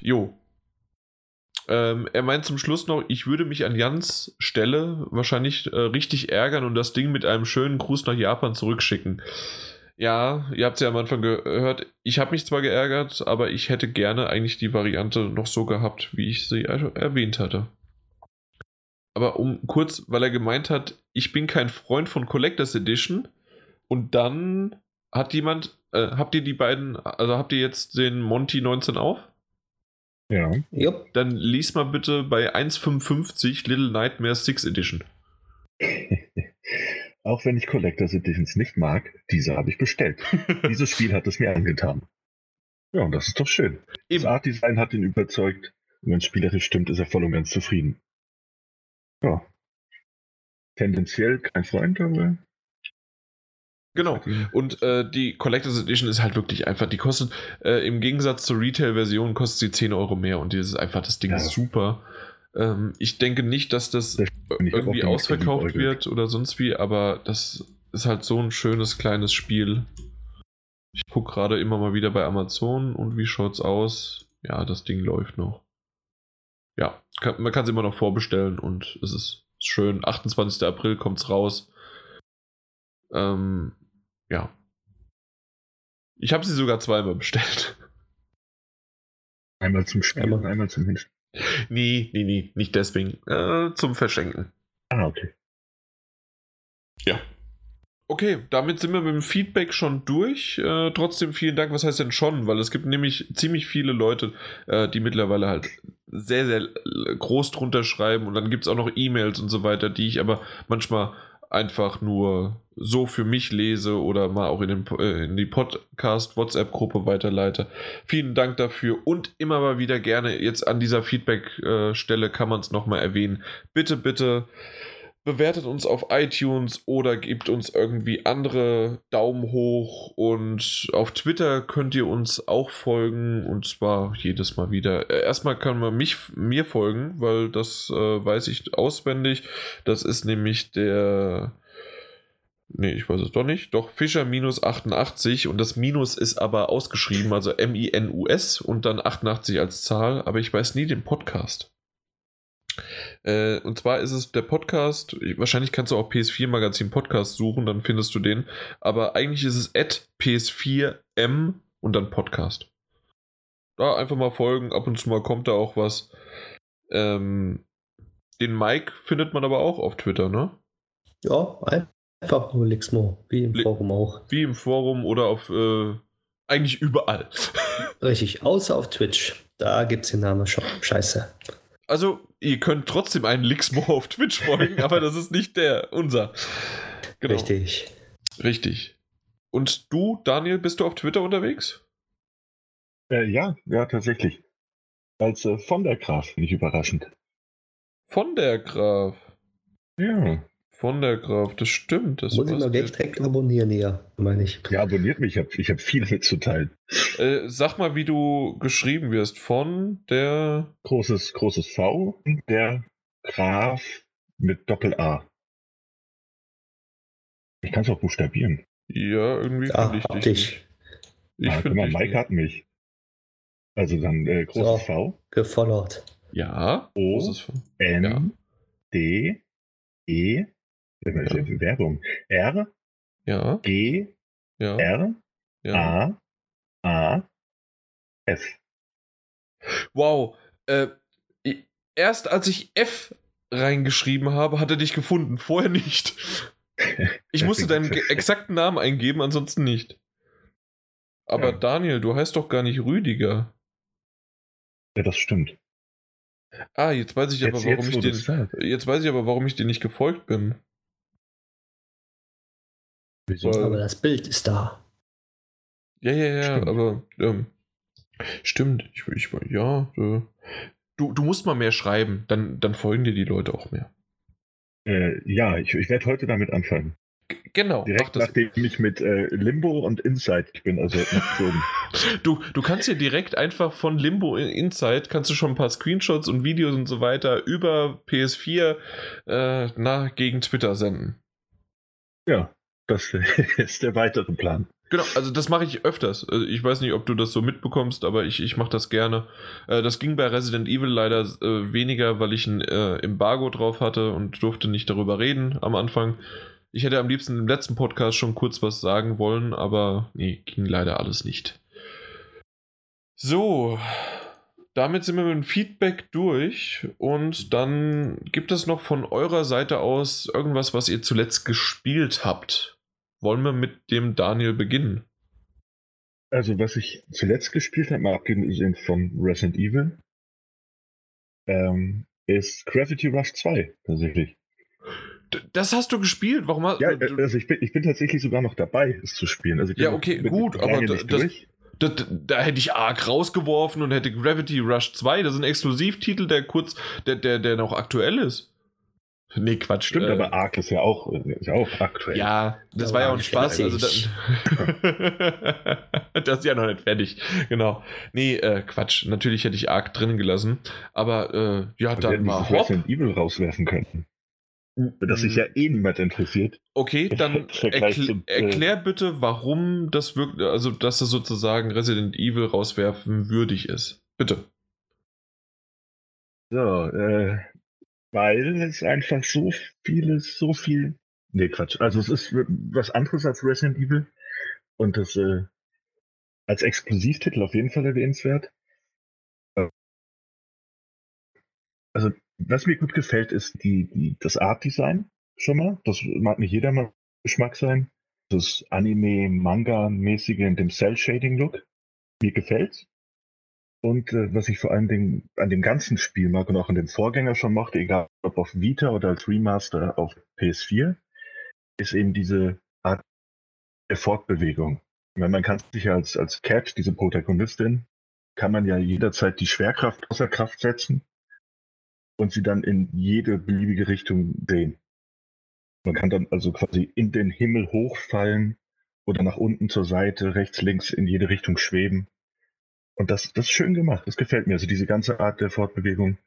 Jo. Ähm, er meint zum Schluss noch, ich würde mich an Jans Stelle wahrscheinlich äh, richtig ärgern und das Ding mit einem schönen Gruß nach Japan zurückschicken. Ja, ihr habt es ja am Anfang gehört. Ich habe mich zwar geärgert, aber ich hätte gerne eigentlich die Variante noch so gehabt, wie ich sie erwähnt hatte. Aber um kurz, weil er gemeint hat, ich bin kein Freund von Collectors Edition. Und dann hat jemand, äh, habt ihr die beiden, also habt ihr jetzt den Monty 19 auf? Ja. Yep. Dann lies mal bitte bei 1,55 Little Nightmares 6 Edition. Auch wenn ich Collectors Editions nicht mag, diese habe ich bestellt. Dieses Spiel hat es mir angetan. Ja, und das ist doch schön. Eben. Das Art Design hat ihn überzeugt. Und wenn es spielerisch stimmt, ist er voll und ganz zufrieden. Ja. Tendenziell kein Freund, aber. Genau. Und äh, die Collectors Edition ist halt wirklich einfach, die kostet, äh, im Gegensatz zur Retail-Version, kostet sie 10 Euro mehr und die ist einfach das Ding ja. super. Ähm, ich denke nicht, dass das, das irgendwie ausverkauft wird oder sonst wie, aber das ist halt so ein schönes kleines Spiel. Ich gucke gerade immer mal wieder bei Amazon und wie schaut's aus? Ja, das Ding läuft noch. Ja, kann, man kann es immer noch vorbestellen und es ist schön. 28. April kommt's raus. Ähm, ja. Ich habe sie sogar zweimal bestellt. Einmal zum Spielen und einmal zum Hinstellen. Nee, nee, nee, nicht deswegen. Äh, zum Verschenken. Ah, okay. Ja. Okay, damit sind wir mit dem Feedback schon durch. Äh, trotzdem vielen Dank. Was heißt denn schon? Weil es gibt nämlich ziemlich viele Leute, äh, die mittlerweile halt sehr, sehr groß drunter schreiben und dann gibt es auch noch E-Mails und so weiter, die ich aber manchmal einfach nur so für mich lese oder mal auch in, den, äh, in die Podcast-WhatsApp-Gruppe weiterleite. Vielen Dank dafür und immer mal wieder gerne jetzt an dieser Feedback-Stelle kann man es nochmal erwähnen. Bitte, bitte bewertet uns auf iTunes oder gebt uns irgendwie andere Daumen hoch und auf Twitter könnt ihr uns auch folgen und zwar jedes Mal wieder. Äh, erstmal kann man mich mir folgen, weil das äh, weiß ich auswendig. Das ist nämlich der Nee, ich weiß es doch nicht. Doch, Fischer minus 88 und das Minus ist aber ausgeschrieben, also M-I-N-U-S und dann 88 als Zahl, aber ich weiß nie den Podcast. Äh, und zwar ist es der Podcast, wahrscheinlich kannst du auch PS4 Magazin Podcast suchen, dann findest du den. Aber eigentlich ist es at PS4M und dann Podcast. Da einfach mal folgen, ab und zu mal kommt da auch was. Ähm, den Mike findet man aber auch auf Twitter, ne? Ja, einfach nur Lixmo, wie im Forum auch. Wie im Forum oder auf äh, eigentlich überall. Richtig, außer auf Twitch. Da gibt es den Namen schon. Scheiße. Also, ihr könnt trotzdem einen Lixmo auf Twitch folgen, aber das ist nicht der, unser. Genau. Richtig. Richtig. Und du, Daniel, bist du auf Twitter unterwegs? Äh, ja, ja, tatsächlich. Als äh, von der Graf, nicht überraschend. Von der Graf? Ja. Von der Graf, das stimmt. Das Muss ich mal gleich direkt abonnieren hier, meine ich. Ja, abonniert mich, ich habe ich hab viel mitzuteilen. Äh, sag mal, wie du geschrieben wirst. Von der. Großes, großes V, der Graf mit Doppel-A. Ich kann es auch buchstabieren. Ja, irgendwie ja, finde ich dich. dich. Ich ah, guck mal, Mike nicht. hat mich. Also dann äh, großes so, V. Gefollowt. Ja. O. N. Ja. D. E. Ja. Werbung. R. Ja. G. Ja. R. Ja. A. A. F. Wow. Äh, erst als ich F reingeschrieben habe, hat er dich gefunden. Vorher nicht. Ich musste deinen exakten Namen eingeben, ansonsten nicht. Aber ja. Daniel, du heißt doch gar nicht Rüdiger. Ja, das stimmt. Ah, jetzt weiß ich jetzt, aber, warum jetzt, ich den. Jetzt weiß ich aber, warum ich dir nicht gefolgt bin. Wieso? Aber das Bild ist da. Ja, ja, ja, stimmt. aber ähm, stimmt. Ich, ich, ja, äh, du, du musst mal mehr schreiben, dann, dann folgen dir die Leute auch mehr. Äh, ja, ich, ich werde heute damit anfangen. G genau. Direkt nachdem ich mit äh, Limbo und Inside ich bin, also du, du kannst hier direkt einfach von Limbo in Inside, kannst du schon ein paar Screenshots und Videos und so weiter über PS4 äh, nach, gegen Twitter senden. Ja, das ist der weitere Plan. Genau, also das mache ich öfters. Also ich weiß nicht, ob du das so mitbekommst, aber ich, ich mache das gerne. Äh, das ging bei Resident Evil leider äh, weniger, weil ich ein äh, Embargo drauf hatte und durfte nicht darüber reden am Anfang. Ich hätte am liebsten im letzten Podcast schon kurz was sagen wollen, aber nee, ging leider alles nicht. So, damit sind wir mit dem Feedback durch und dann gibt es noch von eurer Seite aus irgendwas, was ihr zuletzt gespielt habt. Wollen wir mit dem Daniel beginnen? Also, was ich zuletzt gespielt habe, mal abgesehen von Resident Evil, ähm, ist Gravity Rush 2 tatsächlich. Das hast du gespielt? Warum hast Ja, also ich bin, ich bin tatsächlich sogar noch dabei, es zu spielen. Also ja, okay, gut, aber das, das, da hätte ich arg rausgeworfen und hätte Gravity Rush 2, das ist ein Exklusivtitel, der kurz, der, der, der noch aktuell ist. Nee, Quatsch. Stimmt, äh, aber Ark ist ja auch, ist ja auch aktuell. Ja, das da war ja auch ein Spaß. Also das, das, ist ja noch nicht fertig. Genau. Nee, äh, Quatsch. Natürlich hätte ich Ark drin gelassen. Aber äh, ja, aber dann mal Hopp. Resident Evil rauswerfen könnten. Das sich ja eh niemand interessiert. Okay, dann erkl äh, erklär bitte, warum das wirklich, also dass das sozusagen Resident Evil rauswerfen würdig ist. Bitte. So, äh, weil es einfach so vieles, so viel. Nee, Quatsch. Also es ist was anderes als Resident Evil. Und das äh, als Exklusivtitel auf jeden Fall erwähnenswert. Also, was mir gut gefällt, ist die, die, das Art-Design schon mal. Das mag nicht jeder mal Geschmack sein. das Anime-Manga-mäßige in dem Cell-Shading-Look. Mir gefällt's. Und äh, was ich vor allen Dingen an dem ganzen Spiel mag und auch an dem Vorgänger schon mochte, egal ob auf Vita oder als Remaster auf PS4, ist eben diese Art der Fortbewegung. Weil man kann sich ja als, als Cat, diese Protagonistin, kann man ja jederzeit die Schwerkraft außer Kraft setzen und sie dann in jede beliebige Richtung drehen. Man kann dann also quasi in den Himmel hochfallen oder nach unten zur Seite, rechts, links in jede Richtung schweben. Und das, das ist schön gemacht. Das gefällt mir. Also diese ganze Art der Fortbewegung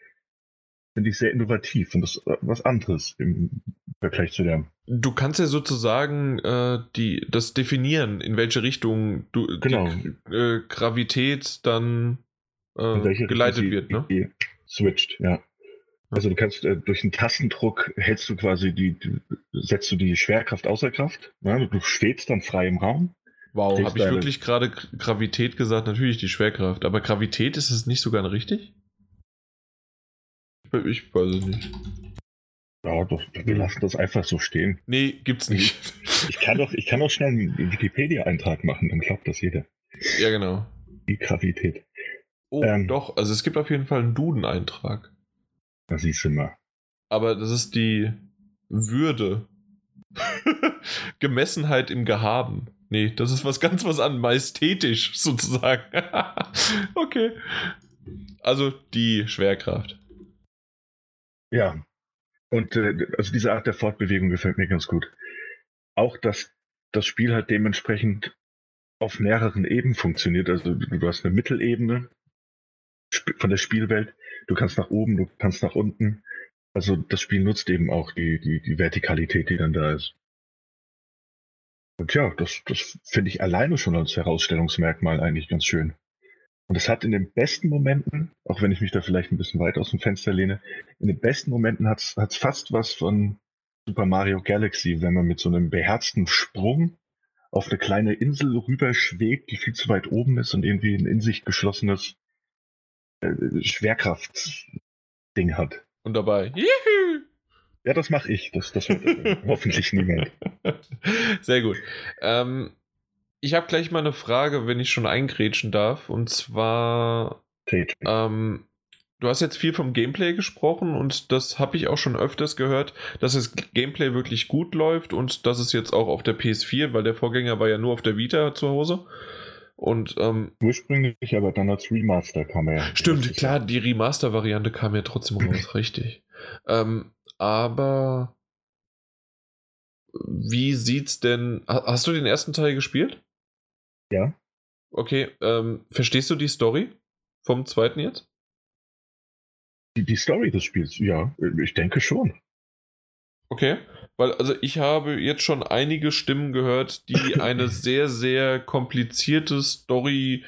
finde ich sehr innovativ und das ist was anderes im Vergleich zu der. Du kannst ja sozusagen äh, die, das definieren, in welche Richtung du, Genau. die äh, Gravität dann äh, geleitet wird. Ne? Switcht, ja. Also du kannst äh, durch einen Tastendruck hältst du quasi die, setzt du die Schwerkraft außer Kraft. Ja, du schwebst dann frei im Raum. Wow, habe ich wirklich gerade Gravität gesagt? Natürlich die Schwerkraft. Aber Gravität ist es nicht sogar richtig? Ich, ich weiß es nicht. Ja, doch, wir lassen das einfach so stehen. Nee, gibt's nicht. Ich kann doch, ich kann auch schnell einen Wikipedia-Eintrag machen, dann glaubt das jeder. ja, genau. Die Gravität. Oh, Ähm. doch. Also es gibt auf jeden Fall einen Duden-Eintrag. Da siehst du mal. Aber das ist die Würde. Gemessenheit im Gehaben. Nee, das ist was ganz was an. Majestätisch sozusagen. okay. Also die Schwerkraft. Ja. Und äh, also diese Art der Fortbewegung gefällt mir ganz gut. Auch, dass das Spiel halt dementsprechend auf mehreren Ebenen funktioniert. Also du hast eine Mittelebene von der Spielwelt. Du kannst nach oben, du kannst nach unten. Also das Spiel nutzt eben auch die, die, die Vertikalität, die dann da ist. Und ja, das, das finde ich alleine schon als Herausstellungsmerkmal eigentlich ganz schön. Und es hat in den besten Momenten, auch wenn ich mich da vielleicht ein bisschen weit aus dem Fenster lehne, in den besten Momenten hat es fast was von Super Mario Galaxy, wenn man mit so einem beherzten Sprung auf eine kleine Insel rüberschwebt, die viel zu weit oben ist und irgendwie ein in sich geschlossenes äh, Schwerkraft-Ding hat. Und dabei. Juhu! Ja, das mache ich. Das, das hört hoffentlich niemand. Sehr gut. Ähm, ich habe gleich mal eine Frage, wenn ich schon eingrätschen darf. Und zwar, Tate. ähm, du hast jetzt viel vom Gameplay gesprochen und das habe ich auch schon öfters gehört, dass das Gameplay wirklich gut läuft und dass es jetzt auch auf der PS4, weil der Vorgänger war ja nur auf der Vita zu Hause. Und ähm, Ursprünglich, aber dann als Remaster kam er. Stimmt, klar, die Remaster-Variante kam ja trotzdem raus, richtig. Ähm, aber wie sieht's denn. ha- Hast du den ersten Teil gespielt? Ja. Okay, ähm, verstehst du die Story vom zweiten jetzt? Die, die Story des Spiels, ja, ich denke schon. Okay, weil also ich habe jetzt schon einige Stimmen gehört, die eine sehr, sehr komplizierte Story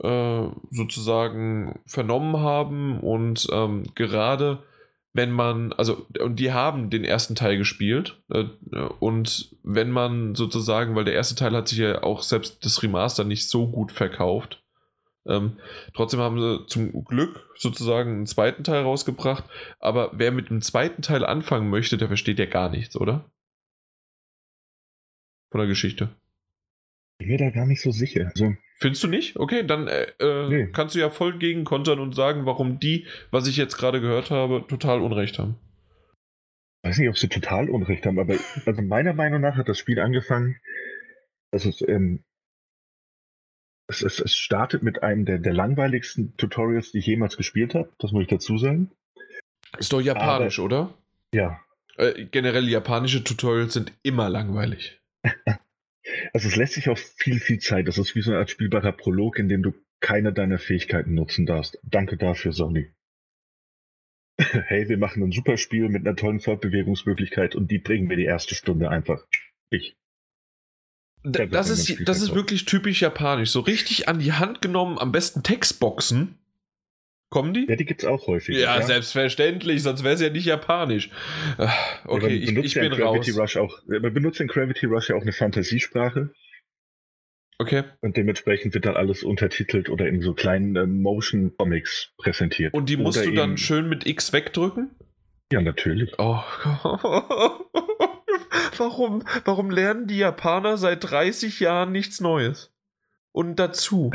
äh, sozusagen vernommen haben und ähm, gerade wenn man, also und die haben den ersten Teil gespielt äh, und wenn man sozusagen, weil der erste Teil hat sich ja auch selbst das Remaster nicht so gut verkauft, ähm, trotzdem haben sie zum Glück sozusagen einen zweiten Teil rausgebracht. Aber wer mit dem zweiten Teil anfangen möchte, der versteht ja gar nichts, oder? Von der Geschichte. Ich bin mir da gar nicht so sicher. Also, Findest du nicht? Okay, dann äh, äh, Nee. kannst du ja voll gegen kontern und sagen, warum die, was ich jetzt gerade gehört habe, total Unrecht haben. weiß nicht, ob sie total Unrecht haben, aber also meiner Meinung nach hat das Spiel angefangen. Also es, ähm, es, es, es startet mit einem der, der langweiligsten Tutorials, die ich jemals gespielt habe. Das muss ich dazu sagen. Ist doch japanisch, oder? Ja. Äh, generell japanische Tutorials sind immer langweilig. Also es lässt sich auch viel, viel Zeit. Das ist wie so eine Art spielbarer Prolog, in dem du keine deiner Fähigkeiten nutzen darfst. Danke dafür, Sony. hey, wir machen ein super Spiel mit einer tollen Fortbewegungsmöglichkeit und die bringen wir die erste Stunde einfach. Ich. Das, ist, das ist wirklich typisch japanisch. So richtig an die Hand genommen, am besten Textboxen. Kommen die? Ja, die gibt's auch häufig. Ja, selbstverständlich, sonst wäre es ja nicht japanisch. Ah, Okay, man ich, ich ja bin in Gravity raus. Rush auch, man benutzt in Gravity Rush ja auch eine Fantasiesprache Okay. und dementsprechend wird dann alles untertitelt oder in so kleinen äh, Motion Comics präsentiert. Und die musst Oder du dann schön mit X wegdrücken? Ja, natürlich. Oh, warum, warum lernen die Japaner seit 30 Jahren nichts Neues? Und dazu.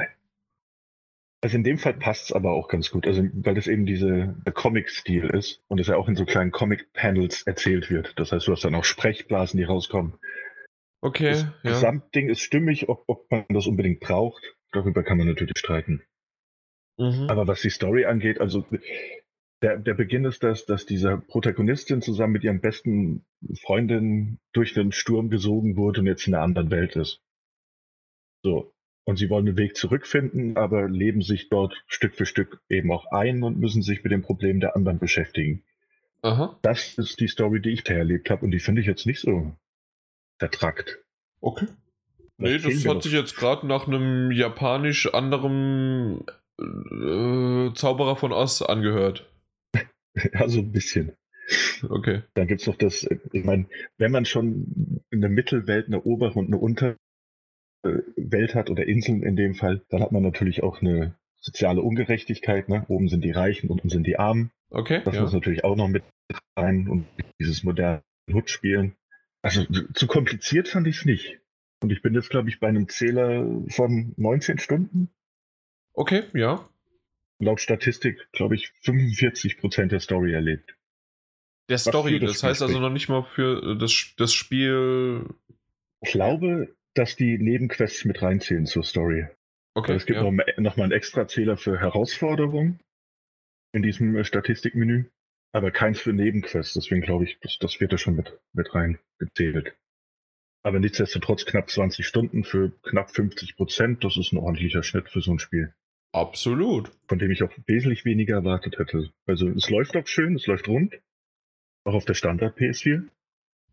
Also in dem Fall passt es aber auch ganz gut, also weil das eben diese Comic-Stil ist und es ja auch in so kleinen Comic-Panels erzählt wird. Das heißt, du hast dann auch Sprechblasen, die rauskommen. Okay. Das ja. Gesamtding ist stimmig, ob, ob man das unbedingt braucht. Darüber kann man natürlich streiten. Mhm. Aber was die Story angeht, also der, der Beginn ist das, dass diese Protagonistin zusammen mit ihren besten Freundinnen durch den Sturm gesogen wurde und jetzt in einer anderen Welt ist. So. Und sie wollen den Weg zurückfinden, aber leben sich dort Stück für Stück eben auch ein und müssen sich mit den Problemen der anderen beschäftigen. Aha. Das ist die Story, die ich da erlebt habe und die finde ich jetzt nicht so vertrackt. Okay. Was Nee, das hat noch? sich jetzt gerade nach einem japanisch anderem äh, Zauberer von Oz angehört. Ja, so ein bisschen. Okay. Dann gibt's noch das, äh, ich meine, wenn man schon eine Mittelwelt, eine obere und eine Unterwelt hat oder Inseln in dem Fall, dann hat man natürlich auch eine soziale Ungerechtigkeit. Ne? Oben sind die Reichen, unten sind die Armen. Okay. Das ja. muss natürlich auch noch mit rein und dieses moderne Hut-Spielen. Also zu kompliziert fand ich es nicht. Und ich bin jetzt, glaube ich, bei einem Zähler von 19 Stunden. Okay, ja. Laut Statistik, glaube ich, 45 Prozent der Story erlebt. Der Story, das das heißt also noch nicht mal für das, das Spiel. Ich glaube, dass die Nebenquests mit reinzählen zur Story. Okay. es gibt ja. noch, mal- noch mal einen extra Zähler für Herausforderungen in diesem äh, Statistikmenü, aber keins für Nebenquests. Deswegen glaube ich, das, das wird da schon mit, mit rein gezählt. Aber nichtsdestotrotz knapp 20 Stunden für knapp 50 Prozent. Das ist ein ordentlicher Schnitt für so ein Spiel, Absolut. von dem ich auch wesentlich weniger erwartet hätte. Also es läuft auch schön, es läuft rund. Auch auf der Standard PS4.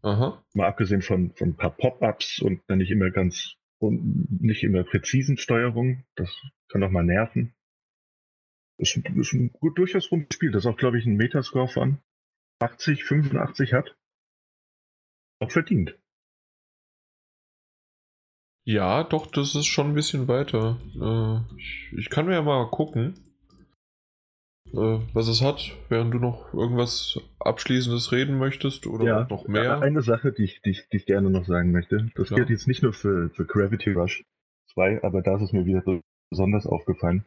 Aha. Mal abgesehen von, von ein paar Pop-ups und einer nicht immer ganz und nicht immer präzisen Steuerung. Das kann auch mal nerven. Ist, ein- ist ein gut durchaus rundes Spiel, das auch, glaube ich, einen Metascore von 80, 85 hat. Auch verdient. Ja, doch, das ist schon ein bisschen weiter. Äh, ich, ich kann mir ja mal gucken, was es hat, während du noch irgendwas Abschließendes reden möchtest oder noch mehr. Eine Sache, die ich, die, ich, die ich gerne noch sagen möchte. Das Ja. gilt jetzt nicht nur für, für Gravity Rush 2, aber da ist es mir wieder so besonders aufgefallen.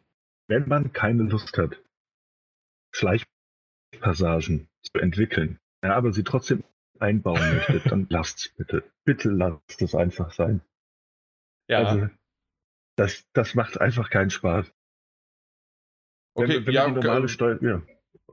Wenn man keine Lust hat, Schleichpassagen zu entwickeln, ja, aber sie trotzdem einbauen möchte, dann lasst's bitte. Bitte lasst es einfach sein. ja, Also, das, das macht einfach keinen Spaß. Okay, wenn, ja, normale äh, Steuer, ja.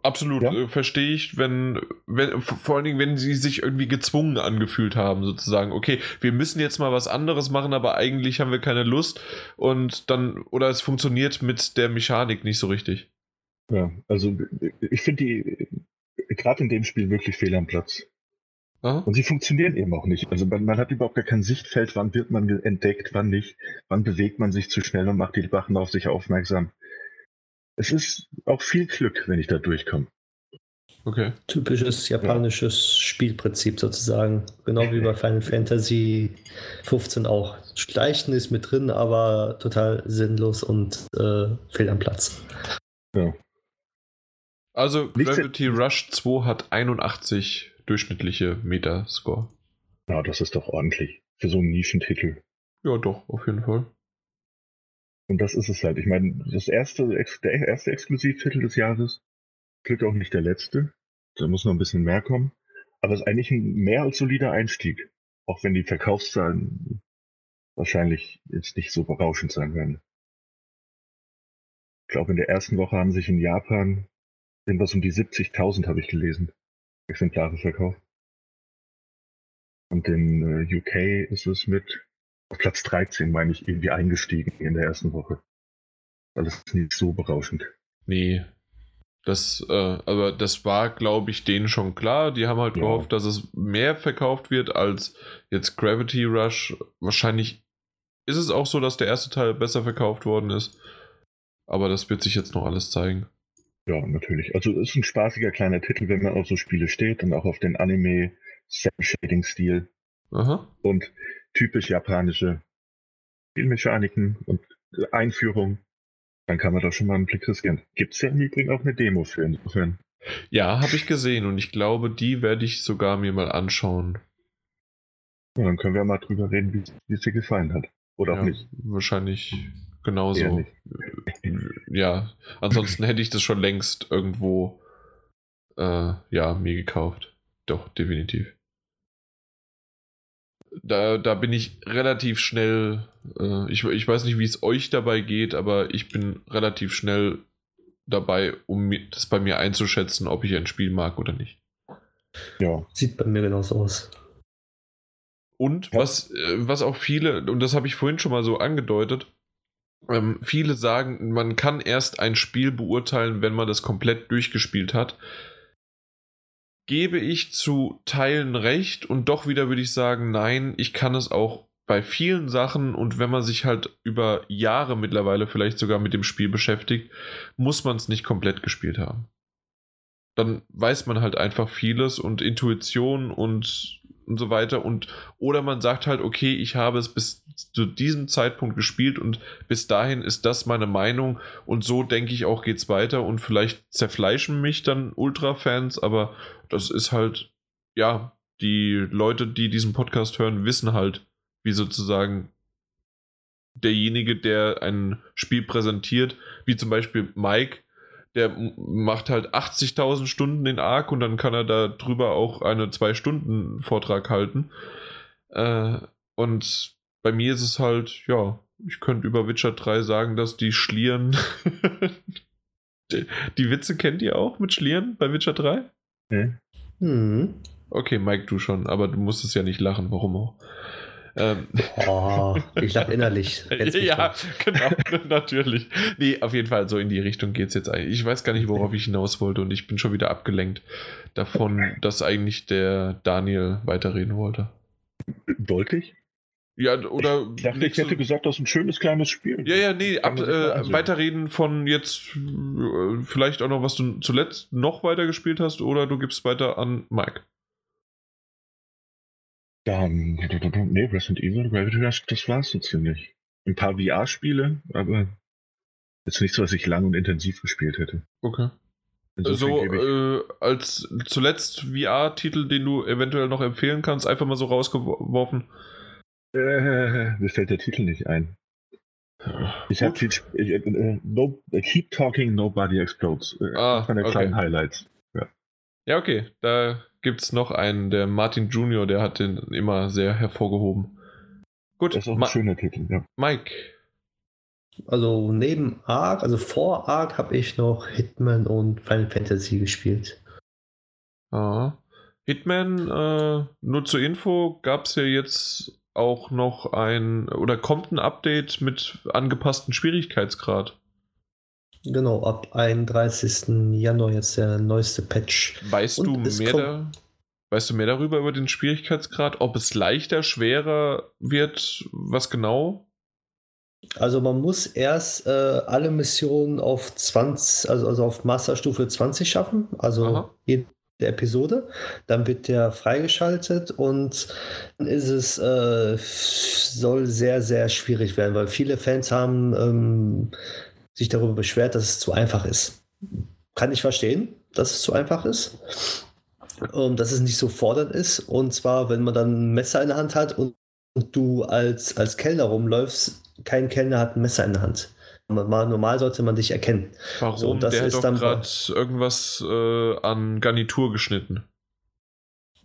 absolut, Ja? äh, verstehe ich, wenn, wenn, vor allen Dingen, wenn sie sich irgendwie gezwungen angefühlt haben, sozusagen, okay, wir müssen jetzt mal was anderes machen, aber eigentlich haben wir keine Lust und dann, oder es funktioniert mit der Mechanik nicht so richtig. ja. Also, ich finde die, gerade in dem Spiel wirklich fehl am Platz. Aha. Und sie funktionieren eben auch nicht. Also man, man hat überhaupt gar kein Sichtfeld, wann wird man entdeckt, wann nicht, wann bewegt man sich zu schnell und macht die Wachen auf sich aufmerksam. Es ist auch viel Glück, wenn ich da durchkomme. Okay. Typisches japanisches Spielprinzip sozusagen. Genau wie bei Final Fantasy 15 auch. Schleichen ist mit drin, aber total sinnlos und äh, fehl am Platz. Also Nichts- Gravity Rush 2 hat 81 durchschnittliche Metascore. Ja, das ist doch ordentlich für so einen Nischentitel. Ja, doch, auf jeden Fall. Und das ist es halt. Ich meine, das erste, der erste Exklusivtitel des Jahres, Glück auch nicht der letzte. Da muss noch ein bisschen mehr kommen. Aber es ist eigentlich ein mehr als solider Einstieg. Auch wenn die Verkaufszahlen wahrscheinlich jetzt nicht so berauschend sein werden. Ich glaube, in der ersten Woche haben sich in Japan irgendwas um die 70.000, habe ich gelesen, Exemplare verkauft. Und in äh, UK ist es mit auf Platz 13, meine ich, irgendwie eingestiegen in der ersten Woche. Das ist nicht so berauschend. Nee. Das, äh, aber das war, glaube ich, denen schon klar. Die haben halt Ja. gehofft, dass es mehr verkauft wird als jetzt Gravity Rush. Wahrscheinlich ist es auch so, dass der erste Teil besser verkauft worden ist. Aber das wird sich jetzt noch alles zeigen. Ja, natürlich. Also es ist ein spaßiger kleiner Titel, wenn man auf so Spiele steht und auch auf den Anime Cell-Shading-Stil Aha. und typisch japanische Spielmechaniken und Einführung. Dann kann man da schon mal einen Blick riskieren. Gibt es ja im Übrigen auch eine Demo für insofern. Ja, habe ich gesehen und ich glaube, die werde ich sogar mir mal anschauen. Ja, dann können wir mal drüber reden, wie, wie es dir gefallen hat. Oder ja, auch nicht. Wahrscheinlich genauso. nicht. Ja, ansonsten hätte ich das schon längst irgendwo äh, ja, mir gekauft. Doch, definitiv. Da, da bin ich relativ schnell, äh, ich, ich weiß nicht, wie es euch dabei geht, aber ich bin relativ schnell dabei, um das bei mir einzuschätzen, ob ich ein Spiel mag oder nicht. Ja. Sieht bei mir genauso aus. Und Ja. was, äh, was auch viele, und das habe ich vorhin schon mal so angedeutet, ähm, viele sagen, man kann erst ein Spiel beurteilen, wenn man das komplett durchgespielt hat. Gebe ich zu Teilen recht und doch wieder würde ich sagen, nein, ich kann es auch bei vielen Sachen und wenn man sich halt über Jahre mittlerweile vielleicht sogar mit dem Spiel beschäftigt, muss man es nicht komplett gespielt haben. Dann weiß man halt einfach vieles und Intuition und, und so weiter. Und oder man sagt halt, okay, ich habe es bis zu diesem Zeitpunkt gespielt und bis dahin ist das meine Meinung. Und so denke ich auch geht's weiter. Und vielleicht zerfleischen mich dann Ultra-Fans, aber das ist halt, ja, die Leute, die diesen Podcast hören, wissen halt, wie sozusagen derjenige, der ein Spiel präsentiert, wie zum Beispiel Mike, der macht halt 80.000 Stunden den Arc und dann kann er da drüber auch eine Zwei-Stunden-Vortrag halten. Äh, und bei mir ist es halt, ja, ich könnte über Witcher 3 sagen, dass die Schlieren. die, die Witze kennt ihr auch mit Schlieren bei Witcher 3? Hm? Hm. Okay, Mike, du schon, aber du musstest ja nicht lachen, warum auch? Ähm, Oh, ich lache innerlich. Ja, genau, natürlich. Nee, auf jeden Fall, so in die Richtung geht es jetzt eigentlich. Ich weiß gar nicht, worauf ich hinaus wollte und ich bin schon wieder abgelenkt davon, dass eigentlich der Daniel weiterreden wollte. Wollte ich? Ja, oder. Ich dachte, ich hätte gesagt, das ist ein schönes kleines Spiel. ja, ja, nee, ab, äh, weiterreden von jetzt äh, vielleicht auch noch, was du zuletzt noch weiter gespielt hast, oder du gibst weiter an Mike. Dann, nee, Resident Evil, Gravity Rush, das war's so ziemlich. Ein paar VR-Spiele, aber jetzt nichts, was ich lang und intensiv gespielt hätte. Okay. Insofern So, ich- äh, als zuletzt VR-Titel, den du eventuell noch empfehlen kannst, einfach mal so rausgeworfen. Äh, mir fällt der Titel nicht ein. Ich habe Gut. viel. Ich, äh, no, Keep Talking, Nobody Explodes. Äh, Ah, von der okay. kleinen Highlights. Ja, okay. Da gibt es noch einen, der Martin Junior, der hat den immer sehr hervorgehoben. Gut, Das ist auch ein Ma schöner Titel, ja. Mike. Also neben Ark, also vor Ark habe ich noch Hitman und Final Fantasy gespielt. Ah. Hitman, äh, nur zur Info, gab es ja jetzt auch noch ein, oder kommt ein Update mit angepassten Schwierigkeitsgrad. Genau, ab 31. Januar jetzt der neueste Patch. Weißt Und du mehr da, weißt du mehr darüber über den Schwierigkeitsgrad? Ob es leichter, schwerer wird? Was genau? Also man muss erst äh, alle Missionen auf 20, also, also auf Masterstufe 20 schaffen, also Aha. jede Episode. Dann wird der freigeschaltet und dann ist es, äh, soll sehr, sehr schwierig werden, weil viele Fans haben ähm, sich darüber beschwert, dass es zu einfach ist. Kann ich verstehen, dass es zu einfach ist. Ähm, dass es nicht so fordernd ist. Und zwar, wenn man dann ein Messer in der Hand hat und, und du als, als Kellner rumläufst, kein Kellner hat ein Messer in der Hand. Normal, normal sollte man dich erkennen. Warum? So, das der hat ist doch dann- gerade irgendwas äh, an Garnitur geschnitten.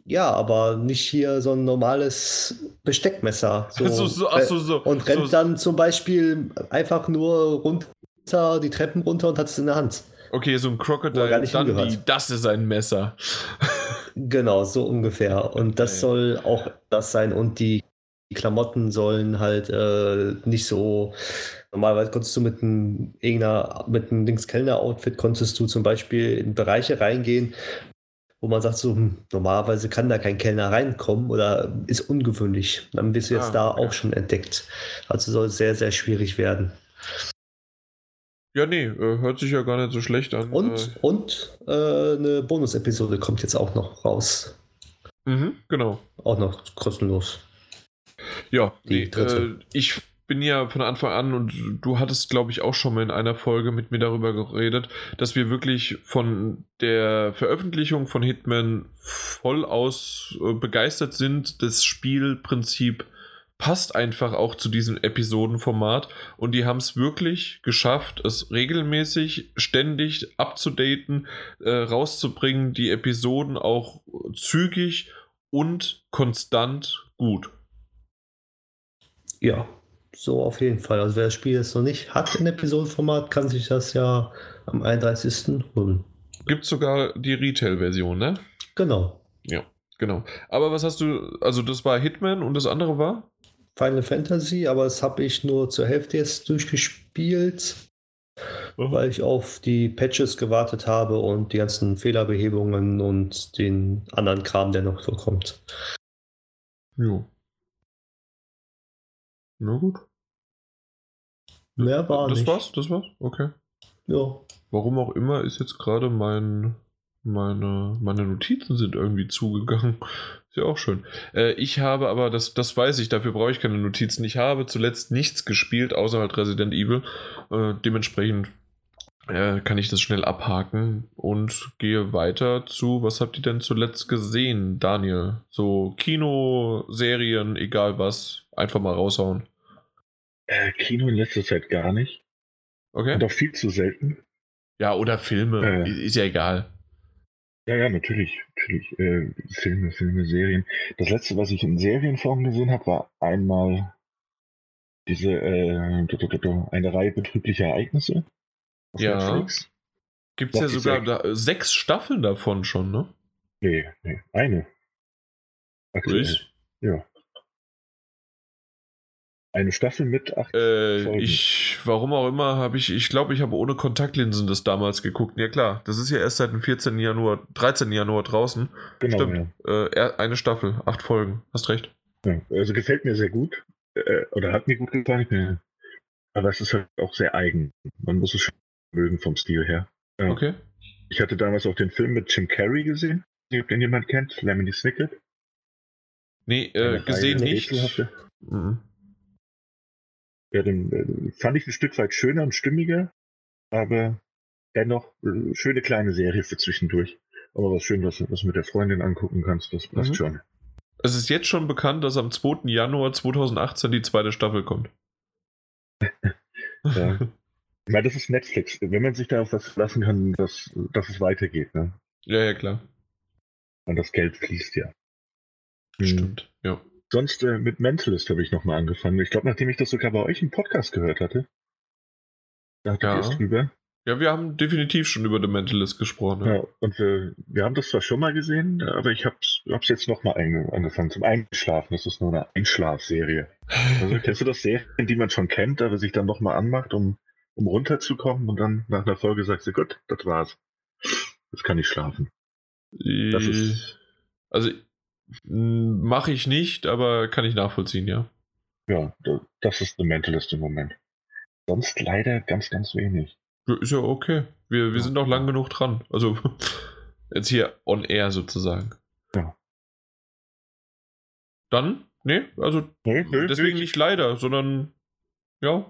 Ja, aber nicht hier so ein normales Besteckmesser. So, So, so, ach so, so. und rennt so, dann zum Beispiel einfach nur runter, die Treppen runter und hat es in der Hand. Okay, so ein Crocodile Dundee, das ist ein Messer. Genau, so ungefähr. Und das Okay. soll auch das sein. Und die Klamotten sollen halt äh, nicht so. Normalerweise konntest du mit einem irgendeiner, mit einem Dings-Kellner-Outfit konntest du zum Beispiel in Bereiche reingehen, wo man sagt, so, hm, normalerweise kann da kein Kellner reinkommen oder ist ungewöhnlich. Dann wirst du jetzt Ah, da okay. auch schon entdeckt. Also soll es sehr, sehr schwierig werden. Ja, nee, äh, hört sich ja gar nicht so schlecht an. Und, und äh, eine Bonus-Episode kommt jetzt auch noch raus. Äh, mhm, genau. Auch noch kostenlos. Ja, Die nee, dritte. äh, ich bin ja von Anfang an und du hattest, glaube ich, auch schon mal in einer Folge mit mir darüber geredet, dass wir wirklich von der Veröffentlichung von Hitman voll aus äh, begeistert sind. Das Spielprinzip passt einfach auch zu diesem Episodenformat und die haben es wirklich geschafft, es regelmäßig, ständig abzudaten, äh, rauszubringen, die Episoden auch zügig und konstant gut. Ja, so auf jeden Fall. Also wer das Spiel jetzt noch nicht hat in Episodenformat, kann sich das ja am 31. holen. Gibt sogar die Retail-Version, ne? Genau. Ja, genau. Aber was hast du, also das war Hitman und das andere war? Final Fantasy, aber das habe ich nur zur Hälfte jetzt durchgespielt, Mhm. weil ich auf die Patches gewartet habe und die ganzen Fehlerbehebungen und den anderen Kram, der noch so kommt. Jo. Na gut. Mehr war das nicht. war's, das war's? Okay. Ja. Warum auch immer ist jetzt gerade mein, meine, meine Notizen sind irgendwie zugegangen. Ist ja auch schön. Äh, ich habe aber, das, das weiß ich, dafür brauche ich keine Notizen. Ich habe zuletzt nichts gespielt, außer halt Resident Evil. Äh, dementsprechend äh, kann ich das schnell abhaken und gehe weiter zu, was habt ihr denn zuletzt gesehen, Daniel? So Kino, Serien, egal was, einfach mal raushauen. Äh, Kino in letzter Zeit gar nicht. Okay? Auch viel zu selten. Ja, oder Filme, Äh. ist ja egal. Ja, ja, natürlich. natürlich. Äh, Filme, Filme, Serien. Das letzte, was ich in Serienform gesehen habe, war einmal diese äh, eine Reihe betrüblicher Ereignisse. Ja. Netflix. Gibt es ja sogar sechs. da, sechs Staffeln davon schon, ne? Nee, nee, eine. Aktuell. Ja. Eine Staffel mit acht. äh, Folgen. ich, warum auch immer, habe ich, ich glaube, ich habe ohne Kontaktlinsen das damals geguckt. Ja klar, das ist ja erst seit dem 14. Januar, 13. Januar draußen. genau, Stimmt. Äh, er- eine Staffel, acht Folgen. Hast recht. ja. ja. Also gefällt mir sehr gut. Äh, oder hat mir gut gefallen. Ja. Aber es ist halt auch sehr eigen. Man muss es schon mögen vom Stil her. Ja. Okay. Ich hatte damals auch den Film mit Jim Carrey gesehen. Ich weiß nicht, ob den jemand kennt. Lemony Snicket. Nee, äh, gesehen nicht. Mhm. Ja, den äh, fand ich ein Stück weit schöner und stimmiger, aber dennoch äh, schöne kleine Serie für zwischendurch. Aber was schön, was du mit der Freundin angucken kannst, das passt Mhm. schon. Es ist jetzt schon bekannt, dass am 2. Januar 2018 die zweite Staffel kommt. Ja. Ich meine, das ist Netflix. Wenn man sich da auf was verlassen kann, dass, dass es weitergeht, ne? ja, ja, klar. Und das Geld fließt ja. Hm. Stimmt. Ja. Sonst äh, mit Mentalist habe ich nochmal angefangen. Ich glaube, nachdem ich das sogar bei euch im Podcast gehört hatte, da Ja. ihr es drüber. Ja, wir haben definitiv schon über The Mentalist gesprochen. Ja. Ja, und wir, wir haben das zwar schon mal gesehen, aber ich habe es jetzt nochmal angefangen zum Einschlafen. Das ist nur eine Einschlafserie. Also kennst du das Serien, die man schon kennt, aber sich dann nochmal anmacht, um, um runterzukommen und dann nach einer Folge sagst du, gut, das war's. Jetzt kann ich schlafen. Das ist- also mache ich nicht, aber kann ich nachvollziehen, ja. Ja, da- das ist The Mentalist im Moment. Sonst leider ganz, ganz wenig. Ist ja okay. Wir, wir sind noch lang genug dran. Also jetzt hier on air sozusagen. Ja. Dann? Nee, also Nee, nee, deswegen nee. nicht leider, sondern ja.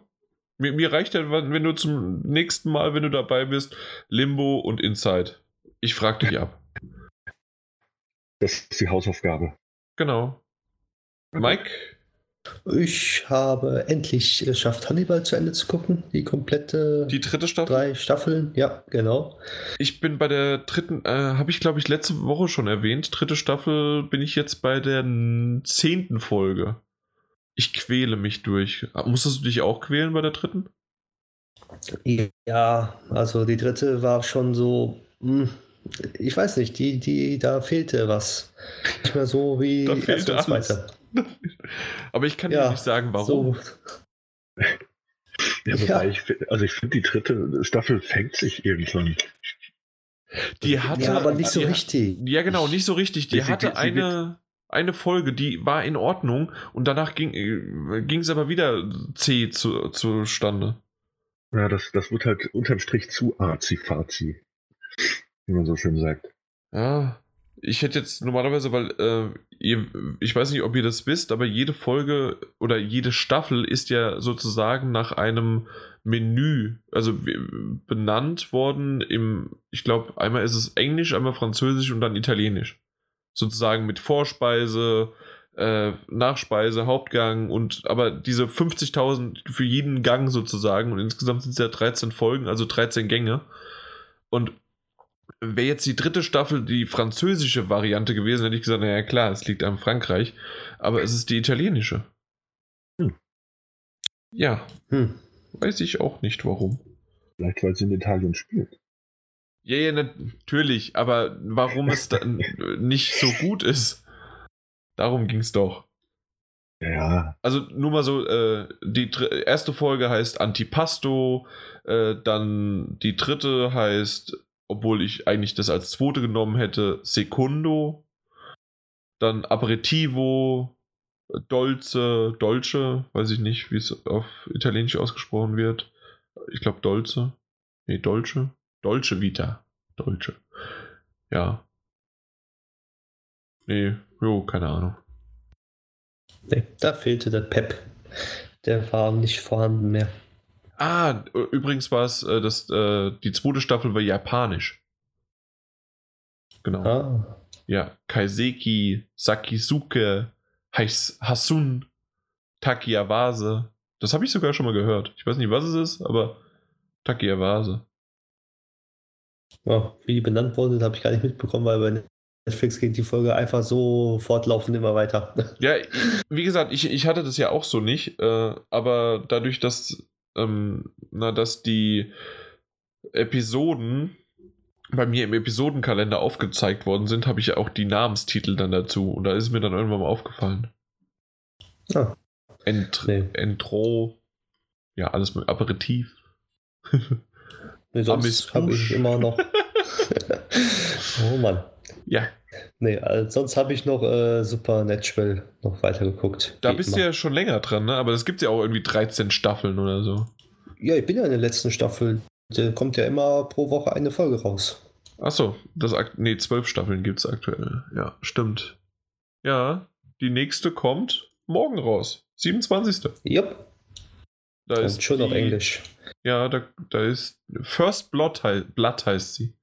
Mir, mir reicht ja, wenn wenn du zum nächsten Mal, wenn du dabei bist, Limbo und Inside. Ich frag dich ab. Das ist die Hausaufgabe. Genau. Mike? Ich habe endlich geschafft, Hannibal zu Ende zu gucken. Die komplette Die dritte Staffel? drei Staffeln. Ja, genau. Ich bin bei der dritten, äh, habe ich glaube ich letzte Woche schon erwähnt. Dritte Staffel bin ich jetzt bei der zehnten Folge. Ich quäle mich durch. Musstest du dich auch quälen bei der dritten? Ja, also die dritte war schon so, hm, ich weiß nicht, die, die, da fehlte was. Nicht mehr so wie Da die fehlte erste und alles. zweite. Aber ich kann Ja, dir nicht sagen, warum. So, Ja, Ja. wobei ich, also ich finde, die dritte Staffel fängt sich irgendwann. Die hatte, ja, aber nicht so die, richtig. Ja, genau, nicht so richtig. Die Sie- sie- hatte sie eine, eine Folge, die war in Ordnung und danach ging es aber wieder zäh zu, zustande. Ja, das, das wird halt unterm Strich zu arzi-fazi. Wie man so schön sagt. Ja, ich hätte jetzt normalerweise, weil äh, ihr, ich weiß nicht, ob ihr das wisst, aber jede Folge oder jede Staffel ist ja sozusagen nach einem Menü, also benannt worden im, ich glaube, einmal ist es Englisch, einmal Französisch und dann Italienisch. Sozusagen mit Vorspeise, äh, Nachspeise, Hauptgang und aber diese 50.000 für jeden Gang sozusagen und insgesamt sind es ja 13 Folgen, also 13 Gänge. Und wäre jetzt die dritte Staffel die französische Variante gewesen, hätte ich gesagt, naja klar, es liegt an Frankreich, aber es ist die italienische. Hm. Ja. Hm. Weiß ich auch nicht warum. Vielleicht, weil sie in Italien spielt. Ja, ja, natürlich, aber warum es dann nicht so gut ist, darum ging es doch. Ja. Also nur mal so, äh, die erste Folge heißt Antipasto, äh, dann die dritte heißt, obwohl ich eigentlich das als zweite genommen hätte, Secundo, dann Aperitivo, Dolce, Dolce, weiß ich nicht, wie es auf Italienisch ausgesprochen wird. Ich glaube Dolce. Nee, Dolce. Dolce Vita. Dolce. Ja. Nee, jo, keine Ahnung. Nee, da fehlte der Pep. Der war nicht vorhanden mehr. Ah, übrigens war es, äh, das, äh, die zweite Staffel war japanisch. Genau. Ah. Ja, Kaiseki, Sakisuke, Hasun, Takiawase. Das habe ich sogar schon mal gehört. Ich weiß nicht, was es ist, aber Takiawase. Ja, wie die benannt wurden, habe ich gar nicht mitbekommen, weil bei Netflix geht die Folge einfach so fortlaufend immer weiter. Ja, wie gesagt, ich, ich hatte das ja auch so nicht, äh, aber dadurch, dass, ähm, na, dass die Episoden bei mir im Episodenkalender aufgezeigt worden sind, habe ich ja auch die Namenstitel dann dazu. Und da ist mir dann irgendwann mal aufgefallen. Ah. Ent nee. Entro, ja, alles mit Aperitif. nee, sonst habe ich immer noch. oh Mann. Ja. Nee, also sonst habe ich noch äh, Supernatural noch weitergeguckt. Da bist immer. du ja schon länger dran, ne? Aber es gibt ja auch irgendwie 13 Staffeln oder so. Ja, ich bin ja in der letzten Staffel. Da kommt ja immer pro Woche eine Folge raus. Achso, das nee, zwölf Staffeln gibt es aktuell. Ja, stimmt. Ja, die nächste kommt morgen raus. 27. Yep. Da Und ist schon die, auf Englisch. Ja, da, da ist First Blood, Blood heißt sie.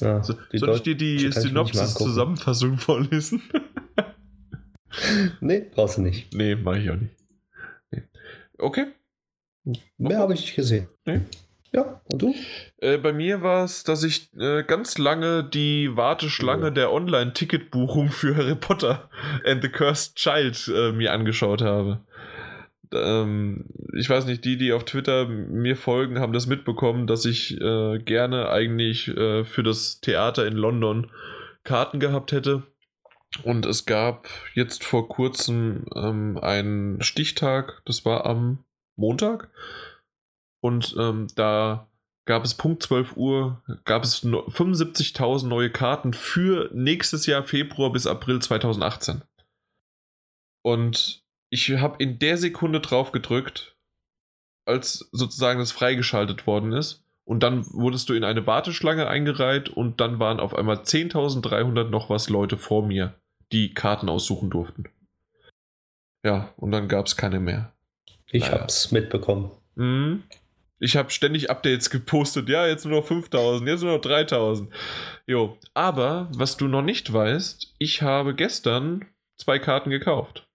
Ja, so, soll ich dir die Synopsis-Zusammenfassung vorlesen? nee, brauchst du nicht. Nee, mach ich auch nicht. Nee. Okay. Mehr habe ich nicht gesehen. Nee. Ja, und du? Äh, bei mir war es, dass ich äh, ganz lange die Warteschlange ja. der Online-Ticketbuchung für Harry Potter and the Cursed Child äh, mir angeschaut habe. Ähm, ich weiß nicht, die, die auf Twitter mir folgen, haben das mitbekommen, dass ich äh, gerne eigentlich äh, für das Theater in London Karten gehabt hätte. Und es gab jetzt vor kurzem ähm, einen Stichtag, das war am Montag. Und ähm, da gab es Punkt 12 Uhr, gab es 75.000 neue Karten für nächstes Jahr Februar bis April 2018. Und ich habe in der Sekunde drauf gedrückt, als sozusagen das freigeschaltet worden ist. Und dann wurdest du in eine Warteschlange eingereiht und dann waren auf einmal 10.300 noch was Leute vor mir, die Karten aussuchen durften. Ja, und dann gab es keine mehr. Ich naja. hab's mitbekommen. Mhm. Ich habe ständig Updates gepostet. Ja, jetzt nur noch 5000, jetzt nur noch 3000. Jo, aber was du noch nicht weißt, ich habe gestern zwei Karten gekauft.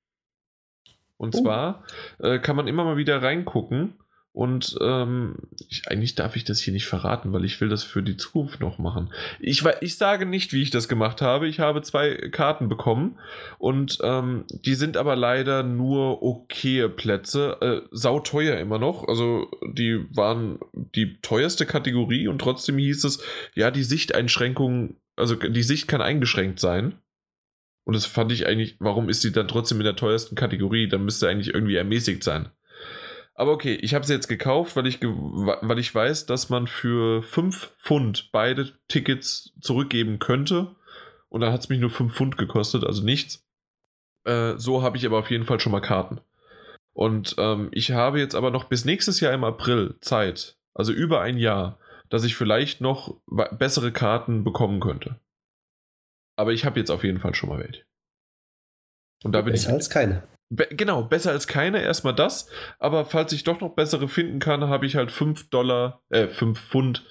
Und oh. zwar äh, kann man immer mal wieder reingucken und ähm, ich, eigentlich darf ich das hier nicht verraten, weil ich will das für die Zukunft noch machen. Ich, ich sage nicht, wie ich das gemacht habe. Ich habe zwei Karten bekommen und ähm, die sind aber leider nur okaye Plätze. Äh, sauteuer immer noch. Also die waren die teuerste Kategorie und trotzdem hieß es, ja, die Sichteinschränkung, also die Sicht kann eingeschränkt sein. Und das fand ich eigentlich, warum ist sie dann trotzdem in der teuersten Kategorie? Dann müsste eigentlich irgendwie ermäßigt sein. Aber okay, ich habe sie jetzt gekauft, weil ich, weil ich weiß, dass man für 5 Pfund beide Tickets zurückgeben könnte. Und dann hat es mich nur 5 Pfund gekostet, also nichts. Äh, so habe ich aber auf jeden Fall schon mal Karten. Und ähm, ich habe jetzt aber noch bis nächstes Jahr im April Zeit, also über ein Jahr, dass ich vielleicht noch bessere Karten bekommen könnte. Aber ich habe jetzt auf jeden Fall schon mal welche. Und da bin Besser ich. als keine. Be genau, besser als keine, erstmal das. Aber falls ich doch noch bessere finden kann, habe ich halt 5 Dollar, äh, 5 Pfund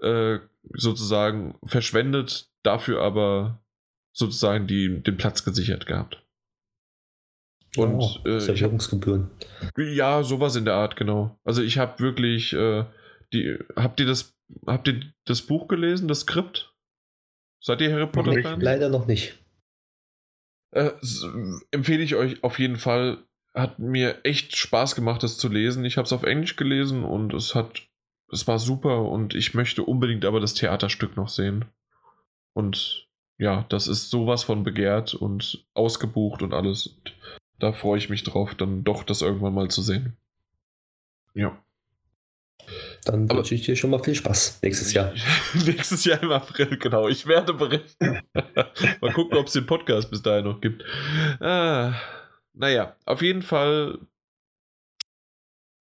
äh, sozusagen verschwendet, dafür aber sozusagen die, den Platz gesichert gehabt. Und oh, äh, Reservierungsgebühren. ja, sowas in der Art, genau. Also ich habe wirklich äh, die. Habt ihr das, habt ihr das Buch gelesen, das Skript? Seid ihr Harry Potter. Fans? Leider noch nicht. Äh, empfehle ich euch auf jeden Fall. Hat mir echt Spaß gemacht, das zu lesen. Ich habe es auf Englisch gelesen und es hat, es war super und ich möchte unbedingt aber das Theaterstück noch sehen. Und ja, das ist sowas von begehrt und ausgebucht und alles. Und da freue ich mich drauf, dann doch das irgendwann mal zu sehen. Ja. Dann wünsche ich dir schon mal viel Spaß nächstes Jahr. Nächstes Jahr im April, genau. Ich werde berichten. Mal gucken, ob es den Podcast bis dahin noch gibt. Ah, naja, auf jeden Fall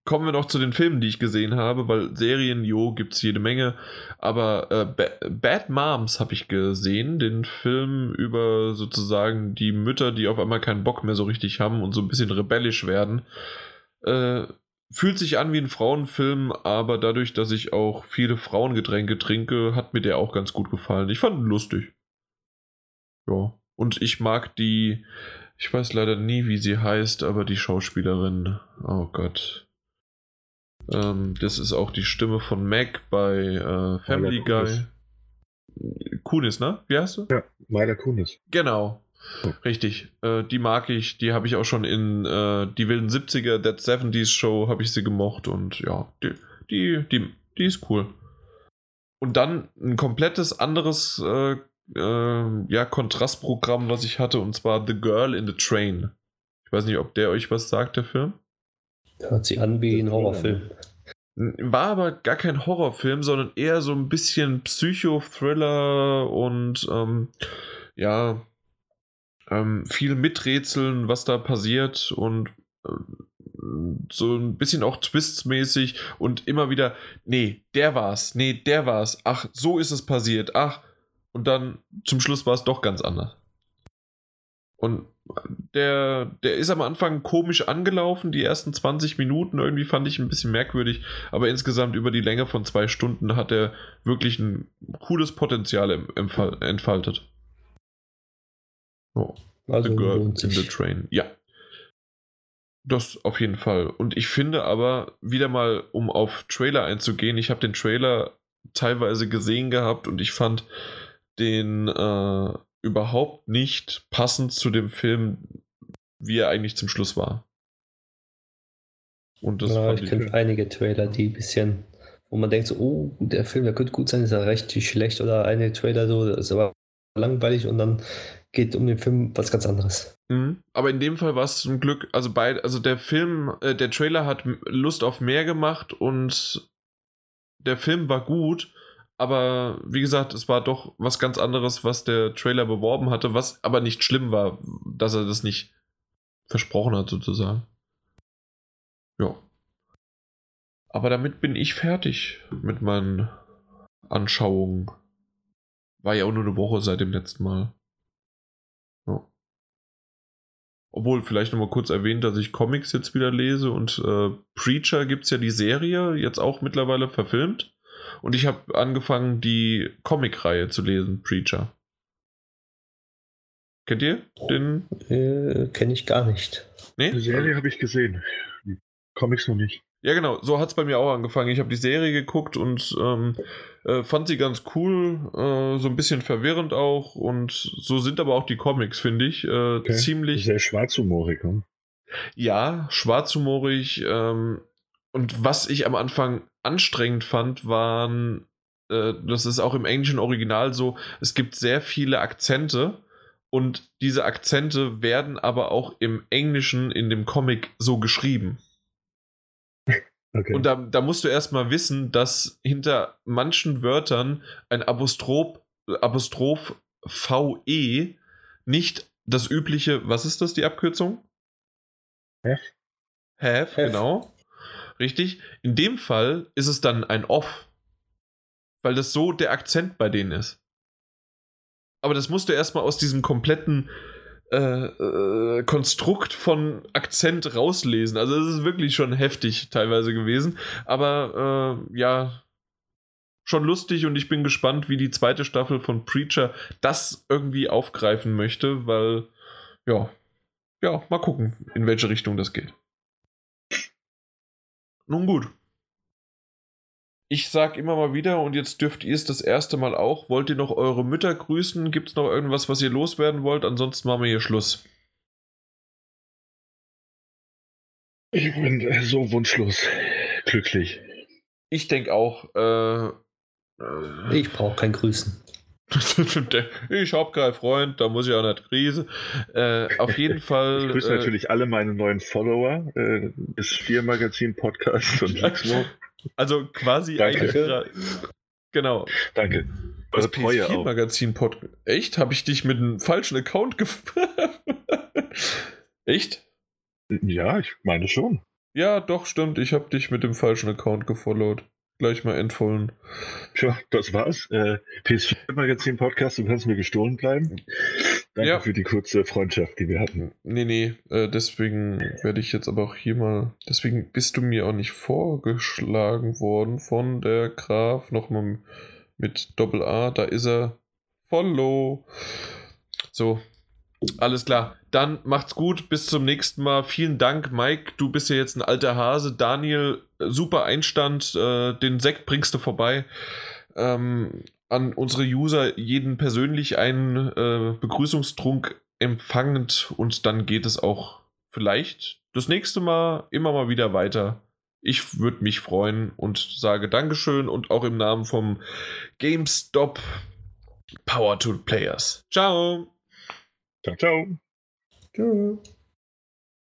kommen wir noch zu den Filmen, die ich gesehen habe, weil Serien, jo, gibt es jede Menge. Aber äh, ba Bad Moms habe ich gesehen, den Film über sozusagen die Mütter, die auf einmal keinen Bock mehr so richtig haben und so ein bisschen rebellisch werden. Äh, fühlt sich an wie ein Frauenfilm, aber dadurch, dass ich auch viele Frauengetränke trinke, hat mir der auch ganz gut gefallen. Ich fand ihn lustig. Ja. Und ich mag die, ich weiß leider nie, wie sie heißt, aber die Schauspielerin, oh Gott. Ähm, das ist auch die Stimme von Mac bei äh, Family Guy. Kunis. Kunis, ne? Wie heißt du? Ja, Myla Kunis. Genau. Richtig. Äh, die mag ich. Die habe ich auch schon in äh, die wilden 70er, Dead 70s Show, habe ich sie gemocht. Und ja, die, die, die, die ist cool. Und dann ein komplettes anderes äh, äh, ja, Kontrastprogramm, was ich hatte, und zwar The Girl in the Train. Ich weiß nicht, ob der euch was sagt, der Film. Hört sich an wie ein Horrorfilm. War aber gar kein Horrorfilm, sondern eher so ein bisschen Psycho-Thriller und ähm, ja, ähm, viel miträtseln, was da passiert und äh, so ein bisschen auch Twists-mäßig und immer wieder, nee, der war's, nee, der war's, ach, so ist es passiert, ach, und dann zum Schluss war es doch ganz anders. Und der, der ist am Anfang komisch angelaufen, die ersten 20 Minuten irgendwie fand ich ein bisschen merkwürdig, aber insgesamt über die Länge von zwei Stunden hat er wirklich ein cooles Potenzial entfaltet. Oh, Also The Girl in the. Train. Ja. Das auf jeden Fall. Und ich finde aber, wieder mal, um auf Trailer einzugehen, ich habe den Trailer teilweise gesehen gehabt und ich fand den äh, überhaupt nicht passend zu dem Film, wie er eigentlich zum Schluss war. Und das Ja, ich. kenne einige Trailer, die ein bisschen, wo man denkt so, oh, der Film, der könnte gut sein, ist er richtig schlecht oder eine Trailer so, das ist aber langweilig und dann geht um den Film was ganz anderes. Mhm. Aber in dem Fall war es zum Glück, also bei, also der Film, äh, der Trailer hat Lust auf mehr gemacht und der Film war gut, aber wie gesagt, es war doch was ganz anderes, was der Trailer beworben hatte, was aber nicht schlimm war, dass er das nicht versprochen hat, sozusagen. Ja. Aber damit bin ich fertig mit meinen Anschauungen. War ja auch nur eine Woche seit dem letzten Mal. Obwohl, vielleicht nochmal kurz erwähnt, dass ich Comics jetzt wieder lese und äh, Preacher gibt es ja die Serie, jetzt auch mittlerweile verfilmt. Und ich habe angefangen, die Comic-Reihe zu lesen, Preacher. Kennt ihr den? Äh, Kenne ich gar nicht. Nee? Die Serie habe ich gesehen. Die Comics noch nicht. Ja, genau, so hat es bei mir auch angefangen. Ich habe die Serie geguckt und ähm, äh, fand sie ganz cool, äh, so ein bisschen verwirrend auch. Und so sind aber auch die Comics, finde ich. Äh, Okay. Ziemlich. Sehr schwarzhumorig. Hm? Ja, schwarzhumorig. Ähm, und was ich am Anfang anstrengend fand, waren, äh, das ist auch im englischen Original so, es gibt sehr viele Akzente und diese Akzente werden aber auch im Englischen in dem Comic so geschrieben. Okay. Und da, da musst du erstmal wissen, dass hinter manchen Wörtern ein Apostroph, Apostroph VE nicht das übliche, was ist das, die Abkürzung? Have. Have, Have. genau. Richtig. In dem Fall ist es dann ein Off. Weil das so der Akzent bei denen ist. aber das musst du erstmal aus diesem kompletten äh, äh, Konstrukt von Akzent rauslesen. Also es ist wirklich schon heftig teilweise gewesen. Aber äh, ja, schon lustig und ich bin gespannt, wie die zweite Staffel von Preacher das irgendwie aufgreifen möchte, weil ja, ja, mal gucken, in welche Richtung das geht. Nun gut. Ich sag immer mal wieder, und jetzt dürft ihr es das erste Mal auch, wollt ihr noch eure Mütter grüßen? Gibt es noch irgendwas, was ihr loswerden wollt? Ansonsten machen wir hier Schluss. Ich bin so wunschlos glücklich. Ich denke auch. Äh, äh, ich brauche kein Grüßen. ich habe keinen Freund, da muss ich auch nicht Krise. Äh, auf jeden Fall. Ich grüße äh, natürlich alle meine neuen Follower äh, des Spielmagazin Podcast und Lixmo. Also quasi Danke. eigentlich. Genau. Danke. Das PS4-Magazin Podcast. Echt? Habe ich dich mit einem falschen Account gefragt? Echt? Ja, ich meine schon. Ja, doch, stimmt. Ich habe dich mit dem falschen Account gefollowt. Gleich mal entfolgen. Tja, das war's. Äh, PS4-Magazin Podcast, du kannst mir gestohlen bleiben. Danke Ja. für die kurze Freundschaft, die wir hatten. Nee, nee, äh, deswegen werde ich jetzt aber auch hier mal. Deswegen bist du mir auch nicht vorgeschlagen worden von der Graf. Nochmal mit Doppel A. Da ist er. Follow. So. Alles klar. Dann macht's gut. Bis zum nächsten Mal. Vielen Dank, Mike. Du bist ja jetzt ein alter Hase. Daniel, äh, super Einstand. Äh, den Sekt bringst du vorbei. Ähm, an unsere User jeden persönlich einen äh, Begrüßungstrunk empfangend und dann geht es auch vielleicht das nächste Mal immer mal wieder weiter. Ich würde mich freuen und sage Dankeschön und auch im Namen vom GameStop Power to Players. Ciao! Ciao, ciao. Tschüss.